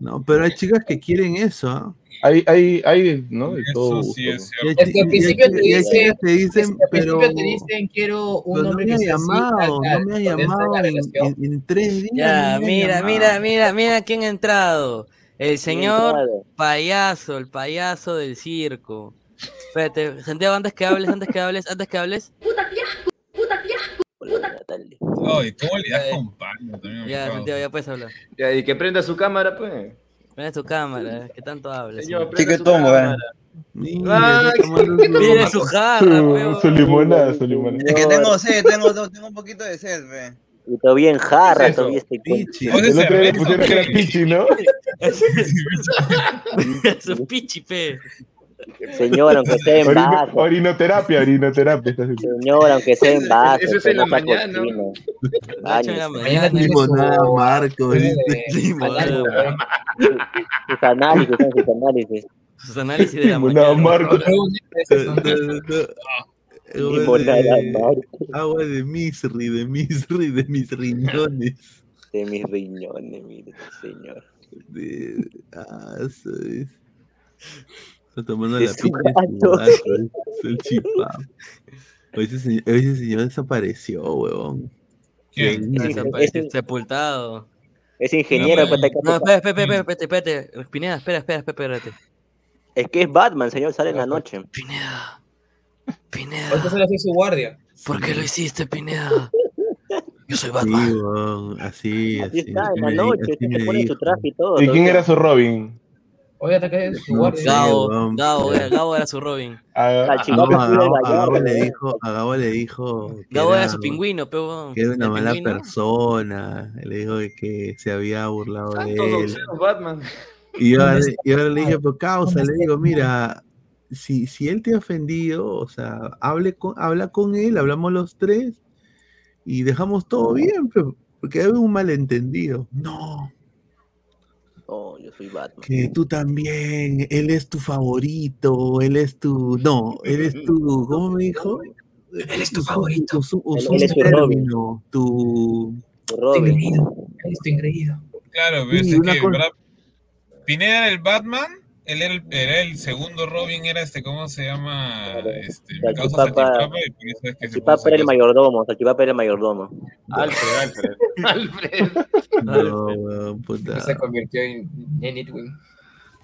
No, pero hay chicas que quieren eso, ¿ah? Hay, hay, hay, ¿no? De todo Eso sí es pues. Cierto. Es que al principio te dicen, dicen, pero, te dicen quiero un pero no hombre me ha llamado, no me ha llamado la en, relación, en- en tres días. Ya, mira, mira, mira, mira quién ha entrado. El señor payaso, el payaso del circo. Espérate, Santiago, antes que hables, antes que hables, antes que hables. Natalia. Ay, ¿cómo le das con? También me Ya. Santiago, ya puedes hablar. Ya, y que prenda su cámara, pues. Mira tu cámara, que tanto hablas. Señor, prenda ¿qué su tomo, cámara. Mira, está su- Mire su jarra, Su, weón. su limonada, su limonada. Es que tengo sed, tengo, tengo un poquito de sed, ve. Y todavía en jarra, ¿Qué es todavía estoy con... Pichi. ¿Vos de El otro día pusieron que era pichi, ¿no? Su pichi, pe. Señor, aunque sea en Orino- vaso. orinoterapia, orinoterapia. Señor, aunque sea en vaso. Eso es en la mañana. mañana. Limonada, Marco. Limonada. Sus análisis, sus análisis. Sus análisis de la Limonada, mañana. Marco. Limonada, de- Marco. Agua de misri, de misri, de mis riñones. De mis riñones, mire, señor. De... Ah, eso es. Está tomando la pinche es el chipá. Hoy ese, señor, ese señor desapareció, huevón. ¿Quién? Sí, Desaparecido, es- sepultado. Es ingeniero, No, te- No, espera, espera, espera, espérate, espérate. Pineda, espera, espera, espera, espérate. es que es Batman, señor, sale en la noche. Pineda. Pineda. Ahorita sale así su guardia. ¿Por qué lo hiciste, Pineda? Yo soy Sí, Batman. huevón, así, Así así. está, en la noche, se pone su traje y todo. ¿Y quién era su Robin? Oye, es No. Gabo. Gabo, era- Gabo era su Robin. A Gabo, le dijo, a Gabo le dijo que Gabo era era, su pingüino, pero. que era una ¿El mala pingüino? persona. Le dijo de que se había burlado de él. Batman. Y yo, le dije, por causa, le digo, mira, si, si él te ha ofendido, o sea, hable con, habla con él, hablamos los tres y dejamos todo bien, pero, porque hay un malentendido. No, No, yo soy Batman. que tú también, él es tu favorito, él es tu, no, él es tu, ¿cómo me dijo? Él es tu favorito. usó- usó Él- él un es tu Robin. término, tu, Tu Estoy Robin. engreído. Estoy engreído. Claro, pero Sí, es que. Pineda era el Batman, él era el, era el segundo Robin, era este, ¿cómo se llama? Este, Salchipapa- Salchipapa, y por eso es que se Salchipapa puso era el mayordomo, Salchipapa era el mayordomo. Alfred, Alfred. Alfred. no, weón, puta. Se convirtió en, en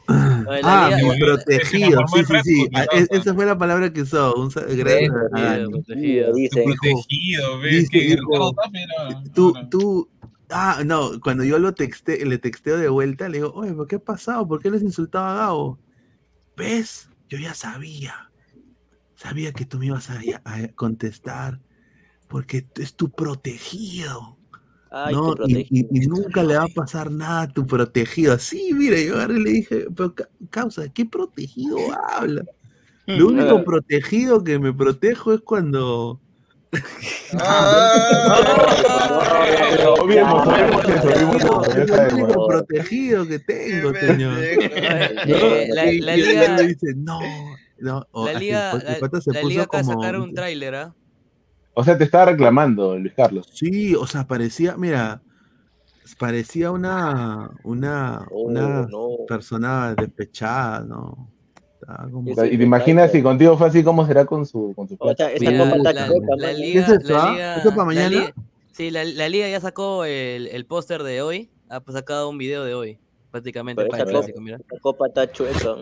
Ah, mi protegido, sí, sí, sí. Ah, e- Esa fue la palabra que usó. Un, a protegido, protegido. Dice, Protegido, ves Dice, que dijo, Tú, tú, ah, no, cuando yo lo texté, le texteo de vuelta, le digo, oye, ¿por qué ha pasado? ¿Por qué les insultaba a Gabo? ¿Ves? Yo ya sabía. Sabía que tú me ibas a, a contestar porque es tu protegido. Ay, ¿no? tu Y, protegido. y- y nunca le va a pasar nada a tu protegido. Sí, mire, yo agarré y le dije, pero ca- causa, ¿de qué protegido habla? Lo único protegido que me protejo es cuando. Eso, eso, Es lo sabemos. único protegido que tengo, señor. La, liga, dice, no, no. o la liga, el la, pata se la puso liga acaba de como- sacar un tráiler, ¿ah? O sea, te estaba reclamando, Luis Carlos. Sí, o sea, parecía, mira, parecía una, una, Oh, una no. persona despechada, ¿no? Como- y te imaginas si contigo fue así, ¿cómo será con su, con su O sea, plato? esa Mira, copa la, está la- la liga, ¿Qué es eso, la ah? ¿Eso para la mañana? Sí, la, la liga ya sacó el, el póster de hoy ha pues, sacado un video de hoy, prácticamente Pero para el clásico, copa, mira. esa copa está chueca.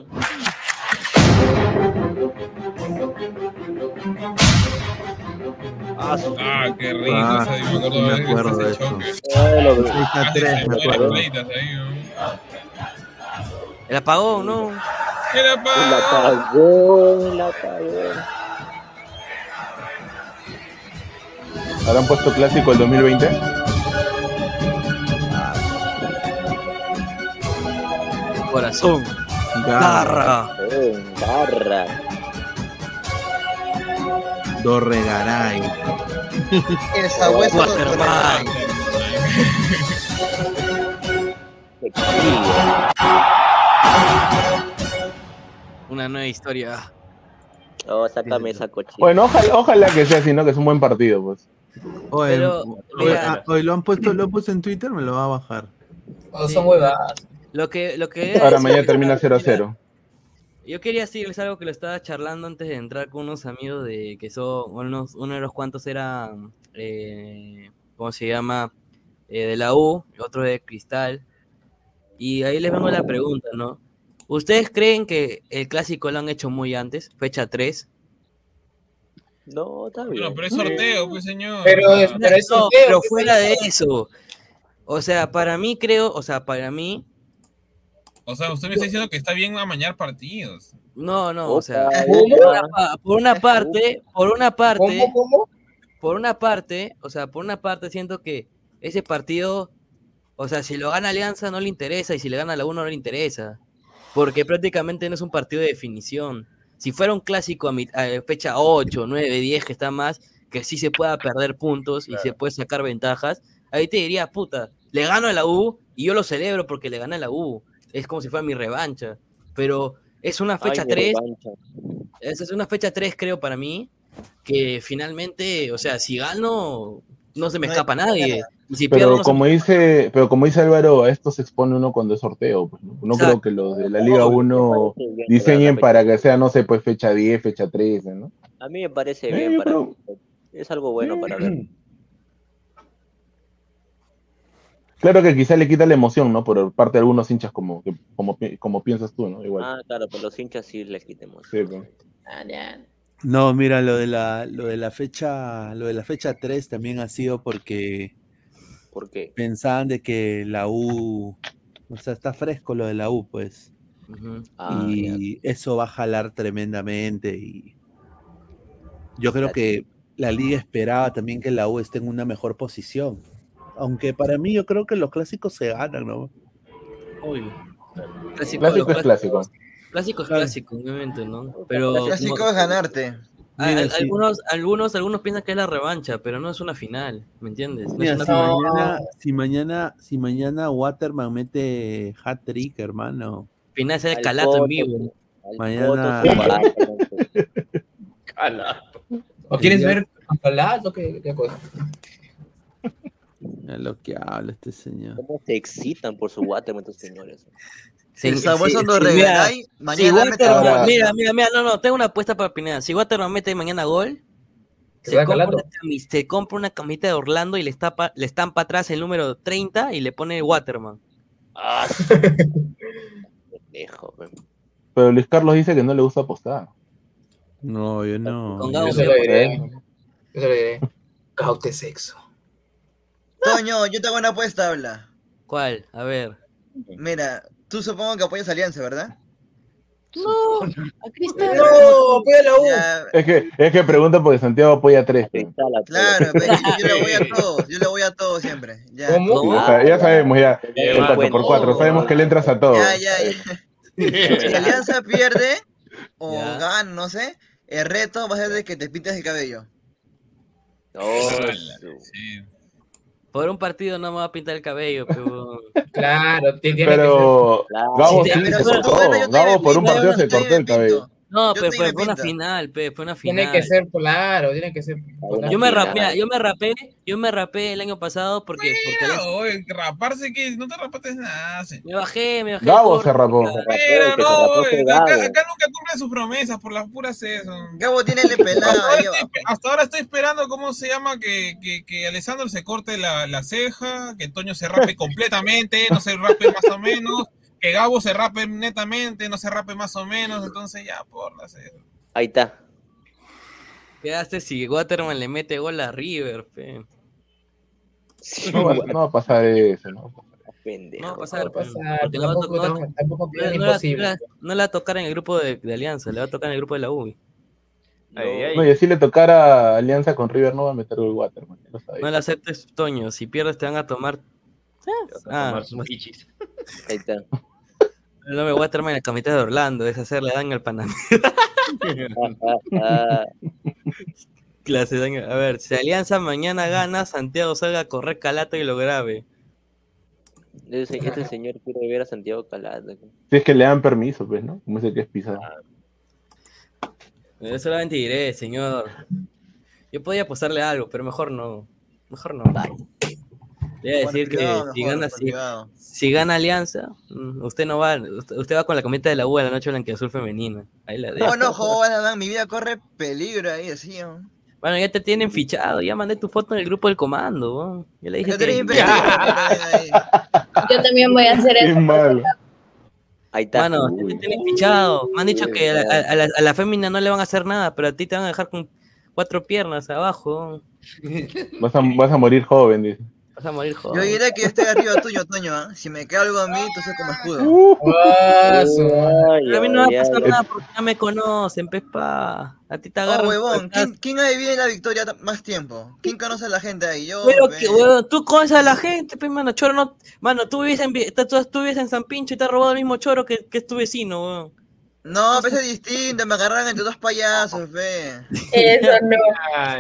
Ah, qué rico. Ah, yo me acuerdo me de ese acuerdo de eso. choque. Ay, lo- Seis a Hace tres, me varias ¿Habrán puesto clásico el 2020? Corazón. Garra. Garra. Eh, garra. Dorregaray. El sabueso Waterman. Una nueva historia. Oh, sácame esa cochina. Bueno, ojalá, ojalá que sea así, ¿no? Que es un buen partido, pues. Oye, Pero, oye, mira. ah, oye, lo han puesto, lo han puesto en Twitter, me lo va a bajar. Oh, son huevadas. Lo que, lo que Ahora mañana termina 0 a 0. Yo quería decirles algo que lo estaba charlando antes de entrar con unos amigos de que son unos, uno de los cuantos era, eh, ¿cómo se llama? Eh, de la U, otro de Cristal. Y ahí les vengo la pregunta, ¿no? ¿Ustedes creen que el clásico lo han hecho muy antes, fecha 3? No, está bien. Bueno, pero es sorteo, pues señor. Pero, O sea, pero es No, sorteo, pero ¿qué fuera de eso. O sea, para mí creo, o sea, para mí, O sea, usted me está diciendo que está bien amañar partidos. no, no, o sea, por una, pa- por una parte, por una parte, ¿Cómo, cómo? por una parte, o sea, por una parte siento que ese partido, o sea, si lo gana Alianza no le interesa y si le gana la 1 no le interesa, porque prácticamente no es un partido de definición. Si fuera un clásico a, mi- a fecha 8, 9, 10 que está más, que sí se pueda perder puntos y se puede sacar ventajas, ahí te diría, puta, le gano a la U y yo lo celebro porque le gané a la U. Es como si fuera mi revancha. Pero es una Ay, fecha mi 3 revancha. esa es una fecha 3, creo, para mí, que finalmente, o sea, si gano, no se me No escapa nadie. Y si pierdo, Pero no se como dice, pero como dice Álvaro, a esto se expone uno cuando es sorteo. Pues, ¿no? No creo que los de la Liga 1 parece bien diseñen para que sea, no sé, pues fecha 10, fecha 13, ¿no? A mí me parece Eh, bien para creo- Es algo bueno para ver. Claro que quizá le quita la emoción, ¿no? Por parte de algunos hinchas como, como, como piensas tú, ¿no? Igual. Ah, claro, pero los hinchas sí les quitemos. Sí, pues. No, mira, lo de la, lo de la fecha, lo de la fecha 3 también ha sido porque ¿Por qué? pensaban de que la U, o sea, está fresco lo de la U, pues. Ah, y eso va a jalar tremendamente y yo creo que la liga esperaba también que la U esté en una mejor posición. Aunque para mí yo creo que los clásicos se ganan, ¿no? Obvio. Clásico, Clásico los es clásico. Clásico es Claro. clásico, obviamente, ¿no? Pero El clásico como- es ganarte. a- Mira, al- sí. algunos, algunos, algunos piensan que es la revancha, pero no es una final, ¿me entiendes? No Mira, es si final. mañana, si mañana, si mañana Waterman mete hat trick, hermano. Final es el Al calato en vivo. Mañana-. Calato. ¿O quieres ver calato? ¿Qué, qué cosa? Es lo que habla este señor. ¿Cómo se excitan por su Waterman estos señores? Sí, El Sabueso sí, sí, mira, Si mañana mete Waterman, mira, mira, mira, no, no, tengo una apuesta para Pineda. Si Waterman mete mañana gol, ¿Te se compra, una se compra una camiseta de Orlando y le, estapa, le estampa atrás el número 30 y le pone Waterman. Ah, pendejo. Pero Luis Carlos dice que no le gusta apostar. No, yo no. Con yo- se lo diré. Yo se lo diré. Caute sexo. Toño, yo te hago una apuesta, habla. ¿Cuál? A ver. Mira, tú supongo que apoyas a Alianza, ¿verdad? No, a Cristal. No, apoya la U. Ya, Es que, es que pregunta porque Santiago apoya tres. Cristal, apoya. claro, pero yo, le voy a todos, yo le voy a todos siempre. Ya, ¿Cómo? Sí, ya, sa- ya sabemos, ya. El 4 bueno. por 4 sabemos que le entras a todo. ya, ya. ya. Si Alianza pierde o gana, no sé, el reto va a ser de que te pintes el cabello. Oh, su- sí. Por un partido no me va a pintar el cabello, pero... Claro, ti- tiene Pero Claro. Gabo Sí, sí pero se cortó. Gabo por un partido se cortó el cabello. No, Yo pero fue, una final, pe, fue una final. Tiene que ser claro, tiene que ser. Yo me rapé, yo me rapé, yo me rapé el año pasado porque, porque oye, raparse que no te rapaste nada. me bajé, me bajé. Gabo se rapó. Mira, se no, rapó acá, acá nunca cumplen sus promesas por las puras eso. Gabo tiene el pelado Hasta ahora, ahí estoy, abajo. hasta ahora estoy esperando cómo se llama que, que, que Alessandro se corte la, la ceja, que Toño se rape completamente, no se rape más o menos, que Gabo se rape netamente, no se rape más o menos, entonces ya por la. Ahí está. ¿Qué hace si Waterman le mete gol a River, pe? No va, no va a pasar eso, ¿no? No va a pasar, No va a pasar, porque tampoco- tampoco- tampoco no- la- imposible. no la- no la va a tocar en el grupo de, de Alianza, le va a tocar en el grupo de la U. No, y así le tocara Alianza con River, no va a meter el Waterman. lo. No la aceptes, Toño. Si pierdes, te van a tomar. Ah, tomar sus pichis. Ahí está. no me voy a tomar en la camiseta de Orlando, es hacerle daño al Panamá. Clase daño. A ver, si Alianza mañana gana, Santiago salga a correr calato y lo grabe. Ese- Este señor quiere ver a Santiago Calado. Si es que le dan permiso, pues, ¿no? Como ese que es pisado. Yo solamente diré, señor. Yo podía apostarle algo, pero mejor no. Mejor no. Le voy a decir que privado, si mejor, gana, por si, gana Alianza, mm, usted no va, usted, usted va con la cometa de la U a la noche blanquiazul femenina. Ahí la dejo. Oh, no, joder, mi vida corre peligro ahí, así. ¿no? Bueno, ya te tienen fichado, ya mandé tu foto en el grupo del comando. ¿no? Ya le dije Yo que... Yo también voy a hacer Qué eso. malo. Ahí está. Mano, ya te tienen fichado. Me han dicho que a la, a, la, a la fémina no le van a hacer nada, pero a ti te van a dejar con cuatro piernas abajo. Vas a, vas a morir joven, dice. Vas a morir Yo joven. diré que estoy arriba tuyo, Toño. ¿ah? Si me queda algo a mí, tú soy como escudo. Uh. Ah, su- Pero a mí no va a pasar ay, nada porque ya me conocen, pespa. A ti te agarran. Oh, huevón. ¿quién, ¿quién ha vivido en la victoria más tiempo? ¿Quién conoce a la gente ahí? Yo, Pero pe. que, huevón, tú conoces a la gente, pe, mano. Choro no. Mano, tú vives en, tú, tú vives en San Pincho y te has robado el mismo choro que, que es tu vecino, weón. No, pero es distinto, me agarraron entre dos payasos, fe. Eso no.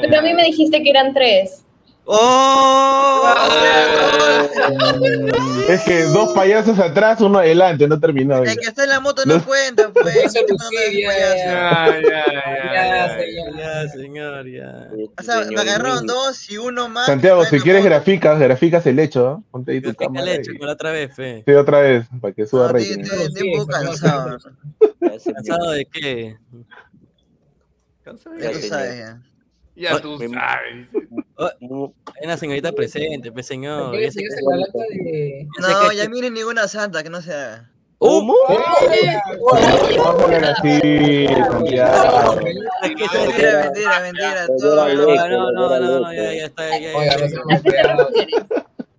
Pero a mí me dijiste que eran tres. ¡Oh! Es que dos payasos atrás, uno adelante, no terminó. El que está en la moto no, No. cuenta, pues. Eso, Lucía, ya, Ya, ya, ya, Ya, ya, señor. Ya, señor, ya. O sea, me agarraron dos y uno más. Santiago, si quieres moto. graficas, graficas el hecho, ¿no? Ponte ahí tu Grafica cámara. por la otra vez, fe. Sí, otra vez, para que suba No, rating. estoy- estoy- estoy un poco cansado. ¿Cansado de qué? Ya tú sabes. Oh, hay una señorita presente, pe señor. Ya se ya No, que- ya miren ninguna santa, que no se haga. ¿Cómo? Mentira, mentira, mentira. No, no, no, ya, ya está, ya,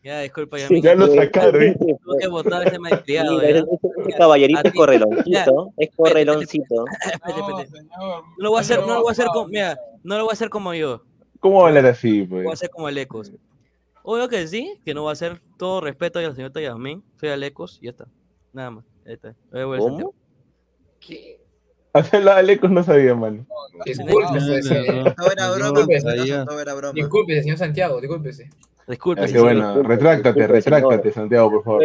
ya, ya, disculpa, ya, Ya mija, lo sacaron. ¿eh? tuve que botar ese malcriado, ya. ese caballerito es correloncito. Es correloncito. Espérate, No, espérate. señor. No lo voy a hacer, no lo voy a hacer como, mira, no lo voy a hacer como yo, ¿Cómo va a hablar así, lo voy a pues? hacer como Alecos. Obvio que sí, que no va a ser todo respeto a la señorita Yasmín, soy Alecos y ya está, nada más, ahí está. Voy a volver a ¿Cómo? Santiago. ¿Qué? Hacerlo a Alecos no sabía, mano. Señor. Broma. Discúlpese, señor Santiago, discúlpese. Disculpe, que sí. bueno, retráctate, retráctate, Santiago, por favor.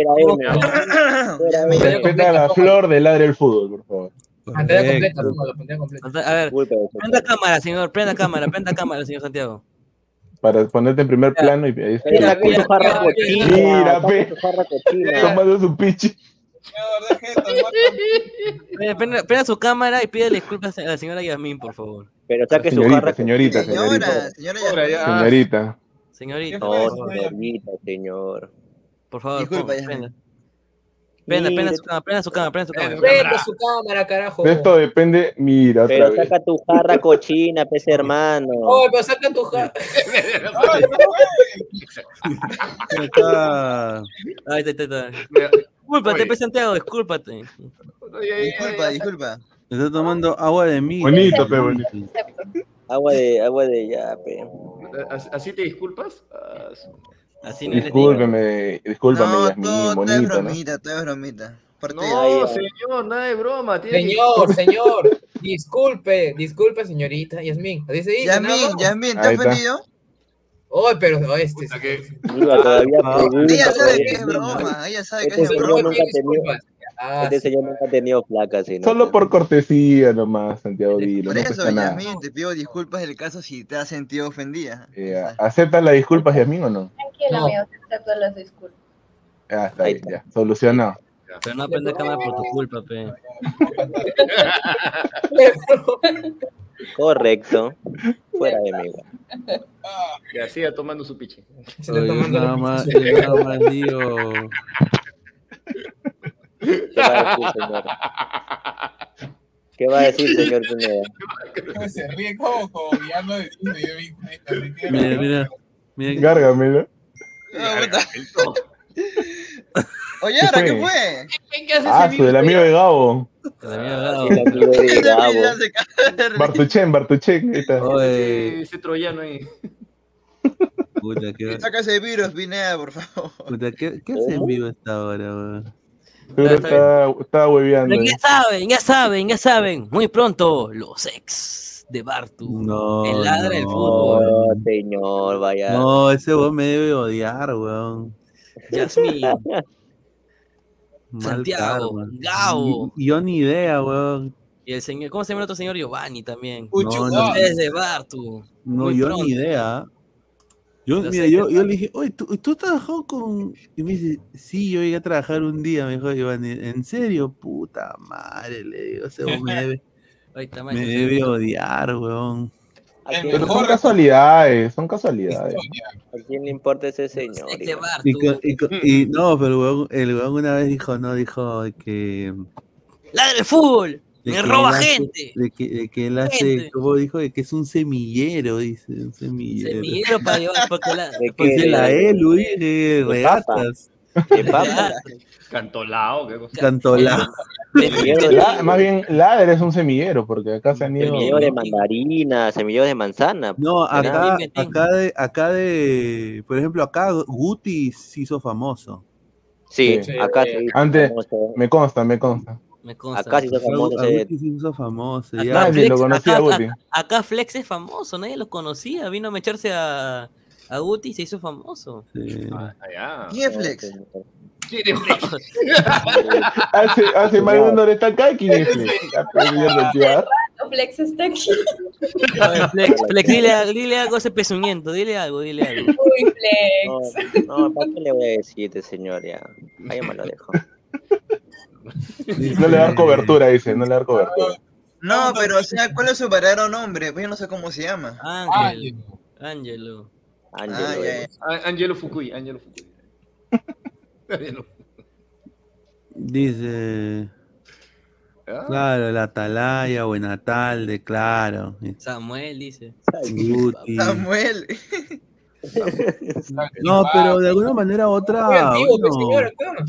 Respeta a la flor del ladre del fútbol, por favor. Pantalla completa, pantalla completa. A ver, Disculpe, prenda cámara, señor, prenda cámara, prenda cámara, señor Santiago. Para ponerte en primer plano y ahí está. Mira, mira, mira, mira. Tomando su. Señor, guapo. Prenda, su cámara y pídele disculpas a la señora Yasmín, por favor. Pero saque su Señorita, jarra señorita, Señora, señorita. Señorita. Señorita, señorita, señor. por favor, Disculpa, pon- Yasmín. prenda. Prenda, su cámara, prenda su cámara, prenda su cámara. Prenda su cámara, carajo. De esto depende. Mira, otra Pero vez. saca tu jarra cochina, pez hermano. Oh, pero saca tu jarra. Ahí está, ahí está, ahí está. Discúlpate, Oye. pe Santiago, discúlpate. Disculpa, disculpa. Está tomando agua de mí. Bonito, pe, bonito. Agua de, agua de ya, pe. ¿Así- ¿Así te disculpas? Así no. Discúlpeme, discúlpame, No, Yasmín, todo, todo es bonito, ¿no? bromita, todo es bromita. Parte No, señor, nada de broma. Señor, señor, disculpe, disculpe, señorita Yasmín. Así se dice, Yasmín, nada más. Yasmín, ¿te has está. ofendido? Oh, pero este. Puta, que-. Ella sabe que es broma, ella sabe que Este es broma. nunca disculpas. Este señor nunca ha tenido placa, sí, ¿no? Solo por cortesía nomás, Santiago Vilo, Por no eso, nada. Yasmin, te pido disculpas del caso si te has sentido ofendida. Eh, ¿Aceptas las disculpas, Yasmin, o no? Tranquilo, amigo, te acepto las disculpas. Ah, está bien, ya, solucionado. Pero no aprende cámara por tu culpa, pe. Correcto. Fuera de mí. Ya siga tomando su piche. Oye, yo nada más, nada más digo. ¿Qué va a decir, señor? ¿Qué va a decir, señor Pineda? Se ríe como, como villano de Mira, mira. mira Gárgamelo. Oye, ahora, ¿qué fue? ¿Qué hace Ah, su del amigo de Gabo. El amigo de Gabo. Bartuchen, Bartuchen. ahí está. Oye, Ese troyano ahí. puta, ¿qué, Saca ese virus, Pineda, por favor. puta, ¿qué, qué hace en vivo a esta hora, weón? Seguro está, está hueveando. Pero ya saben, ya saben, ya saben. Muy pronto, los ex de Bartu. No, el ladra del no. fútbol. No, señor, vaya. No, ese weón me debe odiar, weón. Yasmin. Mal Santiago. Gabo. Y- yo ni idea, weón. Y el señor, ¿cómo se llama el otro señor? Giovanni también. No, no. De Bartu. No, Muy yo pronto. ni idea. Yo, mira, yo, le dije, oye, ¿tú, ¿tú has trabajado con...? Y me dice, sí, yo llegué a trabajar un día, me dijo Giovanni. ¿En serio? Puta madre, le digo, ese weón me debe, me debe odiar, weón. Pero son casualidades, son casualidades. ¿A quién le importa ese señor? Y, y co- y no, pero el weón, el weón una vez dijo, no, dijo que... ¡Ladra el fútbol! De ¡Me que roba hace- gente! De que, de que él hace, Gente. como dijo, de que es un semillero, dice, un semillero. Semillero para llevar, porque la, ¿De Porque qué? la De- ELU, de de regatas, papa. Cantolao, qué cosa. La- más bien, Ladder es un semillero, porque acá se han ido. semillero de mandarina, semillero de manzana. No, acá, acá de, acá de, por ejemplo, acá Guti se hizo famoso. Sí, Sí. acá se hizo Antes, famoso. me consta, me consta. Me consta. Acá se hizo Acá famoso famoso. Ya. Flex, lo conocía acá, a Guti. acá- acá Flex es famoso, nadie lo conocía. Vino a mecharse a, a Guti y se hizo famoso. Sí. Allá. ¿Quién es Flex? Hace, hace más de una hora está acá, ¿quién es Flex? Flex está aquí. A ver, Flex, Flex, dile, dile algo a ese pezuñento, dile algo, dile algo. Uy, Flex. No, no, ¿para qué le voy a decir este señor ya? Ahí me lo dejo. No le da cobertura, dice, no le da cobertura. No, pero o sea, ¿cuál es su verdadero nombre? Pues yo no sé cómo se llama. Ángel, Ángelo. Ángelo, Ah, eh. Angelo Fukui, Angelo Fukui. Angelo. Dice, Ah, claro, la Atalaya, Buenatalde, claro. Samuel dice. Guti. Samuel. No, pero de alguna manera u otra, Muy antiguo, pues, bueno, señor, acá.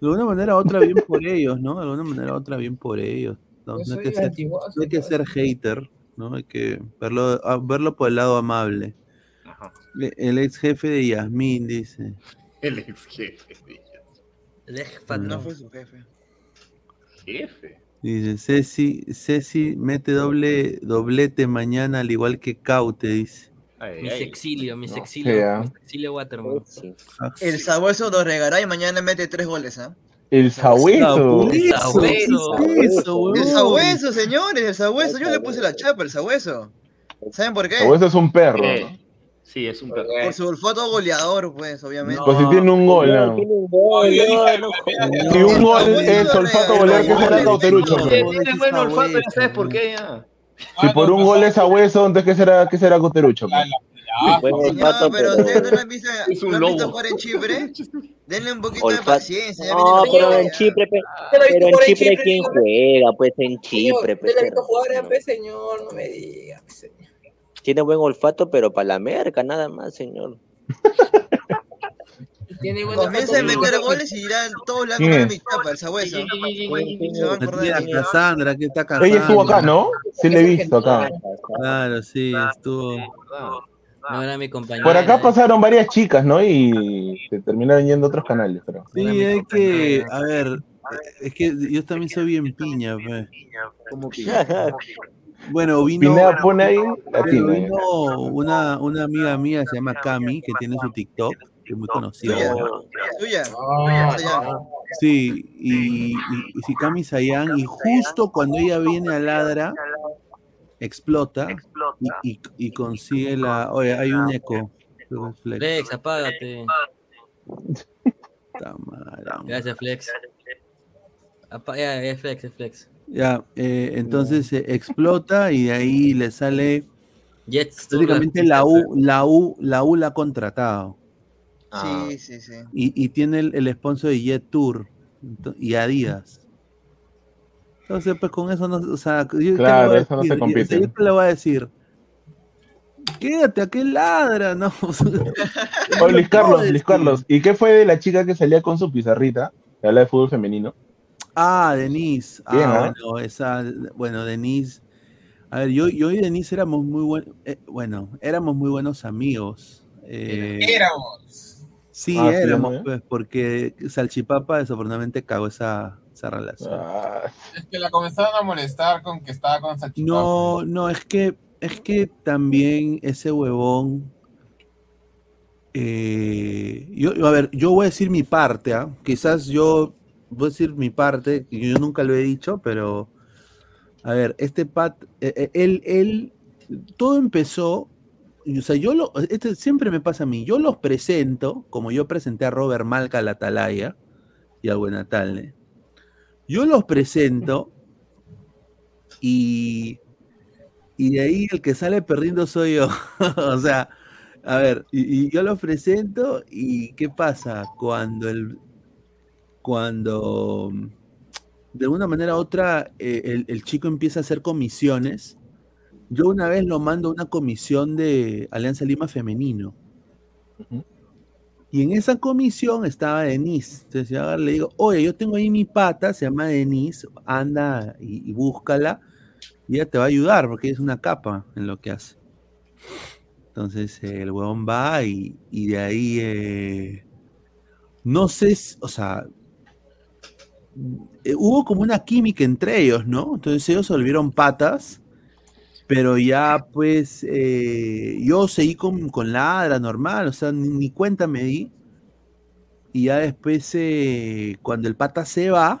De alguna manera u otra bien por ellos, ¿no? De alguna manera u otra bien por ellos. No, no hay que ser, antiguazo, no hay que ser hater, ¿no? Hay que verlo, verlo por el lado amable. Ajá. El ex jefe de Yasmín dice. El ex jefe. El ex patrón. No fue su jefe. Jefe. Dice, Ceci, Ceci mete doble, doblete mañana al igual que Caute, dice. Ay, Mi ay. sexilio, mi sí, sexilio. ah. Mi sexilio Waterman. Sí. El sabueso nos regará y mañana mete tres goles, ¿ah? El sabueso. Eso, Sabueso. ¿qué es El sabueso, señores, el sabueso. Yo le puse la chapa, el sabueso. ¿Saben por qué? Sabueso es un perro. Eh, ¿no? Sí, es un perro. Por su olfato goleador, pues, obviamente. Pues si tiene un gol, ¿no? Tiene un gol, no, no, Si un gol No, es no, olfato no, ¿qué no, será no, cauterucho? no, no, Tiene buen olfato, ya sabes por ¿no? qué ya. Si por un gol es sabueso, entonces ¿qué será, qué será cauterucho? pues? Buen Señor, olfato, pero ustedes no lo han visto, han jugar en Chipre. Denle un poquito de Olfato. paciencia. ya No, viene pero en. Chipre, pe- Pero en Chipre, Chipre, ¿quién juega? Pues en Señor, Chipre, pues, de jugadora, pues, señor, no me diga, pues, señor. Tiene buen olfato, pero para la merca, nada más, señor. Tiene buen Comienza a meter goles y irá todo blanco ¿Quién de mi chapa, el sabueso. Se va a La acordar de. Cassandra, que está casada. Ella estuvo acá, ¿no? Sí, le he visto acá. Claro, sí, estuvo. No era mi compañero. Por acá pasaron varias chicas, ¿no? Y se terminaron yendo a otros canales, pero. Sí, hay que, a ver, es que yo también soy bien piña, pues. Como que. Bueno, vino, Pineda pone ahí vino una, una amiga mía, se llama Cami, que tiene su TikTok, es muy Suya. Sí, y, y, y Sikami Sayan, y justo cuando ella viene a ladra, explota y, y- y consigue la. Oye, hay un eco. Flex. Flex, apágate. Gracias, Flex. Apa- ya, es Flex, es Flex. Ya, eh, entonces eh, explota y de ahí le sale. Jets, Prácticamente la U, la U, la U la ha contratado. Sí, sí, sí. Y, y tiene el, el sponsor de Jet Tour y Adidas. Entonces, pues con eso no, o sea, yo, ¿qué le Claro, eso no se decir? compite. ¿yo le voy a decir? Quédate, ¿a qué ladra? No. Luis Carlos, Luis. Carlos, ¿y qué fue de la chica que salía con su pizarrita? Que habla de fútbol femenino. Ah, Denise. Bien, ah, ¿ah? bueno, esa, bueno, Denise. A ver, yo, yo y Denise éramos muy buenos, bueno, éramos muy buenos amigos. Eh, Éramos. Sí, Ah, éramos, pues, porque Salchipapa desafortunadamente cagó esa, esa relación. Ah, Es que la comenzaron a molestar con que estaba con Salchipapa. No, no, es que, es que también ese huevón. eh, yo, a ver, yo voy a decir mi parte, ¿ah? Quizás yo voy a decir mi parte, que yo nunca lo he dicho, pero. A ver, este Pat, eh, eh, él, él, todo empezó. O sea, yo lo, este siempre me pasa a mí. Yo los presento, como yo presenté a Robert Malca al Atalaya y al Buenatalne. Yo los presento y, y de ahí el que sale perdiendo soy yo. o sea, a ver, y, yo los presento y ¿qué pasa? Cuando el cuando de alguna manera u otra eh, el, el chico empieza a hacer comisiones, yo una vez lo mando a una comisión de Alianza Lima Femenino. Y en esa comisión estaba Denise. Entonces yo le digo, oye, yo tengo ahí mi pata, se llama Denise, anda y, y búscala, y ella te va a ayudar porque es una capa en lo que hace. Entonces eh, el huevón va y, y de ahí, eh, no sé, o sea, eh, hubo como una química entre ellos, ¿no? Entonces ellos se volvieron patas, pero ya pues eh, yo seguí con, con ladra normal, o sea, ni, ni cuenta me di. Y ya después, eh, cuando el pata se va,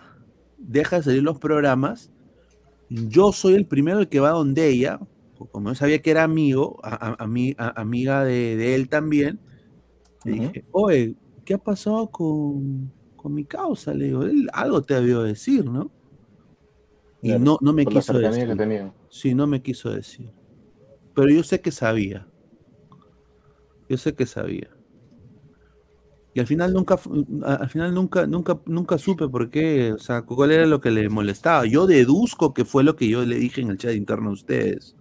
deja de salir los programas, yo soy el primero el que va donde ella, como yo sabía que era amigo, a- a- a- amiga de, de él también, le dije, oye, ¿qué ha pasado con, con mi causa? Le digo, él algo te debió decir, ¿no? Y Claro, no, no me quiso decir. que. Sí, no me quiso decir. Pero yo sé que sabía. Yo sé que sabía. Y al final nunca, al final nunca, nunca, nunca supe por qué, o sea, cuál era lo que le molestaba. Yo deduzco que fue lo que yo le dije en el chat interno a ustedes.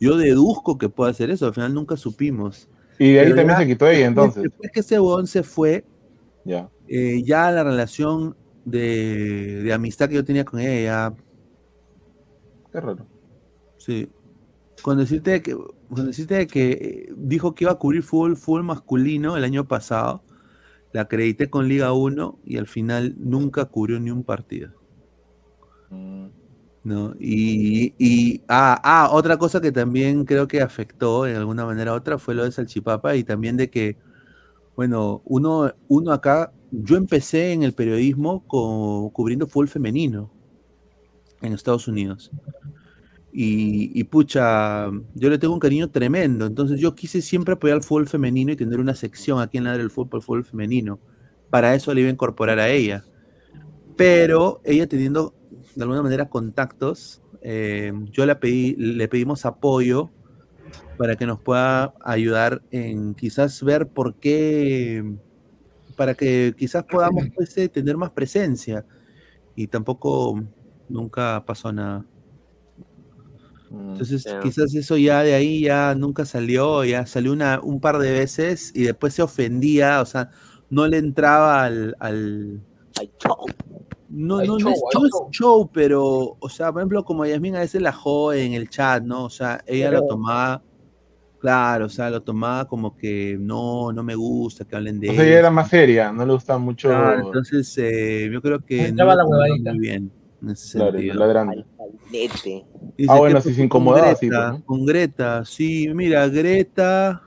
Yo deduzco que puede hacer eso, al final nunca supimos. Y de ahí Pero también ya se quitó ella, entonces. Después que ese huevón se fue, Ya. eh, ya la relación de, de amistad que yo tenía con ella ya Qué raro. Sí. Con decirte que, con decirte que eh, dijo que iba a cubrir fútbol, fútbol masculino el año pasado, la acredité con Liga 1 y al final nunca cubrió ni un partido. ¿No? Y, y- ah, ah, otra cosa que también creo que afectó en alguna manera u otra fue lo de Salchipapa y también de que, bueno, uno, uno acá, yo empecé en el periodismo co- cubriendo fútbol femenino en Estados Unidos. Y, pucha, yo le tengo un cariño tremendo. Entonces yo quise siempre apoyar al fútbol femenino y tener una sección aquí en la del fútbol, fútbol femenino. Para eso le iba a incorporar a ella. Pero ella teniendo de alguna manera contactos, eh, yo le, pedí, le pedimos apoyo para que nos pueda ayudar en quizás ver por qué, para que quizás podamos pues, eh, tener más presencia. Y tampoco nunca pasó nada. Entonces, ya. quizás eso ya de ahí ya nunca salió, ya salió una, un par de veces y después se ofendía, o sea, no le entraba al... al... No, Al no, no, show, es, no es show. show, pero, o sea, por ejemplo, como Yasmin a veces la jode en el chat, ¿no? O sea, ella lo tomaba, claro, o sea, lo tomaba como que no, no me gusta que hablen de O sea, ella ella. era más seria, no le gustaba mucho. Claro, entonces, eh, yo creo que no la muy bien en ese Claro, sentido. ladrando. Dice Ah, bueno, si se con incomodaba, sí, Greta, pues, ¿no? Con Greta, sí, mira, Greta.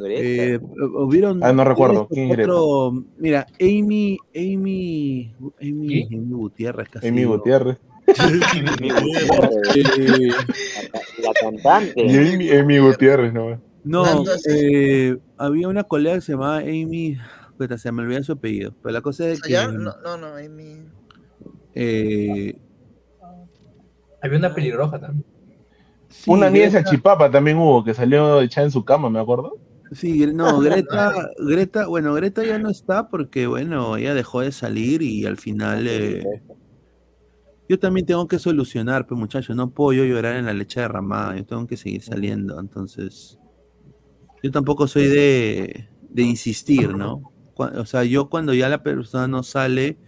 Eh, hubieron Ah, no recuerdo. otro- ¿Quién es Greta? otro- mira, Amy, Amy, Amy, Amy Gutiérrez, casi Amy. Gutiérrez. La cantante. Y Amy, Amy Gutiérrez, ¿no? No, así. eh, había una colega que se llamaba Amy, se me olvidó su apellido, pero la cosa es que ¿Allá? No, no, no, Amy. Eh, Había una pelirroja también. sí, Una niña de Greta- Chipapa también hubo, que salió echada en su cama, me acuerdo. Sí, no, Greta, Greta, bueno, Greta ya no está porque, bueno, ella dejó de salir y al final eh, yo también tengo que solucionar, pues muchachos, no puedo yo llorar en la leche derramada, yo tengo que seguir saliendo, entonces yo tampoco soy de, de insistir, ¿no? O sea, yo cuando ya la persona no sale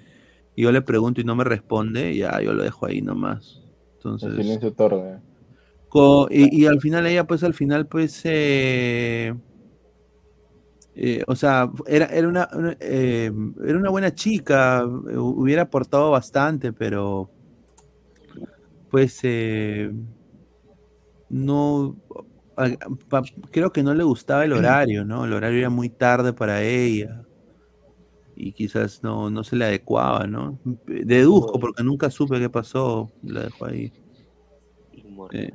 y yo le pregunto y no me responde, ya yo lo dejo ahí nomás. Entonces, El silencio y, y al final ella, pues al final, pues, eh, eh, o sea, era, era una, eh, era una buena chica, hubiera aportado bastante, pero pues eh, no, creo que no le gustaba el horario, ¿no? El horario era muy tarde para ella y quizás no, no se le adecuaba, ¿no? Deduzco porque nunca supe qué pasó, la dejo ahí. Eh,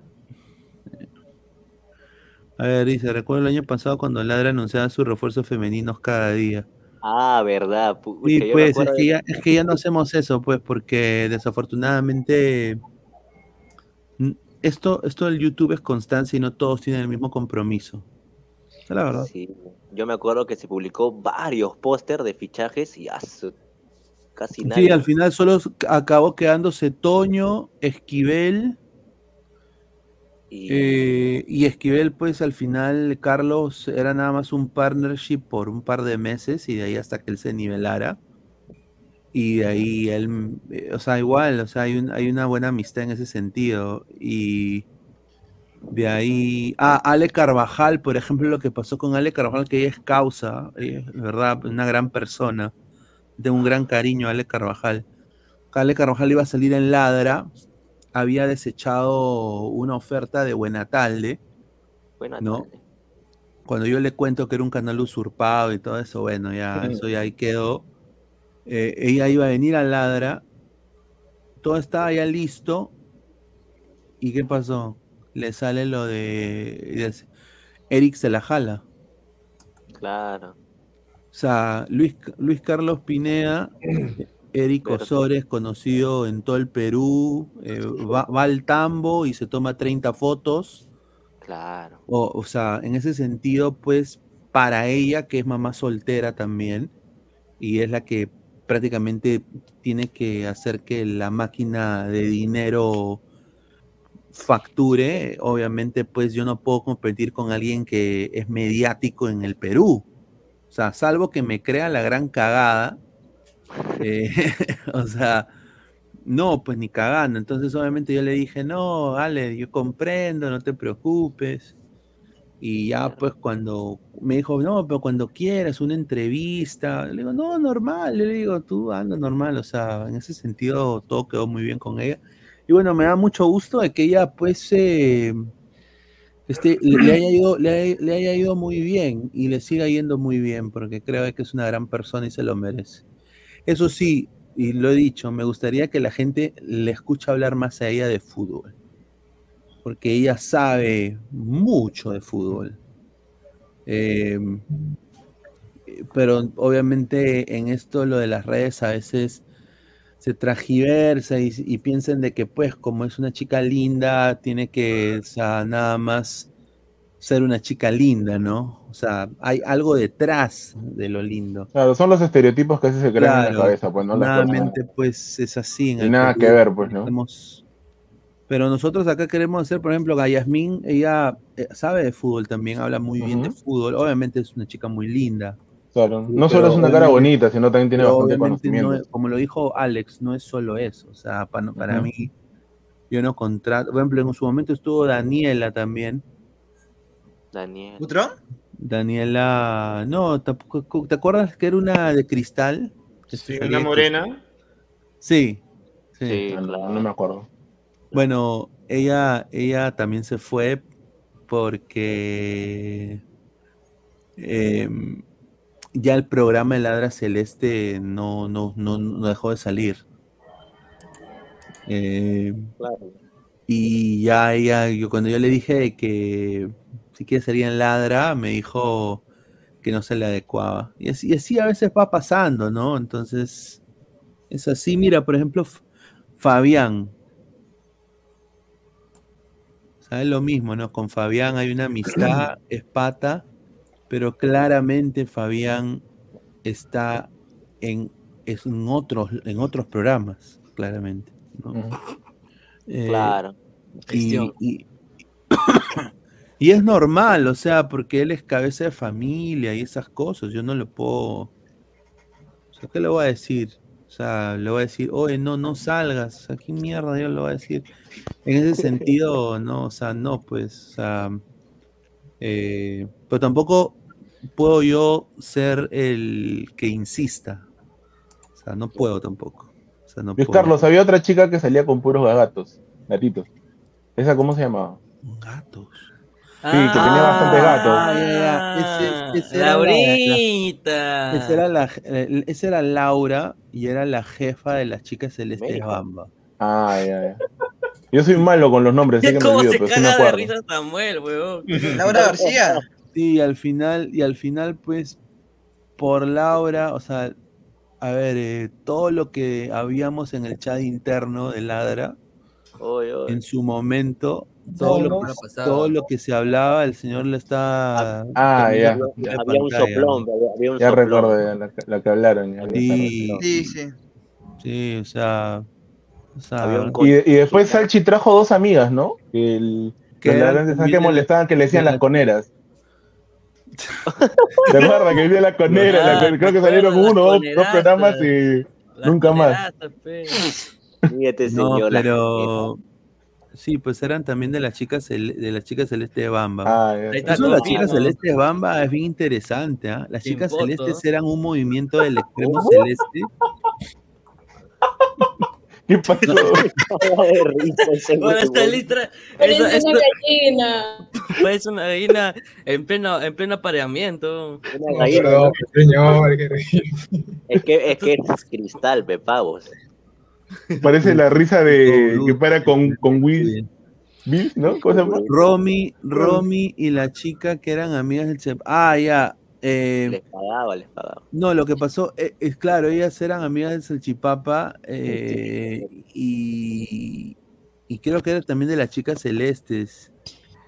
a ver, dice, recuerdo el año pasado cuando Ladra anunciaba sus refuerzos femeninos cada día. Ah, verdad. pucha, me pues es que, de- ya, es que ya no hacemos eso, pues, porque desafortunadamente esto, esto del YouTube es constancia y no todos tienen el mismo compromiso. La verdad. Sí, yo me acuerdo que se publicó varios póster de fichajes y ah, su- casi nadie. Sí, al final solo acabó quedándose Toño, Esquivel. eh, y Esquivel, pues al final, Carlos era nada más un partnership por un par de meses y de ahí hasta que él se nivelara. Y de ahí él, eh, o sea, igual, o sea, hay, un- hay una buena amistad en ese sentido. Y de ahí, ah, Ale Carvajal, por ejemplo, lo que pasó con Ale Carvajal, que ella es causa, ella es, verdad, una gran persona, de un gran cariño a Ale Carvajal. Ale Carvajal iba a salir en Ladra, había desechado una oferta de Buenatalde, Buena ¿no? tarde. Cuando yo le cuento que era un canal usurpado y todo eso, bueno, ya, eso ya ahí quedó. Eh, ella iba a venir a Ladra, todo estaba ya listo, ¿y qué pasó? Le sale lo de... Eric se la jala. Claro. O sea, Luis, Luis Carlos Pineda, Eric Osores, conocido en todo el Perú, eh, va, va al tambo y se toma 30 fotos. Claro. O, o sea, en ese sentido, pues, para ella, que es mamá soltera también, y es la que prácticamente tiene que hacer que la máquina de dinero facture, obviamente, pues yo no puedo competir con alguien que es mediático en el Perú. O sea, salvo que me crea la gran cagada. eh, o sea, no, pues ni cagando. Entonces, obviamente, yo le dije, no, Ale, yo comprendo, no te preocupes. Y ya, pues, cuando me dijo, no, pero cuando quieras, una entrevista. Le digo, no, normal. Le digo, tú anda normal. O sea, en ese sentido, todo quedó muy bien con ella. Y bueno, me da mucho gusto de que ella, pues, eh, este, le, haya ido, le, haya- ido muy bien y le siga yendo muy bien, porque creo que es una gran persona y se lo merece. Eso sí, y lo he dicho, me gustaría que la gente le escuche hablar más a ella de fútbol, porque ella sabe mucho de fútbol. Eh, pero obviamente en esto lo de las redes a veces se tragiversa y, y piensan de que pues como es una chica linda, tiene que o sea, nada más ser una chica linda, ¿no? O sea, hay algo detrás de lo lindo. Claro, son los estereotipos que a veces se crean en la cabeza, pues, ¿no? Nuevamente, pues es así. En Y nada que ver, pues, ¿no? hacemos- Pero nosotros acá queremos hacer, por ejemplo, a Yasmín, ella eh, sabe de fútbol también, habla muy bien de fútbol. Obviamente es una chica muy linda. Claro, Sí, no solo es una cara bonita, sino también tiene bastante no conocimiento. es- como lo dijo Alex, no es solo eso. O sea, pa- para, Ujú. mí, yo no contrato. Por ejemplo, en su momento estuvo Daniela también. Daniel. ¿Butrón? Daniela, no, tampoco- ¿te acuerdas que era una de cristal? Sí, una morena. Sí, sí. Sí, No, claro. no me acuerdo. Bueno, ella, ella también se fue porque eh, ya el programa de Ladra Celeste no, no, no, no dejó de salir. Eh, y ya, ya, yo cuando yo le dije que si quiere salir en Ladra, me dijo que no se le adecuaba. Y así, y así a veces va pasando, ¿no? Entonces, es así. Mira, por ejemplo, Fabián. ¿Sabes lo mismo, no? Con Fabián hay una amistad, es pata, pero claramente Fabián está en, es en, otros, en otros programas, claramente. ¿no? Eh, Claro. y, y- y es normal, o sea, porque él es cabeza de familia y esas cosas. Yo no le puedo. O sea, ¿qué le voy a decir? O sea, le voy a decir, oye, no, no salgas. O sea, ¿qué mierda yo le voy a decir? En ese sentido, no, o sea, no, pues, o sea. eh, pero tampoco puedo yo ser el que insista. O sea, no puedo tampoco. O sea, no Luis puedo. Carlos, había otra chica que salía con puros gatos, gatitos. ¿Esa cómo se llamaba? Gatos. Sí, que tenía bastante gatos. Ah. Ese- era la- Laurita. Esa era, la, eh, esa era Laura y era la jefa de las chicas celestes Bamba. Ah, ya, ya. Yo soy malo con los nombres, sé que me ¿Cómo olvido, pero sí me caga de acuerdo. risa Samuel, weón? Sí, y al final, y al final, pues, por Laura, o sea, a ver, eh, todo lo que habíamos en el chat interno de Ladra, Oy, oy. en su momento, todo lo, que, todo lo que se hablaba, el señor le está Ah, ya. Había un soplón, había- había un Ya soplón. recuerdo ya la, la que hablaron. ya, Sí. Sí, sí. sí, o sea, o sea, Había un Y, y después Salchi trajo dos amigas, ¿no? Que el, Que eran ladrantes ¿sabes también que molestaban que le decían de la- las coneras. ¿Te acuerdas que decía la conera? La creo que salieron uno, las dos, programas y nunca más. Fíjate, No, señor, pero sí, pues eran también de las chicas de las chicas celeste de Bamba. Ah, Eso de las chicas celeste de Bamba es bien interesante, ¿ah? Las Sin chicas voto. celestes eran un movimiento del extremo celeste. ¿Qué pasó? de Bueno, esta lista. Parece esa- una gallina. Parece una gallina en pleno, en pleno apareamiento. Una gallina, Perdón, ¿no? señor. qué Es que es que es cristal, pe pavos. Parece la risa de que para con, con Will. ¿no? ¿Cómo se llama? Romy, Romy y la chica que eran amigas del Chep. Ah, ya. Eh, Les pagaba, les pagaba. no, lo que pasó eh, es, claro, ellas eran amigas del Salchipapa eh, y, y creo que era también de las chicas celestes.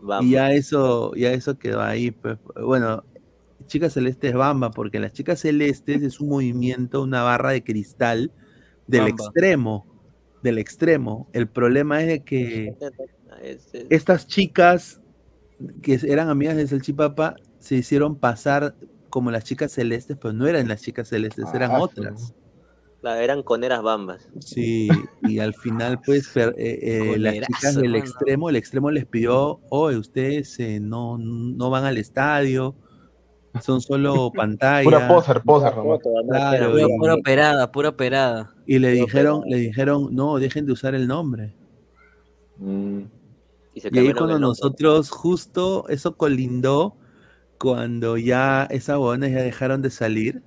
Bamba. Y ya eso, ya eso quedó ahí. pues. Bueno, chicas celestes Bamba, porque las chicas celestes es un movimiento, una barra de cristal del Bamba. extremo. Del extremo. El problema es de que Es- es- estas chicas que eran amigas de Salchipapa se hicieron pasar como las chicas celestes, pero no eran las chicas celestes, eran Ah, otras. claro, eran coneras bambas. Sí, y al final, pues, per- eh, eh, las chicas del mano. extremo, el extremo les pidió, oye, ustedes eh, no, no van al estadio, son solo pantalla. Pura poser, poser. Claro, Pura, pura operada, pura operada. y le dijeron, le dijeron, no, dejen de usar el nombre. Mm. Y se Y ahí cuando nosotros justo eso colindó cuando ya esas huevonas ya dejaron de salir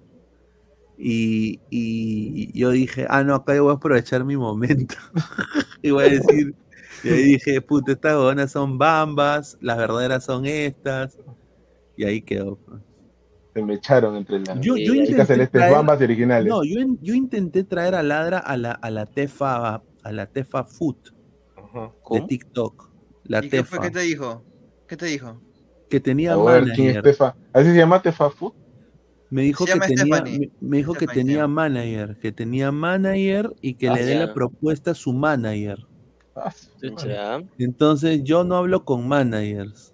y, y yo dije, ah no, acá yo voy a aprovechar mi momento y voy a decir, y ahí dije, puta, estas huevonas son bambas, las verdaderas son estas y ahí quedó. pues. Se me echaron entre las Yo, yo chicas intenté celestes traer- bambas y originales. no, yo, yo intenté traer a Ladra a la, a la Tefa, a la Tefa Food Ajá. de ¿Cómo? TikTok, la ¿Y qué fue? Tefa, ¿Qué te dijo? ¿Qué te dijo? Que tenía A ver, ¿quién es manager. Tefa? ¿Así se llama Tefa Food? Me dijo Se que tenía, me, me dijo que se tenía manager, que tenía manager y que Ah, le dé la propuesta a su manager. Ah. Entonces yo no hablo con managers.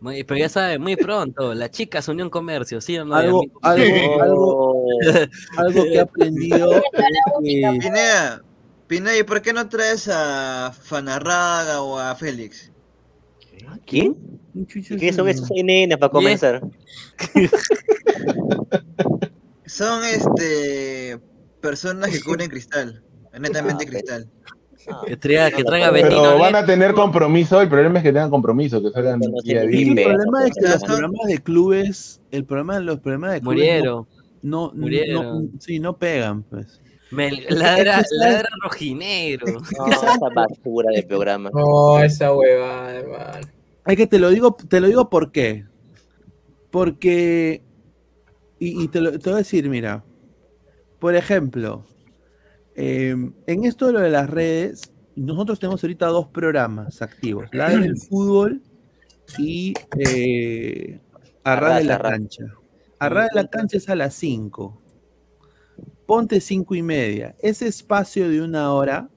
Muy- pero ya sabes, muy pronto, la chica es Unión Comercio, ¿sí o no? Algo, algo, algo, algo que he aprendido Pineda, Pineda, ¿y por qué no traes a Fanarraga o a Félix? ¿Quién? chucha ¿Qué es son eso? esos nenes para comenzar? Son este personas que cubren cristal, netamente Ah, cristal. Que traiga, que traiga Pero van a tener compromiso, el problema es que tengan compromiso, que salgan día a El día. problema es que los programas de clubes, el problema de los programas de clubes Murieron. no, no, no, Murieron. sí, no pegan, pues. Me ladra, ladra rojinegro. No, esa basura de programa. No, esa huevada, hermano. Es que te lo digo, te lo digo por qué. Porque, y, y te, lo, te voy a decir, mira, por ejemplo, eh, en esto de lo de las redes, nosotros tenemos ahorita dos programas activos, la del fútbol y eh, Arra de la cancha. Arra de la cancha es a las 5. Ponte cinco y media. Ese espacio de una hora,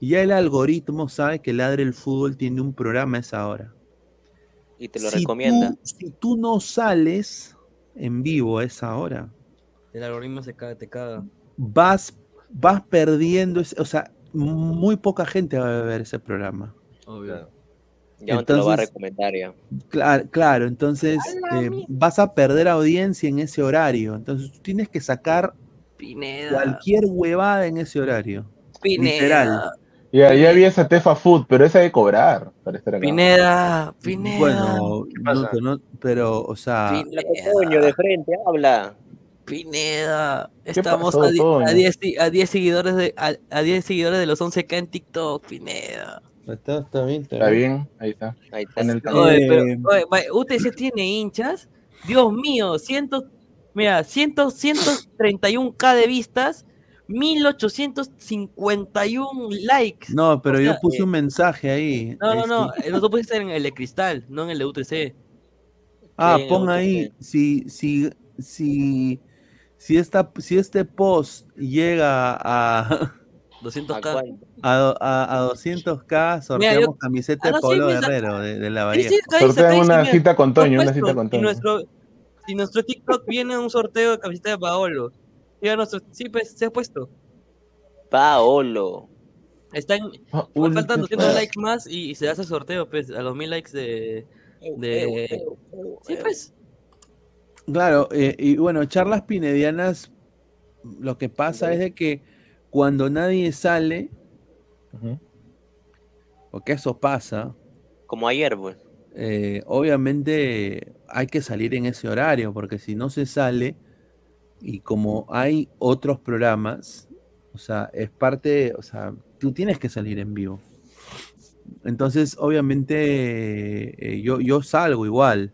ya el algoritmo sabe que Ladre el Fútbol tiene un programa a esa hora. Y te lo Si recomienda. tú- si tú no sales en vivo a esa hora, El algoritmo se caga, te caga. vas, vas perdiendo, ese- o sea, muy poca gente va a ver ese programa. Obvio. Ya no te lo va a recomendar ya. Claro, claro, entonces eh, vas a perder audiencia en ese horario. Entonces tú tienes que sacar Pineda. cualquier huevada en ese horario. Pineda. Literal. Ya, ya vi esa Tefa Food, pero esa de cobrar para estar acá. Pineda, Pineda. Bueno, ¿Qué no, pasa? pero no- pero, o sea, Habla con Toño de frente, habla. Pineda, ¿Qué estamos pasó, a, di- Toño? a 10 si- a 10 seguidores de a, a 10 seguidores de los 11k en TikTok, Pineda. Está, está bien, Está bien, ahí está. Ahí está. En el Oye, pero- Eh, oye, UTC tiene hinchas. Dios mío, ciento, mira, 100, 131k de vistas, 1851 likes. no, pero O yo sea, puse eh, un mensaje ahí. No, no, eh, no, sí. eh, no tú pusiste en el de Cristal, no en el de UTC. Ah, Sí, pon ahí, si, si, si, si, esta, si este post llega a, 200k. a, a, a 200k, sorteamos camiseta ah, de no, sí, Pablo Guerrero de, de la Sí, Bahía. sí, Sortean dice, una mira, cita con Toño, una cita con Si Toño. nuestro, si nuestro TikTok viene un sorteo de camiseta de Paolo. Ya nuestro, sí, pues se ha puesto. Paolo. Están, Paolo, faltan ¿qué 200 pasa? likes más y, se hace el sorteo, pues, a los 1000 likes de. de... Sí, pues. Claro, eh, y bueno, charlas pinedianas, lo que pasa es de que cuando nadie sale, porque eso pasa, Como ayer, pues. eh, obviamente hay que salir en ese horario, porque si no se sale, y como hay otros programas, o sea, es parte, o sea, tú tienes que salir en vivo. Entonces, obviamente, eh, yo, yo salgo igual.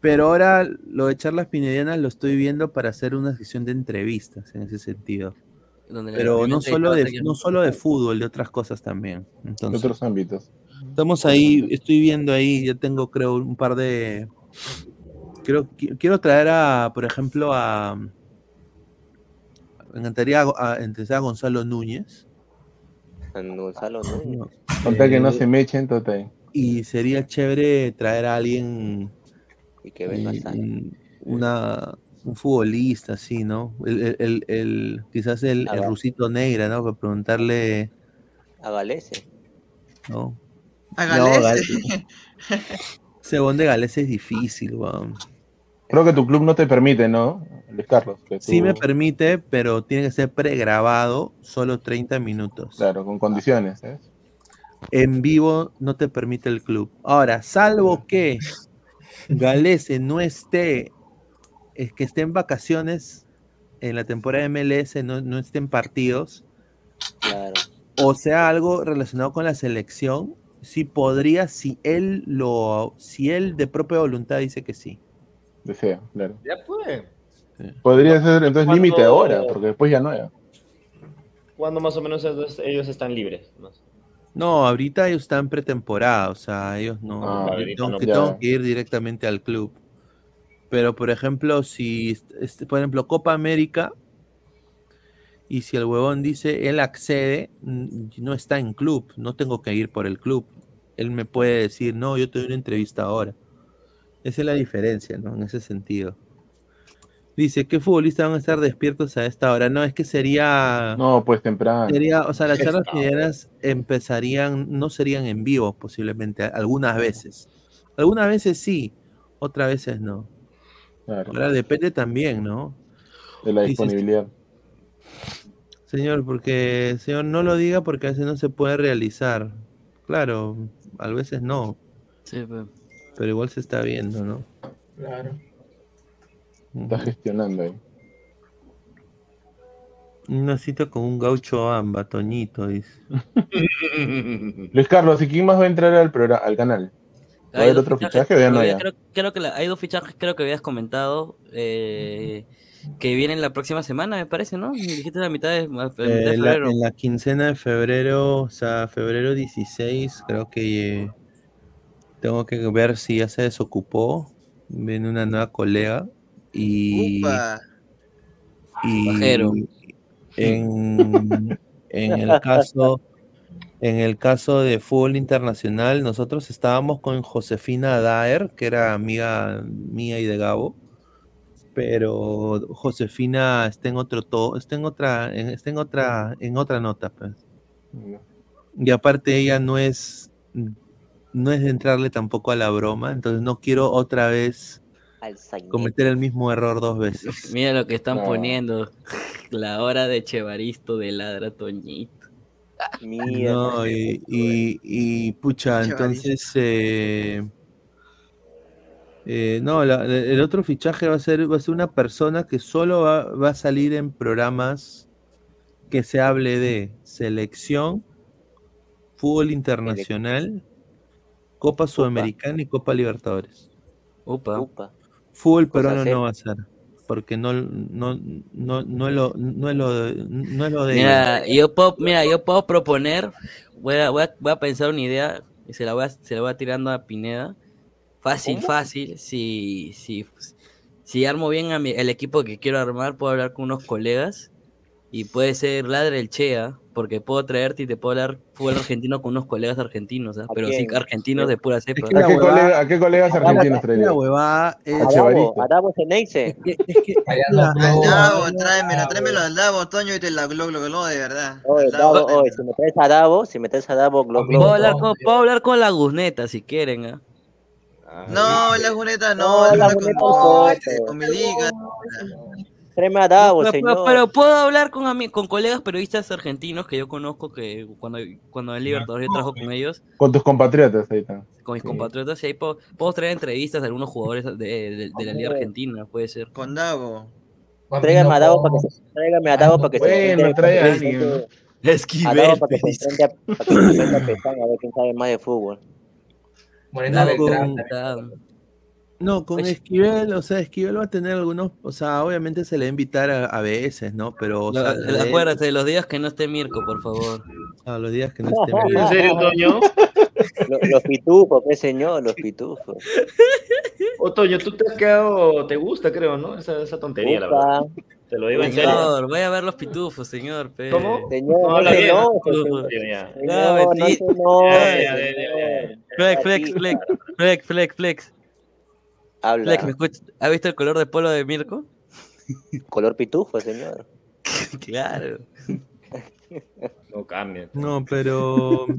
Pero ahora lo de charlas pinedianas lo estoy viendo para hacer una sesión de entrevistas en ese sentido. Donde Pero no solo, de, no solo de fútbol, de otras cosas también. De Entonces, otros ámbitos. Estamos ahí, estoy viendo ahí, yo tengo creo un par de... Quiero, qui- quiero traer a, por ejemplo, a... Me encantaría a, a- Gonzalo Núñez. Gonzalo Núñez. Con tal que no Eh, se me echen, total. Y sería chévere traer a alguien, Y que venga eh, un- una, un futbolista, así, ¿no? El, el- el- el- quizás el, el rusito negra, ¿no? Para preguntarle, A Galese. ¿no? A No, Galese. Gal- Ese de Galés es difícil, weón. Creo que tu club no te permite, ¿no? Luis Carlos. que Sí me permite, pero tiene que ser pregrabado solo 30 minutos. Claro, con condiciones. ¿eh? En vivo no te permite el club. Ahora, salvo que Galese no esté, es que esté en vacaciones en la temporada de MLS, no, no esté en partidos, Claro. o sea algo relacionado con la selección, sí podría, si él lo, si él de propia voluntad dice que sí. Desea, claro. Ya pues. Podría ser entonces Cuando- límite ahora, porque después ya no es. ¿Cuándo más o menos ellos, ellos están libres? No, ahorita ellos están pretemporada, o sea, ellos no, Ah, tengo, no, que, tengo que ir directamente al club. Pero, por ejemplo, si, est- este, por ejemplo, Copa América, y si el huevón dice, él accede, no está en club, no tengo que ir por el club. Él me puede decir, no, yo te doy una entrevista ahora. Esa es la diferencia, ¿no? En ese sentido. Dice, ¿qué futbolistas van a estar despiertos a esta hora? No, es que sería... No, pues temprano. Sería, o sea, las Esta charlas medianas empezarían, no serían en vivo posiblemente, algunas veces. Algunas veces sí, otras veces no. Claro, Ahora depende también, ¿no? de la Dices- disponibilidad. Señor, porque, señor, no lo diga porque a veces no se puede realizar. Claro, a veces no. Sí, pues. Pero igual se está viendo, ¿no? Claro. Está gestionando ahí. Una cita con un gaucho amba, Toñito, dice. Luis Carlos, ¿y quién más va a entrar al programa, al canal? ¿Va a Hay haber dos otro fichajes, fichaje o ya no creo, ya? creo- creo que la- hay dos fichajes, creo que habías comentado, eh, que vienen la próxima semana, me parece, ¿no? Me dijiste la mitad de, a mitad de Eh, la- febrero. en la quincena de febrero, o sea, febrero 16, creo que eh, tengo que ver si ya se desocupó. Viene una nueva colega y, Upa. y en, en el caso en el caso de fútbol internacional, nosotros estábamos con Josefina Daer, que era amiga mía y de Gabo, pero Josefina está en otro to, está en otra, en- está en otra, en otra nota, pues. Y aparte ella no es, no es de entrarle tampoco a la broma, entonces no quiero otra vez cometer el mismo error dos veces. Mira lo que están No. poniendo. La hora de Chevaristo de ladra Toñito. No, y, y, y, pucha, entonces eh, eh, no, la- el otro fichaje va a ser, va a ser una persona que solo va, va a salir en programas que se hable de selección, fútbol internacional, Copa Sudamericana y Copa Libertadores. Upa. Fútbol Cosa peruano no va a ser, porque no, no, no, no es lo, no es lo, de- no es lo de Mira, yo puedo, mira, yo puedo proponer, voy a, voy a, voy a pensar una idea y se la voy a, se la voy a tirando a Pineda. Fácil, ¿Cómo? fácil. Si, si, si armo bien a mi- el equipo que quiero armar, puedo hablar con unos colegas y puede ser Ladre el Chea, porque puedo traerte y te puedo hablar fútbol argentino con unos colegas argentinos, ¿ah? pero sí argentinos de pura cepa. ¿A qué, colega- a qué colegas argentinos La traería? huevada es- A Chevarito. Adamo Ceneice. Al Davo, tráemelo, tráemelo al Davo, Toño, y te la glo, glo, glo, de verdad. Oye, Davo, oye, si me traes a Davo, si me traes a Davo, glo, glo. Puedo hablar con, puedo hablar con la Guzneta si quieren, ¿ah? No, la juneta no, No, es la una Juneta con, no, con, con mi liga. Tráeme Pero, señor. pero- pero puedo hablar con, con colegas periodistas argentinos que yo conozco que cuando, cuando el Libertadores yo trabajo con ellos, Con tus compatriotas ahí están. con mis compatriotas, y ahí puedo, puedo traer entrevistas de algunos jugadores de, de- de la Liga Argentina, puede ser. Con Davo. Tráigame a Davo para que se, tráigame a para que se Bueno, trae a para que alguien, se- ¿no? A Esquivel, Davo para que se enfrente a, para que se enfrente a Pesán, a ver quién sabe más de fútbol. Morena Beltrán. No, con Esquivel, o sea, Esquivel va a tener algunos, o sea, obviamente se le va a invitar a, a veces, ¿no? Pero, o sea, de- acuérdate de los días que no esté Mirko, por favor. a los días que no esté ¿En serio, Toño? Los, los pitufos, pues señor, los pitufos. Otoño, tú te has quedado, te gusta, creo, ¿no? Esa, esa tontería, la verdad. Te lo digo en serio. Señor, voy a ver los pitufos, señor. pe. ¿Cómo? Señor, No, no habla bien, ¿no? No, no. Flex, flex, flex, flex, flex, flex. Habla. ¿Has visto el color de polo de Mirko? Color pitufo, señor. claro. No cambia. No, pero.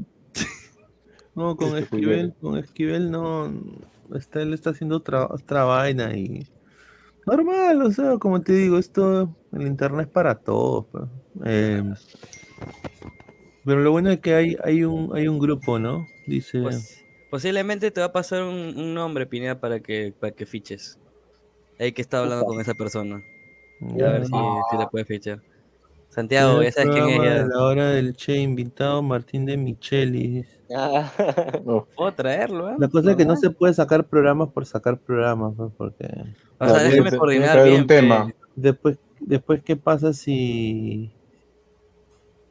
No, con Esquivel, con Esquivel no. Está, él está haciendo otra, otra vaina y. Normal, o sea, como te digo, esto. El internet es para todos. Eh, pero lo bueno es que hay, hay, un, hay un grupo, ¿no? Dice. Pues, posiblemente te va a pasar un, un nombre, Pineda, para que, para que fiches. Hay que estar hablando con esa persona. Y a ver si, si la puedes fichar. Santiago, ya sabes quién es. De La hora del Che, invitado Martín de Michelis. Puedo traerlo, ¿eh? La cosa es que no se puede sacar programas por sacar programas, pues, porque... O sea, déjeme coordinar bien. un tema. pe. Después, después ¿qué pasa si...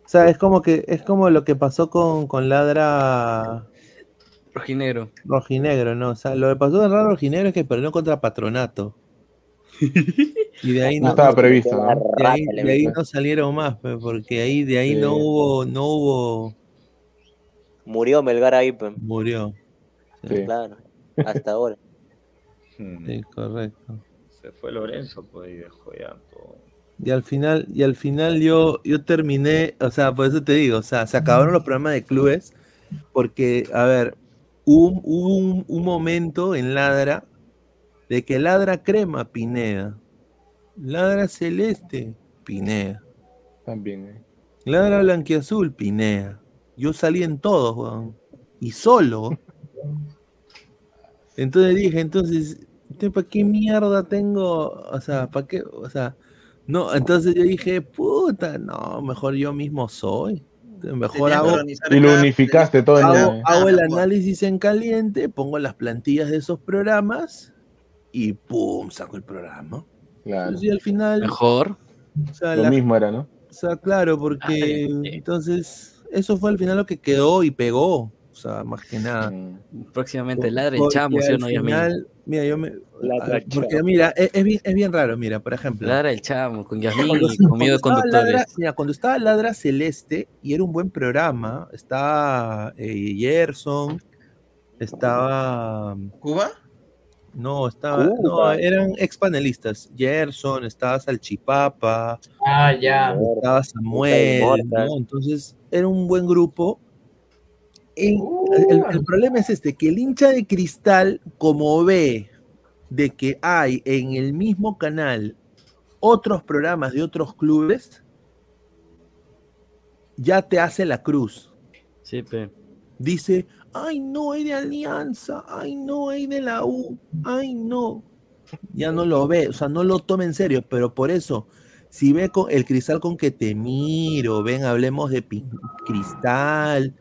O sea, es como que es como lo que pasó con, con Ladra Rojinegro. Rojinegro, ¿no? O sea, lo que pasó con Ladra Rojinegro es que perdió contra Patronato. Y de ahí No no, estaba previsto, ¿no? de ahí, de ahí no salieron más, porque ahí de ahí Sí. no hubo, no hubo, Murió Melgar ahí, pues. murió. Claro, hasta ahora. Sí, correcto. Se fue Lorenzo, pues, y dejó ya todo. Y al final, y al final yo, yo terminé, o sea, por eso te digo, o sea, se acabaron los programas de clubes, porque, a ver, hubo, un- hubo un, un momento en Ladra de que Ladra crema Pineda, Ladra celeste Pineda. También, eh. Ladra Blanquiazul, Pinea. Yo salí en todos, weón. Y solo. Entonces dije, entonces, ¿para qué mierda tengo? O sea, ¿para qué? O sea, no, entonces yo dije, puta, no, mejor yo mismo soy. Mejor hago, Y lo unificaste todo en hago, el análisis en caliente, pongo las plantillas de esos programas y pum, saco el programa. Claro. Entonces, y al final. Mejor. O sea, Lo la- mismo era, ¿no? o sea, claro, porque entonces eso fue al final lo que quedó y pegó. Sea, más que nada. Próximamente ladra el Porque chamo, ¿sí o al no, Mira, yo me. Ladra ah, el Porque chamo. mira, es, es bien, es bien raro, mira, por ejemplo. Ladra el chamo, con Yasmín Cuando- y conmigo de conductores. Ladra- mira, cuando estaba Ladra Celeste y era un buen programa, estaba eh, Gerson, estaba. ¿Cuba? No, estaba. No, eran ex panelistas. Gerson, estaba Salchipapa. Ah, ya. Estaba Samuel. Entonces, era un buen grupo. En- el, el problema es este, que el hincha de cristal, como ve de que hay en el mismo canal otros programas de otros clubes, ya te hace la cruz. Sí, pe. Dice, ay no, hay de Alianza, ay no, hay de la U, ay no. Ya no lo ve, o sea, no lo toma en serio, pero por eso, si ve con el cristal con que te miro, ven, hablemos de cristal,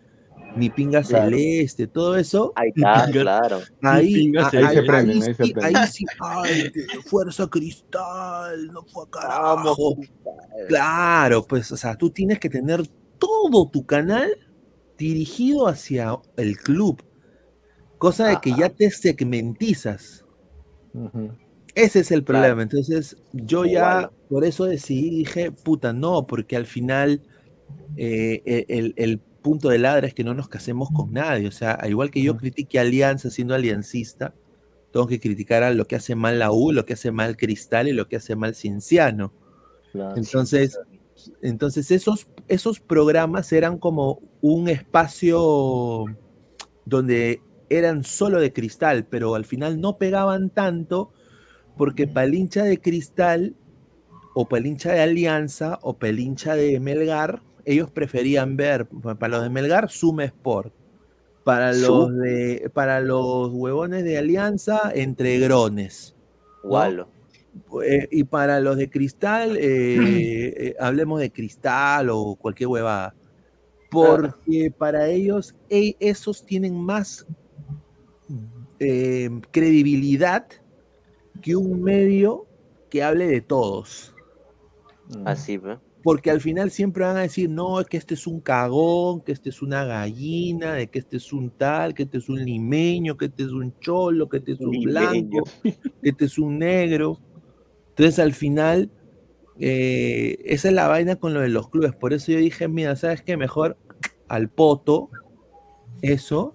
mi pinga Claro. celeste, todo eso. Ahí está, pinga- claro. Ahí. Ahí se ahí- prenden, ahí ahí se sí- prenden. ahí sí, ay, fuerza cristal, no fue a carajo. Claro, pues, o sea, tú tienes que tener todo tu canal dirigido hacia el club. Cosa de que ya te segmentizas. Ese es el problema. Entonces, yo ya Igual. por eso decidí, dije, puta, no, porque al final eh, el, el punto de ladra es que no nos casemos con nadie. O sea, al igual que yo critiqué a Alianza siendo aliancista, tengo que criticar a lo que hace mal la U, lo que hace mal Cristal y lo que hace mal Cienciano. Entonces, entonces esos, esos programas eran como un espacio donde eran solo de cristal, pero al final no pegaban tanto porque para el hincha de cristal o para el hincha de Alianza o para el hincha de Melgar, ellos preferían ver, para los de Melgar, Suma Sport. Para los, de, para los huevones de Alianza, Entregrones. ¿no? Gualo. Eh, y para los de cristal, eh, eh, hablemos de cristal o cualquier huevada. Porque para ellos, e- esos tienen más credibilidad que un medio que hable de todos. Así, ¿ve? Porque al final siempre van a decir, no, es que este es un cagón, que este es una gallina, de que este es un tal, que este es un limeño, que este es un cholo, que este es un Limeño. blanco, que este es un negro. Entonces al final, eh, esa es la vaina con lo de los clubes. Por eso yo dije, mira, ¿sabes qué? Mejor al poto, eso,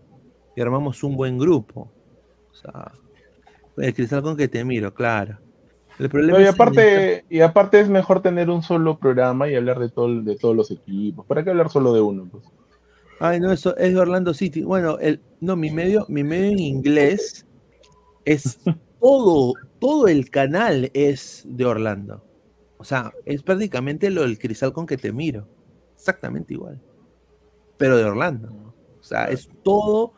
y armamos un buen grupo. O sea, el cristal con que te miro, claro. El problema No, y es aparte, y aparte es mejor tener un solo programa y hablar de todo, de todos los equipos. ¿Para qué hablar solo de uno? Pues? Ay, no, eso es de Orlando City. Bueno, el, no, mi medio, mi medio en inglés es todo, todo el canal es de Orlando. O sea, es prácticamente lo del cristal con que te miro. Exactamente igual. Pero de Orlando. O sea, es todo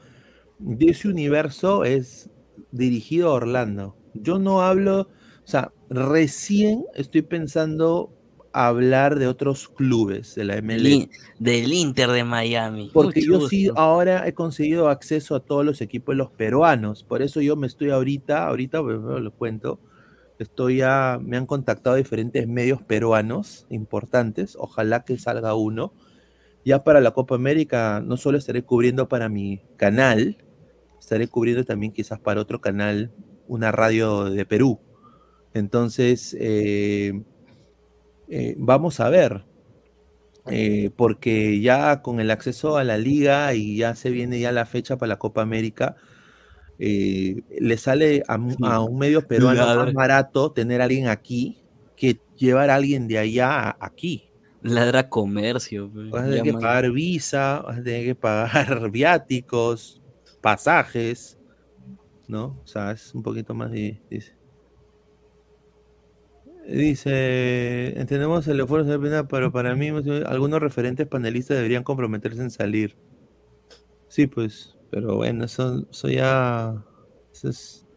de ese universo es dirigido a Orlando. Yo no hablo, sea, recién estoy pensando hablar de otros clubes de la MLS. Del, del Inter de Miami. Porque Mucho yo sí ahora he conseguido acceso a todos los equipos de los peruanos. Por eso yo me estoy ahorita, ahorita pues, lo cuento, estoy ya, me han contactado diferentes medios peruanos importantes. Ojalá que salga uno. Ya para la Copa América no solo estaré cubriendo para mi canal, estaré cubriendo también quizás para otro canal, una radio de Perú. Entonces, eh, eh, vamos a ver eh, porque ya con el acceso a la liga y ya se viene ya la fecha para la Copa América, eh, le sale a, un- a un medio peruano más barato tener a alguien aquí que llevar a alguien de allá a- aquí. Ladra comercio. pe. Vas a tener que pagar visa, vas a tener que pagar viáticos, pasajes, ¿no? O sea, es un poquito más de... de- Dice, entendemos el esfuerzo de pena, pero para mí algunos referentes panelistas deberían comprometerse en salir. Sí, pues, pero bueno, eso, eso ya, eso es,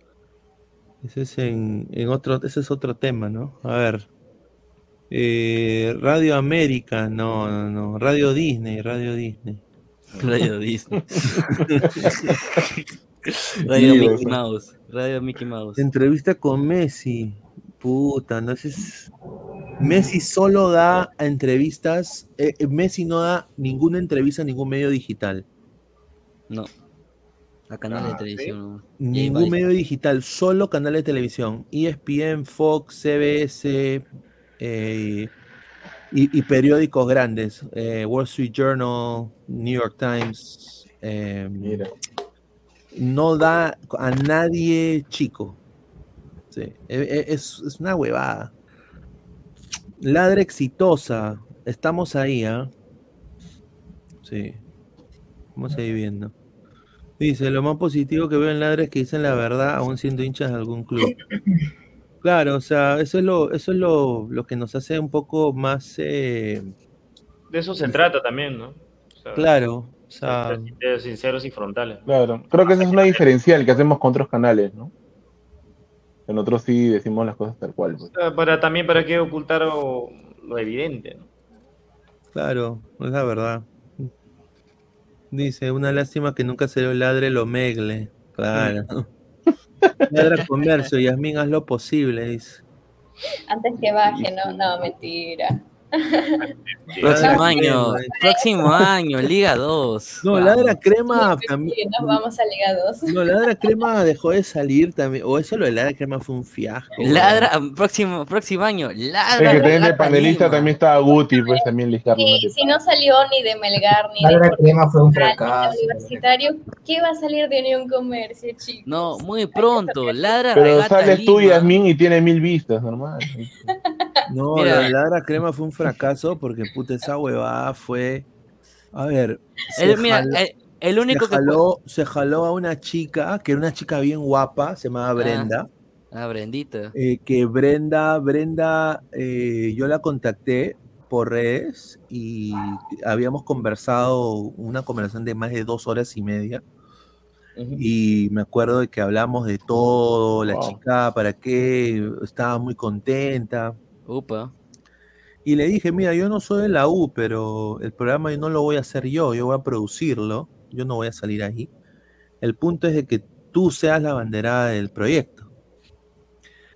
eso es en, en otro, ese es otro tema, ¿no? A ver, eh, Radio América, no, no, no, Radio Disney, Radio Disney. Radio Disney. Radio Mickey Mouse. Radio Mickey Mouse. Entrevista con Messi. Puta, no es. Messi solo da entrevistas. eh, eh, Messi no da ninguna entrevista a ningún medio digital. No. A canales Ah, de televisión. ¿no? Y hay Ningún medio digital, solo canales de televisión. ESPN, Fox, CBS eh, y, y periódicos grandes. eh, Wall Street Journal, New York Times. eh, no da a nadie chico. Sí, e- e- es, es una huevada. Ladra exitosa. Estamos ahí, ¿ah? Sí. Vamos a ir viendo. Dice, lo más positivo que veo en Ladra es que dicen la verdad aún siendo hinchas de algún club. Claro, o sea, eso es lo, eso es lo, lo que nos hace un poco más eh, De eso se trata también, ¿no? O sea, claro. O sea, sinceros y frontales. Claro, creo que esa es una diferencial que hacemos con otros canales, ¿no? En otros sí decimos las cosas tal cual. pues. Para, también para qué ocultar lo, lo evidente, ¿no? claro, es la verdad. Dice, una lástima que nunca se lo ladre lo megle. Claro. Ladra comercio, Yasmín, haz lo posible, dice. Antes que baje, no, no, mentira. Próximo año. Próximo año, Liga 2. No, Vamos. ladra crema también. Sí, nos vamos a Liga 2. No, ladra crema dejó de salir también. O eso lo de ladra crema fue un fiasco. Ladra, próximo, próximo año. Es Ladra. que también de Relata panelista tambií estaba Guti, pues también Lijardo. Si, si no salió ni de Melgar ni Ladra de Crema fue un Portugal, ni de fracaso. Universitario, ¿qué va a salir de Unión Comercio, chicos? No, muy pronto. Ladra Pero sales tú, Lima. Yasmín, y tiene mil vistas, normal. No, Mira. lo de ladra crema fue un fracaso porque puta esa huevada fue. A ver. se El- mira, jaló- el- el único se que jaló, se jaló a una chica, que era una chica bien guapa, se llamaba Brenda. Ah, Brendita. eh, que Brenda, Brenda, eh, yo la contacté por redes y habíamos conversado una conversación de más de dos horas y media. Y me acuerdo de que hablamos de todo, la Wow. chica, para qué, estaba muy contenta. Upa. Y le dije, mira, yo no soy de la U, pero el programa no lo voy a hacer yo, yo voy a producirlo, yo no voy a salir ahí. El punto es de que tú seas la banderada del proyecto.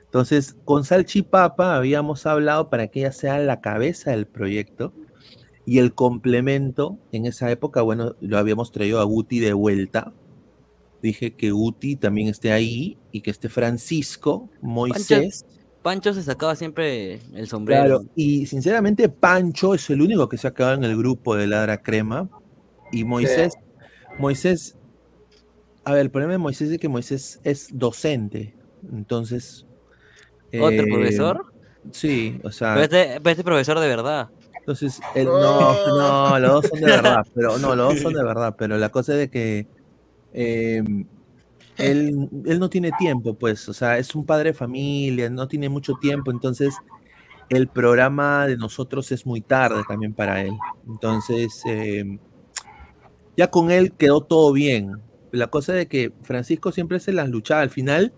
Entonces, con Salchipapa habíamos hablado para que ella sea la cabeza del proyecto y el complemento, en esa época, bueno, lo habíamos traído a Guti de vuelta. Dije que Guti también esté ahí y que esté Francisco, Moisés. Pancho, Pancho se sacaba siempre el sombrero. Claro, y sinceramente Pancho es el único que se ha quedado en el grupo de Ladra Crema. Y Moisés, Moisés, a ver, el problema de Moisés es que Moisés es docente. Entonces. ¿Otro eh, profesor? Sí, o sea. Pero este, pero este profesor de verdad. Entonces, no, no, los dos son de verdad, pero no, los dos son de verdad, pero la cosa es de que eh, él, él no tiene tiempo, pues, o sea, es un padre de familia, no tiene mucho tiempo, entonces el programa de nosotros es muy tarde también para él. Entonces, eh, ya con él quedó todo bien. La cosa de que Francisco siempre se las luchaba. Al final,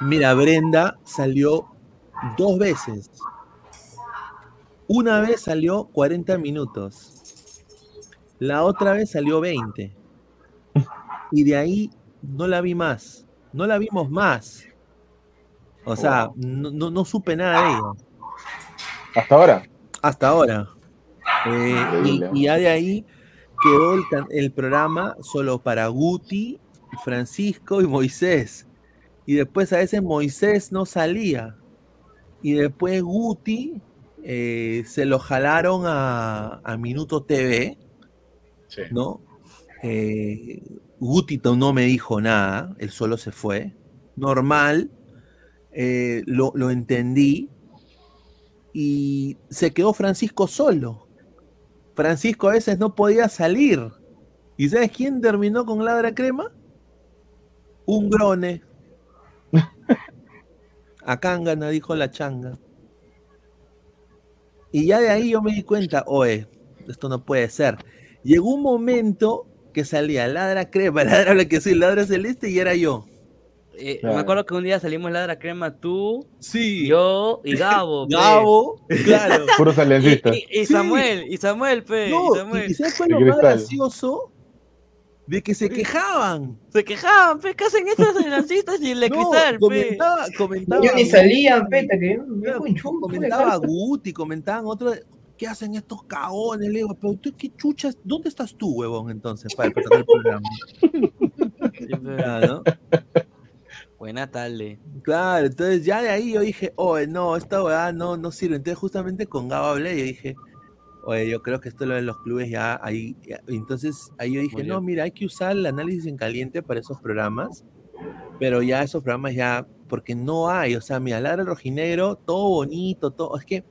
mira, Brenda salió dos veces. Una vez salió 40 minutos. La otra vez salió 20. Y de ahí no la vi más. No la vimos más. O sea, no, no- no supe nada de ella. Hasta ahora. Hasta ahora. Eh, y, ya de ahí quedó el, el programa solo para Guti, Francisco y Moisés. Y después a veces Moisés no salía. Y después Guti eh, se lo jalaron a, a Minuto TV, ¿no? Eh, Guti to- no me dijo nada, él solo se fue. Normal, eh, lo, lo entendí. Y se quedó Francisco solo. Francisco a veces no podía salir. ¿Y sabes quién terminó con Ladra Crema? Un grone. A Kangana, dijo la changa. Y ya de ahí yo me di cuenta, oye, esto no puede ser. Llegó un momento que salía ladra crema, ladra la que soy, ladra celeste y era yo. Eh, Claro. Me acuerdo que un día salimos Ladra Crema, tú, sí. yo y Gabo. pe. Gabo, claro. Puro aliancistas. Y, y Samuel, y Samuel, pe. No, y Samuel. y ¿sabes cuál lo más gracioso? De que se quejaban. Se quejaban, pe, ¿qué hacen estos aliancistas y el de No, cristal, pe? comentaba, comentaba. Yo ni salía, peta, que yo Claro, comentaba Guti, comentaban otros. ¿Qué hacen estos? Le digo, pero tú, ¿qué chuchas? ¿Dónde estás tú, huevón, entonces, para empezar el programa? Buena tarde. Claro, entonces ya de ahí yo dije, oye, no, esta weá no, no sirve. Entonces, justamente con Gabo hablé y yo dije, oye, yo creo que esto lo de los clubes ya ahí. ya- Entonces, ahí yo dije, no, mira, hay que usar el análisis en caliente para esos programas, pero ya esos programas ya, porque no hay, o sea, mira, Ladra el Rojinegro, todo bonito, todo. Es que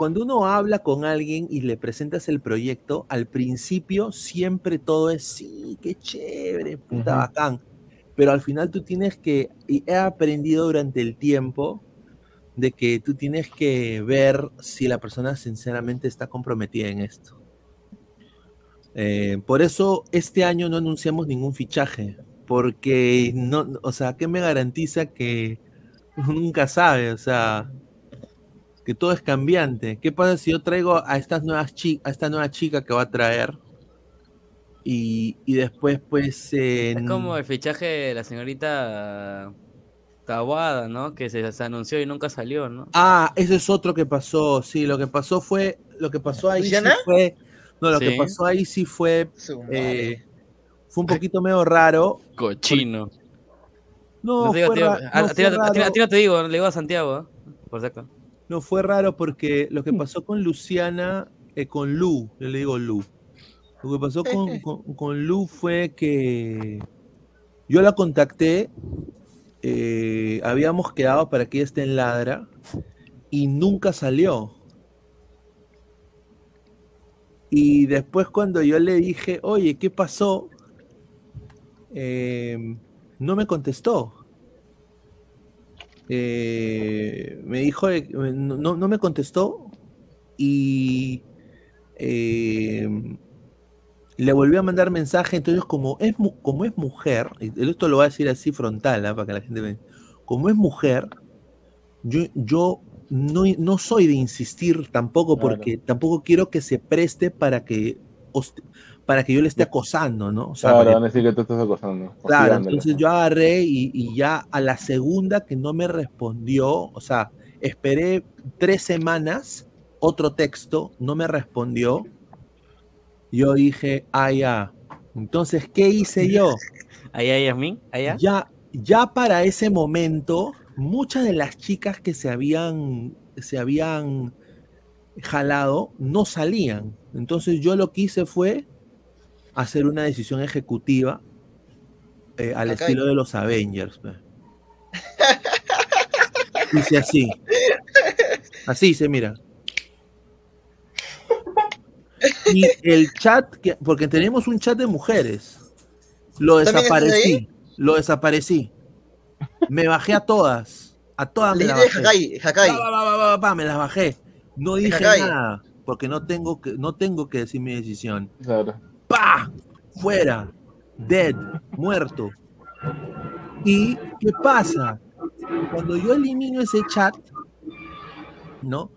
cuando uno habla con alguien y le presentas el proyecto, al principio siempre todo es, sí, qué chévere, puta bacán. Pero al final tú tienes que, y he aprendido durante el tiempo, de que tú tienes que ver si la persona sinceramente está comprometida en esto. Eh, por eso este año no anunciamos ningún fichaje, porque no, o sea, ¿qué me garantiza que nunca sabe? O sea, que todo es cambiante. ¿Qué pasa si yo traigo a estas nuevas a esta nueva chica que va a traer? Y, y después, pues. Es como el fichaje de la señorita Tawada, ¿no? Que se, se anunció y nunca salió, ¿no? Ah, eso es otro que pasó. Sí, lo que pasó fue. Lo que pasó ahí sí fue. No, lo que pasó ahí sí fue. Eh, fue un poquito medio raro. Cochino. No, te digo, fue tío, ra- a, no a ti no te- a ti- no digo, le digo a Santiago, ¿eh? por si. No, fue raro porque lo que pasó con Luciana, eh, con Lu, yo le digo Lu. Lo que pasó con, con- con Lu fue que yo la contacté, eh, habíamos quedado para que ella esté en Ladra y nunca salió. Y después cuando yo le dije, oye, ¿qué pasó? Eh, no me contestó. Eh, me dijo, de- no, no- me contestó y eh, le volví a mandar mensaje. Entonces, como es, como es mujer, esto lo voy a decir así frontal, ¿ah? para que la gente vea, como es mujer, yo, yo no, no soy de insistir tampoco, Claro. porque tampoco quiero que se preste para que, para que yo le esté acosando, ¿no? O sea, Claro, van a decir que tú estás acosando. Claro, entonces yo agarré y, y ya a la segunda que no me respondió, o sea, esperé tres semanas, otro texto, no me respondió. Yo dije, ah, ya. Entonces, ¿qué hice yo? ¿Allá, Yasmin? ¿Allá? Ya, ya para ese momento, muchas de las chicas que se habían, se habían jalado no salían. Entonces yo lo que hice fue hacer una decisión ejecutiva eh, al Acá estilo hay- de los Avengers. pe. Hice así. Así se mira. Y el chat, que- porque tenemos un chat de mujeres, lo ¿También estás desaparecí. Lo desaparecí. Me bajé a todas. A todas me las bajé. Me las bajé. No dije Hakai. nada, porque no tengo que, no tengo que decir mi decisión. Claro. ¡Pa! Fuera. Dead. Muerto. ¿Y qué pasa? Cuando yo elimino ese chat, ¿no?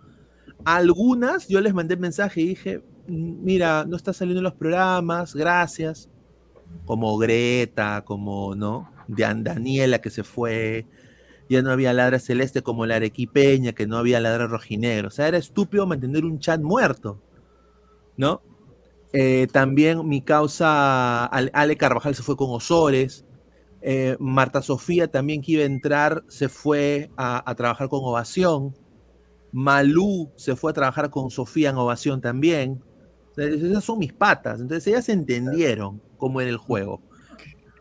Algunas yo les mandé mensaje y dije, "Mm, mira, no está saliendo en los programas, gracias. Como Greta, como, ¿no? Dan- Daniela que se fue. Ya no había ladra celeste como la arequipeña, que no había ladra rojinegro. O sea, era estúpido mantener un chat muerto, ¿no? Eh, también mi causa, Ale, Carvajal se fue con Osores. Eh, Marta Sofía también que iba a entrar, se fue a, trabajar con Ovación. Malú se fue a trabajar con Sofía en Ovación también. Esas son mis patas. Entonces ellas entendieron cómo era el juego.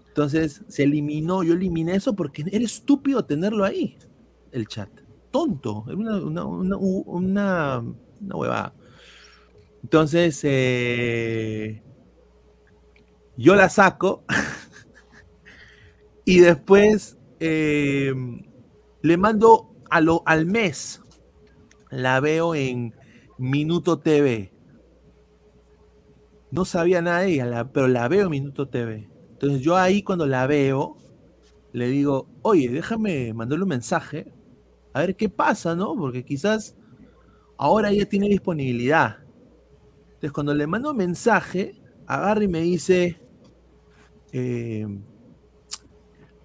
Entonces se eliminó, yo eliminé eso porque era estúpido tenerlo ahí, el chat. Tonto, era una, una, una. Entonces, eh, yo la saco y después eh, Le mando a lo, al mes, la veo en Minuto TV. No sabía nada de ella, la- pero la veo en Minuto TV. Entonces yo ahí cuando la veo, le digo, oye, déjame mandarle un mensaje, a ver qué pasa, ¿no? Porque quizás ahora ella tiene disponibilidad. Entonces cuando le mando un mensaje, agarra y me dice, eh,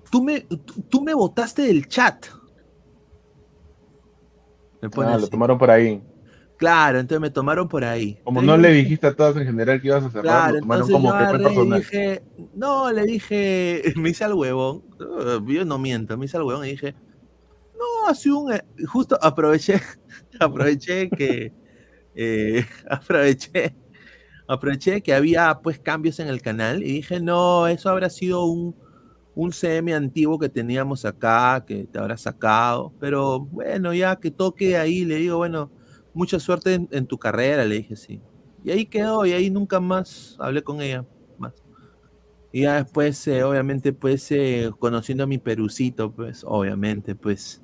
tú, me, tú, tú me botaste del chat. Me pone Ah, lo así. tomaron por ahí. Claro, entonces me tomaron por ahí. Como Entonces no le dijiste a todas en general que ibas a cerrar, Claro, lo tomaron como yo que personal. dije, no, le dije, me hice al huevón, eh, yo no miento, me hice al huevón y dije, no, hace un, eh", justo aproveché, aproveché que, eh, aproveché, aproveché que había pues cambios en el canal y dije, no, eso habrá sido un, un CM antiguo que teníamos acá, que te habrá sacado, pero bueno, ya que toque ahí, le digo, bueno, mucha suerte en, en tu carrera, le dije, sí. Y ahí quedó, y ahí nunca más hablé con ella, más. Y ya después, eh, obviamente, pues, eh, conociendo a mi perucito, pues, obviamente, pues,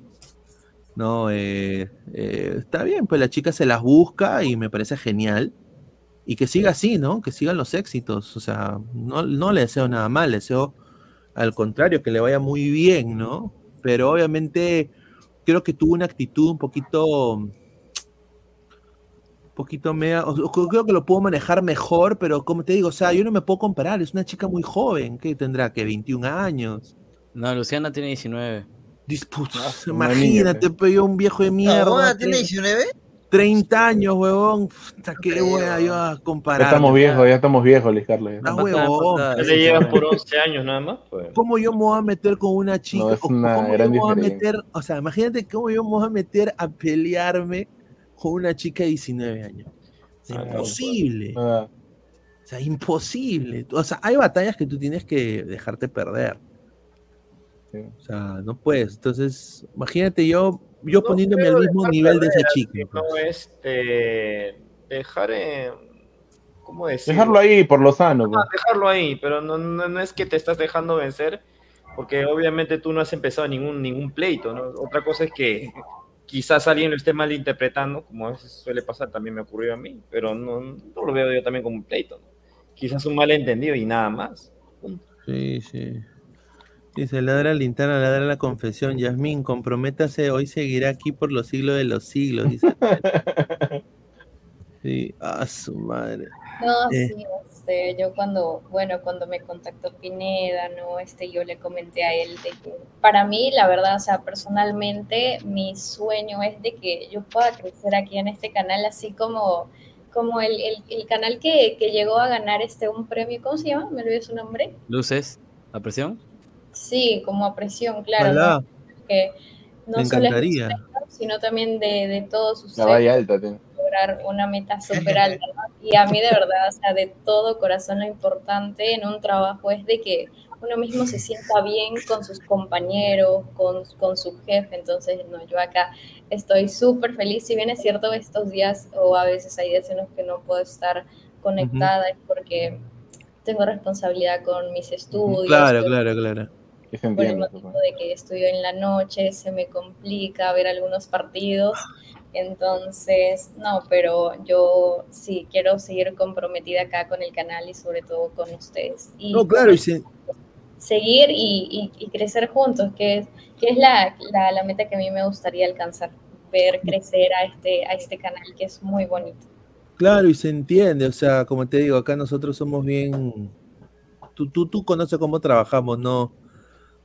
no, eh, eh, está bien, pues la chica se las busca y me parece genial. Y que siga así, ¿no? Que sigan los éxitos. O sea, no, no le deseo nada mal, le deseo al contrario, que le vaya muy bien, ¿no? Pero obviamente creo que tuvo una actitud un poquito poquito media, o creo que lo puedo manejar mejor, pero como te digo, o sea, yo no me puedo comparar, es una chica muy joven, que tendrá que 21 años. No, Luciana tiene 19. Disputa, una imagínate, niña, pues yo un viejo de mierda. ¿Ahora tiene tre- 19? 30 años, huevón. Puta, qué a yo a Ya comparar. estamos viejos, ya estamos viejos, Luis Carlos. ya. Ah, huevón. Ya le llevan por 11 años nada más. Pues. ¿Cómo yo me voy a meter con una chica? No, es una ¿Cómo yo gran me voy a meter? O sea, imagínate cómo yo me voy a meter a pelearme con una chica de 19 años. Es Ah, no, imposible. Ah, O sea, imposible. O sea, hay batallas que tú tienes que dejarte perder. O sea, no puedes. Entonces, imagínate yo, yo poniéndome al mismo nivel de esa chica. sino pues. este, dejar. Dejarlo ahí por lo sano. pues. Ah, dejarlo ahí, pero no, no, no es que te estás dejando vencer, porque obviamente tú no has empezado ningún, ningún pleito, ¿no? Otra cosa es que quizás alguien lo esté malinterpretando, como a veces suele pasar, también me ocurrió a mí, pero no, no lo veo yo también como un pleito, ¿no? Quizás un malentendido y nada más. Sí, sí. Dice, ladra la linterna, ladra la confesión. Yasmín, comprométase, hoy seguirá aquí por los siglos de los siglos. Dice. Sí, a su madre. No, Eh. sí, este, yo cuando, bueno, cuando me contactó Pineda, ¿no? Este, yo le comenté a él de que para mí, la verdad, o sea, personalmente, mi sueño es de que yo pueda crecer aquí en este canal, así como, como el, el, el canal que, que llegó a ganar este un premio, ¿cómo se llama? Me olvidé su nombre. Luces, ¿a presión? Sí, como a presión, claro. Que no Me solo encantaría. sino también de, de todos La ustedes valla alta. lograr una meta súper alta, ¿no? Y a mí de verdad, o sea, de todo corazón lo importante en un trabajo es de que uno mismo se sienta bien con sus compañeros, con, con su jefe, entonces, no, yo acá estoy súper feliz, si bien es cierto estos días o a veces hay días en los que no puedo estar conectada es porque tengo responsabilidad con mis estudios, Claro, con- claro, claro. Sí se por el motivo de que estudio en la noche, se me complica ver algunos partidos. Entonces, no, pero yo sí quiero seguir comprometida acá con el canal y sobre todo con ustedes. Y No, claro, y se- seguir y, y- y crecer juntos, que es, que es la, la, la meta que a mí me gustaría alcanzar, ver crecer a este, a este canal que es muy bonito. Claro, y se entiende, o sea, como te digo, acá nosotros somos bien. Tú, tú, tú conoces cómo trabajamos, no,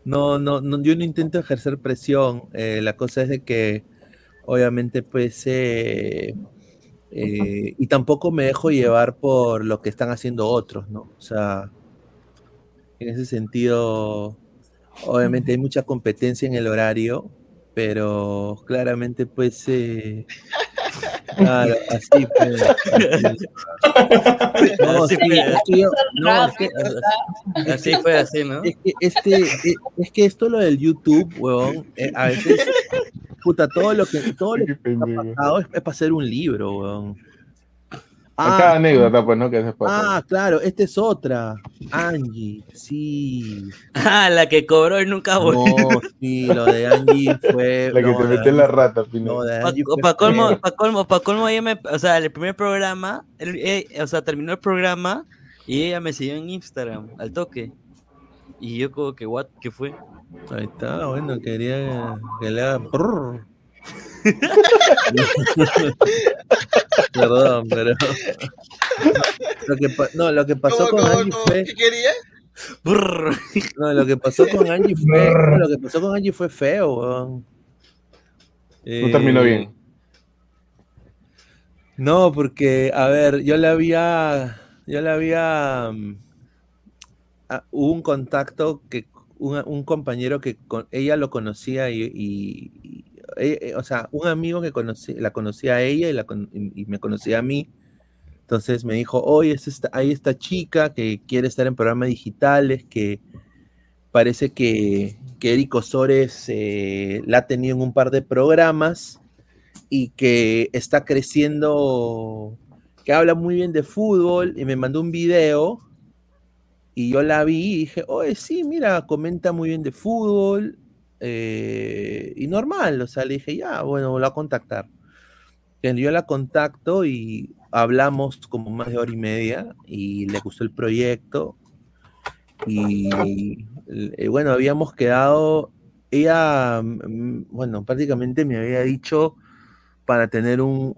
no, no, no, yo no intento ejercer presión. eh, la cosa es de que, obviamente, pues, eh, eh, y tampoco me dejo llevar por lo que están haciendo otros, ¿no? O sea, en ese sentido, obviamente hay mucha competencia en el horario, pero claramente, pues, Claro, así pues. No, Así sí, fue. es no, es que- Así fue así, ¿no? es que este, eh, es que esto lo del YouTube, huevón, eh, a veces, puta, todo lo que, todo lo que ha pasado es, para hacer un libro, huevón. Cada anécdota, pues. Ah, claro, esta es otra. Angie, sí. Ah, la que cobró y nunca volvió. No, sí, lo de Angie fue. La que no, te de metió en la rata. No, de Pa, colmo, feo. pa colmo, pa colmo, ella me, o sea, el primer programa, el- eh, o sea, terminó el programa y ella me siguió en Instagram, al toque. Y yo como que, what, ¿qué fue? Ahí está, bueno, quería que le haga. Perdón, pero. Lo que no, lo que pasó con Angie fue. ¿Qué quería? No, lo que pasó con Angie fue. lo que pasó con Angie fue feo, weón. No terminó Eh, bien. No, porque, a ver, yo le había. Yo le había. mm, ah, hubo un contacto que. Un, un compañero que con, ella lo conocía y- eh, eh, o sea, un amigo que conocí, la conocía a ella y, me conocía a mí. Entonces me dijo, oye, es esta, hay esta chica que quiere estar en programas digitales, que parece que, que Eric Osores la ha tenido en un par de programas y que está creciendo, que habla muy bien de fútbol y me mandó un video y yo la vi y dije, oye, sí, mira, comenta muy bien de fútbol eh, y normal, o sea, le dije, ya, bueno, voy a contactar. Yo la contacto y hablamos como más de hora y media y le gustó el proyecto y eh, bueno, habíamos quedado, ella, mm, bueno, prácticamente me había dicho para tener un,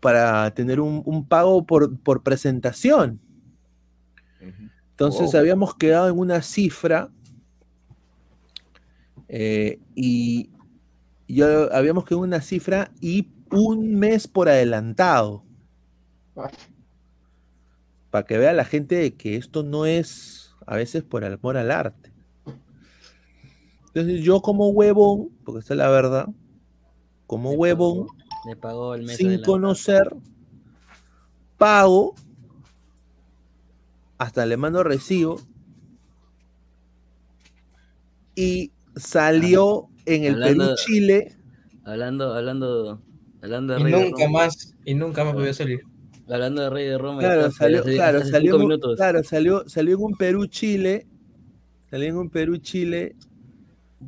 para tener un, un pago por, por presentación. Entonces Oh. habíamos quedado en una cifra eh, y yo habíamos quedado una cifra y un mes por adelantado. Para que vea la gente que esto no es a veces por amor al arte. Entonces yo como huevón, porque esa es la verdad, como huevón, Le pagó el mes sin adelantado. conocer, pago, hasta le mando recibo, y salió en el Hablando- Perú Chile. Hablando, hablando, hablando de Y Rey de nunca Roma. más, y nunca más volvió a salir. Hablando de Rey de Roma. Claro, salió, hace- claro, hace salió, un- claro, salió, salió en un Perú Chile. Salió en un Perú Chile.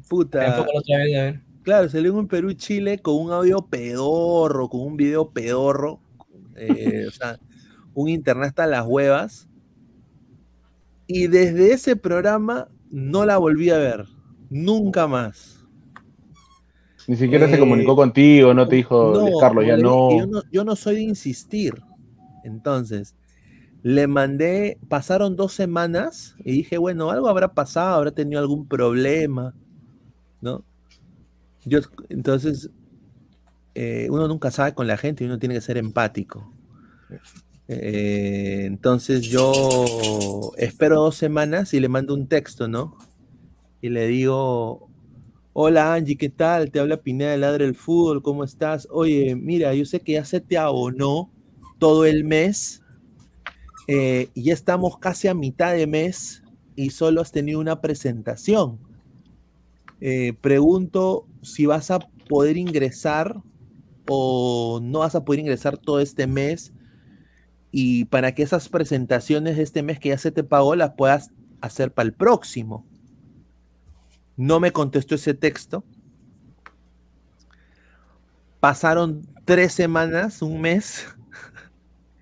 Puta. Enfócalo otra vez, a ver. Claro, salió en un Perú Chile con un audio pedorro, con un video pedorro. eh, o sea, un internet hasta las huevas. Y desde ese programa no la volví a ver. Nunca más. Ni siquiera se Eh, comunicó contigo, no te dijo, No, Carlos, ya no. Yo no, yo no soy de insistir. Entonces, le mandé, pasaron dos semanas y dije, bueno, algo habrá pasado, habrá tenido algún problema, ¿no? Yo, entonces, eh, uno nunca sabe con la gente y uno tiene que ser empático. Eh, entonces yo espero dos semanas y le mando un texto, ¿no? Y le digo, hola Angie, ¿qué tal? Te habla Pineda de Ladre el Fútbol, ¿cómo estás? Oye, mira, yo sé que ya se te abonó todo el mes eh, y ya estamos casi a mitad de mes y solo has tenido una presentación. Eh, pregunto si vas a poder ingresar o no vas a poder ingresar todo este mes y para que esas presentaciones de este mes que ya se te pagó las puedas hacer para el próximo. No me contestó ese texto. Pasaron tres semanas, un mes.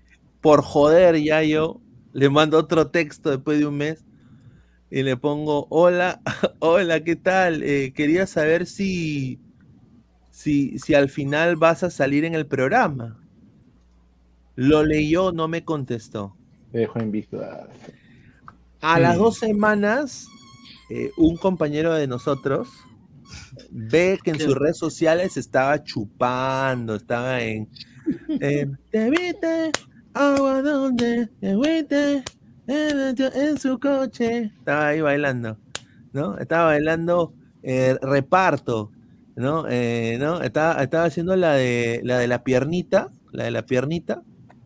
Por joder, ya yo le mando otro texto después de un mes y le pongo, hola, hola, ¿qué tal? Eh, quería saber si, si, si al final vas a salir en el programa. Lo leyó, no me contestó. Te dejo en visto. A las Mm. dos semanas, eh, un compañero de nosotros ve que en sus redes sociales estaba chupando, estaba en... eh, te viste, agua donde te fuiste, en, su coche. Estaba ahí bailando, ¿no? Estaba bailando eh, reparto, ¿no? Eh, ¿no? Estaba, estaba haciendo la de, la de la piernita, la de la piernita,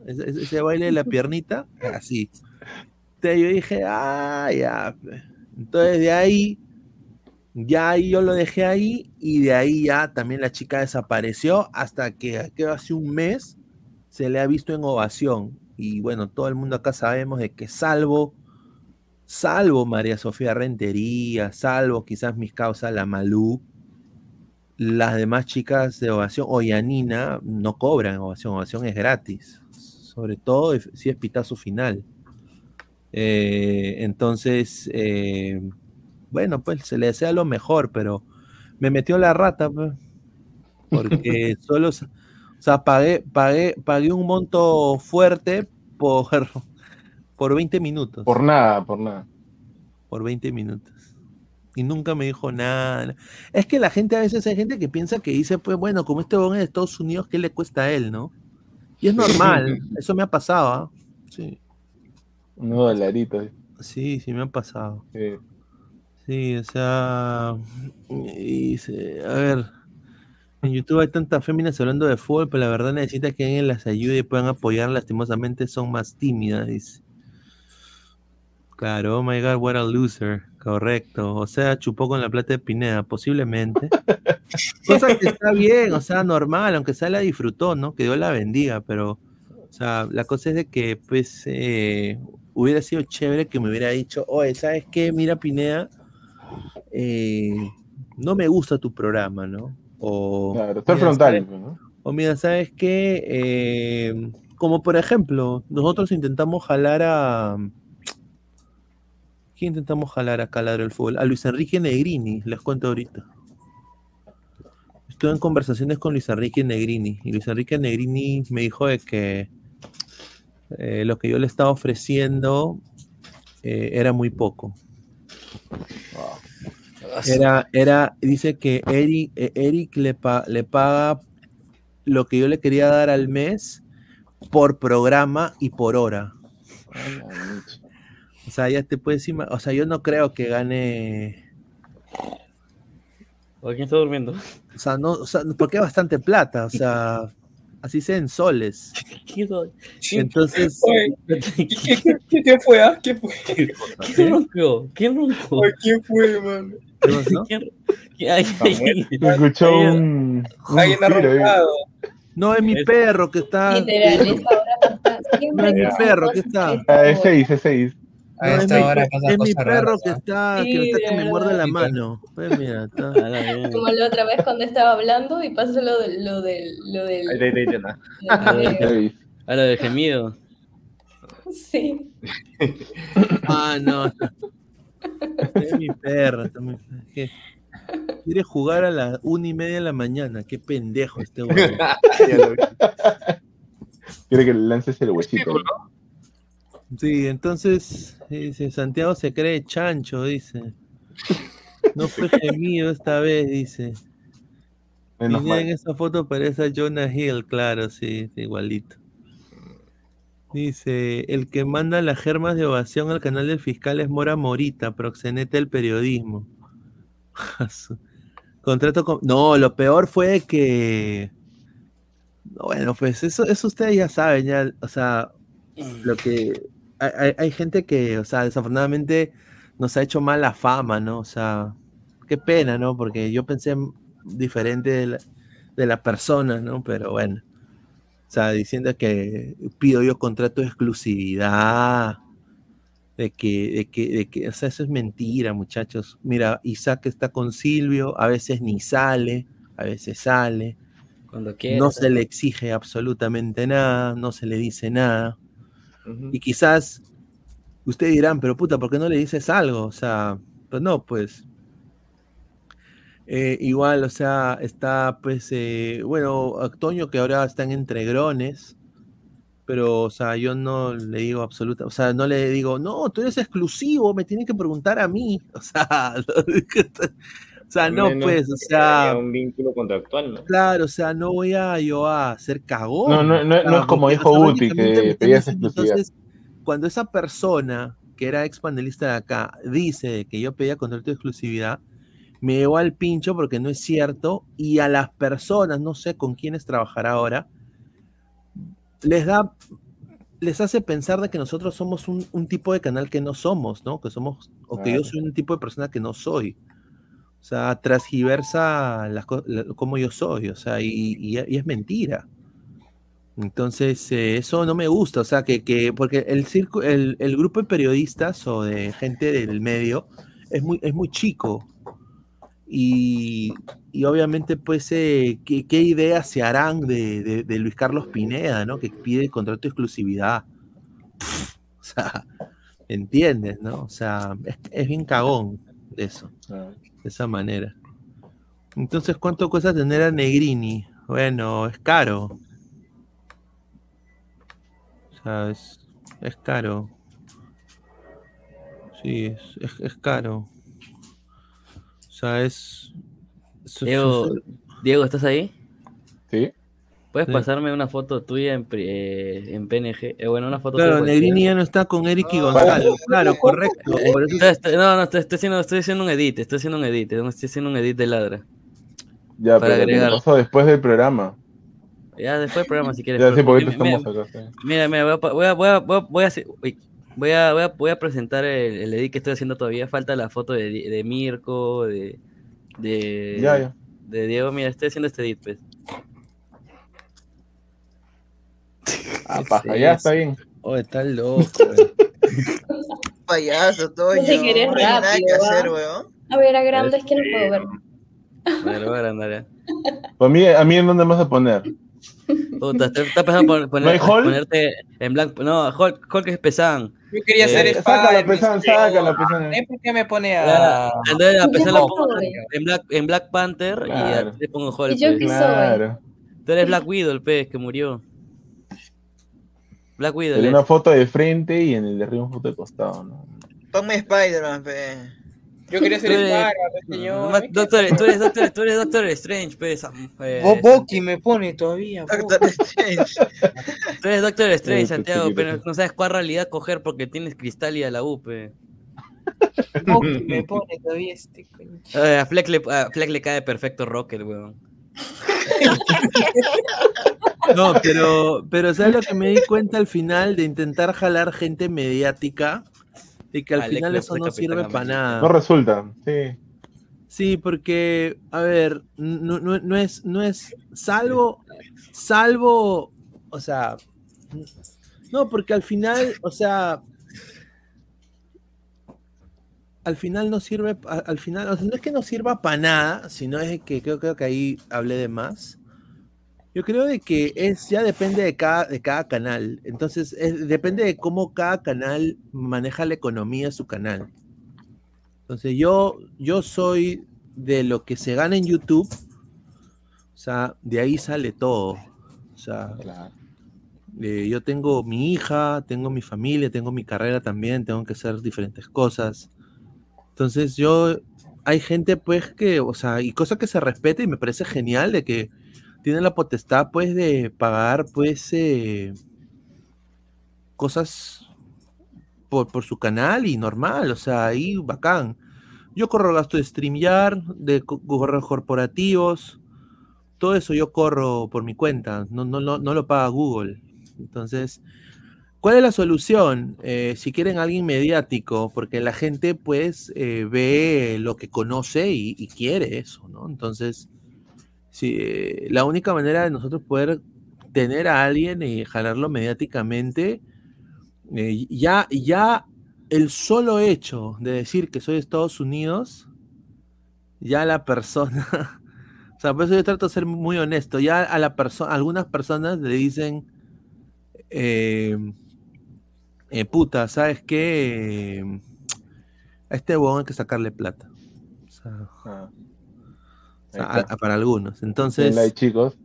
ese, ese- ese baile de la piernita, así. Entonces yo dije, ah, ya. Pues". Entonces de ahí, ya ahí yo lo dejé ahí y de ahí ya también la chica desapareció hasta que, hace un mes se le ha visto en ovación. y bueno, todo el mundo acá sabemos de que salvo, salvo María Sofía Rentería, salvo quizás mis causas, la Malú, las demás chicas de ovación o Yanina no cobran ovación, ovación es gratis, sobre todo si es pitazo final. Eh, entonces, eh, bueno, pues se le desea lo mejor, pero me metió la rata, pues, porque solo, o sea, pagué, pagué, pagué un monto fuerte por, por 20 minutos. Por nada, por nada. Por 20 minutos. Y nunca me dijo nada. Es que la gente a veces hay gente que piensa que dice, pues bueno, como este bon es de Estados Unidos, ¿qué le cuesta a él, no? Y es normal, eso me ha pasado, ¿ah? Sí. Unos dolaritos. Sí, sí me ha pasado. Sí. Sí, o sea, y a ver, en YouTube hay tantas féminas hablando de fútbol, pero la verdad necesita que alguien las ayude y puedan apoyar, lastimosamente son más tímidas, dice. Claro, oh my god, what a loser, correcto. O sea, chupó con la plata de Pineda, posiblemente. Cosa que está bien, o sea, normal, aunque sea la disfrutó, ¿no? Que Dios la bendiga, pero, o sea, la cosa es de que, pues, eh, hubiera sido chévere que me hubiera dicho, oye, ¿sabes qué? Mira, Pineda, eh, no me gusta tu programa, ¿no? O, Claro, mira, frontal, ¿sabes? ¿no? O mira, ¿sabes qué? Eh, como por ejemplo, nosotros intentamos jalar a... ¿Quién intentamos jalar a Ladra el Fútbol? A Luis Enrique Negrini, les cuento ahorita. Estuve en conversaciones con Luis Enrique Negrini y Luis Enrique Negrini me dijo de que eh, lo que yo le estaba ofreciendo eh, era muy poco. Era, era, dice que Eric, eh, Eric le, pa- le paga lo que yo le quería dar al mes por programa y por hora. O sea, ya te puedes ima- O sea, yo no creo que gane. ¿O quién está durmiendo? O sea, no, o sea, porque es bastante plata. O sea, así sea en soles. Entonces. ¿Quién fue? ah? ¿Quién fue? ¿Quién rompió? ¿Quién? Ay, ¿Quién fue, man? ¿Qué pasó? ¿Quién- quién- ay, ay, ay. Se escuchó un. Alguien ha roncado. No, es mi perro que está. Literal, esta hora pasa- No es mi perro que está. Ah, es hora. 6, es 6. A No, es esta mi, hora pasan es mi perro raras, que está, que Sí, está de que me muerde la mano. Pues mira, está. Como la otra vez cuando estaba hablando y pasó lo, de- lo del... Lo del, del video. A lo del gemido. Sí. Ah, no. Es mi perro. está muy- ¿qué? Quiere jugar a las una y media de la mañana. Qué pendejo este güey. Quiere que le lances el huesito. Sí, entonces dice Santiago se cree chancho, dice. No fue gemido esta vez, dice. Menos en esa foto parece a Jonah Hill, claro, sí, sí, igualito. Dice, el que manda las germas de ovación al canal del fiscal es Mora Morita, proxeneta del periodismo. Contrato con... No, lo peor fue que... Bueno, pues eso, eso ustedes ya saben, ya, o sea, lo que... Hay, gente que, o sea, desafortunadamente nos ha hecho mala fama, ¿no? O sea, qué pena, ¿no? Porque yo pensé diferente de la, de la persona, ¿no? Pero bueno. O sea, diciendo que pido yo contrato de exclusividad, de que, de que, de que, o sea, eso es mentira, muchachos. Mira, Isaac está con Silvio, a veces ni sale, a veces sale. Cuando quiera. No se le exige absolutamente nada, no se le dice nada. Y quizás ustedes dirán, pero puta, ¿por qué no le dices algo? O sea, pues no, pues. Eh, igual, o sea, está, pues, eh, bueno, Toño que ahora están entre grones, pero, o sea, yo no le digo absoluta, o sea, no le digo, no, tú eres exclusivo, me tienen que preguntar a mí, o sea, sea, no, Menos pues, o sea, un vínculo contractual, ¿no? Claro, o sea, no voy a yo a hacer cagón. No, no, no- o no es como dijo o lógicamente que pedías exclusividad. Entonces, cuando esa persona que era ex panelista de acá dice que yo pedía contrato de exclusividad, me llevó al pincho porque no es cierto y a las personas, no sé con quiénes trabajará ahora, les da, les hace pensar de que nosotros somos un, un tipo de canal que no somos, ¿no? Que somos, o que yo soy un tipo de persona que no soy. O sea, transgiversa las la- como yo soy, o sea, y, y- es mentira. Entonces, eh, eso no me gusta, o sea, que, que porque el, circo, el, el grupo de periodistas o de gente del medio es muy, es muy chico. Y, y obviamente, pues, eh, ¿qué, qué ideas se harán de, de- Luis Carlos Pineda, ¿no? Que pide contrato de exclusividad. o sea, ¿entiendes, no? O sea, es, es bien cagón de eso, de esa manera. Entonces, ¿cuánto cuesta tener a Negrini? Bueno, es caro. O sea, es, es caro. Sí, es, es, es caro. O sea, es. Diego, Diego, ¿estás ahí? Sí. ¿Puedes Sí. pasarme una foto tuya en, pri- eh, en PNG? Eh, bueno, una foto Claro, Negrini ya no está con Eric y Gonzalo. Claro, correcto. Eh, Por eso- estoy- estoy- no, no, estoy, estoy haciendo, estoy haciendo un edit, estoy haciendo un edit, estoy haciendo un edit de ladra. Ya, Para agregar. después del programa. Ya después del programa si quieres. Ya, sí, porque mira, estamos acá. sí. Mira, mira, voy a, voy a, voy a, voy a, voy a hacer- uy, voy a, voy a, voy a presentar el, el edit que estoy haciendo todavía. Falta la foto de, Mirko, de, de, Ya, ya. de Diego. Mira, estoy haciendo este edit, pues. Ah, paja, ya está bien. Oh, está loco. Payaso, Toño. Dice que eres No hay nada que rápido, hacer, ¿ah? weón. A ver, agranda, es que no puedo ver. Vale, lo voy a agrandar ya. Pues a mí, a mí en dónde me vas a poner. Puta, está, está pensando pon- poner- ¿No hay Hulk? ponerte en blanco. No, Hulk, Hulk es pesán. Yo quería hacer Eh, Spider-Man, pesan, sácala, pesan. ¿Eh? ¿Por qué me pone a.? Entonces a ¿Y pesar yo la pongo soy? en Black, en Black Panther y Claro. a ti te pongo Hulk. ¿Y yo pues. qué soy? Claro. Tú eres Black Widow, el pez que murió. Black Widow. Es. una foto de frente y en el de arriba una foto de costado, ¿no? Ponme Spider-Man, pe. Yo quería eres- Spider-Man, señor. Doctor, tú eres Doctor, tú eres Doctor Strange, pues. am- eh, Bo- Boki me pone todavía. Doctor Strange. Tú eres Doctor Strange, Santiago, pero no sabes cuál realidad coger porque tienes cristal y a la U, pe. Boki me pone todavía este coño. A Fleck, le, a Fleck le cae perfecto Rocket, weón. No, pero, pero ¿sabes lo que me di cuenta al final de intentar jalar gente mediática? Y que al Alex final eso no sirve para nada. No resulta, sí. Sí, porque, a ver, no, no- no es, no es, salvo, salvo, o sea, no, porque al final, o sea, al final no sirve, al final, o sea, no es que no sirva para nada, sino es que creo, creo que ahí hablé de más. Yo creo de que es, ya depende de cada, de cada canal. Entonces, es- depende de cómo cada canal maneja la economía de su canal. Entonces, yo, yo soy de lo que se gana en YouTube. O sea, de ahí sale todo. O sea, eh, yo tengo mi hija, tengo mi familia, tengo mi carrera también, tengo que hacer diferentes cosas. Entonces, yo, hay gente pues que, o sea, y cosa que se respeta y me parece genial de que tienen la potestad pues de pagar pues eh, cosas por, por su canal y normal, o sea, ahí bacán. Yo corro gasto de StreamYard, de co- correos corporativos, todo eso yo corro por mi cuenta, no, no, no, no lo paga Google. Entonces, ¿cuál es la solución? Eh, si quieren alguien mediático, porque la gente pues eh, ve lo que conoce y, quiere eso, ¿no? Entonces, si, eh, la única manera de nosotros poder tener a alguien y jalarlo mediáticamente, ya, ya el solo hecho de decir que soy de Estados Unidos, ya la persona, o sea, por eso yo trato de ser muy honesto, ya a la persona, algunas personas le dicen, eh, puta, ¿sabes qué? Eh, a este huevón hay que sacarle plata. O sea, Ah. o sea, Ahí está. a- a- para algunos. Entonces, Den like, chicos.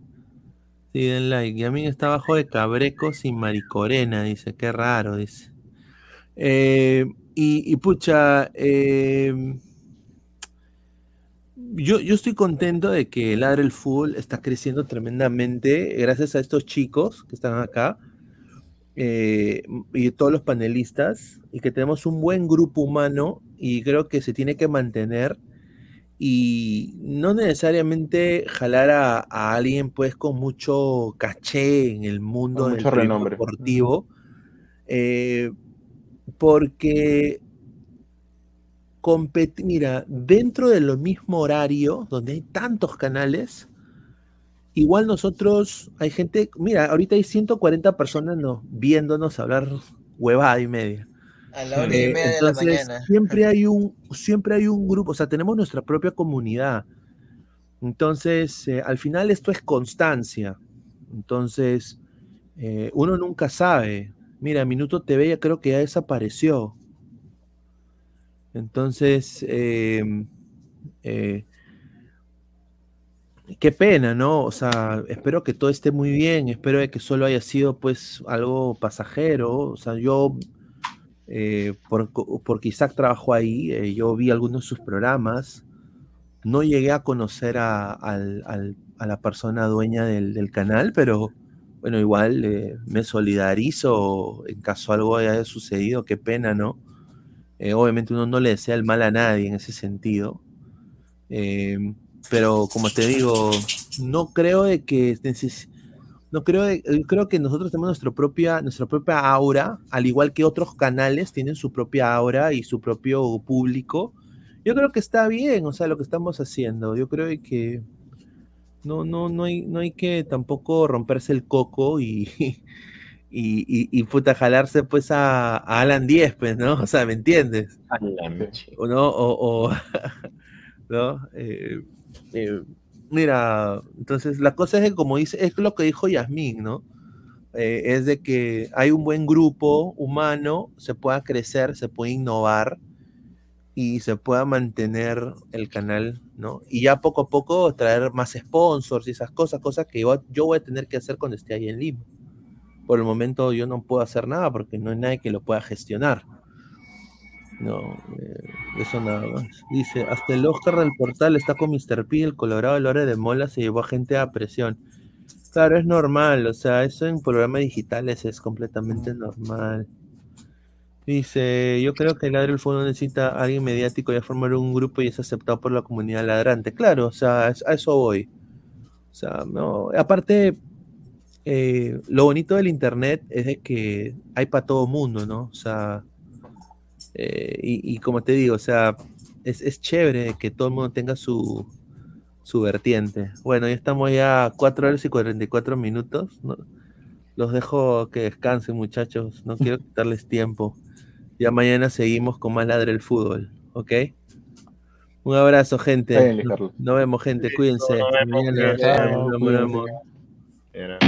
Sí, den like. Y a mí está abajo de Cabrecos y Maricorena, dice, qué raro, dice. Eh, y, y pucha, eh, yo, yo estoy contento de que Ladre el Fútbol está creciendo tremendamente gracias a estos chicos que están acá eh, y todos los panelistas y que tenemos un buen grupo humano y creo que se tiene que mantener y no necesariamente jalar a, a alguien pues con mucho caché en el mundo del deportivo eh, porque competi- mira, dentro de lo mismo horario, donde hay tantos canales, igual nosotros, hay gente, mira, ahorita hay 140 personas no, viéndonos hablar huevada y media. A la una y Eh, media de la entonces, mañana. siempre hay un, siempre hay un grupo, o sea, tenemos nuestra propia comunidad. Entonces, eh, al final esto es constancia. Entonces, eh, uno nunca sabe. Mira, Minuto TV ya creo que ya desapareció. Entonces, eh, qué pena, ¿no? O sea, espero que todo esté muy bien, espero que solo haya sido pues algo pasajero. O sea, yo, eh, por, porque Isaac trabajó ahí, eh, yo vi algunos de sus programas, no llegué a conocer a, la persona dueña del, del canal, pero bueno, igual eh, me solidarizo en caso algo haya sucedido, qué pena, ¿no? Obviamente uno no le desea el mal a nadie en ese sentido. Pero como te digo, no creo de que no creo de- eh, creo que nosotros tenemos nuestra propia, nuestra propia aura, al igual que otros canales tienen su propia aura y su propio público. Yo creo que está bien, o sea, lo que estamos haciendo. Yo creo de que no, no, no hay, no hay que tampoco romperse el coco y, y, y, y, puta, jalarse pues a, a Alan Diez, pues, ¿no? O sea, ¿me entiendes? O no, o, o- ¿no? Eh, eh, mira, entonces la cosa es que como dice, es lo que dijo Yasmín, ¿no? Eh, es de que hay un buen grupo humano, se pueda crecer, se puede innovar y se pueda mantener el canal, ¿no? Y ya poco a poco traer más sponsors y esas cosas, cosas que yo, yo voy a tener que hacer cuando esté ahí en Lima. Por el momento yo no puedo hacer nada porque no hay nadie que lo pueda gestionar. No, eh, eso nada más. Dice, hasta el Oscar del portal está con Mr. P, el Colorado Lore de Mola se llevó a gente a presión. Claro, es normal, o sea, eso en programas digitales es completamente normal. Dice, yo creo que el ladre del fondo necesita a alguien mediático y formar un grupo y es aceptado por la comunidad ladrante. Claro, o sea, a eso voy. O sea, no, aparte, eh, lo bonito del internet es de que hay para todo mundo, ¿no? O sea, eh, y, y como te digo, o sea, es, es chévere que todo el mundo tenga su, su vertiente. Bueno, ya estamos ya a 4 horas y 44 minutos. ¿no? Los dejo que descansen, muchachos. No quiero quitarles tiempo. Ya mañana seguimos con más ladre el fútbol, ¿ok? Un abrazo, gente. Bien, Nos, Carlos. nos vemos, gente. Cuídense. nos vemos, Mañana. cuídense. Nos vemos, nos vemos. Cuídense.